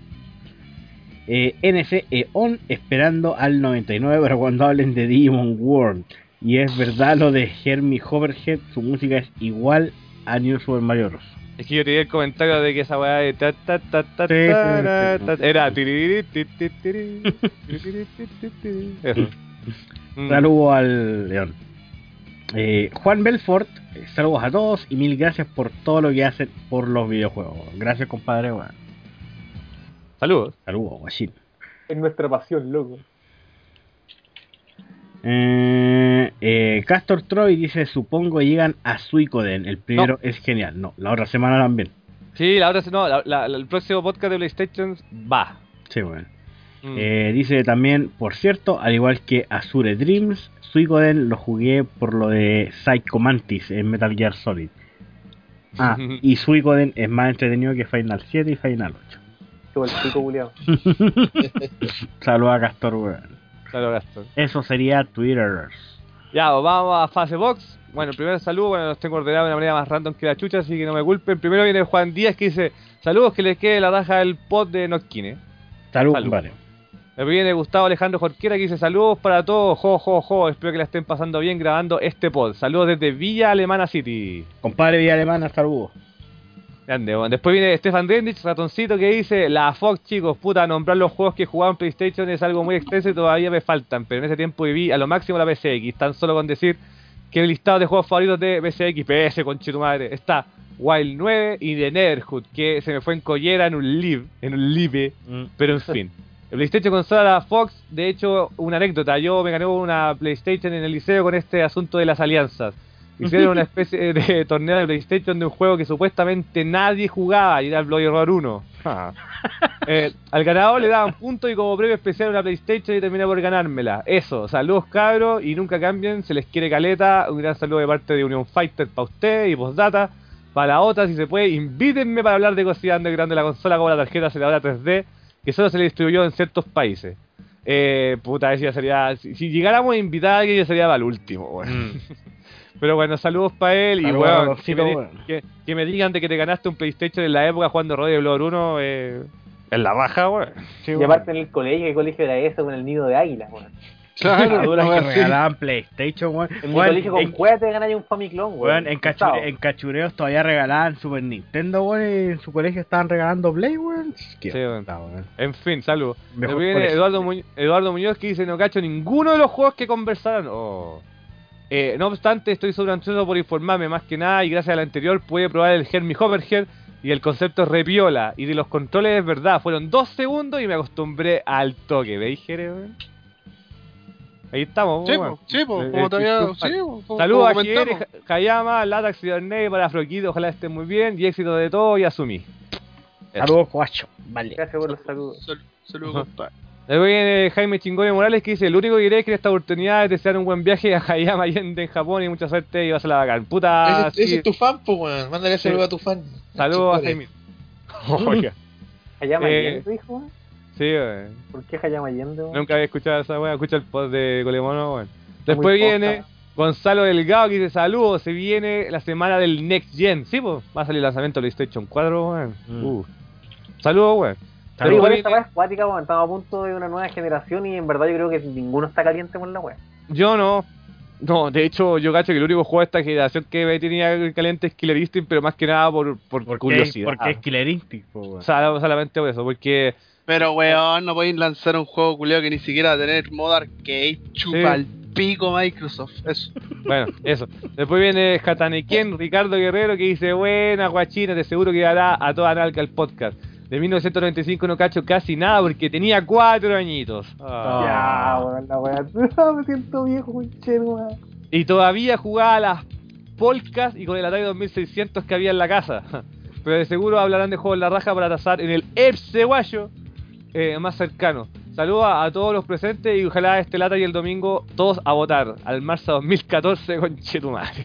Eh, NCE On esperando al 99 para cuando hablen de Digimon World. Y es verdad lo de Hermie Hoverhead, su música es igual a New Super Mario Bros. Es que yo te di el comentario de que esa weá de ta ta ta ta ta, ta, era. Saludos al León. Eh, Juan Belfort, eh, saludos a todos y mil gracias por todo lo que hacen por los videojuegos. Gracias, compadre. Saludos. Saludos, guachín. Es nuestra pasión, loco. Eh, eh, Castor Troy dice: Supongo llegan a Suicoden. El primero es genial. No, la otra semana también. Sí, la otra no, la- la- la- el próximo podcast de PlayStation va. Sí, bueno. Mm. Eh, dice también: Por cierto, al igual que Azure Dreams, Suicoden lo jugué por lo de Psycho Mantis en Metal Gear Solid. Ah, y Suicoden es más entretenido que Final 7 y Final 8. chupa el pico, culiao. Saludos a Castor, weón. Claro, Gastón. Eso sería Twitter. Ya, pues vamos a fase box. Bueno, el primer saludo, bueno, los tengo ordenados de una manera más random que la chucha, así que no me culpen. Primero viene Juan Díaz que dice, saludos que les quede la raja del pod de Notkine. Saludos, Salud. compadre. Después viene Gustavo Alejandro Jorquera que dice saludos para todos, jo, jo, jo, espero que la estén pasando bien grabando este pod. Saludos desde Villa Alemana City. Compadre Villa Alemana, saludos. Grande, bueno. Después viene Stefan Dendich, ratoncito, que dice, la Fox, chicos, puta, nombrar los juegos que jugaban en PlayStation es algo muy extenso y todavía me faltan, pero en ese tiempo viví a lo máximo la PSX, tan solo con decir que el listado de juegos favoritos de PSX, PS, conchito madre, está Wild 9 y The Netherhood, que se me fue en collera en un live, en un live, Mm. pero en fin. El PlayStation consola la Fox, de hecho, una anécdota. Yo me gané una PlayStation en el liceo con este asunto de las alianzas. Hicieron una especie de torneo de PlayStation de un juego que supuestamente nadie jugaba y era el Bloody Roar 1. Eh, al ganador le daban puntos y como premio especial una PlayStation y terminé por ganármela. Eso, saludos cabros y nunca cambien, se les quiere caleta. Un gran saludo de parte de Union Fighter para usted y postdata. Para la otra, si se puede, invítenme para hablar de cositas underground de la consola como la tarjeta aceleradora 3D, que solo se le distribuyó en ciertos países. Eh, puta, ese ya sería. Si, si llegáramos a invitar a alguien, ya sería para el último, weón. Pero bueno, saludos para él y Saludos, Rocito, que, me, di- weón. que, que me digan de que te ganaste un PlayStation en la época jugando Radio Blood 1 eh, en la baja, weón. Sí, Y aparte en el colegio, ¿qué colegio era eso con el nido de águila, weón? Claro, no, que sí. regalaban PlayStation, weón. En mi colegio con juegos te un Famiclone, weón. weón, en, cachure- en cachureos todavía regalaban Super Nintendo, weón. Y en su colegio estaban regalando Play, weón. Qué Sí, weón. En fin, saludos. Eduardo, Muñoz, Eduardo Muñoz que dice: No cacho ninguno de los juegos que conversaron. Oh. Eh, no obstante, estoy sobre ansioso por informarme más que nada y gracias al anterior pude probar el Hermi Hoverhead y el concepto es repiola. Y de los controles es verdad, fueron dos segundos y me acostumbré al toque. ¿Veis, Jere? Ahí estamos, Sí, sí, po, Eh, como eh, todavía. Sí, po, como- Saludos a Jere, Hayama, Latax y Darnay para Froquito, ojalá estén muy bien y éxito de todo y asumí. Saludos, guacho. Vale. Gracias por los saludos. Sal- Saludos, compadre. Después viene Jaime Chingone Morales que dice, lo único que diré es que en esta oportunidad es desear un buen viaje a Hayama Allende en Japón y mucha suerte y vas a la bacán. Puta, ese, ese sí, es tu fan, pues, weón. Mándale saludos a tu fan. saludos a. Jaime. Oiga, ¿Hayama Eh, Allende, weón? sí, weón. ¿Por qué Hayama Allende, weón? Nunca había escuchado esa weá, escucha el post de Colemono, weón. Después viene posta. Gonzalo Delgado que dice, saludos, se viene la semana del Next Gen. Sí, pues, va a salir el lanzamiento de PlayStation 4, weón. Mm. Uh. Saludos, weón. Pero igual esta weá es cuática, weón. Estamos a punto de una nueva generación y en verdad yo creo que ninguno está caliente con la weá. Yo no. No, de hecho, yo cacho que el único juego de esta generación que me tenía caliente es Killer Instinct, pero más que nada por, por ¿Por qué? curiosidad. Porque es Killer Instinct, po, weón. O sea, solamente por eso, porque Pero, weón, no podéis lanzar un juego culiao que ni siquiera va a tener modo arcade. Chupa Sí. el pico Microsoft. Eso. Bueno, eso. Después viene Jatanequien, Ricardo Guerrero, que dice, buena guachina, de seguro que dará a toda nalca el podcast. De 1995 no cacho casi nada porque tenía cuatro añitos. Ah. Ya, weón, la weá. Me siento viejo, weón. Y todavía jugaba a las polcas y con el Atari 2600 que había en la casa. Pero de seguro hablarán de juegos en la raja para tasar en el Epseguayo eh, más cercano. Saludos a, a todos los presentes y ojalá este lata y el domingo todos a votar al marzo 2014 con Chetumare.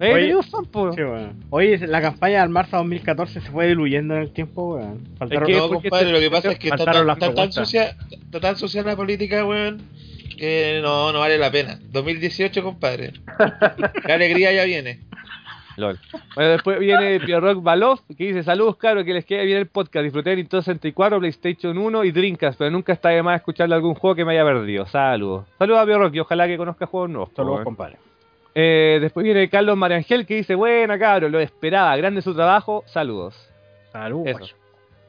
Oye, tenemos fan, po? Sí, weón. Oye, la campaña del marzo 2014 se fue diluyendo en el tiempo, weón. Faltaron, porque compadre, te- lo que pasa es que está, tan- las está tan sucia, está tan sucia la política, weón, que no, no vale la pena. 2018, compadre. La alegría ya viene. Lol. Bueno, después viene Pierrock Balov que dice saludos cabros, que les quede bien el podcast. Disfruté de Nintendo 64, PlayStation 1 y Dreamcast, pero nunca está de más escucharle algún juego que me haya perdido. Saludos. Saludos a Pierrock y ojalá que conozca juegos nuevos. Saludos, compadre. Eh, después viene Carlos Mariangel que dice, buena cabros, lo esperaba, grande su trabajo, saludos. Saludos.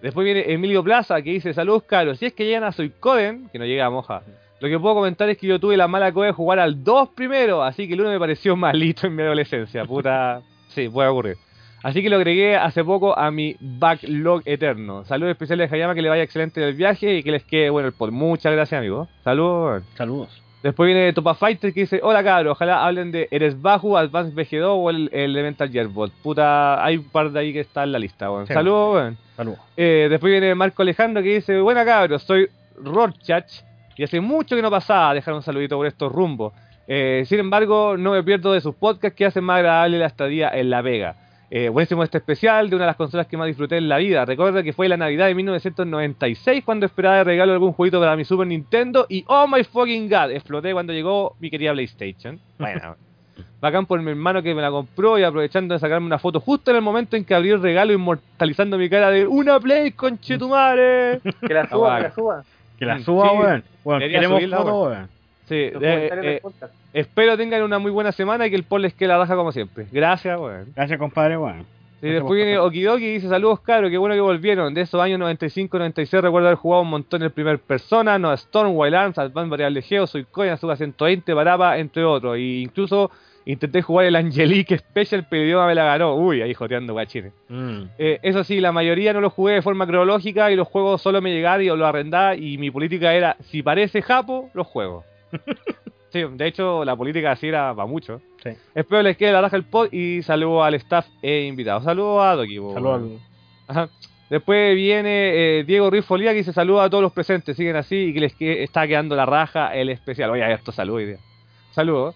Después viene Emilio Plaza que dice, saludos cabros, si es que llegan a Suicoden, que no llega a Moja, lo que puedo comentar es que yo tuve la mala cosa de jugar al 2 primero, así que el 1 me pareció malito en mi adolescencia, puta, sí, puede ocurrir. Así que lo agregué hace poco a mi backlog eterno. Saludos especiales a Hayama, que le vaya excelente el viaje y que les quede bueno el pod. Muchas gracias, amigo. Saludos. Saludos. Después viene Topa Fighter que dice, hola cabros, ojalá hablen de Eres Bajo, Advanced VG2 o el, el Elemental Gearbot. Puta, hay un par de ahí que está en la lista, weón. Sí. Saludos, weón. Saludos. Eh, después viene Marco Alejandro que dice, buena cabros, soy Rorchach y hace mucho que no pasaba dejar un saludito por estos rumbos. Eh, sin embargo, no me pierdo de sus podcasts que hacen más agradable la estadía en La Vega. Eh, buenísimo este especial de una de las consolas que más disfruté en la vida. Recuerda que fue la Navidad de 1996 cuando esperaba de regalo algún jueguito para mi Super Nintendo y oh my fucking god, exploté cuando llegó mi querida PlayStation. Bueno, bacán por mi hermano que me la compró y aprovechando de sacarme una foto justo en el momento en que abrí el regalo inmortalizando mi cara de una Play conchetumare. Que la suba, que la suba. Que la Mm, suba, sí, weón. Debería queremos subirla, foto, weón. Sí, eh, eh, espero tengan una muy buena semana y que el poll les quede la raja como siempre. Gracias, weón. Gracias, compadre, weón. Y después viene Okidoki y dice saludos caro, qué bueno que volvieron. De esos años 95-96 recuerdo haber jugado un montón en el primer persona, No Storm, Wild Arms, Advance Variable Geo, Soy Coin, Azuka 120, Barapa, entre otros. Y incluso intenté jugar el Angelique Special, pero el idioma me la ganó. Uy, ahí joteando guachines. Mm. Eh, eso sí, la mayoría no lo jugué de forma cronológica y los juegos solo me llegaban y los arrendaba y mi política era, si parece Japo, los juego. sí, de hecho la política así era para mucho. Sí. Espero les quede la raja el pod y saludo al staff e invitados. Saludos a Doki. weón. al- Ajá. Después viene eh, Diego Ruiz Folía que dice saludos a todos los presentes, siguen así y que les que- está quedando la raja el especial. Oye, esto saludos. Saludos.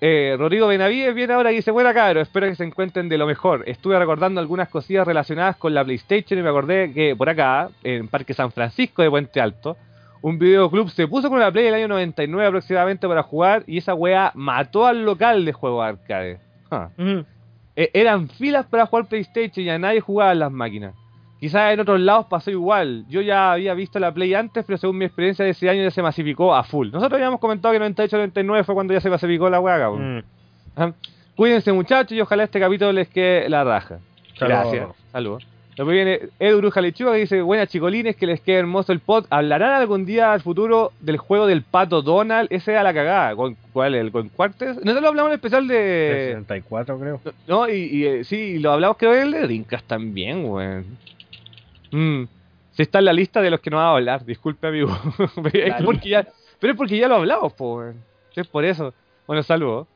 Eh, Rodrigo Benavides viene ahora y dice, buena cabros, espero que se encuentren de lo mejor. Estuve recordando algunas cosillas relacionadas con la PlayStation y me acordé que por acá, en Parque San Francisco de Puente Alto, un videoclub se puso con la Play el año 99 aproximadamente para jugar y esa wea mató al local de juego arcade. Eh, eran filas para jugar PlayStation y a nadie jugaba en las máquinas. Quizás en otros lados pasó igual. Yo ya había visto la Play antes, pero según mi experiencia de ese año ya se masificó a full. Nosotros habíamos comentado que 98-99 fue cuando ya se masificó la hueá, cabrón. Mm. Cuídense muchachos y ojalá este capítulo les quede la raja. Gracias. Saludos. Después viene Edu Bruja Lechuga que dice, buenas chicolines, que les quede hermoso el pod. ¿Hablarán algún día al futuro del juego del pato Donald? Ese era la cagada. ¿Con, ¿Cuál? ¿El con Quartes? Nosotros hablamos en el especial De de... 64, creo. No, y, y, eh, sí, lo hablamos creo en el de Dreamcast también, weón. Mm. Sí está en la lista de los que no va a hablar, disculpe amigo. Pero es porque ya, pero es porque ya lo hablamos, po, weón. Es por eso. Bueno, saludos.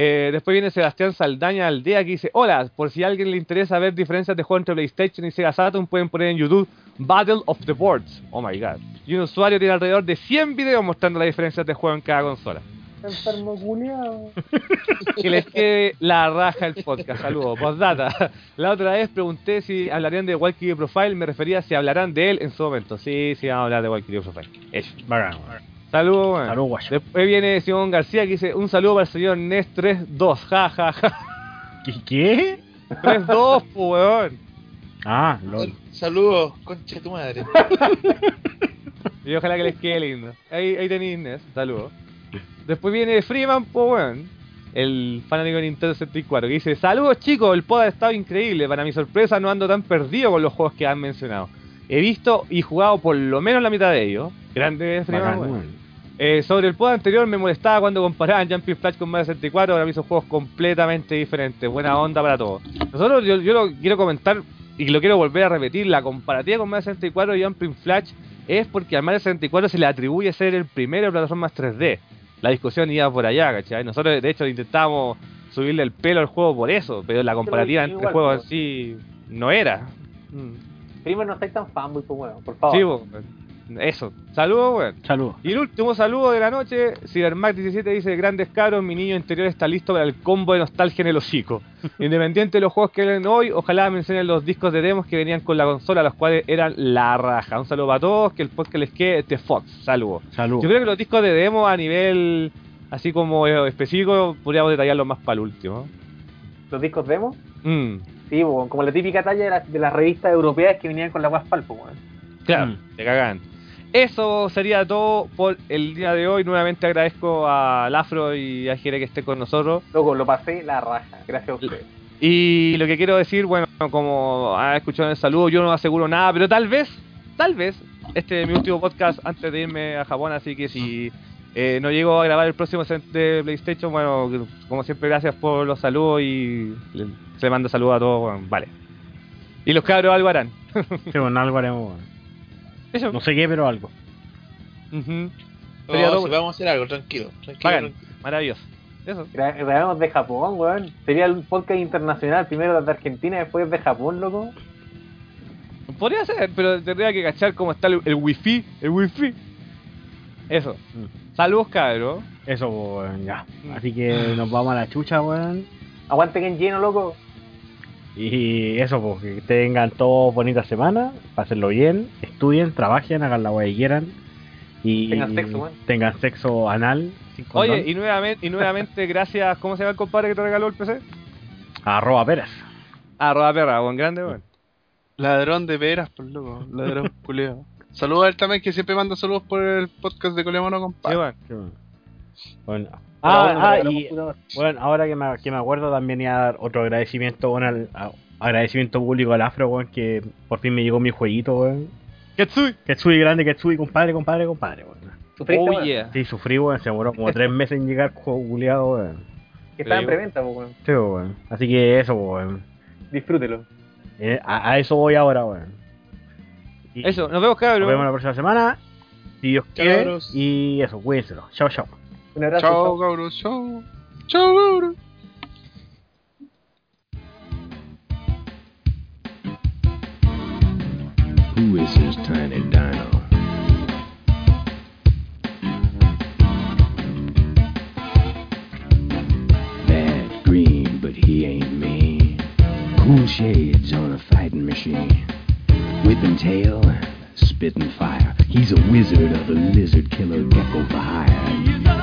Eh, después viene Sebastián Saldaña Aldea que dice, hola, por si a alguien le interesa ver diferencias de juego entre PlayStation y Sega Saturn, pueden poner en YouTube Battle of the Boards. Oh my god. Y un usuario tiene alrededor de 100 videos mostrando las diferencias de juego en cada consola. Enfermo culiao. que les quede la raja el podcast. Saludos. Postdata. La otra vez pregunté si hablarían de Valkyrie Profile. Me refería a si hablarán de él en su momento. Sí, sí, vamos a hablar de Valkyrie Profile. Eso. Saludos, weón. Saludos, guacho. Después viene Simón García que dice: Un saludo para el señor Nest 32. Ja, ja, ja. ¿Qué? ¿Qué? 32, po, weón. Ah, lol. Saludos, concha de tu madre. Y ojalá que les quede lindo. Ahí, ahí tenéis Nest. Saludos. Después viene Freeman, po, weón. El fanático de Nintendo 64 que dice: Saludos chicos, el pod ha estado increíble. Para mi sorpresa, no ando tan perdido con los juegos que han mencionado. He visto y jugado por lo menos la mitad de ellos. Grande Freeman, Bacán, weón. Eh, sobre el pod anterior me molestaba cuando comparaban Jumping Flash con Mario 64, ahora mismo juegos completamente diferentes, buena onda para todos. Nosotros, yo, yo lo quiero comentar y lo quiero volver a repetir, la comparativa con Mario 64 y Jumping Flash es porque al Mario 64 se le atribuye ser el primero de plataformas 3D. La discusión iba por allá, ¿cachai? Nosotros de hecho intentábamos subirle el pelo al juego por eso, pero la comparativa igual, entre juegos pues. en sí no era. Mm. Primero no estáis tan fanboy, pues weón, por favor. Sí, po, eso. Saludos, weón. Saludos. Y el último saludo de la noche, CyberMac17 dice, grandes caros, mi niño interior está listo para el combo de nostalgia en el hocico. Independiente de los juegos que ven hoy, ojalá mencionen los discos de demos que venían con la consola, los cuales eran la raja. Un saludo para todos, que el podcast les quede de Fox. Saludos. Saludos. Yo creo que los discos de demo a nivel así como eh, específico, podríamos detallarlos más para el último. Los discos demo, Mm, sí, como la típica talla de, las- de las revistas europeas que venían con la guaspal, pues weón. claro, Mm. te cagan. Eso sería todo por el día de hoy. Nuevamente agradezco al Afro y a Jere que esté con nosotros. Loco, lo pasé la raja, gracias a ustedes. Y lo que quiero decir, bueno, como ha escuchado en el saludo, yo no aseguro nada, pero tal vez, tal vez, este es mi último podcast antes de irme a Japón, así que si eh, no llego a grabar el próximo set de PlayStation, bueno, como siempre, gracias por los saludos y le- se manda saludos a todos, bueno, vale. Y los cabros algo harán. Sí, bueno, algo haremos. Eso. No sé qué, pero algo. Sería todo. si vamos a hacer algo, tranquilo. tranquilo. Maravilloso. Eso. Gra- Grabamos de Japón, weón. Sería el podcast internacional, primero de Argentina, después de Japón, loco. Podría ser, pero tendría que cachar cómo está el, el wifi, el wifi. Eso. Mm. Saludos, cabros. Eso, weón, ya. Mm. Así que nos vamos a la chucha, weón. Aguante que en lleno, loco. Y eso, pues, que tengan todos bonita semana, pásenlo bien, estudien, trabajen, hagan la weá que quieran. Y Tengan sexo, weón. tengan sexo anal. sin. Oye, y nuevamente, y nuevamente gracias, ¿cómo se llama el compadre que te regaló el PC? Arroba Pérez. Arroba perra, buen grande, weón. Ladrón de veras, por loco. Ladrón culeo. Saludos a él también, que siempre manda saludos por el podcast de Colemono, compadre. Sí, bueno. Bueno. Ah, uno ah, y bueno, ahora que me, que me acuerdo también iba a dar otro agradecimiento, bueno, al, a- agradecimiento público al Afro, weón, que por fin me llegó mi jueguito, weón. Ketsui. Ketsui grande, Ketsui, compadre, compadre, compadre, weón. ¿Sufriste, Oh yeah. Sí, sufrí, weón, se demoró como tres meses en llegar juego culiado, weón. Que estaba en preventa, weón. Sí, weón. Así que eso, weón. Disfrútelo. Eh, a, a eso voy ahora, weón. Y Eso, nos vemos, cabrón. Nos vemos la próxima semana. Si Dios quiere. Y eso, cuídenselo. Chao, chao. Un abrazo. Chao, chao. cabros. Chao. Chao, cabros. Who is this tiny dino? Bad green, but he ain't mean. Cool shades on a fighting machine. Whipping tail, spitting fire. He's a wizard of a lizard killer gecko for hire.